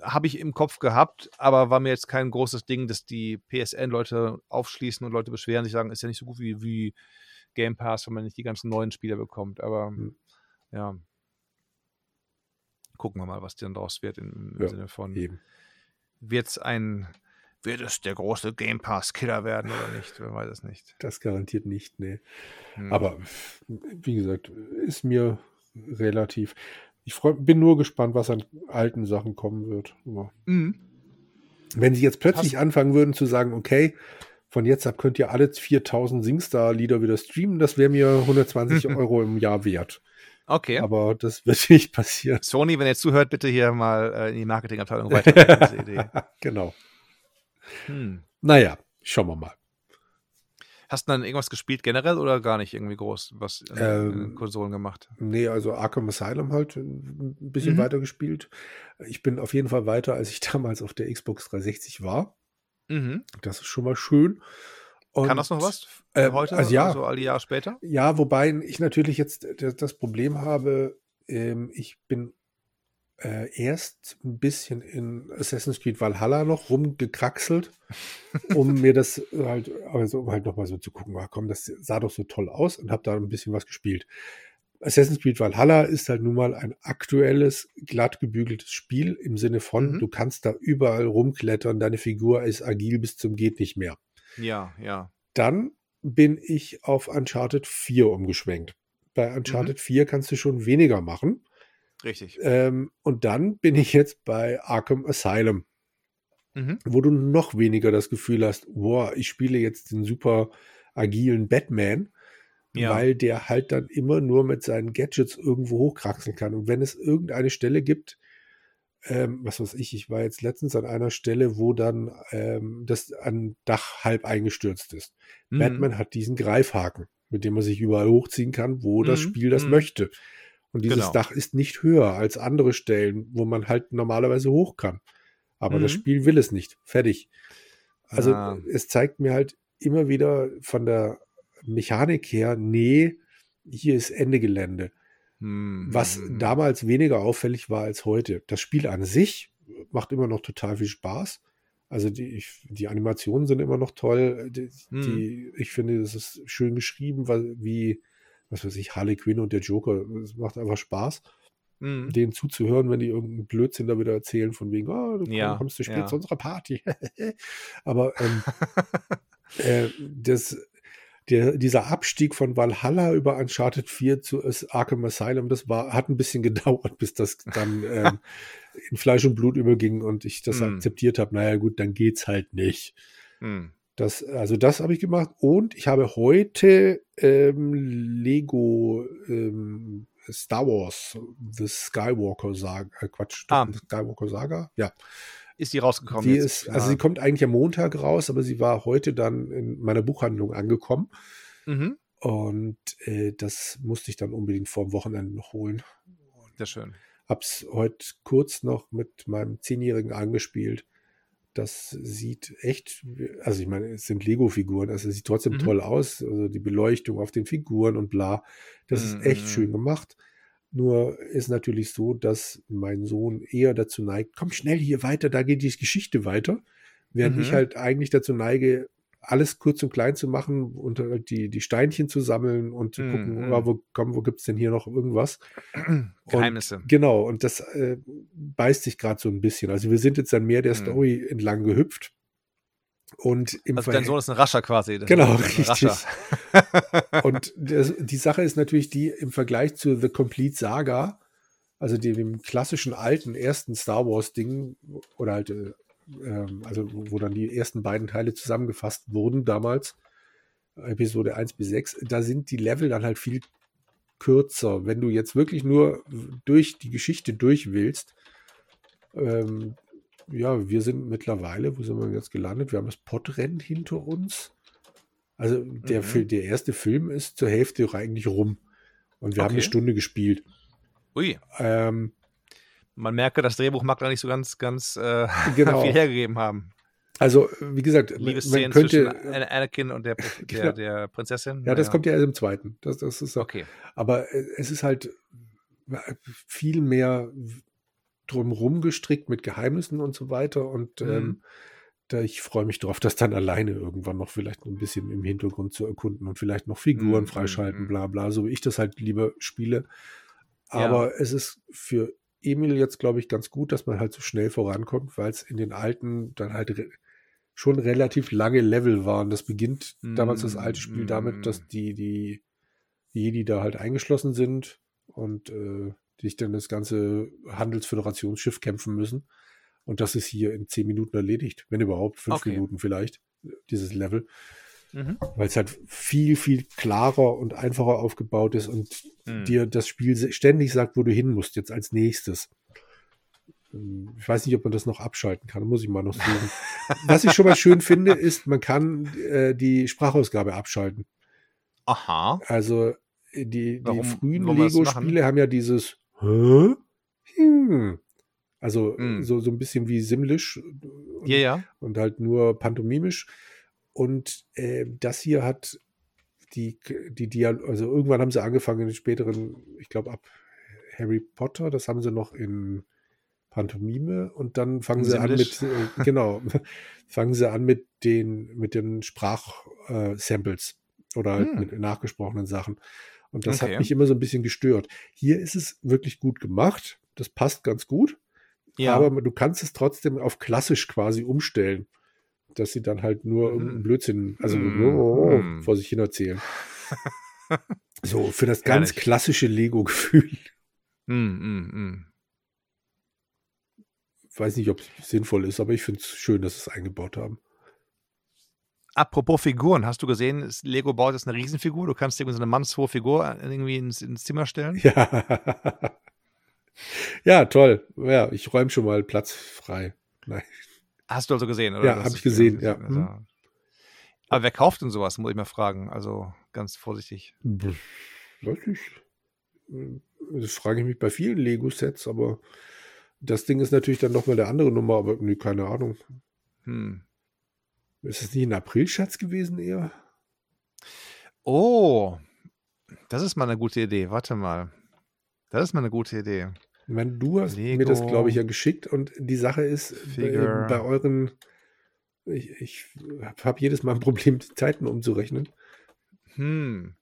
[SPEAKER 1] habe ich im Kopf gehabt, aber war mir jetzt kein großes Ding, dass die PSN-Leute aufschließen und Leute beschweren sich sagen, ist ja nicht so gut wie, wie Game Pass, wenn man nicht die ganzen neuen Spieler bekommt. Aber
[SPEAKER 2] Hm.
[SPEAKER 1] ja. Gucken wir mal, was dann daraus wird im, im
[SPEAKER 2] Ja,
[SPEAKER 1] Sinne von wird es ein, wird es der große Game Pass-Killer werden oder nicht? Wer weiß es nicht.
[SPEAKER 2] Das garantiert nicht, nee.
[SPEAKER 1] Hm.
[SPEAKER 2] Aber wie gesagt, ist mir relativ. Ich freu, bin nur gespannt, was an alten Sachen kommen wird.
[SPEAKER 1] Mhm.
[SPEAKER 2] wenn sie jetzt plötzlich
[SPEAKER 1] Hast-
[SPEAKER 2] anfangen würden zu sagen, okay, von jetzt ab könnt ihr alle 4000 Singstar-Lieder wieder streamen, das wäre mir 120 (laughs) Euro im Jahr wert.
[SPEAKER 1] Okay.
[SPEAKER 2] Aber das (laughs) wird nicht passieren.
[SPEAKER 1] Sony, wenn ihr zuhört, bitte hier mal äh, in die Marketingabteilung weiter (laughs)
[SPEAKER 2] genau.
[SPEAKER 1] Hm.
[SPEAKER 2] Naja, schauen wir mal.
[SPEAKER 1] Hast du dann irgendwas gespielt generell oder gar nicht irgendwie groß was den
[SPEAKER 2] Ähm,
[SPEAKER 1] Konsolen gemacht?
[SPEAKER 2] Nee, also Arkham Asylum halt ein bisschen
[SPEAKER 1] Mhm.
[SPEAKER 2] weiter gespielt. Ich bin auf jeden Fall weiter, als ich damals auf der Xbox 360 war.
[SPEAKER 1] Mhm.
[SPEAKER 2] Das ist schon mal schön. Und,
[SPEAKER 1] Kann das noch was?
[SPEAKER 2] äh,
[SPEAKER 1] heute?
[SPEAKER 2] also ja.
[SPEAKER 1] Also all die Jahre später?
[SPEAKER 2] Ja, wobei ich natürlich jetzt das das Problem habe, ähm, ich bin äh, erst ein bisschen in Assassin's Creed Valhalla noch rumgekraxelt, (laughs) um mir das halt, also um halt nochmal so zu gucken, ah, komm, das sah doch so toll aus und habe da ein bisschen was gespielt. Assassin's Creed Valhalla ist halt nun mal ein aktuelles, glatt gebügeltes Spiel im Sinne von,
[SPEAKER 1] Mhm.
[SPEAKER 2] du kannst da überall rumklettern, deine Figur ist agil bis zum geht nicht mehr.
[SPEAKER 1] Ja, ja.
[SPEAKER 2] Dann bin ich auf Uncharted 4 umgeschwenkt. Bei Uncharted 4 kannst du schon weniger machen.
[SPEAKER 1] Richtig.
[SPEAKER 2] Ähm, und dann bin ich jetzt bei Arkham Asylum,
[SPEAKER 1] Mhm.
[SPEAKER 2] wo du noch weniger das Gefühl hast, boah, ich spiele jetzt den super agilen Batman,
[SPEAKER 1] Ja.
[SPEAKER 2] weil der halt dann immer nur mit seinen Gadgets irgendwo hochkraxeln kann. Und wenn es irgendeine Stelle gibt, ähm, was weiß ich, ich war jetzt letztens an einer Stelle, wo dann ähm, das ein Dach halb eingestürzt ist.
[SPEAKER 1] Mhm.
[SPEAKER 2] Batman hat diesen Greifhaken, mit dem man sich überall hochziehen kann, wo das
[SPEAKER 1] Mhm,
[SPEAKER 2] Spiel das
[SPEAKER 1] mhm.
[SPEAKER 2] möchte. Und dieses
[SPEAKER 1] Genau.
[SPEAKER 2] Dach ist nicht höher als andere Stellen, wo man halt normalerweise hoch kann. Aber das
[SPEAKER 1] Mhm.
[SPEAKER 2] Spiel will es nicht. Fertig. Also
[SPEAKER 1] Ah.
[SPEAKER 2] es zeigt mir halt immer wieder von der Mechanik her, nee, hier ist Ende Gelände.
[SPEAKER 1] Mhm.
[SPEAKER 2] Was
[SPEAKER 1] Mhm.
[SPEAKER 2] damals weniger auffällig war als heute. Das Spiel an sich macht immer noch total viel Spaß. Also die, ich- die Animationen sind immer noch toll. Die,
[SPEAKER 1] Mhm.
[SPEAKER 2] die, ich finde, es ist schön geschrieben, weil, wie, was weiß ich, Harley Quinn und der Joker. Es macht einfach Spaß,
[SPEAKER 1] Mhm.
[SPEAKER 2] denen zuzuhören, wenn die irgendeinen Blödsinn da wieder erzählen, von wegen, oh, du
[SPEAKER 1] Ja,
[SPEAKER 2] kommst zu spät
[SPEAKER 1] ja.
[SPEAKER 2] zu unserer Party. (laughs) Aber ähm, (laughs) äh, das, der, dieser Abstieg von Valhalla über Uncharted 4 zu Arkham Asylum, das war, hat ein bisschen (laughs) gedauert, bis das dann ähm, (laughs) in Fleisch und Blut überging und ich das
[SPEAKER 1] Mm.
[SPEAKER 2] akzeptiert habe. Naja, gut, dann geht's halt nicht.
[SPEAKER 1] Mhm.
[SPEAKER 2] Das, also das habe ich gemacht und ich habe heute ähm, Lego ähm, Star Wars, The Skywalker Saga, äh, Quatsch,
[SPEAKER 1] Ah.
[SPEAKER 2] The Skywalker Saga, ja.
[SPEAKER 1] Ist die rausgekommen
[SPEAKER 2] Die ist, also sie kommt eigentlich am Montag raus, aber sie war heute dann in meiner Buchhandlung angekommen.
[SPEAKER 1] mhm.
[SPEAKER 2] Und äh, das musste ich dann unbedingt vor dem Wochenende noch holen.
[SPEAKER 1] Sehr schön.
[SPEAKER 2] Hab's heute kurz noch mit meinem Zehnjährigen angespielt. Das sieht echt, also ich meine, es sind Lego-Figuren, also es sieht trotzdem
[SPEAKER 1] Mhm.
[SPEAKER 2] toll aus. Also die Beleuchtung auf den Figuren und bla. Das ist echt
[SPEAKER 1] Mhm.
[SPEAKER 2] schön gemacht. Nur ist natürlich so, dass mein Sohn eher dazu neigt, komm schnell hier weiter, da geht die Geschichte weiter. Während ich
[SPEAKER 1] Mhm.
[SPEAKER 2] halt eigentlich dazu neige, alles kurz und klein zu machen und halt die, die Steinchen zu sammeln und zu gucken,
[SPEAKER 1] Mhm.
[SPEAKER 2] ah, wo, komm, wo gibt's denn hier noch irgendwas? (clears throat)
[SPEAKER 1] Geheimnisse.
[SPEAKER 2] Und, genau, und das äh, beißt sich gerade so ein bisschen. Also wir sind jetzt dann mehr der
[SPEAKER 1] Mhm.
[SPEAKER 2] Story entlang gehüpft. Und im
[SPEAKER 1] Also dein Sohn ist ein Rascher quasi.
[SPEAKER 2] Genau, richtig. (laughs) Und das, die Sache ist natürlich die, im Vergleich zu The Complete Saga, also dem, klassischen alten ersten Star Wars-Ding, oder halt, äh, ähm, also wo wo dann die ersten beiden Teile zusammengefasst wurden damals, Episode 1 bis 6, da sind die Level dann halt viel kürzer. Wenn du jetzt wirklich nur durch die Geschichte durch willst, ähm, ja, wir sind mittlerweile, wo sind wir jetzt gelandet? Wir haben das Podrennen hinter uns. Also der,
[SPEAKER 1] Mhm.
[SPEAKER 2] Der erste Film ist zur Hälfte eigentlich rum. Und wir haben eine
[SPEAKER 1] Okay.
[SPEAKER 2] Stunde gespielt.
[SPEAKER 1] Ui,
[SPEAKER 2] Ähm,
[SPEAKER 1] man merke, das Drehbuch mag da nicht so ganz, ganz äh, (laughs)
[SPEAKER 2] Genau.
[SPEAKER 1] viel hergegeben haben.
[SPEAKER 2] also, wie gesagt, man könnte.
[SPEAKER 1] Anakin und der, der,
[SPEAKER 2] Genau.
[SPEAKER 1] der Prinzessin.
[SPEAKER 2] Ja, das kommt ja erst im zweiten. Das, das ist auch,
[SPEAKER 1] Okay.
[SPEAKER 2] Aber äh, es ist halt viel mehr drumrum gestrickt mit Geheimnissen und so weiter. Und
[SPEAKER 1] Mhm.
[SPEAKER 2] ähm, da ich freue mich drauf, das dann alleine irgendwann noch vielleicht ein bisschen im Hintergrund zu erkunden und vielleicht noch Figuren
[SPEAKER 1] Mhm,
[SPEAKER 2] freischalten,
[SPEAKER 1] mhm.
[SPEAKER 2] bla bla, so wie ich das halt lieber spiele.
[SPEAKER 1] Ja.
[SPEAKER 2] Aber es ist für Emil jetzt, glaube ich, ganz gut, dass man halt so schnell vorankommt, weil es in den alten dann halt re schon relativ lange Level waren. Das beginnt damals das alte Spiel damit, dass
[SPEAKER 1] Mhm.
[SPEAKER 2] die, die Jedi da halt eingeschlossen sind und äh, sich dann das ganze Handelsföderationsschiff kämpfen müssen. Und das ist hier in zehn Minuten erledigt, wenn überhaupt, fünf
[SPEAKER 1] Okay.
[SPEAKER 2] Minuten vielleicht, dieses Level.
[SPEAKER 1] Mhm.
[SPEAKER 2] Weil es halt viel, viel klarer und einfacher aufgebaut ist und
[SPEAKER 1] Mhm.
[SPEAKER 2] dir das Spiel ständig sagt, wo du hin musst, jetzt als nächstes. Ähm, Ich weiß nicht, ob man das noch abschalten kann, muss ich mal noch suchen. (laughs) Was ich schon mal schön finde, ist, man kann äh, die Sprachausgabe abschalten.
[SPEAKER 1] Aha.
[SPEAKER 2] Also äh, die, die
[SPEAKER 1] Warum
[SPEAKER 2] frühen Lego-Spiele haben ja dieses Hä? Hm. Also
[SPEAKER 1] Hm.
[SPEAKER 2] so, so ein bisschen wie Simlish und,
[SPEAKER 1] Ja, ja.
[SPEAKER 2] und halt nur pantomimisch. Und äh, das hier hat die, die Dial also irgendwann haben sie angefangen in den späteren, ich glaube ab Harry Potter, das haben sie noch in Pantomime und dann fangen sie an mit, äh, (laughs) genau, fangen sie an mit den, mit den Sprachsamples oder halt
[SPEAKER 1] Hm.
[SPEAKER 2] mit nachgesprochenen Sachen. Und das
[SPEAKER 1] Okay.
[SPEAKER 2] hat mich immer so ein bisschen gestört. Hier ist es wirklich gut gemacht. Das passt ganz gut.
[SPEAKER 1] Ja.
[SPEAKER 2] Aber du kannst es trotzdem auf klassisch quasi umstellen. Dass sie dann halt nur irgendeinen Blödsinn, also
[SPEAKER 1] Mhm.
[SPEAKER 2] vor sich hin erzählen. (laughs) so, für das ganz
[SPEAKER 1] Herrlich.
[SPEAKER 2] klassische Lego-Gefühl.
[SPEAKER 1] Mm, mm, mm.
[SPEAKER 2] Weiß nicht, ob es sinnvoll ist, aber ich finde es schön, dass sie es eingebaut haben.
[SPEAKER 1] Apropos Figuren, hast du gesehen, Lego baut jetzt eine Riesenfigur. Du kannst irgendwie so eine mannshohe Figur irgendwie ins, ins Zimmer stellen.
[SPEAKER 2] Ja. (laughs) ja, toll. Ja, ich räume schon mal Platz frei. Nein.
[SPEAKER 1] Hast du also gesehen, oder?
[SPEAKER 2] Ja,
[SPEAKER 1] Das
[SPEAKER 2] hab ich gesehen, ja.
[SPEAKER 1] also-. Aber wer kauft denn sowas, muss ich mal fragen. Also ganz vorsichtig.
[SPEAKER 2] Weiß ich. Das frage ich mich bei vielen Lego-Sets, aber das Ding ist natürlich dann nochmal der andere Nummer, aber nee, keine Ahnung.
[SPEAKER 1] Hm.
[SPEAKER 2] Ist es nicht ein Aprilschatz gewesen eher?
[SPEAKER 1] Oh, das ist mal eine gute Idee. Warte mal. Das ist mal eine gute Idee.
[SPEAKER 2] Ich meine, du hast mir das,
[SPEAKER 1] Lego.
[SPEAKER 2] glaube ich, ja geschickt und die Sache ist, bei,
[SPEAKER 1] Figure.
[SPEAKER 2] bei euren, ich, ich habe jedes Mal ein Problem, die Zeiten umzurechnen.
[SPEAKER 1] Hm.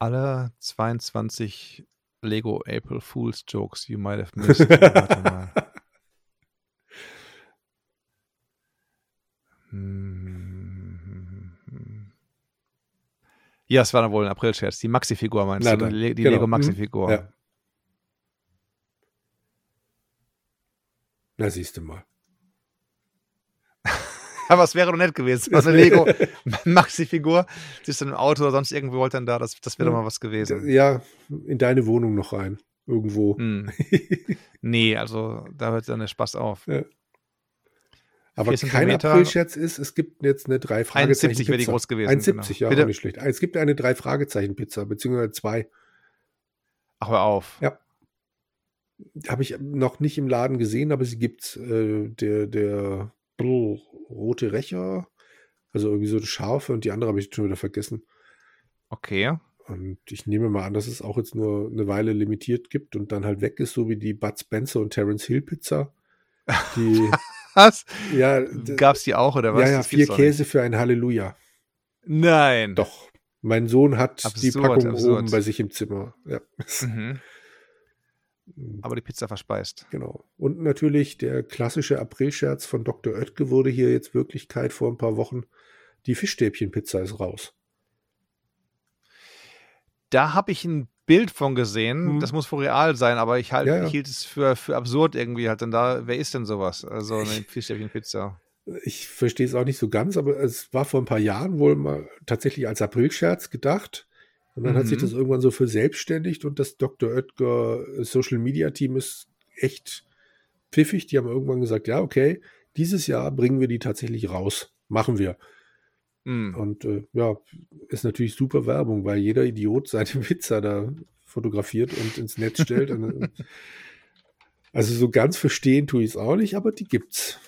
[SPEAKER 1] Alle 22 Lego April Fool's Jokes you might have missed. (laughs) Warte mal. Ja, es war dann wohl ein April-Scherz. Die Maxi-Figur meinst
[SPEAKER 2] Na
[SPEAKER 1] du? Die,
[SPEAKER 2] genau.
[SPEAKER 1] Lego
[SPEAKER 2] Mhm.
[SPEAKER 1] Maxi-Figur.
[SPEAKER 2] Ja. Na, siehst du mal. (laughs)
[SPEAKER 1] Aber es wäre doch nett gewesen. Also eine Lego (laughs) Maxi-Figur. Siehst du im Auto oder sonst irgendwo wollte dann da. Das, das wäre doch mal was gewesen.
[SPEAKER 2] Ja, in deine Wohnung noch rein. Irgendwo.
[SPEAKER 1] Hm. (laughs) Nee, also da hört dann der Spaß auf.
[SPEAKER 2] Aber kein. Aprilscherz ist, es gibt jetzt eine drei Fragezeichen
[SPEAKER 1] 1,70 wäre die
[SPEAKER 2] Pizza.
[SPEAKER 1] groß gewesen,
[SPEAKER 2] 1,70,
[SPEAKER 1] genau.
[SPEAKER 2] ja,
[SPEAKER 1] Bitte?
[SPEAKER 2] auch nicht schlecht. Es gibt eine drei Fragezeichen Pizza, beziehungsweise zwei.
[SPEAKER 1] Ach, hör auf.
[SPEAKER 2] Ja. Habe ich noch nicht im Laden gesehen, aber sie gibt äh, der, der brr, rote Rächer, also irgendwie so eine scharfe und die andere habe ich schon wieder vergessen.
[SPEAKER 1] Okay.
[SPEAKER 2] Und ich nehme mal an, dass es auch jetzt nur eine Weile limitiert gibt und dann halt weg ist, so wie die Bud Spencer und Terence Hill Pizza. Die, (laughs)
[SPEAKER 1] Was?
[SPEAKER 2] ja,
[SPEAKER 1] Gab's die auch oder was?
[SPEAKER 2] ja, ja, vier Käse für ein Halleluja.
[SPEAKER 1] Nein.
[SPEAKER 2] Doch. Mein Sohn hat die
[SPEAKER 1] Absurd,
[SPEAKER 2] Packung
[SPEAKER 1] absurd.
[SPEAKER 2] oben bei sich im Zimmer. Ja.
[SPEAKER 1] Mhm. (laughs) Aber die Pizza verspeist.
[SPEAKER 2] Genau. Und natürlich der klassische Aprilscherz von Dr. Oetke wurde hier jetzt Wirklichkeit vor ein paar Wochen. Die Fischstäbchenpizza ist raus.
[SPEAKER 1] Da habe ich ein Bild von gesehen.
[SPEAKER 2] Mhm.
[SPEAKER 1] Das muss real sein, aber ich, halt,
[SPEAKER 2] Ja, ja.
[SPEAKER 1] ich hielt es für, für absurd irgendwie halt. Denn da, wer ist denn sowas? Also eine
[SPEAKER 2] Ich-
[SPEAKER 1] Fischstäbchen-Pizza.
[SPEAKER 2] Ich verstehe es auch nicht so ganz, aber es war vor ein paar Jahren wohl mal tatsächlich als Aprilscherz gedacht. Und dann hat sich
[SPEAKER 1] Mhm.
[SPEAKER 2] das irgendwann so verselbstständigt und das Dr. Oetker Social Media Team ist echt pfiffig. Die haben irgendwann gesagt, ja, okay, dieses Jahr bringen wir die tatsächlich raus. Machen wir.
[SPEAKER 1] Hm.
[SPEAKER 2] Und äh, ja, ist natürlich super Werbung, weil jeder Idiot seine (laughs) Pizza da fotografiert und ins Netz stellt. Und, äh, also so ganz verstehen tue ich es auch nicht, aber die gibt's.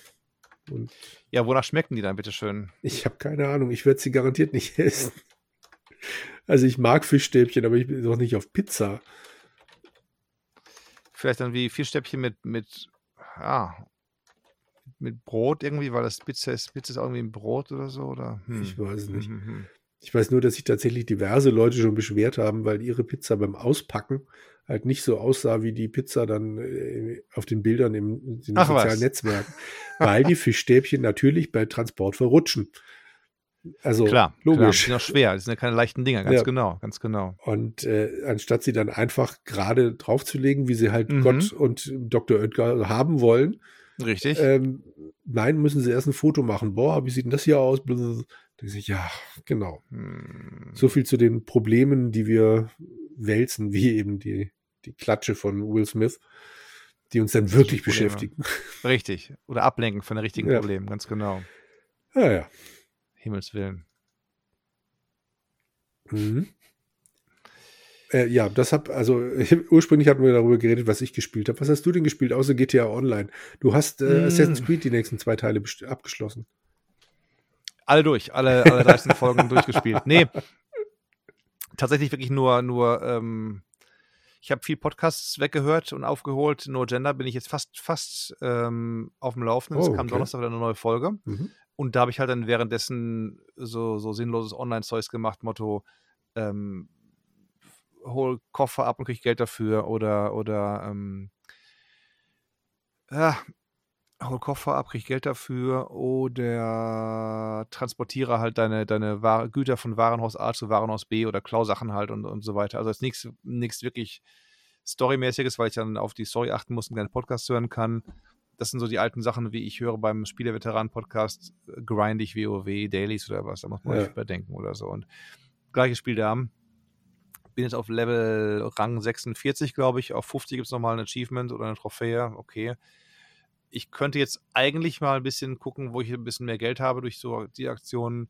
[SPEAKER 2] Und
[SPEAKER 1] Ja, wonach schmecken die dann, bitteschön?
[SPEAKER 2] ich habe keine Ahnung, ich werde sie garantiert nicht essen. Also ich mag Fischstäbchen, aber ich bin doch nicht auf Pizza.
[SPEAKER 1] Vielleicht dann wie Fischstäbchen mit, mit, ja, mit Brot irgendwie, weil das Pizza ist, Pizza ist auch irgendwie ein Brot oder so, oder? Hm.
[SPEAKER 2] Ich weiß es nicht.
[SPEAKER 1] Hm, hm, hm.
[SPEAKER 2] Ich weiß nur, dass sich tatsächlich diverse Leute schon beschwert haben, weil ihre Pizza beim Auspacken halt nicht so aussah wie die Pizza dann äh, auf den Bildern im, in
[SPEAKER 1] Ach was.
[SPEAKER 2] sozialen Netzwerken, weil die (laughs) Fischstäbchen natürlich bei Transport verrutschen. Also
[SPEAKER 1] Klar, klar, die
[SPEAKER 2] logisch.
[SPEAKER 1] sind auch schwer, das sind ja keine leichten Dinger, ganz
[SPEAKER 2] Ja.
[SPEAKER 1] genau, ganz genau.
[SPEAKER 2] Und äh, anstatt sie dann einfach gerade draufzulegen, wie sie halt
[SPEAKER 1] Mhm.
[SPEAKER 2] Gott und Dr. Oetker haben wollen,
[SPEAKER 1] Richtig?
[SPEAKER 2] ähm, nein, müssen sie erst ein Foto machen. Boah, wie sieht denn das hier aus? Ja, genau.
[SPEAKER 1] Hm.
[SPEAKER 2] So viel zu den Problemen, die wir wälzen, wie eben die, die Klatsche von Will Smith, die uns dann wirklich
[SPEAKER 1] Probleme.
[SPEAKER 2] beschäftigen.
[SPEAKER 1] Richtig. Oder ablenken von den richtigen
[SPEAKER 2] Ja.
[SPEAKER 1] Problemen, ganz genau.
[SPEAKER 2] Ja, ja.
[SPEAKER 1] Himmels Willen.
[SPEAKER 2] Mhm. Äh, ja, das hab, also (laughs) ursprünglich hatten wir darüber geredet, was ich gespielt habe. Was hast du denn gespielt, außer GTA Online? Du hast äh,
[SPEAKER 1] Mm.
[SPEAKER 2] Assassin's Creed die nächsten zwei Teile abgeschlossen.
[SPEAKER 1] Alle durch, alle, alle 13 Folgen (laughs) durchgespielt. Nee. Tatsächlich wirklich nur, nur, ähm, ich habe viel Podcasts weggehört und aufgeholt. No Gender bin ich jetzt fast, fast ähm, auf dem Laufenden. Es
[SPEAKER 2] Oh,
[SPEAKER 1] kam
[SPEAKER 2] okay.
[SPEAKER 1] Donnerstag wieder eine neue Folge.
[SPEAKER 2] Mhm.
[SPEAKER 1] Und da habe ich halt dann währenddessen so, so sinnloses Online-Zeugs gemacht, Motto, ähm, hol Koffer ab und krieg Geld dafür oder, oder, ähm, ja, hol Koffer ab, krieg Geld dafür oder transportiere halt deine, deine Ware, Güter von Warenhaus A zu Warenhaus B oder klau Sachen halt und, und so weiter. Also jetzt nichts nichts wirklich Storymäßiges, weil ich dann auf die Story achten muss und keinen Podcast hören kann. Das sind so die alten Sachen, wie ich höre beim Spieleveteranen-Podcast, äh, grindig WoW, Dailies oder was, da muss man
[SPEAKER 2] Ja.
[SPEAKER 1] nicht überdenken oder so. Und gleiches Spiel da. Bin jetzt auf Level Rang 46, glaube ich. Auf 50 gibt es nochmal ein Achievement oder eine Trophäe. Okay. Ich könnte jetzt eigentlich mal ein bisschen gucken, wo ich ein bisschen mehr Geld habe durch so die Aktionen.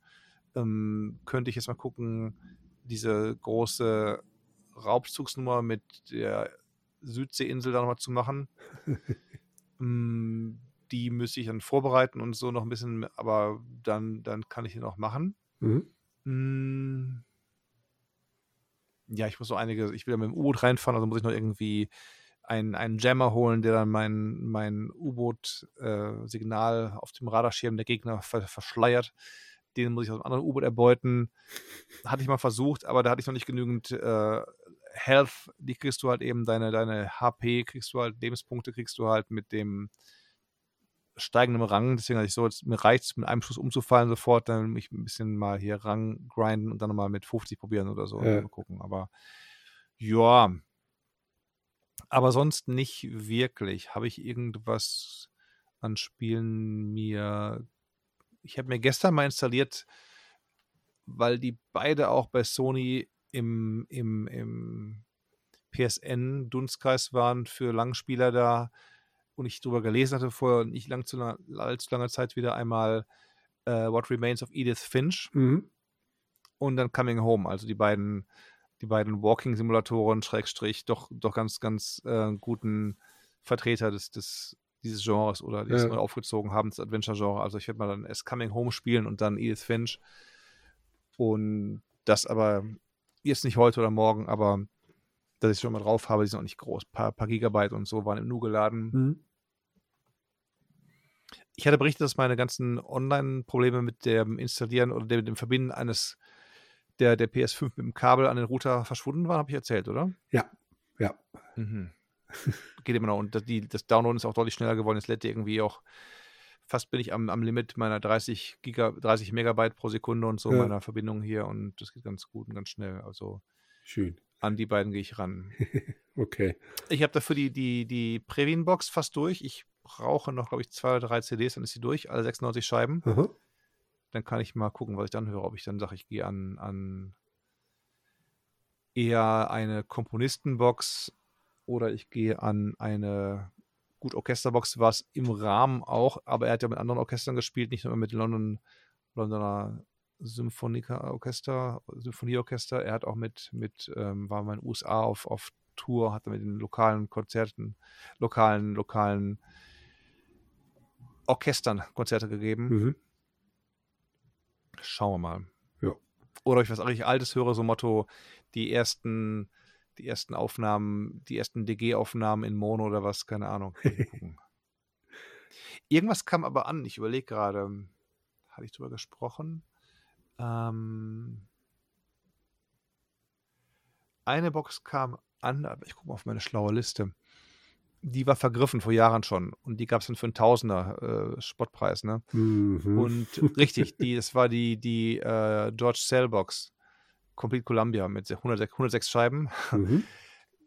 [SPEAKER 1] Ähm, könnte ich jetzt mal gucken, diese große Raubzugsnummer mit der Südseeinsel da nochmal zu machen. Mm, (laughs) die müsste ich dann vorbereiten und so noch ein bisschen, aber dann, dann kann ich die noch machen.
[SPEAKER 2] Mhm.
[SPEAKER 1] Ja, ich muss noch einige, ich will ja mit dem U-Boot reinfahren, also muss ich noch irgendwie einen, einen Jammer holen, der dann mein, mein U-Boot-Signal auf dem Radarschirm der Gegner ver verschleiert. Den muss ich aus einem anderen U-Boot erbeuten. Hatte ich mal versucht, aber da hatte ich noch nicht genügend äh, Health. Die kriegst du halt eben, deine, deine HP kriegst du halt, Lebenspunkte kriegst du halt mit dem steigenden Rang. Deswegen hatte ich so, jetzt, mir reicht es, mit einem Schuss umzufallen sofort, dann mich ein bisschen mal hier Rang grinden und dann nochmal mit 50 probieren oder so.
[SPEAKER 2] Ja.
[SPEAKER 1] Mal gucken. Aber ja. Aber sonst nicht wirklich. Habe ich irgendwas an Spielen mir. Ich habe mir gestern mal installiert, weil die beide auch bei Sony im, im, im PSN-Dunstkreis waren für Langspieler da und ich drüber gelesen hatte vor nicht lang zu lang, allzu langer Zeit wieder einmal äh, What Remains of Edith Finch
[SPEAKER 2] Mhm.
[SPEAKER 1] und dann Coming Home, also die beiden, die beiden Walking-Simulatoren, Schrägstrich, doch, doch ganz, ganz äh, guten Vertreter des, des dieses Genres oder die es
[SPEAKER 2] Ja.
[SPEAKER 1] neu aufgezogen haben, das Adventure-Genre. Also ich werde mal dann erst Coming Home spielen und dann Edith Finch. Und das aber jetzt nicht heute oder morgen, aber dass ich schon mal drauf habe, die sind auch nicht groß. Paar, paar Gigabyte und so waren im Nu geladen.
[SPEAKER 2] Hm.
[SPEAKER 1] Ich hatte berichtet, dass meine ganzen Online-Probleme mit dem Installieren oder dem, dem Verbinden eines der, der PS5 mit dem Kabel an den Router verschwunden waren, habe ich erzählt, oder?
[SPEAKER 2] Ja, ja.
[SPEAKER 1] Mhm. (laughs) Geht immer noch. Und das, die, das Downloaden ist auch deutlich schneller geworden. Jetzt lädt irgendwie auch, fast bin ich am, am Limit meiner 30 Giga, 30 Megabyte pro Sekunde und so
[SPEAKER 2] Ja.
[SPEAKER 1] meiner Verbindung hier und das geht ganz gut und ganz schnell. Also
[SPEAKER 2] Schön.
[SPEAKER 1] an die beiden gehe ich ran. (laughs)
[SPEAKER 2] Okay.
[SPEAKER 1] Ich habe dafür die, die, die Previn-Box fast durch. Ich brauche noch, glaube ich, zwei oder drei CDs, dann ist sie durch, alle 96 Scheiben.
[SPEAKER 2] Aha.
[SPEAKER 1] Dann kann ich mal gucken, was ich dann höre. Ob ich dann sage, ich gehe an, an eher eine Komponistenbox oder ich gehe an eine gut Orchesterbox, war es im Rahmen auch, aber er hat ja mit anderen Orchestern gespielt, nicht nur mit London, Londoner Symphonika-Orchester, Symphonieorchester. Er hat auch mit, mit ähm, war mal in den USA auf, auf Tour, hat mit den lokalen Konzerten, lokalen, lokalen Orchestern Konzerte gegeben.
[SPEAKER 2] Mhm.
[SPEAKER 1] Schauen wir mal.
[SPEAKER 2] Ja.
[SPEAKER 1] Oder ich was eigentlich Altes höre, so Motto, die ersten, die ersten Aufnahmen, die ersten DG-Aufnahmen in Mono oder was, keine Ahnung. (laughs) Irgendwas kam aber an, ich überlege gerade, hatte ich drüber gesprochen? Ähm, eine Box kam an, aber ich gucke mal auf meine schlaue Liste. Die war vergriffen vor Jahren schon und die gab es dann für einen Tausender äh, Spottpreis, ne?
[SPEAKER 2] Mhm.
[SPEAKER 1] Und richtig, die, das war die, die äh, George Cell Box, Complete Columbia mit 106, 106 Scheiben.
[SPEAKER 2] Mhm.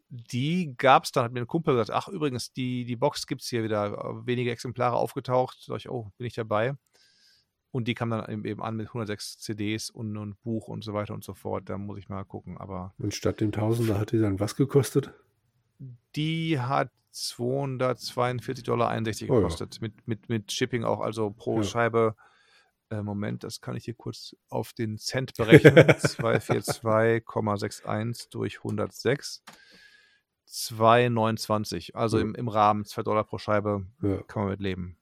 [SPEAKER 1] Die gab es dann, hat mir ein Kumpel gesagt, ach übrigens, die, die Box gibt es hier wieder, wenige Exemplare aufgetaucht. Sag ich, oh, bin ich dabei. Und die kam dann eben eben an mit 106 CDs und, und Buch und so weiter und so fort. Da muss ich mal gucken. Aber
[SPEAKER 2] Und statt dem Tausender hat die dann was gekostet?
[SPEAKER 1] Die hat 242,61 Dollar
[SPEAKER 2] Oh ja.
[SPEAKER 1] gekostet. Mit, mit, mit Shipping auch, also pro
[SPEAKER 2] Ja.
[SPEAKER 1] Scheibe. Äh, Moment, das kann ich hier kurz auf den Cent berechnen. (laughs) 242,61 durch 106. 2,29. Also
[SPEAKER 2] Ja.
[SPEAKER 1] im, im Rahmen 2 Dollar pro Scheibe
[SPEAKER 2] Ja.
[SPEAKER 1] kann man mit leben.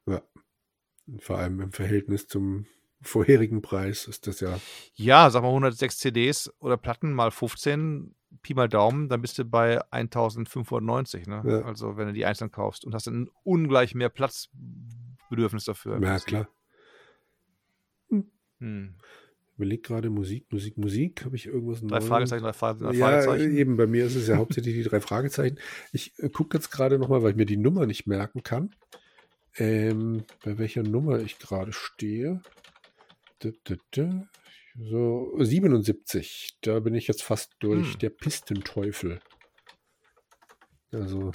[SPEAKER 2] Vor allem im Verhältnis zum vorherigen Preis ist das ja.
[SPEAKER 1] Ja, sag mal 106 CDs oder Platten mal 15, Pi mal Daumen, dann bist du bei 1590. Ne?
[SPEAKER 2] Ja.
[SPEAKER 1] Also wenn du die einzeln kaufst und hast dann ungleich mehr Platzbedürfnis dafür.
[SPEAKER 2] Ja, klar.
[SPEAKER 1] Hm.
[SPEAKER 2] Ich überlege gerade Musik, Musik, Musik. Habe ich irgendwas
[SPEAKER 1] Drei
[SPEAKER 2] Neues?
[SPEAKER 1] Fragezeichen, drei, Fra drei
[SPEAKER 2] Ja,
[SPEAKER 1] Fragezeichen.
[SPEAKER 2] eben. Bei mir ist es ja hauptsächlich die drei Fragezeichen. Ich äh, gucke jetzt gerade nochmal, weil ich mir die Nummer nicht merken kann, ähm, bei welcher Nummer ich gerade stehe. Dü, dü, dü. So, 77. Da bin ich jetzt fast durch.
[SPEAKER 1] Hm.
[SPEAKER 2] Der Pistenteufel. Also,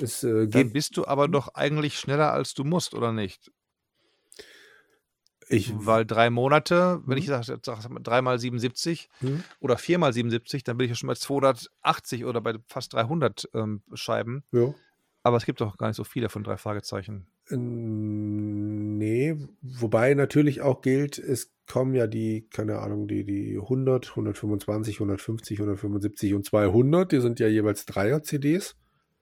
[SPEAKER 2] es äh,
[SPEAKER 1] Dann
[SPEAKER 2] geht.
[SPEAKER 1] bist du aber doch eigentlich schneller, als du musst, oder nicht?
[SPEAKER 2] Ich,
[SPEAKER 1] Weil drei Monate, wenn
[SPEAKER 2] Mhm.
[SPEAKER 1] ich sage, sag, sag, dreimal 77
[SPEAKER 2] Hm?
[SPEAKER 1] oder viermal 77, dann bin ich ja schon bei 280 oder bei fast 300 ähm, Scheiben.
[SPEAKER 2] ja.
[SPEAKER 1] Aber es gibt doch gar nicht so viele von drei Fragezeichen.
[SPEAKER 2] Nee, wobei natürlich auch gilt, es kommen ja die, keine Ahnung, die, die 100, 125, 150, 175 und 200, die sind ja jeweils Dreier-CDs.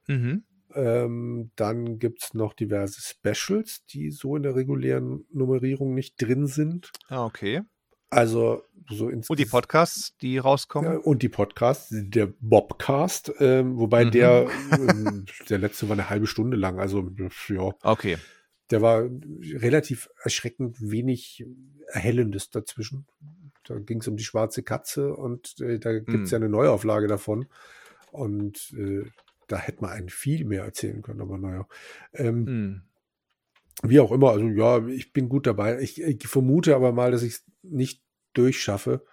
[SPEAKER 1] Mhm.
[SPEAKER 2] Ähm, dann gibt es noch diverse Specials, die so in der regulären Nummerierung nicht drin sind.
[SPEAKER 1] Ah, okay.
[SPEAKER 2] Also so ins
[SPEAKER 1] Und die Podcasts, die rauskommen?
[SPEAKER 2] ja, und die Podcasts, der Bobcast, ähm, wobei
[SPEAKER 1] Mhm.
[SPEAKER 2] der, (laughs) ähm, der letzte war eine halbe Stunde lang, also ja.
[SPEAKER 1] Okay.
[SPEAKER 2] Der war relativ erschreckend wenig Erhellendes dazwischen. Da ging es um die schwarze Katze und äh, da gibt es
[SPEAKER 1] Hm.
[SPEAKER 2] ja eine Neuauflage davon. Und äh, da hätte man einen viel mehr erzählen können, aber naja. Ähm,
[SPEAKER 1] Hm.
[SPEAKER 2] Wie auch immer, also ja, ich bin gut dabei. Ich, ich vermute aber mal, dass ich es nicht durchschaffe,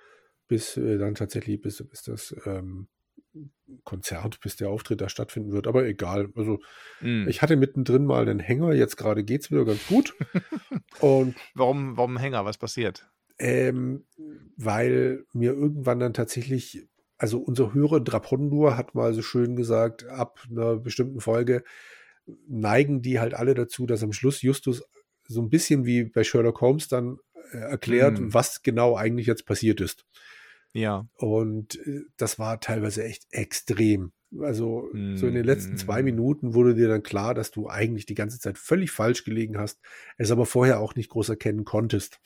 [SPEAKER 2] bis äh, dann tatsächlich, bis, bis das ähm, Konzert, bis der Auftritt da stattfinden wird. Aber egal. Also
[SPEAKER 1] Hm.
[SPEAKER 2] ich hatte mittendrin mal einen Hänger, jetzt gerade geht es wieder ganz gut. (laughs) Und
[SPEAKER 1] Warum, warum Hänger? Was passiert?
[SPEAKER 2] ähm, weil mir irgendwann dann tatsächlich, also unser Hörer Drapondur hat mal so schön gesagt, ab einer bestimmten Folge neigen die halt alle dazu, dass am Schluss Justus so ein bisschen wie bei Sherlock Holmes dann äh, erklärt,
[SPEAKER 1] Hm.
[SPEAKER 2] was genau eigentlich jetzt passiert ist.
[SPEAKER 1] Ja.
[SPEAKER 2] Und äh, das war teilweise echt extrem. Also mm, so in den letzten mm. zwei Minuten wurde dir dann klar, dass du eigentlich die ganze Zeit völlig falsch gelegen hast, es aber vorher auch nicht groß erkennen konntest.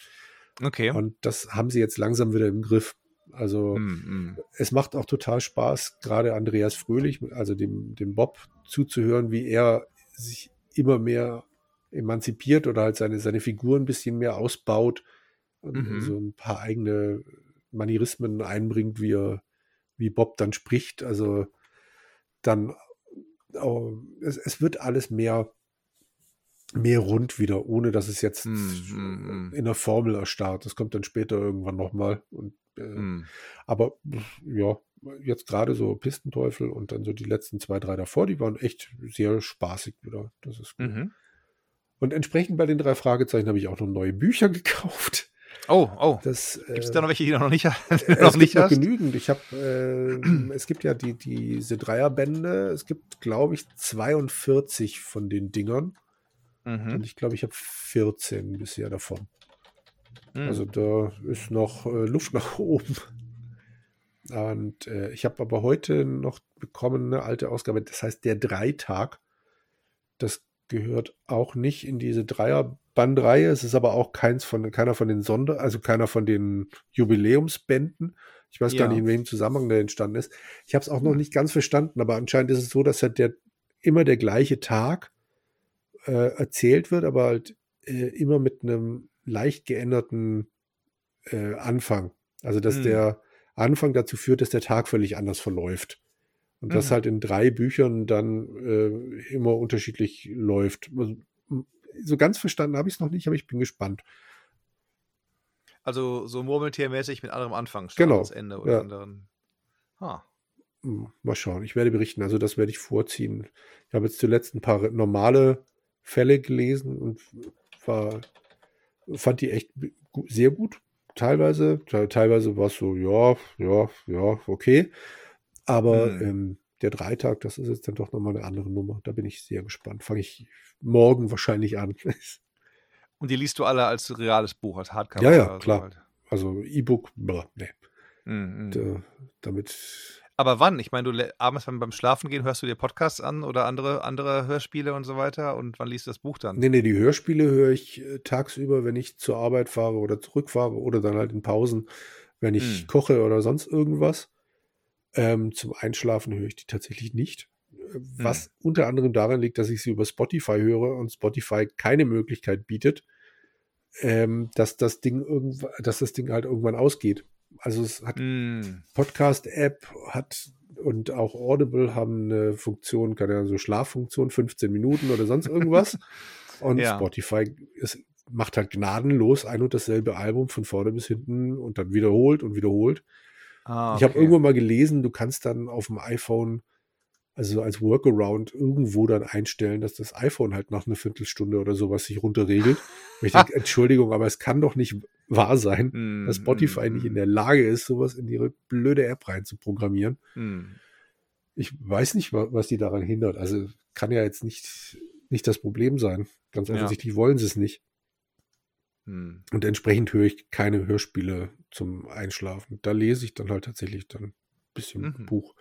[SPEAKER 1] Okay.
[SPEAKER 2] Und das haben sie jetzt langsam wieder im Griff. Also mm, es macht auch total Spaß, gerade Andreas Fröhlich, also dem, dem Bob, zuzuhören, wie er sich immer mehr emanzipiert oder halt seine, seine Figur ein bisschen mehr ausbaut und mhm. so ein paar eigene Manierismen einbringt, wie er, wie Bob dann spricht. Also dann oh, es, es wird alles mehr mehr rund wieder, ohne dass es jetzt mm, in der Formel erstarrt. Das kommt dann später irgendwann nochmal. Äh, mm. Aber ja, jetzt gerade so Pistenteufel und dann so die letzten zwei, drei davor, die waren echt sehr spaßig wieder. Das ist gut. Mhm. Und entsprechend bei den drei Fragezeichen habe ich auch noch neue Bücher gekauft.
[SPEAKER 1] Oh, oh.
[SPEAKER 2] Gibt es
[SPEAKER 1] äh, da noch welche, die du noch nicht, (laughs) noch
[SPEAKER 2] es nicht gibt hast? Noch genügend. Ich habe, äh, es gibt ja die, diese Dreierbände. Es gibt, glaube ich, 42 von den Dingern. Mhm. Und ich glaube, ich habe 14 bisher davon. Mhm. Also da ist noch äh, Luft nach oben. Und äh, ich habe aber heute noch bekommen eine alte Ausgabe, das heißt der Dreitag. Das gehört auch nicht in diese Dreierbandreihe. Es ist aber auch keins von, keiner von den Sonder, also keiner von den Jubiläumsbänden. Ich weiß ja. gar nicht, in welchem Zusammenhang der entstanden ist. Ich habe es auch noch hm. nicht ganz verstanden, aber anscheinend ist es so, dass halt der immer der gleiche Tag äh, erzählt wird, aber halt äh, immer mit einem leicht geänderten äh, Anfang. Also dass hm. der Anfang dazu führt, dass der Tag völlig anders verläuft. Und mhm. das halt in drei Büchern dann äh, immer unterschiedlich läuft. Also, so ganz verstanden habe ich es noch nicht, aber ich bin gespannt.
[SPEAKER 1] Also so Murmeltiermäßig mit anderem Anfang
[SPEAKER 2] statt genau.
[SPEAKER 1] Ende oder
[SPEAKER 2] ja.
[SPEAKER 1] anderen. Ha.
[SPEAKER 2] Hm, mal schauen. Ich werde berichten. Also das werde ich vorziehen. Ich habe jetzt zuletzt ein paar normale Fälle gelesen und war, fand die echt sehr gut. Teilweise, teilweise war es so, ja, ja, ja, okay. Aber mhm. ähm, der Dreitag, das ist jetzt dann doch nochmal eine andere Nummer. Da bin ich sehr gespannt. Fange ich morgen wahrscheinlich an. (laughs)
[SPEAKER 1] Und die liest du alle als reales Buch, als Hardcover?
[SPEAKER 2] Ja, ja, klar. Halt. Also E-Book, ne. Mhm. Da, damit.
[SPEAKER 1] Aber wann? Ich meine, du abends beim Schlafen gehen hörst du dir Podcasts an oder andere, andere Hörspiele und so weiter. Und wann liest du das Buch dann?
[SPEAKER 2] Nee, nee, die Hörspiele höre ich äh, tagsüber, wenn ich zur Arbeit fahre oder zurückfahre oder dann halt in Pausen, wenn ich mhm. koche oder sonst irgendwas. Ähm, zum Einschlafen höre ich die tatsächlich nicht. Was hm. unter anderem daran liegt, dass ich sie über Spotify höre und Spotify keine Möglichkeit bietet, ähm, dass das Ding irgendwann, dass das Ding halt irgendwann ausgeht. Also es hat hm. Podcast-App, hat und auch Audible haben eine Funktion, keine Ahnung, so Schlaffunktion, 15 Minuten oder sonst irgendwas. (laughs) und ja. Spotify ist, macht halt gnadenlos ein und dasselbe Album von vorne bis hinten und dann wiederholt und wiederholt. Ah, okay. Ich habe irgendwo mal gelesen, du kannst dann auf dem iPhone, also als Workaround, irgendwo dann einstellen, dass das iPhone halt nach einer Viertelstunde oder sowas sich runterregelt. Und ich denke, (laughs) Entschuldigung, aber es kann doch nicht wahr sein, mm, dass Spotify mm, nicht in mm. der Lage ist, sowas in ihre blöde App rein zu programmieren. Mm. Ich weiß nicht, was die daran hindert. Also kann ja jetzt nicht, nicht das Problem sein. Ganz offensichtlich ja. wollen sie es nicht. Hm. Und entsprechend höre ich keine Hörspiele zum Einschlafen. Da lese ich dann halt tatsächlich dann ein bisschen mhm. Buch.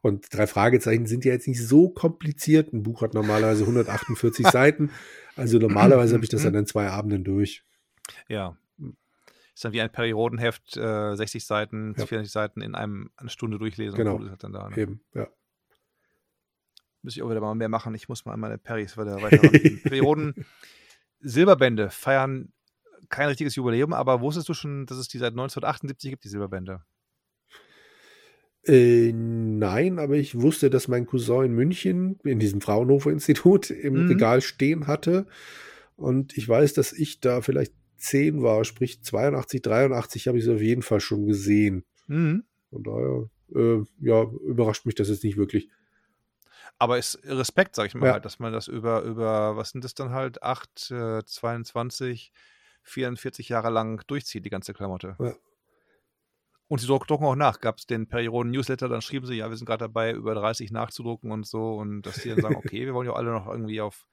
[SPEAKER 2] Und drei Fragezeichen sind ja jetzt nicht so kompliziert. Ein Buch hat normalerweise 148 (laughs) Seiten. Also normalerweise habe ich das dann in zwei Abenden durch.
[SPEAKER 1] Ja. Ist dann wie ein Periodenheft, äh, 60 Seiten, ja. 40 Seiten in einem eine Stunde durchlesen.
[SPEAKER 2] Genau.
[SPEAKER 1] Und dann da,
[SPEAKER 2] ne? Eben, ja.
[SPEAKER 1] Muss ich auch wieder mal mehr machen. Ich muss mal meine Peris weiter (laughs) weiter Perioden. Silberbände feiern kein richtiges Jubiläum, aber wusstest du schon, dass es die seit 1978 gibt, die Silberbände?
[SPEAKER 2] Äh, nein, aber ich wusste, dass mein Cousin in München in diesem Fraunhofer-Institut im mhm. Regal stehen hatte. Und ich weiß, dass ich da vielleicht zehn war, sprich 82, 83 habe ich sie auf jeden Fall schon gesehen. Mhm. Von daher, äh, ja, überrascht mich das jetzt nicht wirklich.
[SPEAKER 1] Aber ist Respekt, sag ich mal, ja. halt, dass man das über, über, was sind das dann halt, 8, äh, 22, 44 Jahre lang durchzieht, die ganze Klamotte. Ja. Und sie drucken auch nach. Gab es den Perioden-Newsletter, dann schrieben sie, ja, wir sind gerade dabei, über 30 nachzudrucken und so. Und dass sie dann sagen, (laughs) okay, wir wollen ja alle noch irgendwie auf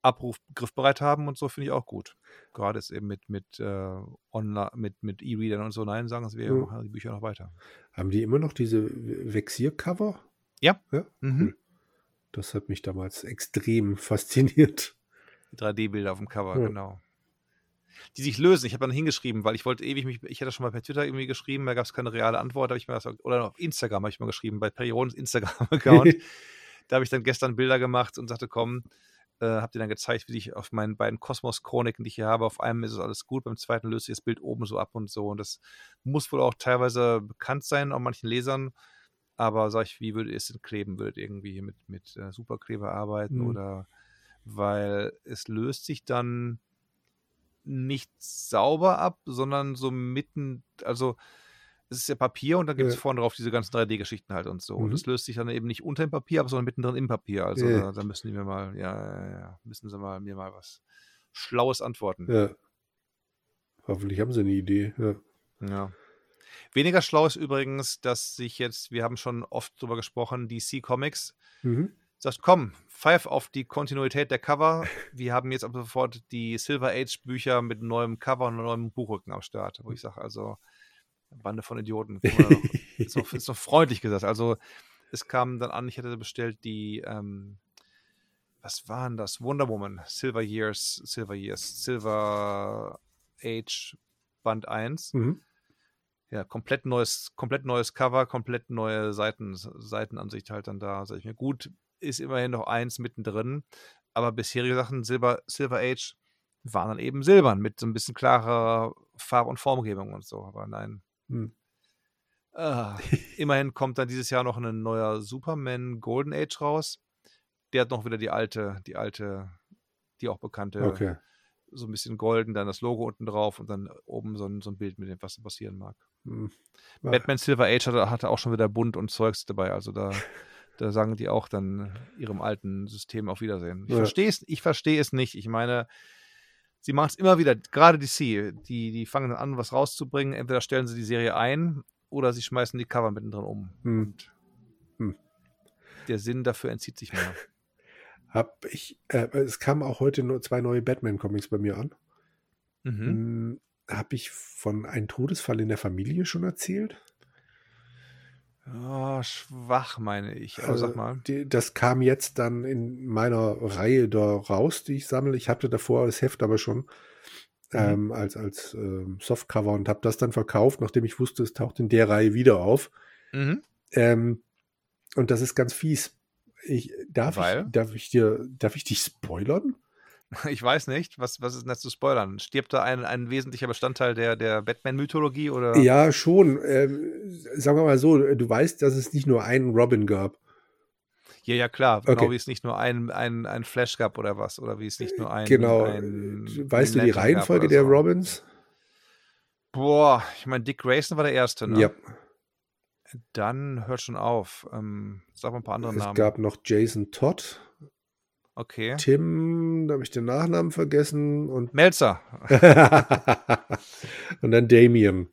[SPEAKER 1] Abruf griffbereit haben und so, finde ich auch gut. Gerade jetzt eben mit, mit, äh, online, mit, mit E-Readern und so. Nein, sagen sie, wir ja. machen die Bücher noch weiter.
[SPEAKER 2] Haben die immer noch diese Vexiercover?
[SPEAKER 1] Ja.
[SPEAKER 2] Ja,
[SPEAKER 1] Mhm.
[SPEAKER 2] cool. Das hat mich damals extrem fasziniert.
[SPEAKER 1] Die 3D-Bilder auf dem Cover,
[SPEAKER 2] Ja.
[SPEAKER 1] genau. Die sich lösen. Ich habe dann hingeschrieben, weil ich wollte ewig mich, ich hatte schon mal per Twitter irgendwie geschrieben, da gab es keine reale Antwort, habe ich mir das, oder auf Instagram habe ich mal geschrieben, bei Periods Instagram-Account. (laughs) da habe ich dann gestern Bilder gemacht und sagte, komm, äh, habt ihr dann gezeigt, wie ich auf meinen beiden Kosmos-Chroniken, die ich hier habe, auf einem ist es alles gut, beim zweiten löst sich das Bild oben so ab und so. Und das muss wohl auch teilweise bekannt sein, auch manchen Lesern. Aber sag ich, wie würdet ihr es denn kleben? Würdet ihr irgendwie mit, mit äh, Superkleber arbeiten
[SPEAKER 2] Mhm.
[SPEAKER 1] oder weil es löst sich dann nicht sauber ab, sondern so mitten, also es ist ja Papier und dann gibt es
[SPEAKER 2] Ja.
[SPEAKER 1] vorne drauf diese ganzen 3D-Geschichten halt und so. Und
[SPEAKER 2] Mhm.
[SPEAKER 1] es löst sich dann eben nicht unter dem Papier ab, sondern mittendrin im Papier. Also
[SPEAKER 2] Ja.
[SPEAKER 1] da, da müssen die mir mal, ja, ja, ja, müssen sie mal mir mal was Schlaues antworten.
[SPEAKER 2] Ja. Hoffentlich haben sie eine Idee. Ja.
[SPEAKER 1] Ja. Weniger schlau ist übrigens, dass sich jetzt, wir haben schon oft drüber gesprochen, DC Comics
[SPEAKER 2] Mhm.
[SPEAKER 1] Sagt, komm, pfeif auf die Kontinuität der Cover. Wir haben jetzt ab sofort die Silver Age Bücher mit neuem Cover und neuem Buchrücken am Start. Wo ich sage, also, Bande von Idioten. noch, (laughs) ist, noch, ist noch freundlich gesagt. Also, es kam dann an, ich hatte bestellt die, ähm, was waren das? Wonder Woman, Silver Years, Silver Years, Silver Age Band 1.
[SPEAKER 2] Mhm.
[SPEAKER 1] Ja, komplett neues, komplett neues Cover, komplett neue Seiten, Seitenansicht halt dann da. Sag ich mir, gut, ist immerhin noch eins mittendrin, aber bisherige Sachen, Silber, Silver Age, waren dann eben silbern mit so ein bisschen klarer Farb- und Formgebung und so. Aber nein.
[SPEAKER 2] Mhm.
[SPEAKER 1] Ah, (laughs) immerhin kommt dann dieses Jahr noch ein neuer Superman Golden Age raus. Der hat noch wieder die alte, die alte, die auch bekannte,
[SPEAKER 2] Okay.
[SPEAKER 1] so ein bisschen golden, dann das Logo unten drauf und dann oben so ein, so ein Bild mit dem, was passieren mag.
[SPEAKER 2] Ah,
[SPEAKER 1] Batman Silver Age hatte, hatte auch schon wieder Bunt und Zeugs dabei. Also da, (laughs) da sagen die auch dann ihrem alten System auf Wiedersehen. Ich
[SPEAKER 2] Ja.
[SPEAKER 1] verstehe es, ich verstehe es nicht. Ich meine, sie machen es immer wieder, gerade DC, die, die fangen dann an, was rauszubringen. Entweder stellen sie die Serie ein oder sie schmeißen die Cover mittendrin um.
[SPEAKER 2] Hm. Hm.
[SPEAKER 1] der Sinn dafür entzieht sich mir. (laughs)
[SPEAKER 2] Hab ich, äh, es kamen auch heute nur zwei neue Batman-Comics bei mir an.
[SPEAKER 1] Mhm.
[SPEAKER 2] Hm, Habe ich von einem Todesfall in der Familie schon erzählt?
[SPEAKER 1] Ja, schwach, meine ich. Aber
[SPEAKER 2] Also,
[SPEAKER 1] sag mal.
[SPEAKER 2] Die, das kam jetzt dann in meiner Reihe da raus, die ich sammle. Ich hatte davor das Heft aber schon
[SPEAKER 1] Mhm.
[SPEAKER 2] ähm, als, als ähm, Softcover und habe das dann verkauft, nachdem ich wusste, es taucht in der Reihe wieder auf.
[SPEAKER 1] Mhm.
[SPEAKER 2] Ähm, und das ist ganz fies. Ich, darf,
[SPEAKER 1] Weil?
[SPEAKER 2] ich, darf ich dir, darf ich dich spoilern? (laughs)
[SPEAKER 1] Ich weiß nicht, was, was ist denn das zu spoilern? Stirbt da ein, ein wesentlicher Bestandteil der, der Batman-Mythologie oder?
[SPEAKER 2] Ja, schon. Ähm, sagen wir mal so, du weißt, dass es nicht nur einen Robin gab.
[SPEAKER 1] Ja, ja, klar. Genau
[SPEAKER 2] Okay.
[SPEAKER 1] wie es nicht nur ein, ein, ein Flash gab oder was. Oder wie es nicht nur ein.
[SPEAKER 2] genau.
[SPEAKER 1] ein
[SPEAKER 2] weißt du die Reihenfolge der
[SPEAKER 1] so.
[SPEAKER 2] Robins?
[SPEAKER 1] Boah, ich meine, Dick Grayson war der Erste, ne?
[SPEAKER 2] Ja.
[SPEAKER 1] Dann hört schon auf. Ähm, sag mal ein paar andere
[SPEAKER 2] Es
[SPEAKER 1] Namen.
[SPEAKER 2] gab noch Jason Todd,
[SPEAKER 1] okay.
[SPEAKER 2] Tim, da habe ich den Nachnamen vergessen und (laughs)
[SPEAKER 1] Melzer.
[SPEAKER 2] und dann Damien.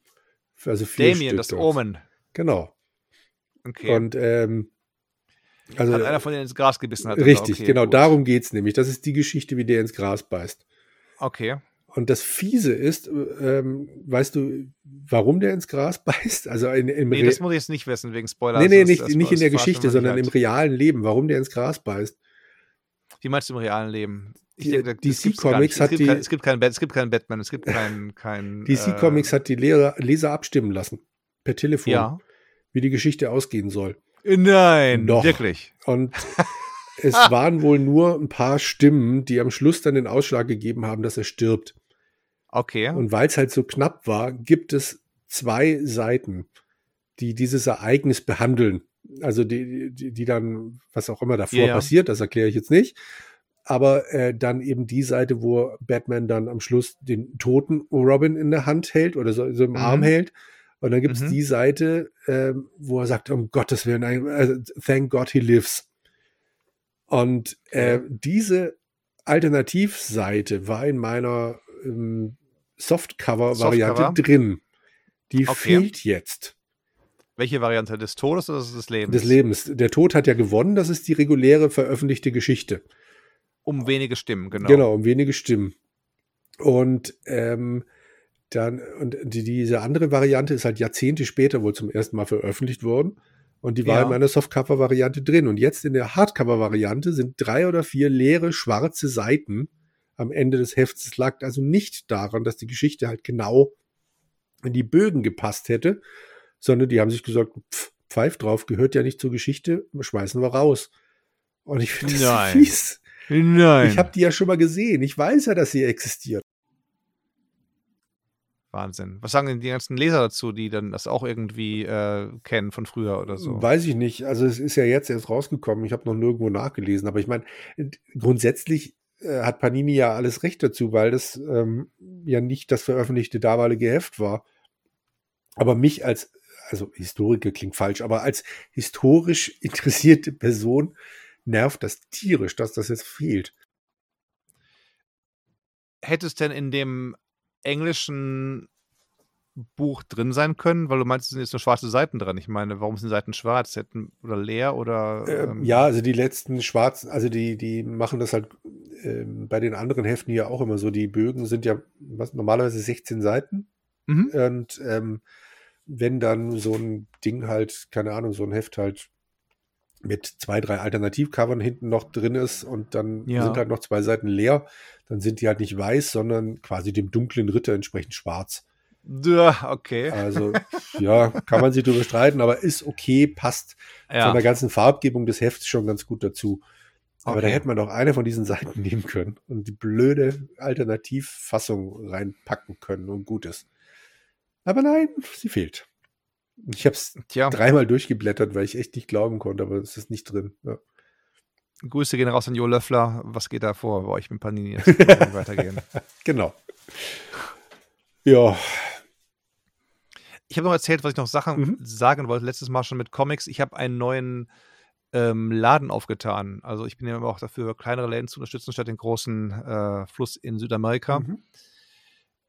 [SPEAKER 2] Also vier
[SPEAKER 1] Damien,
[SPEAKER 2] Stück
[SPEAKER 1] das
[SPEAKER 2] dort.
[SPEAKER 1] Omen.
[SPEAKER 2] Genau.
[SPEAKER 1] Okay.
[SPEAKER 2] Und ähm, also
[SPEAKER 1] hat einer von denen ins Gras gebissen hat.
[SPEAKER 2] richtig,
[SPEAKER 1] okay,
[SPEAKER 2] genau,
[SPEAKER 1] gut.
[SPEAKER 2] darum geht's nämlich. Das ist die Geschichte, wie der ins Gras beißt.
[SPEAKER 1] Okay.
[SPEAKER 2] Und das Fiese ist, ähm, weißt du, warum der ins Gras (laughs) beißt? Also in, im
[SPEAKER 1] Nee,
[SPEAKER 2] Re-
[SPEAKER 1] das muss ich jetzt nicht wissen, wegen Spoiler.
[SPEAKER 2] nee, nee,
[SPEAKER 1] Das-
[SPEAKER 2] nicht, nicht in der Geschichte, sondern im
[SPEAKER 1] halt.
[SPEAKER 2] realen Leben, warum der ins Gras beißt.
[SPEAKER 1] Wie meinst du im realen Leben? Ich
[SPEAKER 2] Die-
[SPEAKER 1] denke,
[SPEAKER 2] DC. Comics hat
[SPEAKER 1] es
[SPEAKER 2] die-
[SPEAKER 1] kein, es gibt keinen es gibt keinen Batman, es gibt keinen kein,
[SPEAKER 2] DC
[SPEAKER 1] äh,
[SPEAKER 2] Comics hat die Lehrer, Leser abstimmen lassen. Per Telefon.
[SPEAKER 1] Ja.
[SPEAKER 2] Wie die Geschichte ausgehen soll.
[SPEAKER 1] Nein,
[SPEAKER 2] Doch.
[SPEAKER 1] wirklich.
[SPEAKER 2] Und (laughs) es waren wohl nur ein paar Stimmen, die am Schluss dann den Ausschlag gegeben haben, dass er stirbt.
[SPEAKER 1] Okay.
[SPEAKER 2] Und weil es halt so knapp war, gibt es zwei Seiten, die dieses Ereignis behandeln. Also die, die, die dann, was auch immer davor
[SPEAKER 1] ja.
[SPEAKER 2] passiert, das erkläre ich jetzt nicht. Aber äh, dann eben die Seite, wo Batman dann am Schluss den toten Robin in der Hand hält oder so, so im
[SPEAKER 1] Mhm.
[SPEAKER 2] Arm hält. Und dann gibt es
[SPEAKER 1] Mhm.
[SPEAKER 2] die Seite, ähm, wo er sagt, um Gottes Willen, also, thank God he lives. Und äh, diese Alternativseite war in meiner ähm, Softcover-Variante
[SPEAKER 1] Softcover?
[SPEAKER 2] drin. Die
[SPEAKER 1] Okay.
[SPEAKER 2] fehlt jetzt.
[SPEAKER 1] Welche Variante des Todes oder des Lebens?
[SPEAKER 2] Des Lebens. Der Tod hat ja gewonnen, das ist die reguläre veröffentlichte Geschichte.
[SPEAKER 1] Um wenige Stimmen, genau.
[SPEAKER 2] Genau, um wenige Stimmen. Und ähm, dann, und die, diese andere Variante ist halt Jahrzehnte später wohl zum ersten Mal veröffentlicht worden. Und die war
[SPEAKER 1] Ja.
[SPEAKER 2] in meiner Softcover-Variante drin. Und jetzt in der Hardcover-Variante sind drei oder vier leere schwarze Seiten am Ende des Hefts. Es lag also nicht daran, dass die Geschichte halt genau in die Bögen gepasst hätte, sondern die haben sich gesagt, pf, pfeif drauf, gehört ja nicht zur Geschichte, schmeißen wir raus. Und ich finde das so
[SPEAKER 1] Nein.
[SPEAKER 2] fies.
[SPEAKER 1] Nein.
[SPEAKER 2] Ich habe die ja schon mal gesehen. Ich weiß ja, dass sie existiert.
[SPEAKER 1] Wahnsinn. Was sagen denn die ganzen Leser dazu, die dann das auch irgendwie äh, kennen von früher oder so?
[SPEAKER 2] Weiß ich nicht. Also es ist ja jetzt erst rausgekommen. Ich habe noch nirgendwo nachgelesen. Aber ich meine, grundsätzlich äh, hat Panini ja alles Recht dazu, weil das ähm, ja nicht das veröffentlichte damalige Heft war. Aber mich als, also Historiker klingt falsch, aber als historisch interessierte Person nervt das tierisch, dass das jetzt fehlt.
[SPEAKER 1] Hätte es denn in dem englischen Buch drin sein können? Weil du meinst, es sind jetzt nur schwarze Seiten dran. Ich meine, warum sind Seiten schwarz? Hätten, oder leer oder.
[SPEAKER 2] Ähm, ja, also die letzten schwarzen, also die, die machen das halt ähm, bei den anderen Heften ja auch immer so. Die Bögen sind ja was, normalerweise 16 Seiten.
[SPEAKER 1] Mhm.
[SPEAKER 2] Und ähm, wenn dann so ein Ding halt, keine Ahnung, so ein Heft halt mit zwei, drei Alternativcovern hinten noch drin ist und dann
[SPEAKER 1] Ja.
[SPEAKER 2] sind halt noch zwei Seiten leer, dann sind die halt nicht weiß, sondern quasi dem dunklen Ritter entsprechend schwarz.
[SPEAKER 1] Ja, okay.
[SPEAKER 2] Also ja, kann man sich drüber streiten, aber ist okay, passt von
[SPEAKER 1] ja.
[SPEAKER 2] der ganzen Farbgebung des Hefts schon ganz gut dazu. Aber da
[SPEAKER 1] Okay.
[SPEAKER 2] hätte man doch eine von diesen Seiten nehmen können und die blöde Alternativfassung reinpacken können und gut ist. Aber nein, sie fehlt. Ich habe es dreimal durchgeblättert, weil ich echt nicht glauben konnte, aber es ist nicht drin. Ja.
[SPEAKER 1] Grüße gehen raus an Jo Löffler. Was geht da vor bei euch mit Panini? (laughs) Weitergehen.
[SPEAKER 2] Genau. Ja,
[SPEAKER 1] Ich habe noch erzählt, was ich noch Sachen
[SPEAKER 2] Mhm.
[SPEAKER 1] sagen wollte, letztes Mal schon mit Comics. Ich habe einen neuen ähm, Laden aufgetan. Also ich bin ja immer auch dafür, kleinere Läden zu unterstützen, statt den großen äh, Fluss in Südamerika.
[SPEAKER 2] Mhm.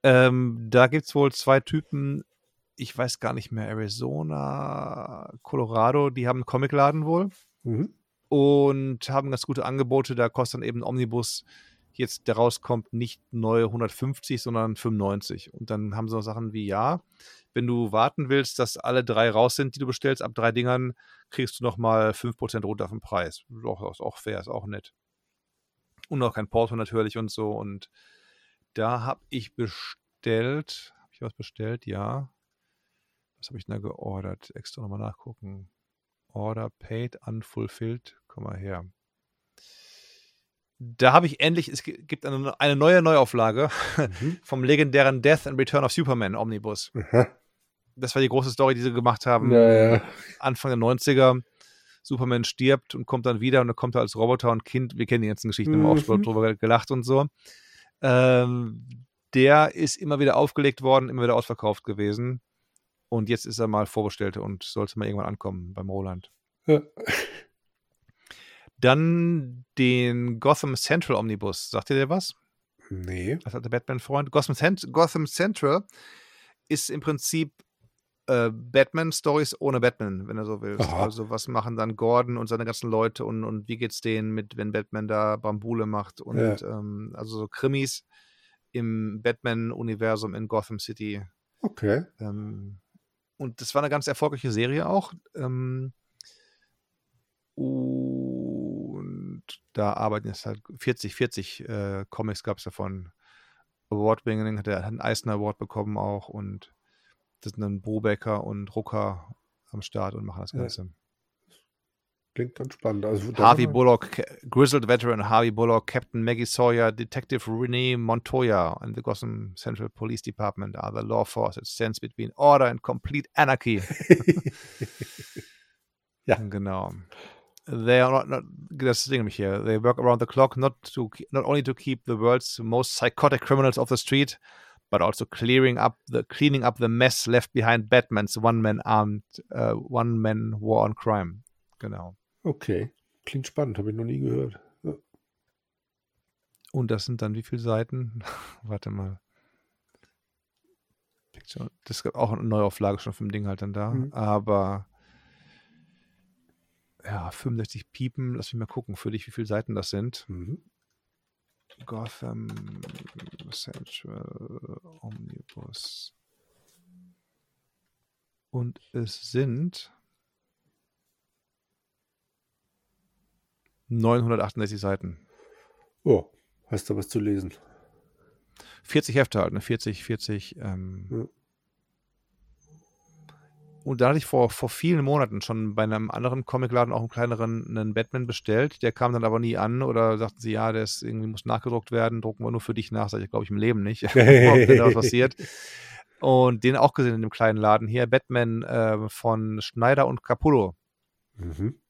[SPEAKER 1] Ähm, da gibt es wohl zwei Typen, ich weiß gar nicht mehr, Arizona, Colorado, die haben einen Comicladen wohl
[SPEAKER 2] Mhm.
[SPEAKER 1] und haben ganz gute Angebote. Da kostet dann eben ein Omnibus jetzt, der rauskommt, nicht neue 150, sondern 95. Und dann haben sie noch Sachen wie, ja, wenn du warten willst, dass alle drei raus sind, die du bestellst, ab drei Dingern, kriegst du nochmal 5% runter vom Preis. Auch, ist auch fair, ist auch nett. Und auch kein Porto natürlich und so. Und da habe ich bestellt, habe ich was bestellt? Ja. Was habe ich denn da geordert? Extra nochmal nachgucken. Order paid, unfulfilled. Komm mal her. Da habe ich endlich, es gi- gibt eine, eine neue Neuauflage
[SPEAKER 2] Mhm. (laughs)
[SPEAKER 1] vom legendären Death and Return of Superman Omnibus.
[SPEAKER 2] Aha.
[SPEAKER 1] Das war die große Story, die sie gemacht haben.
[SPEAKER 2] Ja, ja.
[SPEAKER 1] Anfang der 90er. Superman stirbt und kommt dann wieder und dann kommt er als Roboter und Kind. Wir kennen die ganzen Geschichten, haben wir auch schon
[SPEAKER 2] Mhm.
[SPEAKER 1] drüber gelacht und so. Ähm, der ist immer wieder aufgelegt worden, immer wieder ausverkauft gewesen. Und jetzt ist er mal vorbestellt und sollte mal irgendwann ankommen beim Roland.
[SPEAKER 2] Ja.
[SPEAKER 1] Dann den Gotham Central Omnibus. Sagt ihr der was?
[SPEAKER 2] Nee.
[SPEAKER 1] Das hat der Batman-Freund. Gotham, Gotham Central ist im Prinzip äh, Batman-Stories ohne Batman, wenn du so.
[SPEAKER 2] Aha.
[SPEAKER 1] Also was machen dann Gordon und seine ganzen Leute und, und wie geht's denen mit, wenn Batman da Bambule macht und
[SPEAKER 2] Ja.
[SPEAKER 1] ähm, also so Krimis im Batman-Universum in Gotham City.
[SPEAKER 2] Okay.
[SPEAKER 1] Ähm, und das war eine ganz erfolgreiche Serie auch. Ähm, und da arbeiten jetzt halt 40, 40 äh, Comics gab es davon. Award-winning, hat er einen Eisner Award bekommen auch und das sind dann Brubecker und Rucker am Start und machen das
[SPEAKER 2] Ja.
[SPEAKER 1] Ganze.
[SPEAKER 2] Klingt ganz spannend. Also,
[SPEAKER 1] Harvey Bullock, Grizzled Veteran Harvey Bullock, Captain Maggie Sawyer, Detective Renee Montoya and the Gotham Central Police Department are the law force that stands between order and complete anarchy. (laughs)
[SPEAKER 2] Ja.
[SPEAKER 1] Genau. They are not, not das Ding nämlich hier. They work around the clock not to not only to keep the world's most psychotic criminals off the street, but also clearing up the cleaning up the mess left behind Batman's one-man armed uh, one-man war on crime. Genau.
[SPEAKER 2] Okay. Klingt spannend, habe ich noch nie gehört. Ja.
[SPEAKER 1] Und das sind dann wie viele Seiten? (laughs) Warte mal. Das gab auch eine Neuauflage schon vom Ding halt dann da.
[SPEAKER 2] Mhm.
[SPEAKER 1] Aber ja, 65 Piepen, lass mich mal gucken für dich, wie viele Seiten das sind.
[SPEAKER 2] Mhm.
[SPEAKER 1] Gotham Central Omnibus. Und es sind 968 Seiten.
[SPEAKER 2] Oh, hast du was zu lesen?
[SPEAKER 1] 40 Hefte halt, ne? 40, 40 ähm,
[SPEAKER 2] ja.
[SPEAKER 1] Und da hatte ich vor, vor vielen Monaten schon bei einem anderen Comicladen, auch einem kleineren, einen Batman bestellt. Der kam dann aber nie an oder sagten sie, ja, der ist irgendwie muss nachgedruckt werden, drucken wir nur für dich nach. Sag ich, glaube ich, im Leben nicht. (laughs) Ob da was passiert. (laughs) Und den auch gesehen in dem kleinen Laden hier, Batman äh, von Schneider und Capullo.
[SPEAKER 2] Mhm.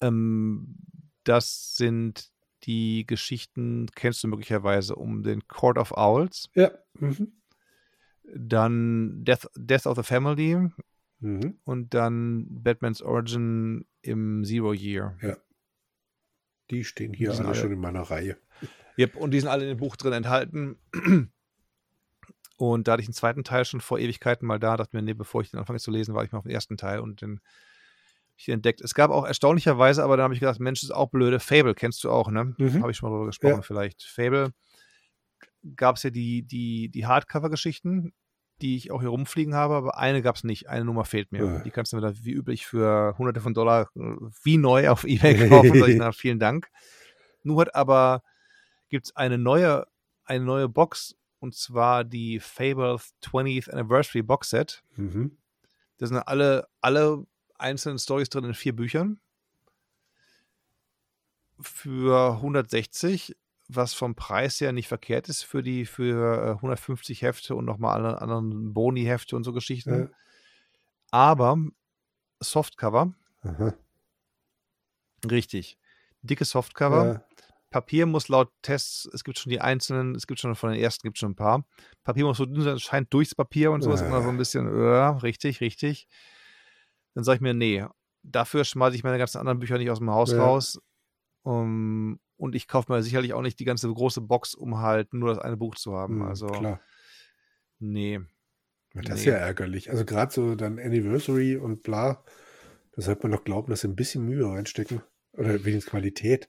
[SPEAKER 1] Ähm, das sind die Geschichten, kennst du möglicherweise, um den Court of Owls.
[SPEAKER 2] Ja. Mhm.
[SPEAKER 1] Dann Death, Death of the Family
[SPEAKER 2] Mhm.
[SPEAKER 1] und dann Batman's Origin im Zero Year.
[SPEAKER 2] Die stehen hier
[SPEAKER 1] Die
[SPEAKER 2] alle
[SPEAKER 1] alle-
[SPEAKER 2] schon in meiner Reihe.
[SPEAKER 1] Yep, und die sind alle in dem Buch drin enthalten. Und da hatte ich einen zweiten Teil schon vor Ewigkeiten mal da, dachte mir, nee, bevor ich den anfange zu lesen, war ich mal auf den ersten Teil und den ich den entdeckt. Es gab auch erstaunlicherweise, aber dann habe ich gedacht, Mensch, das ist auch blöde. Fable kennst du auch, ne?
[SPEAKER 2] Mhm.
[SPEAKER 1] Habe ich schon mal drüber gesprochen,
[SPEAKER 2] Ja.
[SPEAKER 1] vielleicht. Fable gab es ja die, die, die Hardcover-Geschichten, die ich auch hier rumfliegen habe, aber eine gab es nicht. Eine Nummer fehlt mir.
[SPEAKER 2] Ja.
[SPEAKER 1] Die kannst du mir da wie üblich für hunderte von Dollar äh, wie neu auf Ebay (laughs) kaufen. Sag ich, na, vielen Dank. Nur hat aber gibt es eine neue, eine neue Box und zwar die Fable 20th Anniversary Box Set.
[SPEAKER 2] Mhm.
[SPEAKER 1] Da sind alle, alle einzelnen Stories drin in vier Büchern. Für 160, was vom Preis her nicht verkehrt ist für die für äh, 150 Hefte und nochmal alle anderen Boni-Hefte und so Geschichten.
[SPEAKER 2] Ja.
[SPEAKER 1] Aber Softcover,
[SPEAKER 2] Aha.
[SPEAKER 1] richtig. Dicke Softcover.
[SPEAKER 2] Ja.
[SPEAKER 1] Papier muss laut Tests, es gibt schon die einzelnen, es gibt schon von den ersten, gibt schon ein paar. Papier muss so dünn sein, es scheint durchs Papier und so ist
[SPEAKER 2] Äh.
[SPEAKER 1] immer so ein bisschen, ja, richtig, richtig. Dann sage ich mir, nee, dafür schmeiße ich meine ganzen anderen Bücher nicht aus dem Haus
[SPEAKER 2] Ja.
[SPEAKER 1] raus. Um, und ich kaufe mir sicherlich auch nicht die ganze große Box, um halt nur das eine Buch zu haben.
[SPEAKER 2] Mhm,
[SPEAKER 1] also,
[SPEAKER 2] Klar.
[SPEAKER 1] nee.
[SPEAKER 2] Das ist
[SPEAKER 1] Nee.
[SPEAKER 2] ja ärgerlich. Also gerade so dann Anniversary und bla, da sollte man doch glauben, dass sie ein bisschen Mühe reinstecken. Oder wenigstens Qualität.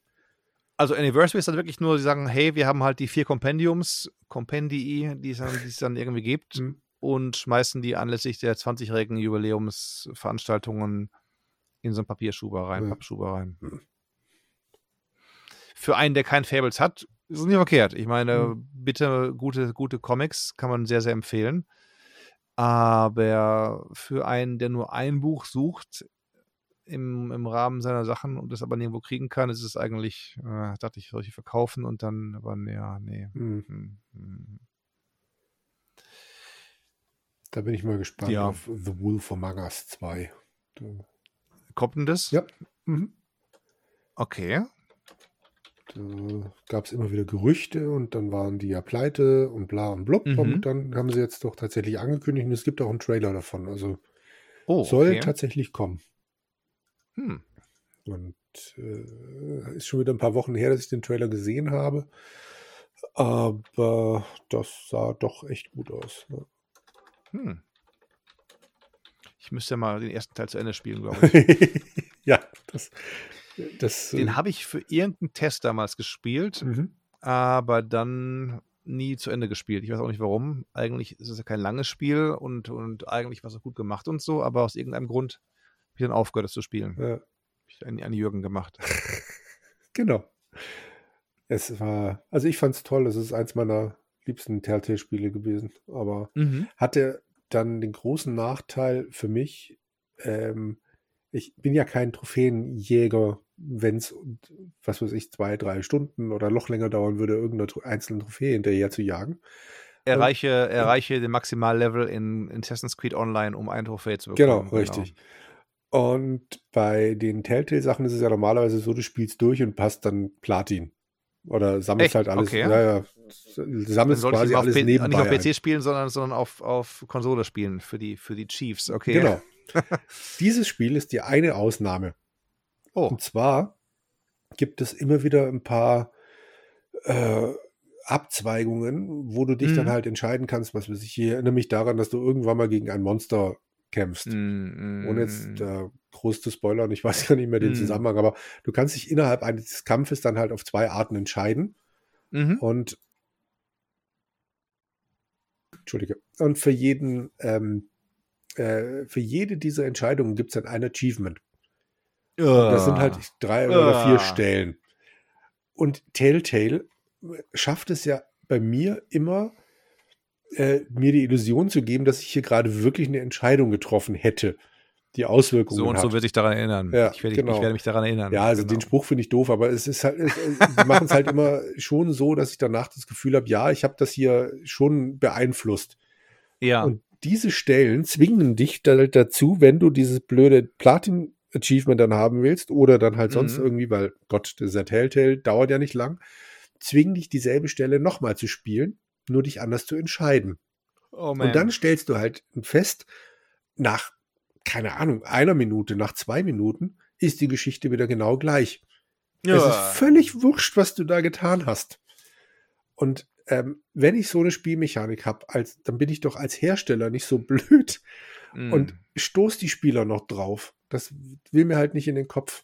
[SPEAKER 1] Also Anniversary ist dann wirklich nur, sie sagen, hey, wir haben halt die vier Compendiums, Compendii, die es dann, die es dann irgendwie gibt
[SPEAKER 2] Mhm.
[SPEAKER 1] und schmeißen die anlässlich der 20-jährigen Jubiläumsveranstaltungen in so einen Papierschuber rein,
[SPEAKER 2] Ja.
[SPEAKER 1] Pappschuber rein.
[SPEAKER 2] Mhm.
[SPEAKER 1] Für einen, der kein Fables hat, ist es nicht verkehrt. Ich meine,
[SPEAKER 2] Mhm.
[SPEAKER 1] bitte gute, gute Comics kann man sehr, sehr empfehlen. Aber für einen, der nur ein Buch sucht im, im Rahmen seiner Sachen und das aber nirgendwo kriegen kann, ist es eigentlich, äh, dachte ich, soll ich verkaufen und dann, aber ja, nee.
[SPEAKER 2] Mhm.
[SPEAKER 1] Hm, hm.
[SPEAKER 2] Da bin ich mal gespannt
[SPEAKER 1] Ja.
[SPEAKER 2] auf The Wolf Among Us 2. Da,
[SPEAKER 1] Kommt denn das?
[SPEAKER 2] Ja. mhm.
[SPEAKER 1] Okay.
[SPEAKER 2] Da gab es immer wieder Gerüchte und dann waren die ja pleite und bla und blub.
[SPEAKER 1] Mhm.
[SPEAKER 2] Und dann haben sie jetzt doch tatsächlich angekündigt und es gibt auch einen Trailer davon. Also
[SPEAKER 1] Oh,
[SPEAKER 2] soll
[SPEAKER 1] okay.
[SPEAKER 2] tatsächlich kommen.
[SPEAKER 1] Hm.
[SPEAKER 2] Und äh, ist schon wieder ein paar Wochen her, dass ich den Trailer gesehen habe. Aber das sah doch echt gut aus. Ja.
[SPEAKER 1] Hm. Ich müsste ja mal den ersten Teil zu Ende spielen, glaube (laughs) ich.
[SPEAKER 2] ja, das. Das
[SPEAKER 1] Den habe ich für irgendeinen Test damals gespielt,
[SPEAKER 2] mhm.
[SPEAKER 1] aber dann nie zu Ende gespielt. Ich weiß auch nicht warum. Eigentlich ist es ja kein langes Spiel und, und eigentlich war es auch gut gemacht und so, aber aus irgendeinem Grund habe ich dann aufgehört, es zu spielen.
[SPEAKER 2] ja,
[SPEAKER 1] ich an, an Jürgen gemacht. (laughs)
[SPEAKER 2] genau. Es war, also ich fand es toll. Es ist eins meiner liebsten Telltale-Spiele gewesen. Aber
[SPEAKER 1] Mhm.
[SPEAKER 2] hatte dann den großen Nachteil für mich, ähm, ich bin ja kein Trophäenjäger, wenn es, was weiß ich, zwei, drei Stunden oder noch länger dauern würde, irgendeine einzelne Trophäe hinterher zu jagen.
[SPEAKER 1] Erreiche, erreiche den Maximallevel in, in Assassin's Creed Online, um ein Trophäe zu
[SPEAKER 2] Genau,
[SPEAKER 1] bekommen.
[SPEAKER 2] richtig. Und bei den Telltale-Sachen ist es ja normalerweise so, du spielst durch und passt dann Platin. Oder sammelst
[SPEAKER 1] Echt?
[SPEAKER 2] halt alles.
[SPEAKER 1] Okay.
[SPEAKER 2] Ja, ja. Sammelst quasi alles
[SPEAKER 1] P-
[SPEAKER 2] nebenbei.
[SPEAKER 1] nicht auf PC
[SPEAKER 2] ein.
[SPEAKER 1] spielen, sondern, sondern auf, auf Konsole spielen für die, für die Chiefs. Okay.
[SPEAKER 2] Genau. (laughs) Dieses Spiel ist die eine Ausnahme.
[SPEAKER 1] Oh,
[SPEAKER 2] Und zwar gibt es immer wieder ein paar äh, Abzweigungen, wo du dich
[SPEAKER 1] Mhm.
[SPEAKER 2] dann halt entscheiden kannst, was weiß ich, ich erinnere mich daran, dass du irgendwann mal gegen ein Monster kämpfst.
[SPEAKER 1] Mm,
[SPEAKER 2] Ohne jetzt äh, groß zu spoilern, ich (laughs) weiß gar nicht mehr den
[SPEAKER 1] Mhm.
[SPEAKER 2] Zusammenhang, aber du kannst dich innerhalb eines Kampfes dann halt auf zwei Arten entscheiden.
[SPEAKER 1] Mhm.
[SPEAKER 2] Und Entschuldige. Und für jeden, ähm, äh, für jede dieser Entscheidungen gibt es dann ein Achievement. Das sind halt drei oder vier. Stellen. Und Telltale schafft es ja bei mir immer, äh, mir die Illusion zu geben, dass ich hier gerade wirklich eine Entscheidung getroffen hätte, die Auswirkungen
[SPEAKER 1] So und
[SPEAKER 2] hat.
[SPEAKER 1] so wird sich daran erinnern.
[SPEAKER 2] Ja,
[SPEAKER 1] ich, werde,
[SPEAKER 2] genau.
[SPEAKER 1] ich werde mich daran erinnern.
[SPEAKER 2] Ja, also
[SPEAKER 1] Genau.
[SPEAKER 2] den Spruch finde ich doof, aber es ist halt, es, sie machen es halt immer schon so, dass ich danach das Gefühl habe, ja, ich habe das hier schon beeinflusst.
[SPEAKER 1] Ja,
[SPEAKER 2] Und diese Stellen zwingen dich da, dazu, wenn du dieses blöde Platin-Achievement dann haben willst oder dann halt sonst
[SPEAKER 1] Mhm.
[SPEAKER 2] irgendwie, weil Gott, dieser Telltale dauert ja nicht lang, zwingen dich dieselbe Stelle nochmal zu spielen, nur dich anders zu entscheiden.
[SPEAKER 1] oh
[SPEAKER 2] Und dann stellst du halt fest, nach, keine Ahnung, einer Minute, nach zwei Minuten ist die Geschichte wieder genau gleich. Es ist völlig wurscht, was du da getan hast. Und ähm, wenn ich so eine Spielmechanik habe, als, dann bin ich doch als Hersteller nicht so (laughs) blöd
[SPEAKER 1] Mhm.
[SPEAKER 2] und stoß die Spieler noch drauf. Das will mir halt nicht in den Kopf.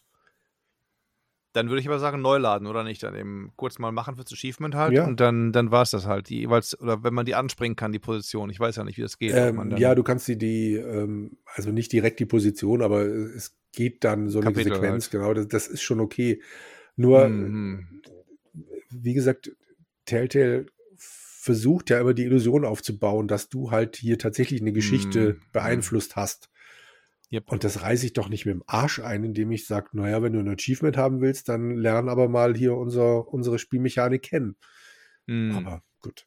[SPEAKER 1] Dann würde ich aber sagen, neu laden, oder nicht? Dann eben kurz mal machen fürs Achievement halt
[SPEAKER 2] Ja.
[SPEAKER 1] und dann, dann war es das halt. Die jeweils, oder wenn man die anspringen kann, die Position. Ich weiß ja nicht, wie das geht.
[SPEAKER 2] Ähm, ja, du kannst die, die ähm, also nicht direkt die Position, aber es geht dann so eine
[SPEAKER 1] Kapitel
[SPEAKER 2] Sequenz,
[SPEAKER 1] halt.
[SPEAKER 2] genau, das, das ist schon okay. Nur,
[SPEAKER 1] Mhm.
[SPEAKER 2] wie gesagt, Telltale versucht ja immer die Illusion aufzubauen, dass du halt hier tatsächlich eine Geschichte
[SPEAKER 1] Mhm.
[SPEAKER 2] beeinflusst hast.
[SPEAKER 1] Yep.
[SPEAKER 2] Und das reiße ich doch nicht mit dem Arsch ein, indem ich sage, naja, wenn du ein Achievement haben willst, dann lern aber mal hier unser, unsere Spielmechanik kennen.
[SPEAKER 1] Mhm.
[SPEAKER 2] Aber gut.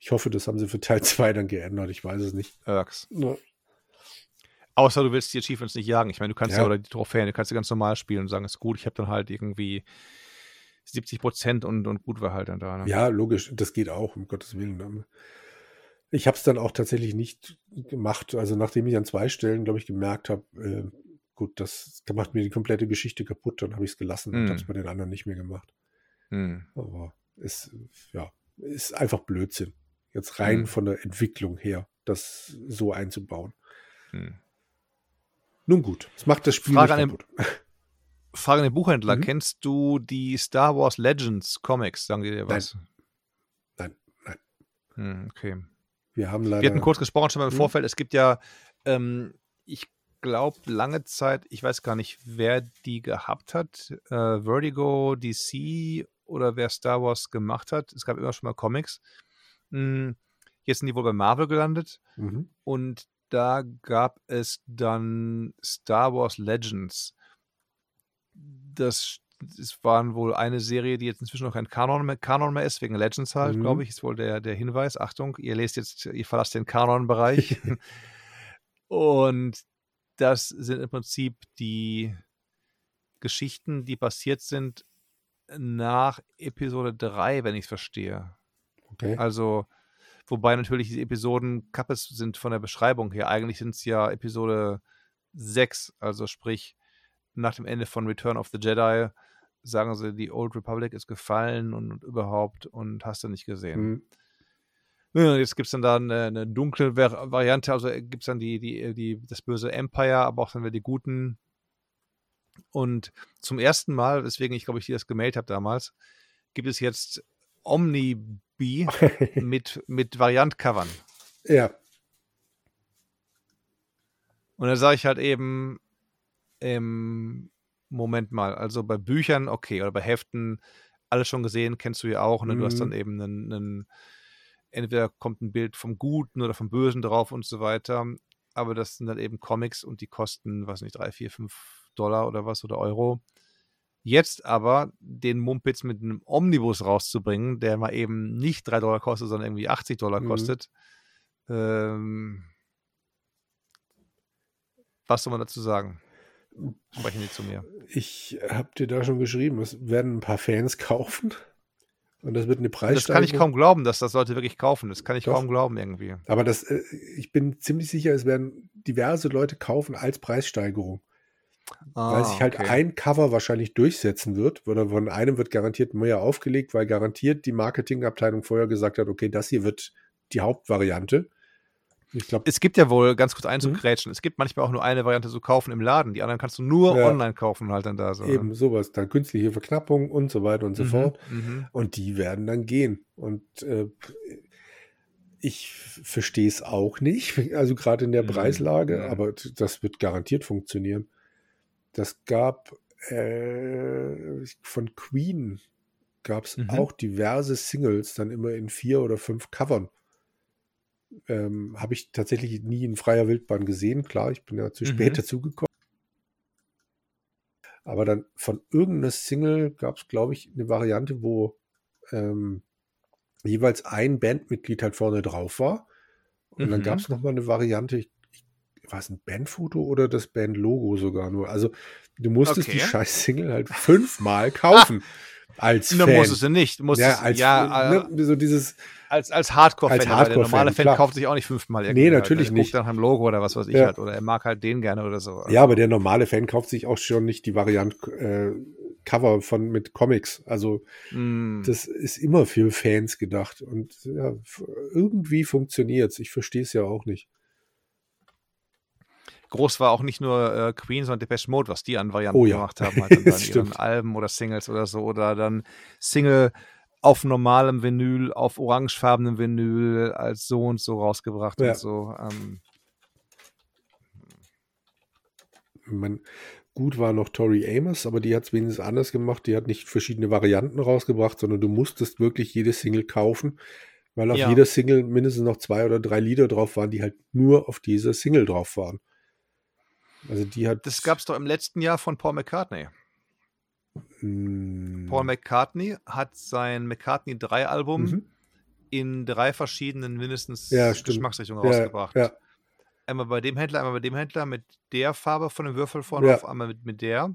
[SPEAKER 2] Ich hoffe, das haben sie für Teil (laughs) 2 dann geändert. Ich weiß es nicht.
[SPEAKER 1] Irks.
[SPEAKER 2] Ja.
[SPEAKER 1] Außer du willst die Achievements nicht jagen. Ich meine, du kannst ja,
[SPEAKER 2] Ja.
[SPEAKER 1] oder die Trophäen, du kannst ja ganz normal spielen und sagen, ist gut, ich habe dann halt irgendwie 70 Prozent und, und gut war halt dann da. Ne?
[SPEAKER 2] Ja, logisch, das geht auch, um Gottes Willen. Ich habe es dann auch tatsächlich nicht gemacht. Also nachdem ich an zwei Stellen, glaube ich, gemerkt habe, äh, gut, das, macht mir die komplette Geschichte kaputt, dann habe ich es gelassen und
[SPEAKER 1] Mhm.
[SPEAKER 2] habe es bei den anderen nicht mehr gemacht.
[SPEAKER 1] Hm.
[SPEAKER 2] Aber es ja, ist einfach Blödsinn. Jetzt rein
[SPEAKER 1] Mhm.
[SPEAKER 2] von der Entwicklung her, das so einzubauen.
[SPEAKER 1] Hm.
[SPEAKER 2] Nun gut, es macht das Spiel
[SPEAKER 1] Frage
[SPEAKER 2] nicht kaputt.
[SPEAKER 1] An den Buchhändler:
[SPEAKER 2] Mhm.
[SPEAKER 1] Kennst du die Star Wars Legends Comics? Sagen die dir was?
[SPEAKER 2] Nein, nein.
[SPEAKER 1] Hm, okay.
[SPEAKER 2] Wir haben leider.
[SPEAKER 1] Wir hatten kurz gesprochen schon mal im
[SPEAKER 2] Mhm.
[SPEAKER 1] Vorfeld. Es gibt ja, ähm, ich glaube, lange Zeit, ich weiß gar nicht, wer die gehabt hat. Äh, Vertigo, DC oder wer Star Wars gemacht hat. Es gab immer schon mal Comics. Hm, jetzt sind die wohl bei Marvel gelandet.
[SPEAKER 2] mhm.
[SPEAKER 1] Und da gab es dann Star Wars Legends. Das, das waren wohl eine Serie, die jetzt inzwischen noch kein Kanon mehr, Kanon mehr ist, wegen Legends halt,
[SPEAKER 2] Mhm.
[SPEAKER 1] glaube ich, ist wohl der, der Hinweis. Achtung, ihr lest jetzt, ihr verlasst den Kanon-Bereich. (laughs) Und das sind im Prinzip die Geschichten, die passiert sind nach Episode 3, wenn ich es verstehe.
[SPEAKER 2] Okay.
[SPEAKER 1] Also, wobei natürlich diese Episoden Kappes sind von der Beschreibung her. Eigentlich sind es ja Episode 6, also sprich, nach dem Ende von Return of the Jedi sagen sie, die Old Republic ist gefallen und, und überhaupt und hast du nicht gesehen.
[SPEAKER 2] Mhm.
[SPEAKER 1] Jetzt gibt es dann da eine, eine dunkle Var Variante, also gibt es dann die, die, die, das böse Empire, aber auch dann wieder die guten. Und zum ersten Mal, weswegen ich glaube ich dir das gemeldet habe damals, gibt es jetzt Omni-Bee (laughs) mit, mit Variant-Covern.
[SPEAKER 2] ja,
[SPEAKER 1] Und dann sage ich halt eben, im Moment mal, also bei Büchern, okay, oder bei Heften, alles schon gesehen, kennst du ja auch. Ne? Du hast dann
[SPEAKER 2] Mhm.
[SPEAKER 1] eben einen, einen, entweder kommt ein Bild vom Guten oder vom Bösen drauf und so weiter. Aber das sind dann eben Comics und die kosten, weiß nicht, drei, vier, fünf Dollar oder was oder Euro. Jetzt aber den Mumpitz mit einem Omnibus rauszubringen, der mal eben nicht drei Dollar kostet, sondern irgendwie 80 Dollar
[SPEAKER 2] Mhm.
[SPEAKER 1] kostet, ähm, was soll man dazu sagen? Sprechen die zu mir.
[SPEAKER 2] ich habe dir da schon geschrieben, es werden ein paar Fans kaufen. Und das wird eine
[SPEAKER 1] Das kann ich
[SPEAKER 2] Preissteigerung.
[SPEAKER 1] kaum glauben, dass das Leute wirklich kaufen. Das kann ich
[SPEAKER 2] Doch.
[SPEAKER 1] kaum glauben irgendwie.
[SPEAKER 2] Aber das, äh, ich bin ziemlich sicher, es werden diverse Leute kaufen als Preissteigerung. weil sich halt
[SPEAKER 1] Ah, okay.
[SPEAKER 2] ein Cover wahrscheinlich durchsetzen wird. Oder von einem wird garantiert mehr aufgelegt, weil garantiert die Marketingabteilung vorher gesagt hat, okay, das hier wird die Hauptvariante. Ich glaube,
[SPEAKER 1] Es gibt ja wohl, ganz kurz
[SPEAKER 2] Mhm.
[SPEAKER 1] einzugrätschen, es gibt manchmal auch nur eine Variante zu kaufen im Laden. Die anderen kannst du nur
[SPEAKER 2] Ja.
[SPEAKER 1] online kaufen halt dann da. So.
[SPEAKER 2] eben sowas, dann künstliche Verknappung und so weiter und so
[SPEAKER 1] Mhm,
[SPEAKER 2] fort.
[SPEAKER 1] mhm.
[SPEAKER 2] Und die werden dann gehen. Und äh, ich verstehe es auch nicht, (laughs) also gerade in der
[SPEAKER 1] Mhm,
[SPEAKER 2] Preislage,
[SPEAKER 1] mhm.
[SPEAKER 2] aber das wird garantiert funktionieren. das gab äh, von Queen gab es
[SPEAKER 1] Mhm.
[SPEAKER 2] auch diverse Singles, dann immer in vier oder fünf Covern. Ähm, Habe ich tatsächlich nie in freier Wildbahn gesehen. Klar, ich bin ja zu
[SPEAKER 1] Mhm.
[SPEAKER 2] spät dazugekommen. Aber dann von irgendeiner Single gab es, glaube ich, eine Variante, wo ähm, jeweils ein Bandmitglied halt vorne drauf war. Und dann
[SPEAKER 1] Mhm.
[SPEAKER 2] gab es nochmal eine Variante, ich, ich, war es ein Bandfoto oder das Bandlogo sogar nur? Also du musstest die
[SPEAKER 1] Okay.
[SPEAKER 2] scheiß Single halt fünfmal kaufen. Als
[SPEAKER 1] Na,
[SPEAKER 2] Fan.
[SPEAKER 1] musstest du nicht. Musstest,
[SPEAKER 2] ja, als,
[SPEAKER 1] ja, äh,
[SPEAKER 2] ne, so dieses,
[SPEAKER 1] als, als Hardcore-Fan.
[SPEAKER 2] Als
[SPEAKER 1] aber der normale Fan
[SPEAKER 2] klar.
[SPEAKER 1] kauft sich auch nicht fünfmal
[SPEAKER 2] Nee,
[SPEAKER 1] irgendwie.
[SPEAKER 2] natürlich
[SPEAKER 1] halt.
[SPEAKER 2] Nicht.
[SPEAKER 1] Guckt nach einem Logo oder was weiß ich
[SPEAKER 2] Ja.
[SPEAKER 1] halt. Oder er mag halt den gerne oder so.
[SPEAKER 2] ja, aber der normale Fan kauft sich auch schon nicht die Variante äh, Cover von mit Comics. Also
[SPEAKER 1] Mm.
[SPEAKER 2] das ist immer für Fans gedacht. Und ja, irgendwie funktioniert's. Ich verstehe es ja auch nicht.
[SPEAKER 1] Groß war auch nicht nur äh, Queen, sondern Depeche Mode, was die an Varianten
[SPEAKER 2] Oh ja.
[SPEAKER 1] gemacht haben. Halt dann (laughs) ihren. Alben oder Singles oder so. Oder dann Single auf normalem Vinyl, auf orangefarbenem Vinyl als so und so rausgebracht
[SPEAKER 2] Ja.
[SPEAKER 1] und so. Ähm,
[SPEAKER 2] Man, gut war noch Tori Amos, aber die hat es wenigstens anders gemacht. Die hat nicht verschiedene Varianten rausgebracht, sondern du musstest wirklich jede Single kaufen, weil auf
[SPEAKER 1] Ja.
[SPEAKER 2] jeder Single mindestens noch zwei oder drei Lieder drauf waren, die halt nur auf dieser Single drauf waren. Also die hat.
[SPEAKER 1] das gab es doch im letzten Jahr von Paul McCartney.
[SPEAKER 2] Mm,
[SPEAKER 1] Paul McCartney hat sein McCartney 3 Album
[SPEAKER 2] mhm.
[SPEAKER 1] in drei verschiedenen mindestens
[SPEAKER 2] Ja.
[SPEAKER 1] Geschmacksrichtungen
[SPEAKER 2] Ja,
[SPEAKER 1] rausgebracht.
[SPEAKER 2] ja.
[SPEAKER 1] Einmal bei dem Händler, einmal bei dem Händler mit der Farbe von dem Würfel vorne
[SPEAKER 2] Ja.
[SPEAKER 1] auf, einmal mit, mit der.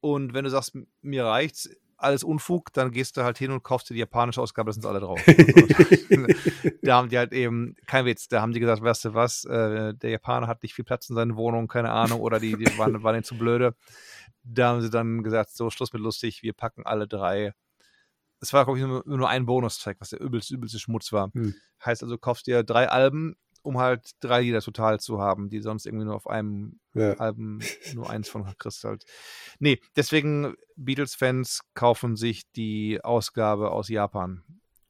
[SPEAKER 1] Und wenn du sagst, mir reicht's, alles Unfug, dann gehst du halt hin und kaufst dir die japanische Ausgabe, da sind alle drauf. (laughs) Da haben die halt eben, kein Witz, da haben die gesagt, weißt du was, äh, der Japaner hat nicht viel Platz in seinen Wohnungen, keine Ahnung, oder die, die waren, waren denen zu blöde. Da haben sie dann gesagt, so, Schluss mit lustig, wir packen alle drei. Es war, glaube ich, nur, nur ein Bonustrack, was der übelste, übelste Schmutz war.
[SPEAKER 2] Hm.
[SPEAKER 1] Heißt also, kaufst dir drei Alben, um halt drei Lieder total zu haben, die sonst irgendwie nur auf einem
[SPEAKER 2] ja.
[SPEAKER 1] Alben (laughs) nur eins von kriegst halt. Nee, deswegen Beatles-Fans kaufen sich die Ausgabe aus Japan.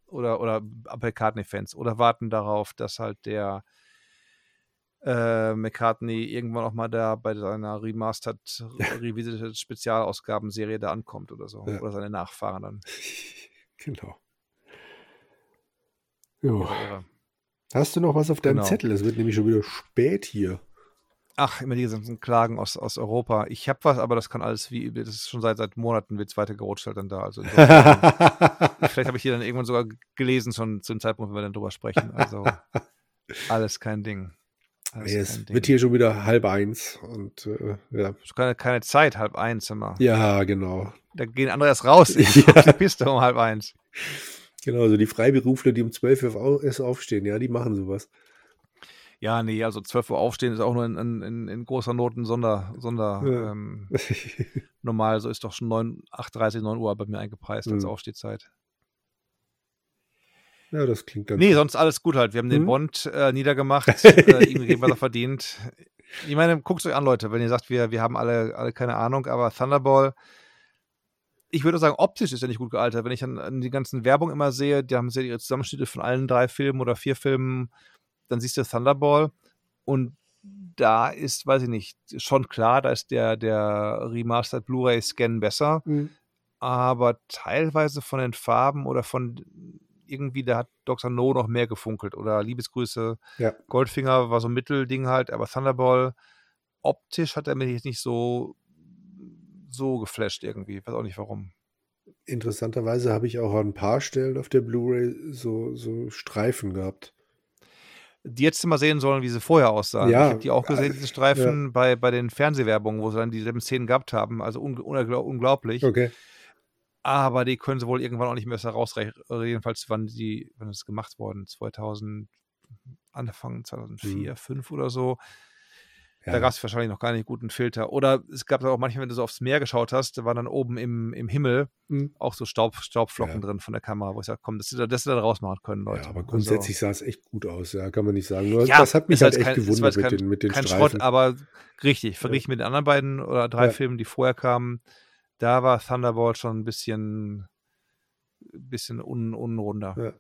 [SPEAKER 1] Oder, oder McCartney-Fans. Oder warten darauf, dass halt der äh, McCartney irgendwann auch mal da bei seiner Remastered, Revisited Spezialausgabenserie da ankommt oder so.
[SPEAKER 2] Ja.
[SPEAKER 1] Oder seine Nachfahren dann. (laughs)
[SPEAKER 2] Genau. Jo.
[SPEAKER 1] Irre.
[SPEAKER 2] Hast du noch was auf deinem
[SPEAKER 1] Genau.
[SPEAKER 2] Zettel? Es wird nämlich schon wieder spät hier.
[SPEAKER 1] Ach, immer diese ganzen Klagen aus, aus Europa. Ich habe was, aber das kann alles wie, das ist schon seit, seit Monaten wird's weiter gerutscht halt dann da. Also (laughs) vielleicht habe ich hier dann irgendwann sogar gelesen, schon zu dem Zeitpunkt, wenn wir dann drüber sprechen. Also (laughs) alles kein Ding. Alles
[SPEAKER 2] Nee, es
[SPEAKER 1] Ding.
[SPEAKER 2] wird hier schon wieder halb eins. Und äh, ja.
[SPEAKER 1] Keine, keine Zeit, halb eins immer.
[SPEAKER 2] ja, genau.
[SPEAKER 1] Da gehen andere erst raus. Ich (laughs)
[SPEAKER 2] Ja.
[SPEAKER 1] auf die Piste um halb eins.
[SPEAKER 2] Genau, also die Freiberufler, die um 12 Uhr erst aufstehen, ja, die machen sowas.
[SPEAKER 1] Ja, nee, also 12 Uhr aufstehen ist auch nur in, in, in, großer Not ein Sonder, Sonder
[SPEAKER 2] Ja.
[SPEAKER 1] ähm, (laughs) normal, so ist doch schon 9, 8.30, 9 Uhr bei mir eingepreist als
[SPEAKER 2] Mhm.
[SPEAKER 1] Aufstehzeit.
[SPEAKER 2] ja, das klingt ganz
[SPEAKER 1] Nee, sonst alles gut halt. Wir haben den
[SPEAKER 2] Mhm.
[SPEAKER 1] Bond äh, niedergemacht, (laughs) äh, ihm gegeben, was er verdient. Ich meine, guckt euch an, Leute, wenn ihr sagt, wir, wir haben alle, alle keine Ahnung, aber Thunderball, ich würde sagen, optisch ist er nicht gut gealtert. Wenn ich an, an die ganzen Werbung immer sehe, die haben sehr ihre Zusammenschnitte von allen drei Filmen oder vier Filmen, dann siehst du Thunderball und da ist, weiß ich nicht, schon klar, da ist der, der Remastered Blu-ray-Scan besser
[SPEAKER 2] Mhm.
[SPEAKER 1] aber teilweise von den Farben oder von irgendwie, da hat Dr. No noch mehr gefunkelt oder Liebesgrüße.
[SPEAKER 2] Ja.
[SPEAKER 1] Goldfinger war so ein Mittelding halt, aber Thunderball optisch hat er mich jetzt nicht so so geflasht irgendwie. Weiß auch nicht warum.
[SPEAKER 2] Interessanterweise habe ich auch an ein paar Stellen auf der Blu-ray so, so Streifen gehabt.
[SPEAKER 1] Die jetzt mal sehen sollen, wie sie vorher aussahen.
[SPEAKER 2] Ja,
[SPEAKER 1] ich habe die auch gesehen,
[SPEAKER 2] äh,
[SPEAKER 1] diese Streifen bei, bei den Fernsehwerbungen, wo sie dann dieselben Szenen gehabt haben. Also un unglaublich.
[SPEAKER 2] Okay.
[SPEAKER 1] Aber die können sie wohl irgendwann auch nicht mehr herausrechnen. Jedenfalls, wann die, wann ist gemacht worden? 2000, Anfang 2004, 2005 oder so.
[SPEAKER 2] Ja.
[SPEAKER 1] Da gab es wahrscheinlich noch gar nicht guten Filter. Oder es gab auch manchmal, wenn du so aufs Meer geschaut hast, da waren dann oben im, im Himmel
[SPEAKER 2] Mhm.
[SPEAKER 1] auch so Staub, Staubflocken
[SPEAKER 2] Ja.
[SPEAKER 1] drin von der Kamera, wo ich sage, komm, das, das, das da rausmachen können, Leute.
[SPEAKER 2] Ja, aber
[SPEAKER 1] Also,
[SPEAKER 2] grundsätzlich sah es echt gut aus, ja, kann man nicht sagen. Nur
[SPEAKER 1] Ja,
[SPEAKER 2] das hat mich halt
[SPEAKER 1] jetzt
[SPEAKER 2] echt
[SPEAKER 1] kein-
[SPEAKER 2] gewundert
[SPEAKER 1] jetzt
[SPEAKER 2] mit
[SPEAKER 1] kein-
[SPEAKER 2] den, mit den
[SPEAKER 1] kein
[SPEAKER 2] Streifen.
[SPEAKER 1] Schrott, aber richtig, verglichen mit den anderen beiden oder drei. Filmen, die vorher kamen, da war Thunderbolt schon ein bisschen, bisschen un, unrunder.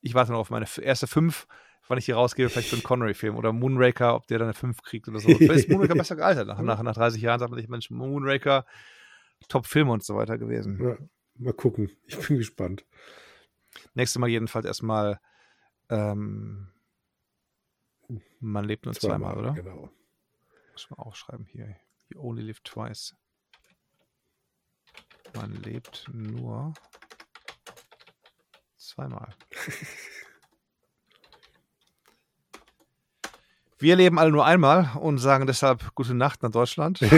[SPEAKER 1] Ich warte noch auf meine erste fünf, wann ich die rausgebe, vielleicht so ein Connery-Film oder Moonraker, ob der dann eine 5 kriegt oder so. Vielleicht ist Moonraker besser gealtert. Nach, (laughs) nach, nach 30 Jahren sagt man sich, Mensch, Moonraker, Top-Film und so weiter gewesen.
[SPEAKER 2] Ja, mal gucken. Ich bin gespannt.
[SPEAKER 1] Nächstes Mal jedenfalls erstmal ähm, man lebt nur zweimal, zweimal oder?
[SPEAKER 2] Genau.
[SPEAKER 1] Muss man aufschreiben hier. You only live twice. Man lebt nur zweimal. (laughs) Wir leben alle nur einmal und sagen deshalb gute Nacht nach Deutschland. (laughs)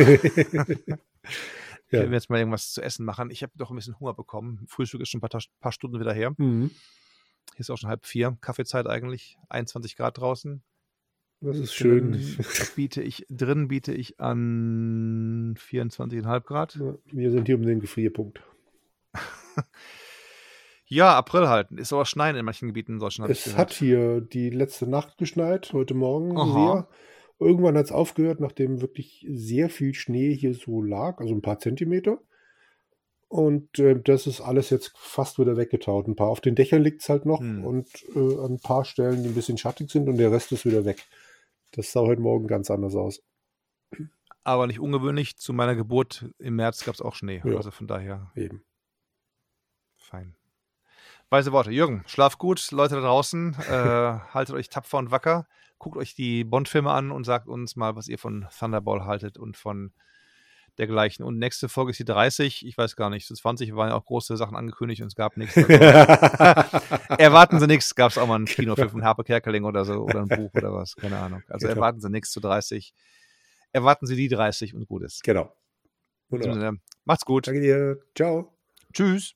[SPEAKER 1] Ich will jetzt mal irgendwas zu essen machen. Ich habe doch ein bisschen Hunger bekommen. Frühstück ist schon ein paar, paar Stunden wieder her. Mhm. Hier ist auch schon halb vier. Kaffeezeit eigentlich. 21 Grad draußen.
[SPEAKER 2] Das ist schön.
[SPEAKER 1] Drin (laughs) biete ich, drin biete ich an 24,5 Grad. Ja,
[SPEAKER 2] wir sind hier um den Gefrierpunkt. (laughs)
[SPEAKER 1] ja, April halt. Ist aber Schneien in manchen Gebieten in Deutschland.
[SPEAKER 2] Es hat hier die letzte Nacht geschneit, heute Morgen Aha. sehr. Irgendwann hat es aufgehört, nachdem wirklich sehr viel Schnee hier so lag, also ein paar Zentimeter. Und äh, das ist alles jetzt fast wieder weggetaut. Ein paar auf den Dächern liegt es halt noch hm. und äh, an ein paar Stellen, die ein bisschen schattig sind und der Rest ist wieder weg. Das sah heute Morgen ganz anders aus.
[SPEAKER 1] Aber nicht ungewöhnlich. Zu meiner Geburt im März gab es auch Schnee. Ja. Also von daher.
[SPEAKER 2] Eben.
[SPEAKER 1] Fein. Weise Worte. Jürgen, schlaf gut. Leute da draußen, äh, (laughs) haltet euch tapfer und wacker. Guckt euch die Bond-Filme an und sagt uns mal, was ihr von Thunderball haltet und von dergleichen. Und nächste Folge ist die 30. Ich weiß gar nicht. Zu 20 waren ja auch große Sachen angekündigt und es gab nichts. (laughs) erwarten Sie nichts. Gab es auch mal einen Kinofilm von Harpe Kerkeling oder so oder ein (laughs) Buch oder was. Keine Ahnung. Also genau. erwarten Sie nichts zu 30. Erwarten Sie die 30 und gut ist.
[SPEAKER 2] Genau. Wunderbar.
[SPEAKER 1] Macht's gut.
[SPEAKER 2] Danke dir. Ciao.
[SPEAKER 1] Tschüss.